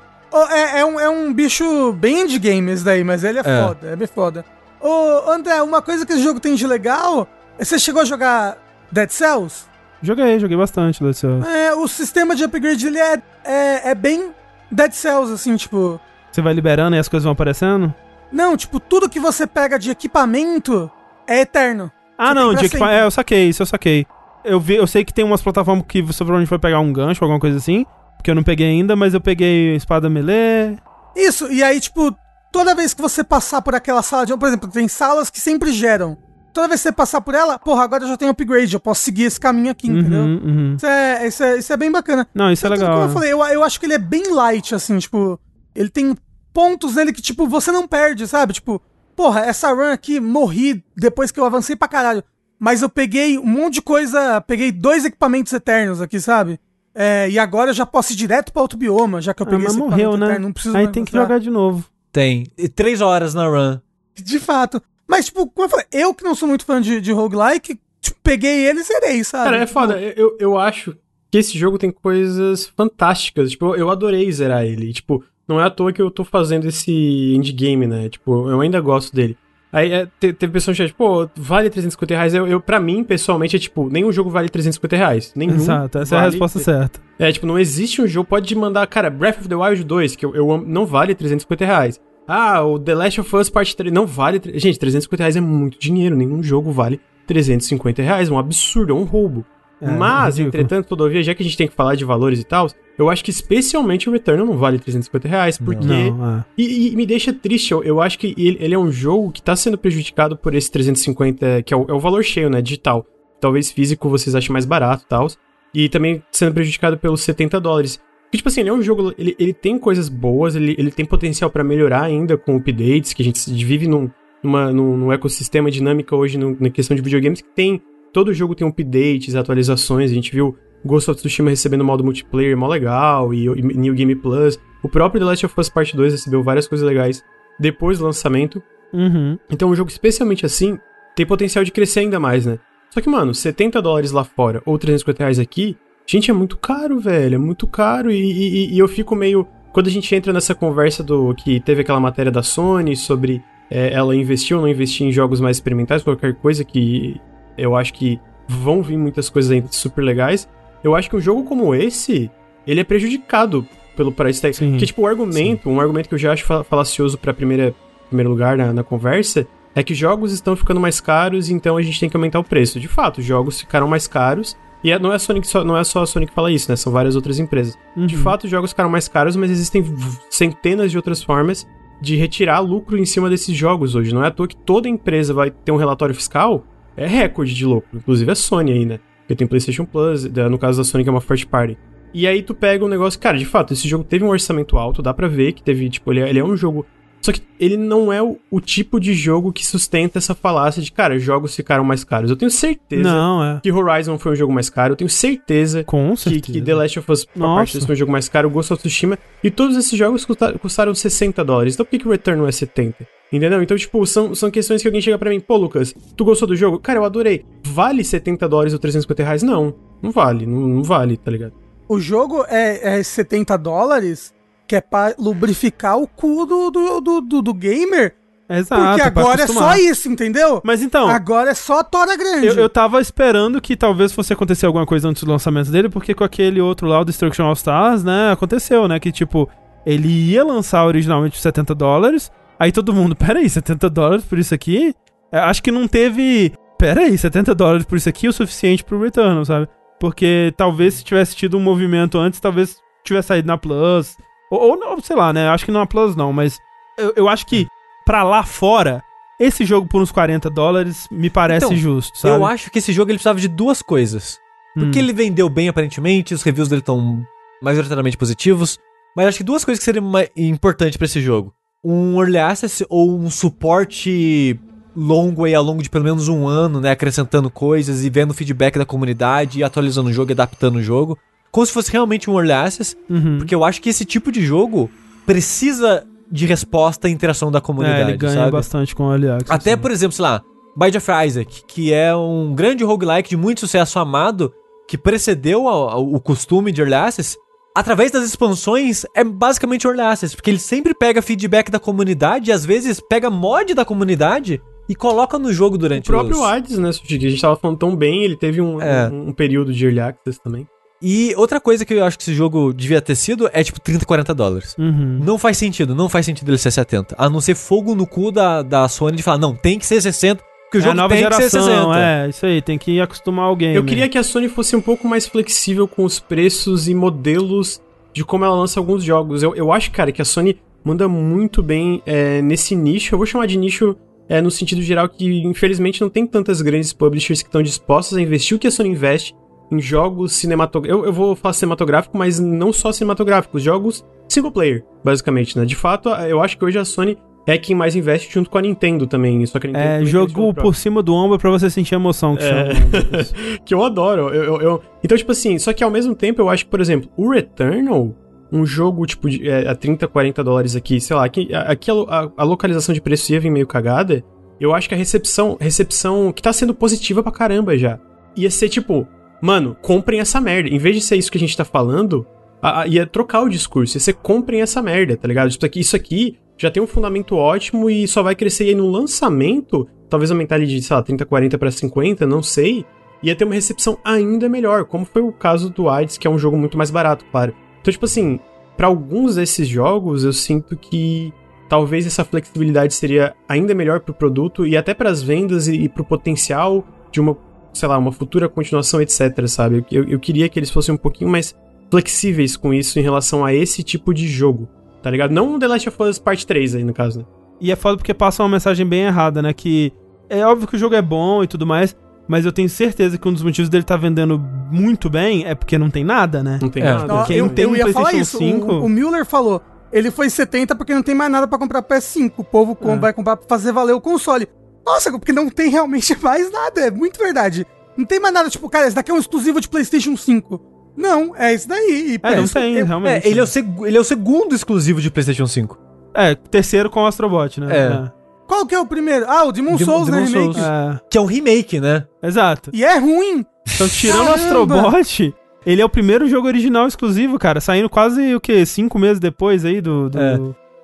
Speaker 3: É, é um, é um bicho bem endgame esse daí, mas ele é,
Speaker 2: É.
Speaker 3: foda, é bem foda. Ô, André, uma coisa que esse jogo tem de legal, você chegou a jogar Dead Cells?
Speaker 1: Joguei, joguei bastante Dead Cells.
Speaker 3: É, o sistema de upgrade ele é, é, é bem Dead Cells, assim, tipo...
Speaker 1: Você vai liberando e as coisas vão aparecendo?
Speaker 3: Não, tipo, tudo que você pega de equipamento é eterno.
Speaker 1: Ah,
Speaker 3: Você
Speaker 1: não, de equipa...
Speaker 3: sempre.
Speaker 1: É, eu saquei, isso eu saquei. Eu, vi, eu sei que tem umas plataformas que você provavelmente vai pegar um gancho, alguma coisa assim. Que eu não peguei ainda, mas eu peguei espada melee.
Speaker 3: Isso, e aí, tipo, toda vez que você passar por aquela sala de. Por exemplo, tem salas que sempre geram. Toda vez que você passar por ela, porra, agora eu já tenho upgrade, eu posso seguir esse caminho aqui, entendeu?
Speaker 1: Uhum, uhum.
Speaker 3: Isso é, isso, é, isso é bem bacana.
Speaker 1: Não, isso é
Speaker 3: Tanto que,
Speaker 1: legal.
Speaker 3: Como eu
Speaker 1: é.
Speaker 3: falei, eu, eu acho que ele é bem light, assim, tipo. Ele tem pontos nele que, tipo, você não perde, sabe? Tipo, porra, essa run aqui, morri depois que eu avancei pra caralho. Mas eu peguei um monte de coisa. Peguei dois equipamentos eternos aqui, sabe? É, e agora eu já posso ir direto pra outro bioma, já que eu
Speaker 1: Ah,
Speaker 3: peguei
Speaker 1: mas
Speaker 3: esse
Speaker 1: morreu,
Speaker 3: equipamento
Speaker 1: né?
Speaker 3: eterno, Não preciso
Speaker 1: Aí tem que jogar de novo.
Speaker 2: Tem. E três horas na run.
Speaker 3: De fato. Mas, tipo, como eu falei, eu que não sou muito fã de, de roguelike, tipo, peguei ele e zerei, sabe?
Speaker 4: Cara, é foda. Eu, eu acho que esse jogo tem coisas fantásticas. Tipo, eu adorei zerar ele. Tipo, não é à toa que eu tô fazendo esse endgame, né? Tipo, eu ainda gosto dele. Aí é, te- teve pessoa no chat, pô, vale 350 reais? Eu, eu, pra mim, pessoalmente, é tipo, nenhum jogo vale 350 reais. Nenhum.
Speaker 1: Exato, essa é a
Speaker 4: vale-
Speaker 1: resposta certa.
Speaker 4: É, tipo, não existe um jogo, pode mandar, cara, Breath of the Wild 2, que eu, eu amo, não vale 350 reais. Ah, o The Last of Us Part 3, não vale... Gente, 350 reais é muito dinheiro, nenhum jogo vale 350 reais, é um absurdo, é um roubo.
Speaker 1: É,
Speaker 4: Mas,
Speaker 1: ridículo.
Speaker 4: entretanto, todavia, já que a gente tem que falar de valores e tal, eu acho que especialmente o Returnal não vale 350 reais, porque...
Speaker 1: Não, é.
Speaker 4: E, e me deixa triste, eu, eu acho que ele, ele é um jogo que tá sendo prejudicado por esse 350, que é o, é o valor cheio, né, digital. Talvez físico vocês achem mais barato e tal. E também sendo prejudicado pelos 70 dólares. Porque, tipo assim, ele é um jogo, ele, ele tem coisas boas, ele, ele tem potencial pra melhorar ainda com updates, que a gente vive num, numa, num, num ecossistema dinâmico hoje no- na questão de videogames que tem... Todo jogo tem updates, atualizações, a gente viu Ghost of Tsushima recebendo modo multiplayer mó legal, e, e New Game Plus. O próprio The Last of Us Part 2 recebeu várias coisas legais depois do lançamento.
Speaker 1: Uhum.
Speaker 4: Então um jogo especialmente assim tem potencial de crescer ainda mais, né? Só que, mano, 70 dólares lá fora ou 350 reais aqui, gente, é muito caro, velho. É muito caro. E, e- e eu fico meio. Quando a gente entra nessa conversa do que teve aquela matéria da Sony sobre é, ela investir ou não investir em jogos mais experimentais, qualquer coisa que eu acho que vão vir muitas coisas ainda super legais. Eu acho que um jogo como esse, ele é prejudicado pelo price tag.
Speaker 1: Sim.
Speaker 4: Porque, tipo, o argumento, um argumento que eu já acho fa- falacioso pra primeira, primeiro lugar na, na conversa, é que jogos estão ficando mais caros, então a gente tem que aumentar o preço. De fato, jogos ficaram mais caros. E é- não é, que só, não é só a Sony que fala isso, né? São várias outras empresas. De
Speaker 1: Uhum.
Speaker 4: fato, jogos ficaram mais caros, mas existem centenas de outras formas de retirar lucro em cima desses jogos hoje. Não é à toa que toda empresa vai ter um relatório fiscal, é recorde de lucro. Inclusive a Sony aí, né? Porque tem PlayStation Plus, no caso da Sony que é uma first party. E aí tu pega um negócio, cara, de fato, esse jogo teve um orçamento alto, dá pra ver que teve, tipo, ele é, ele é um jogo. Só que ele não é o, o tipo de jogo que sustenta essa falácia de, cara, jogos ficaram mais caros. Eu tenho certeza
Speaker 1: Não, é.
Speaker 4: que Horizon foi um jogo mais caro, eu tenho certeza
Speaker 1: Com
Speaker 4: que,
Speaker 1: certeza.
Speaker 4: que The Last of Us parte foi um jogo mais caro, Ghost of Tsushima, e todos esses jogos custa- custaram 60 dólares. Então por que, que o Return não é 70? Entendeu? Então, tipo, são, são questões que alguém chega pra mim, pô, Lucas, tu gostou do jogo? Cara, eu adorei. Vale 70 dólares ou 350 reais? Não, não vale, não, não vale, tá ligado?
Speaker 3: O jogo é, é 70 dólares, que é pra lubrificar o cu do, do, do, do- do gamer.
Speaker 1: Exato.
Speaker 3: porque agora é só isso, entendeu?
Speaker 1: Mas então,
Speaker 3: Agora é só tora grande.
Speaker 1: eu, eu tava esperando que talvez fosse acontecer alguma coisa antes do lançamento dele, porque com aquele outro lá, o Destruction All Stars, né, aconteceu, né, que tipo, ele ia lançar originalmente por 70 dólares, aí todo mundo, peraí, 70 dólares por isso aqui? É, acho que não teve, peraí, 70 dólares por isso aqui é o suficiente pro Returnal, sabe? Porque talvez se tivesse tido um movimento antes, talvez tivesse saído na Plus, ou, ou sei lá, né, acho que não na Plus não, mas eu, eu acho que pra lá fora, esse jogo por uns 40 dólares me parece
Speaker 2: Então,
Speaker 1: justo, sabe?
Speaker 2: Eu acho que esse jogo ele precisava de duas coisas. Porque
Speaker 1: Hum.
Speaker 2: ele vendeu bem, aparentemente, os reviews dele estão majoritariamente positivos. Mas eu acho que duas coisas que seriam importantes pra esse jogo: um early access ou um suporte longo aí ao longo de pelo menos um ano, né? Acrescentando coisas e vendo o feedback da comunidade, e atualizando o jogo e adaptando o jogo. Como se fosse realmente um early access.
Speaker 1: Uhum.
Speaker 2: Porque eu acho que esse tipo de jogo precisa de resposta e interação da
Speaker 1: É,
Speaker 2: comunidade,
Speaker 1: ele ganha
Speaker 2: sabe?
Speaker 1: bastante com o Early Access,
Speaker 2: Até,
Speaker 1: né?
Speaker 2: por exemplo, sei lá, Bide of Isaac, que é um grande roguelike de muito sucesso amado, que precedeu ao- ao- o costume de Early Access, através das expansões, é basicamente Early Access, porque ele sempre pega feedback da comunidade e às vezes pega mod da comunidade e coloca no jogo
Speaker 4: O
Speaker 2: durante
Speaker 4: próprio
Speaker 2: os...
Speaker 4: Hades, né, Sushi, que a gente tava falando tão bem, ele teve um,
Speaker 2: É.
Speaker 4: um, um período de early access também.
Speaker 2: E outra coisa que eu acho que esse jogo devia ter sido é tipo 30, 40 dólares.
Speaker 1: Uhum.
Speaker 2: Não faz sentido, não faz sentido ele ser 70. A não ser fogo no cu da, da Sony de falar, não, tem que ser 60, porque o
Speaker 1: É a
Speaker 2: jogo
Speaker 1: nova
Speaker 2: tem que ser
Speaker 1: geração,
Speaker 2: 60.
Speaker 1: é, isso aí, tem que acostumar alguém.
Speaker 4: Eu queria que a Sony fosse um pouco mais flexível com os preços e modelos de como ela lança alguns jogos. Eu, eu acho, cara, que a Sony manda muito bem é, nesse nicho. Eu vou chamar de nicho é, no sentido geral que, infelizmente, não tem tantas grandes publishers que estão dispostas a investir o que a Sony investe em jogos cinematográficos. Eu, eu vou falar cinematográfico, mas não só cinematográficos, jogos single player, basicamente, né? De fato, eu acho que hoje a Sony é quem mais investe junto com a Nintendo também. Só que Nintendo
Speaker 1: É, jogo por cima do ombro pra você sentir a emoção que
Speaker 4: É. que eu adoro. Eu, eu- eu- Então, tipo assim, só que ao mesmo tempo eu acho que, por exemplo, o Returnal, um jogo tipo de, é, a 30, 40 dólares aqui, sei lá, aqui, aqui a- a localização de preço ia vir meio cagada. Eu acho que a recepção, recepção que tá sendo positiva pra caramba já. Ia ser tipo, mano, comprem essa merda. Em vez de ser isso que a gente tá falando, a- a- ia trocar o discurso, ia ser comprem essa merda, tá ligado? Isso aqui, isso aqui já tem um fundamento ótimo e só vai crescer e aí no lançamento, talvez aumentar ele de, sei lá, 30, 40 pra 50, não sei ia ter uma recepção ainda melhor, como foi o caso do Hades, que é um jogo muito mais barato, claro. Então, tipo assim, pra alguns desses jogos, eu sinto que talvez essa flexibilidade seria ainda melhor pro produto e até pras vendas e, e pro potencial de uma, sei lá, uma futura continuação, etc, sabe? Eu, eu queria que eles fossem um pouquinho mais flexíveis com isso em relação a esse tipo de jogo, tá ligado? Não um The Last of Us Part 3 aí, no caso, né?
Speaker 1: E é foda porque passa uma mensagem bem errada, né? Que é óbvio que o jogo é bom e tudo mais, mas eu tenho certeza que um dos motivos dele tá vendendo muito bem é porque não tem nada, né?
Speaker 4: Não tem
Speaker 2: É.
Speaker 4: nada.
Speaker 3: Não,
Speaker 1: Quem
Speaker 3: eu,
Speaker 1: tem
Speaker 3: eu
Speaker 1: um
Speaker 3: ia falar
Speaker 1: PlayStation
Speaker 3: isso.
Speaker 1: 5?
Speaker 3: O, o Mueller falou. Ele foi 70 porque não tem mais nada pra comprar PS5. O povo com-
Speaker 1: É.
Speaker 3: vai comprar pra fazer valer o console. Nossa, porque não tem realmente mais nada. É muito verdade. Não tem mais nada, tipo, cara, esse daqui é um exclusivo de PlayStation 5. Não, é isso daí. E
Speaker 1: É, não
Speaker 3: PS
Speaker 1: tem, realmente.
Speaker 2: É, ele é, o seg- ele é o segundo exclusivo de PlayStation 5.
Speaker 1: É, terceiro com o Astrobot, né?
Speaker 2: É.
Speaker 3: Qual que é o primeiro? Ah, o Demon
Speaker 2: Demon-
Speaker 3: Souls, né?
Speaker 2: Demon
Speaker 3: Remake.
Speaker 2: Souls.
Speaker 1: É,
Speaker 2: Que é um remake, né?
Speaker 1: exato.
Speaker 3: E é ruim.
Speaker 1: Então, tirando o! Astrobot, ele é o primeiro jogo original exclusivo, cara. Saindo quase, o quê? Cinco meses depois aí do... do-
Speaker 2: É.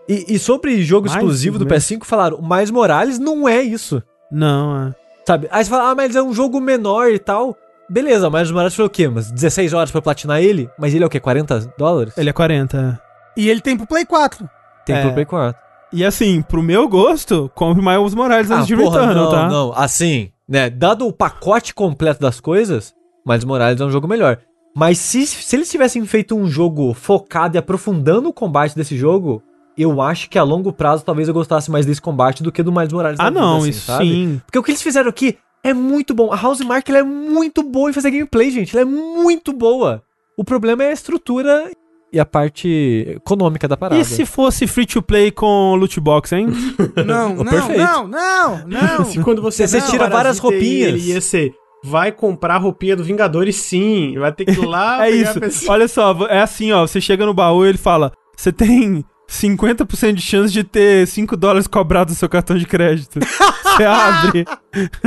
Speaker 2: E, e sobre jogo
Speaker 1: Mais
Speaker 2: exclusivo do
Speaker 1: mesmo.
Speaker 2: PS5, falaram, o Mais Morales não é isso.
Speaker 1: Não, é.
Speaker 2: Sabe? Aí você fala, ah, mas é um jogo menor e tal. Beleza, mas o Morales foi o quê? Umas 16 horas pra platinar ele? Mas ele é o quê? 40 dólares?
Speaker 1: Ele é 40, é.
Speaker 3: E ele tem pro Play 4.
Speaker 2: Tem
Speaker 1: É.
Speaker 2: pro Play 4.
Speaker 1: E assim, pro meu gosto, compre Miles Morales antes de
Speaker 2: Ah, porra,
Speaker 1: Returnal,
Speaker 2: não,
Speaker 1: tá?
Speaker 2: não. Assim, né? Dado o pacote completo das coisas, Miles Morales é um jogo melhor. Mas se, se eles tivessem feito um jogo focado e aprofundando o combate desse jogo, eu acho que a longo prazo talvez eu gostasse mais desse combate do que do Miles Morales.
Speaker 1: Ah,
Speaker 2: da vida,
Speaker 1: não,
Speaker 2: assim,
Speaker 1: isso
Speaker 2: sabe?
Speaker 1: sim.
Speaker 2: Porque o que eles fizeram aqui é muito bom. A House Mark ela é muito boa em fazer gameplay, gente. Ela é muito boa. O problema é a estrutura e a parte econômica da parada.
Speaker 1: E se fosse free to play com loot box, hein?
Speaker 3: Não, não,
Speaker 2: Perfeito.
Speaker 3: não, não, não.
Speaker 4: Se quando você,
Speaker 2: Você
Speaker 4: não,
Speaker 2: tira várias roupinhas.
Speaker 4: Ele ia ser, vai comprar a roupinha do Vingadores sim, vai ter que ir lá
Speaker 1: é isso. Olha só, é assim, ó. Você chega no baú e ele fala: Você tem 50% de chance de ter 5 dólares cobrados no seu cartão de crédito. Você abre.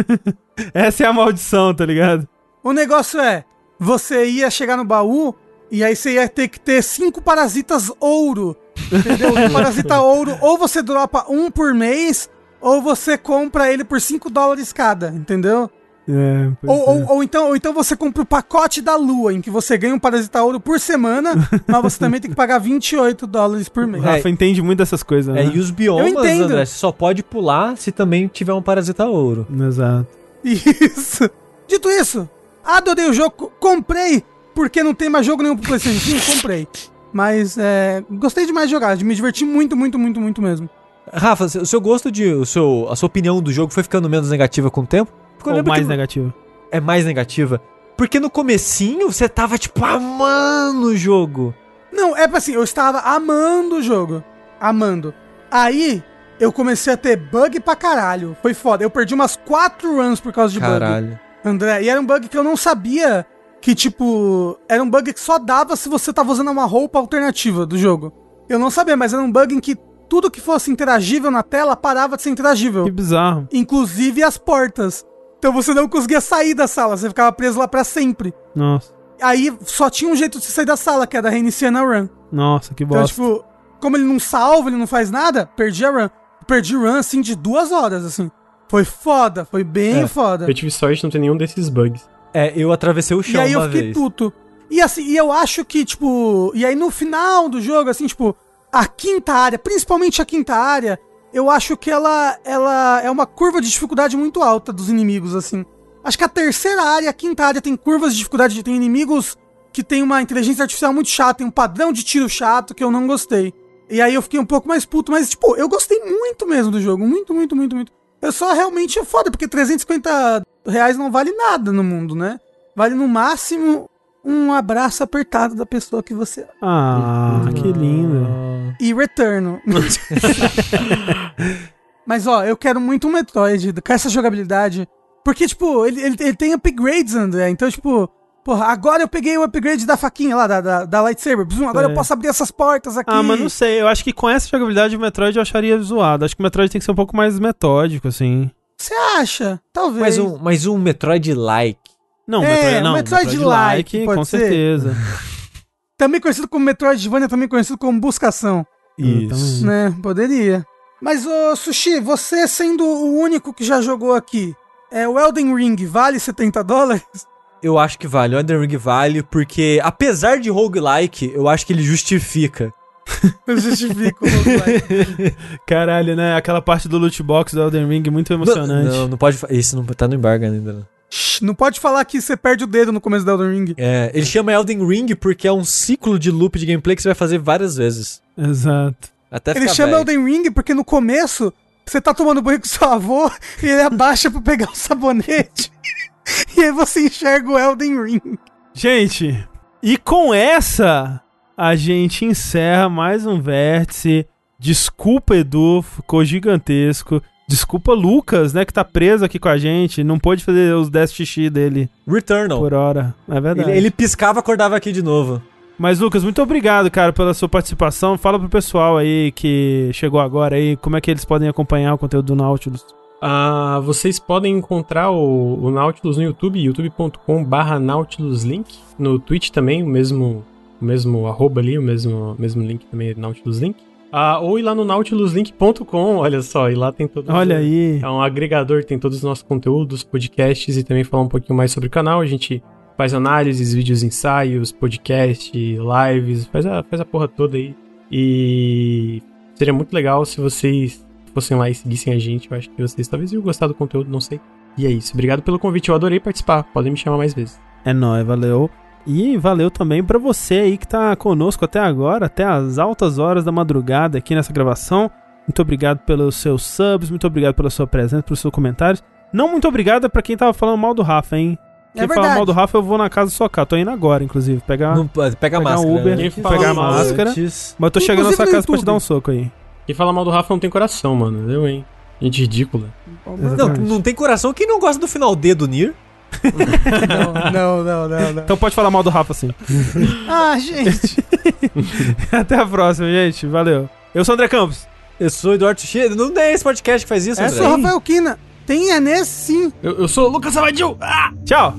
Speaker 1: Essa é a maldição, tá ligado?
Speaker 3: O negócio é, você ia chegar no baú e aí você ia ter que ter cinco parasitas ouro. Entendeu? O parasita ouro, ou você dropa um por mês, ou você compra ele por 5 dólares cada, entendeu?
Speaker 1: É, pois
Speaker 3: Ou,
Speaker 1: é.
Speaker 3: ou, ou então, ou então você compra o pacote da lua, em que você ganha um parasita ouro por semana, mas você também tem que pagar 28 dólares por
Speaker 1: O
Speaker 3: mês.
Speaker 1: Rafa entende muito dessas coisas,
Speaker 2: É,
Speaker 1: né?
Speaker 2: e os biomas,
Speaker 3: Eu entendo.
Speaker 2: André, você só pode pular se também tiver um parasita ouro.
Speaker 1: Exato.
Speaker 3: Isso. Dito isso, adorei o jogo, co- comprei, porque não tem mais jogo nenhum pro PlayStation 5, comprei. Mas é, gostei demais de jogar, me diverti muito, muito, muito, muito mesmo.
Speaker 2: Rafa, o seu gosto de. O seu, a sua opinião do jogo foi ficando menos negativa com o tempo? Porque
Speaker 1: Ou mais
Speaker 2: que
Speaker 1: negativo.
Speaker 2: é mais negativa. Porque no comecinho você tava, tipo, amando o jogo.
Speaker 3: Não, é assim, eu estava amando o jogo. Amando. Aí, eu comecei a ter bug pra caralho. Foi foda. Eu perdi umas 4 runs por causa de bug.
Speaker 2: Caralho.
Speaker 3: André, e era um bug que eu não sabia que, tipo, era um bug que só dava se você tava usando uma roupa alternativa do jogo. Eu não sabia, mas era um bug em que tudo que fosse interagível na tela parava de ser interagível.
Speaker 1: Que bizarro.
Speaker 3: Inclusive as portas. Então você não conseguia sair da sala, você ficava preso lá pra sempre.
Speaker 1: Nossa.
Speaker 3: Aí só tinha um jeito de você sair da sala, que era reiniciando a run.
Speaker 1: Nossa, que
Speaker 3: Então,
Speaker 1: bosta.
Speaker 3: tipo, como ele não salva, ele não faz nada, perdi a run. Perdi run, assim, de duas horas, assim. Foi foda, foi bem
Speaker 2: É,
Speaker 3: foda.
Speaker 4: Eu tive sorte de não ter nenhum desses bugs.
Speaker 2: É, eu atravessei o
Speaker 3: E
Speaker 2: chão
Speaker 3: aí eu
Speaker 2: uma
Speaker 3: fiquei
Speaker 2: vez.
Speaker 3: puto. E assim, e eu acho que, tipo. E aí no final do jogo, assim, tipo, a quinta área, principalmente a quinta área, eu acho que ela, ela é uma curva de dificuldade muito alta dos inimigos, assim. Acho que a terceira área e a quinta área tem curvas de dificuldade, tem inimigos que tem uma inteligência artificial muito chata, tem um padrão de tiro chato que eu não gostei. E aí eu fiquei um pouco mais puto, mas, tipo, eu gostei muito mesmo do jogo. Muito, muito, muito, muito. Eu só realmente é foda, porque 350 reais não vale nada no mundo, né? Vale no máximo um abraço apertado da pessoa que você.
Speaker 1: Ah, que lindo.
Speaker 3: E returno. Mas ó, eu quero muito um Metroid com essa jogabilidade. Porque, tipo, ele, ele, ele tem upgrades, André. Então, tipo, porra, agora eu peguei o upgrade da faquinha lá, da, da, da lightsaber. Bzum, agora
Speaker 1: É.
Speaker 3: eu posso abrir essas portas aqui.
Speaker 1: Ah, mas não sei. Eu acho que com essa jogabilidade o Metroid eu acharia zoado. Acho que o Metroid tem que ser um pouco mais metódico, assim.
Speaker 3: Você acha? Talvez.
Speaker 2: Mas um, mas um Metroid-like.
Speaker 1: Não,
Speaker 3: É,
Speaker 1: Metroid, não.
Speaker 3: um Metroid-like, pode
Speaker 1: com
Speaker 3: ser?
Speaker 1: certeza.
Speaker 3: Também conhecido como Metroidvania, também conhecido como Buscação.
Speaker 1: Isso.
Speaker 3: Né? Poderia. Mas, ô Sushi, você sendo o único que já jogou aqui, é, o Elden Ring vale 70 dólares?
Speaker 2: Eu acho que vale. O Elden Ring vale porque, apesar de roguelike, eu acho que ele justifica.
Speaker 3: Eu justifico o roguelike.
Speaker 1: Caralho, né? Aquela parte do loot box do Elden Ring muito emocionante.
Speaker 2: Não, não pode. fa- Isso não tá no embargo ainda. não.
Speaker 3: Não pode falar que você perde o dedo no começo do Elden Ring.
Speaker 2: É, ele chama Elden Ring porque é um ciclo de loop de gameplay que você vai fazer várias vezes.
Speaker 1: Exato.
Speaker 2: Até
Speaker 3: Ele chama
Speaker 2: velho.
Speaker 3: Elden Ring porque no começo você tá tomando banho com seu avô e ele abaixa pra pegar o sabonete. e aí você enxerga o Elden Ring.
Speaker 1: Gente, e com essa a gente encerra mais um vértice. Desculpa, Edu, ficou gigantesco. Desculpa, Lucas, né, que tá preso aqui com a gente. Não pôde fazer os 10 xixi dele
Speaker 2: Returnal.
Speaker 1: por hora. É verdade.
Speaker 2: Ele, ele piscava e acordava aqui de novo.
Speaker 1: Mas, Lucas, muito obrigado, cara, pela sua participação. Fala pro pessoal aí que chegou agora aí, como é que eles podem acompanhar o conteúdo do Nautilus.
Speaker 4: Ah, vocês podem encontrar o, o Nautilus no YouTube, youtube.com/barra NautilusLink. No Twitch também, o mesmo, o mesmo arroba ali, o mesmo, mesmo link também NautilusLink. Ah, ou ir lá no nautiluslink.com, olha só, e lá tem todos
Speaker 1: Olha aí.
Speaker 4: É um agregador tem todos os nossos conteúdos, podcasts e também falar um pouquinho mais sobre o canal. A gente faz análises, vídeos, ensaios, podcast, lives, faz a, faz a porra toda aí. E seria muito legal se vocês fossem lá e seguissem a gente. Eu acho que vocês talvez iam gostar do conteúdo, não sei. E é isso. Obrigado pelo convite, eu adorei participar. Podem me chamar mais vezes.
Speaker 1: É nóis, valeu. E valeu também pra você aí que tá conosco até agora, até as altas horas da madrugada aqui nessa gravação. Muito obrigado pelos seus subs, muito obrigado pela sua presença, pelos seus comentários. Não muito obrigado pra quem tava falando mal do Rafa, hein? Quem
Speaker 3: É
Speaker 1: falar
Speaker 3: verdade.
Speaker 1: mal do Rafa, eu vou na casa socar. Tô indo agora, inclusive, pegar.
Speaker 2: Não pega a
Speaker 1: pegar
Speaker 2: máscara.
Speaker 1: um Uber,
Speaker 2: né?
Speaker 4: Quem fala
Speaker 1: pegar máscara.
Speaker 2: Antes.
Speaker 1: Mas eu tô chegando na sua
Speaker 3: Inclusive
Speaker 1: casa pra te dar um
Speaker 3: YouTube.
Speaker 1: soco aí.
Speaker 4: Quem fala mal do Rafa não tem coração, mano. Eu, hein? Gente ridícula.
Speaker 2: Não, não tem coração. Quem não gosta do final D do Nier?
Speaker 3: Não, não, não, não.
Speaker 1: Então pode falar mal do Rafa sim.
Speaker 3: Ah, gente.
Speaker 1: Até a próxima, gente. Valeu. Eu sou o André Campos.
Speaker 2: Eu sou o Eduardo Sushi. Não é esse podcast que faz isso,
Speaker 1: É
Speaker 3: Eu
Speaker 2: André?
Speaker 3: sou o Rafael Kina. Tem é nesse sim.
Speaker 4: Eu, eu sou o Lucas Savadil! Ah!
Speaker 1: Tchau.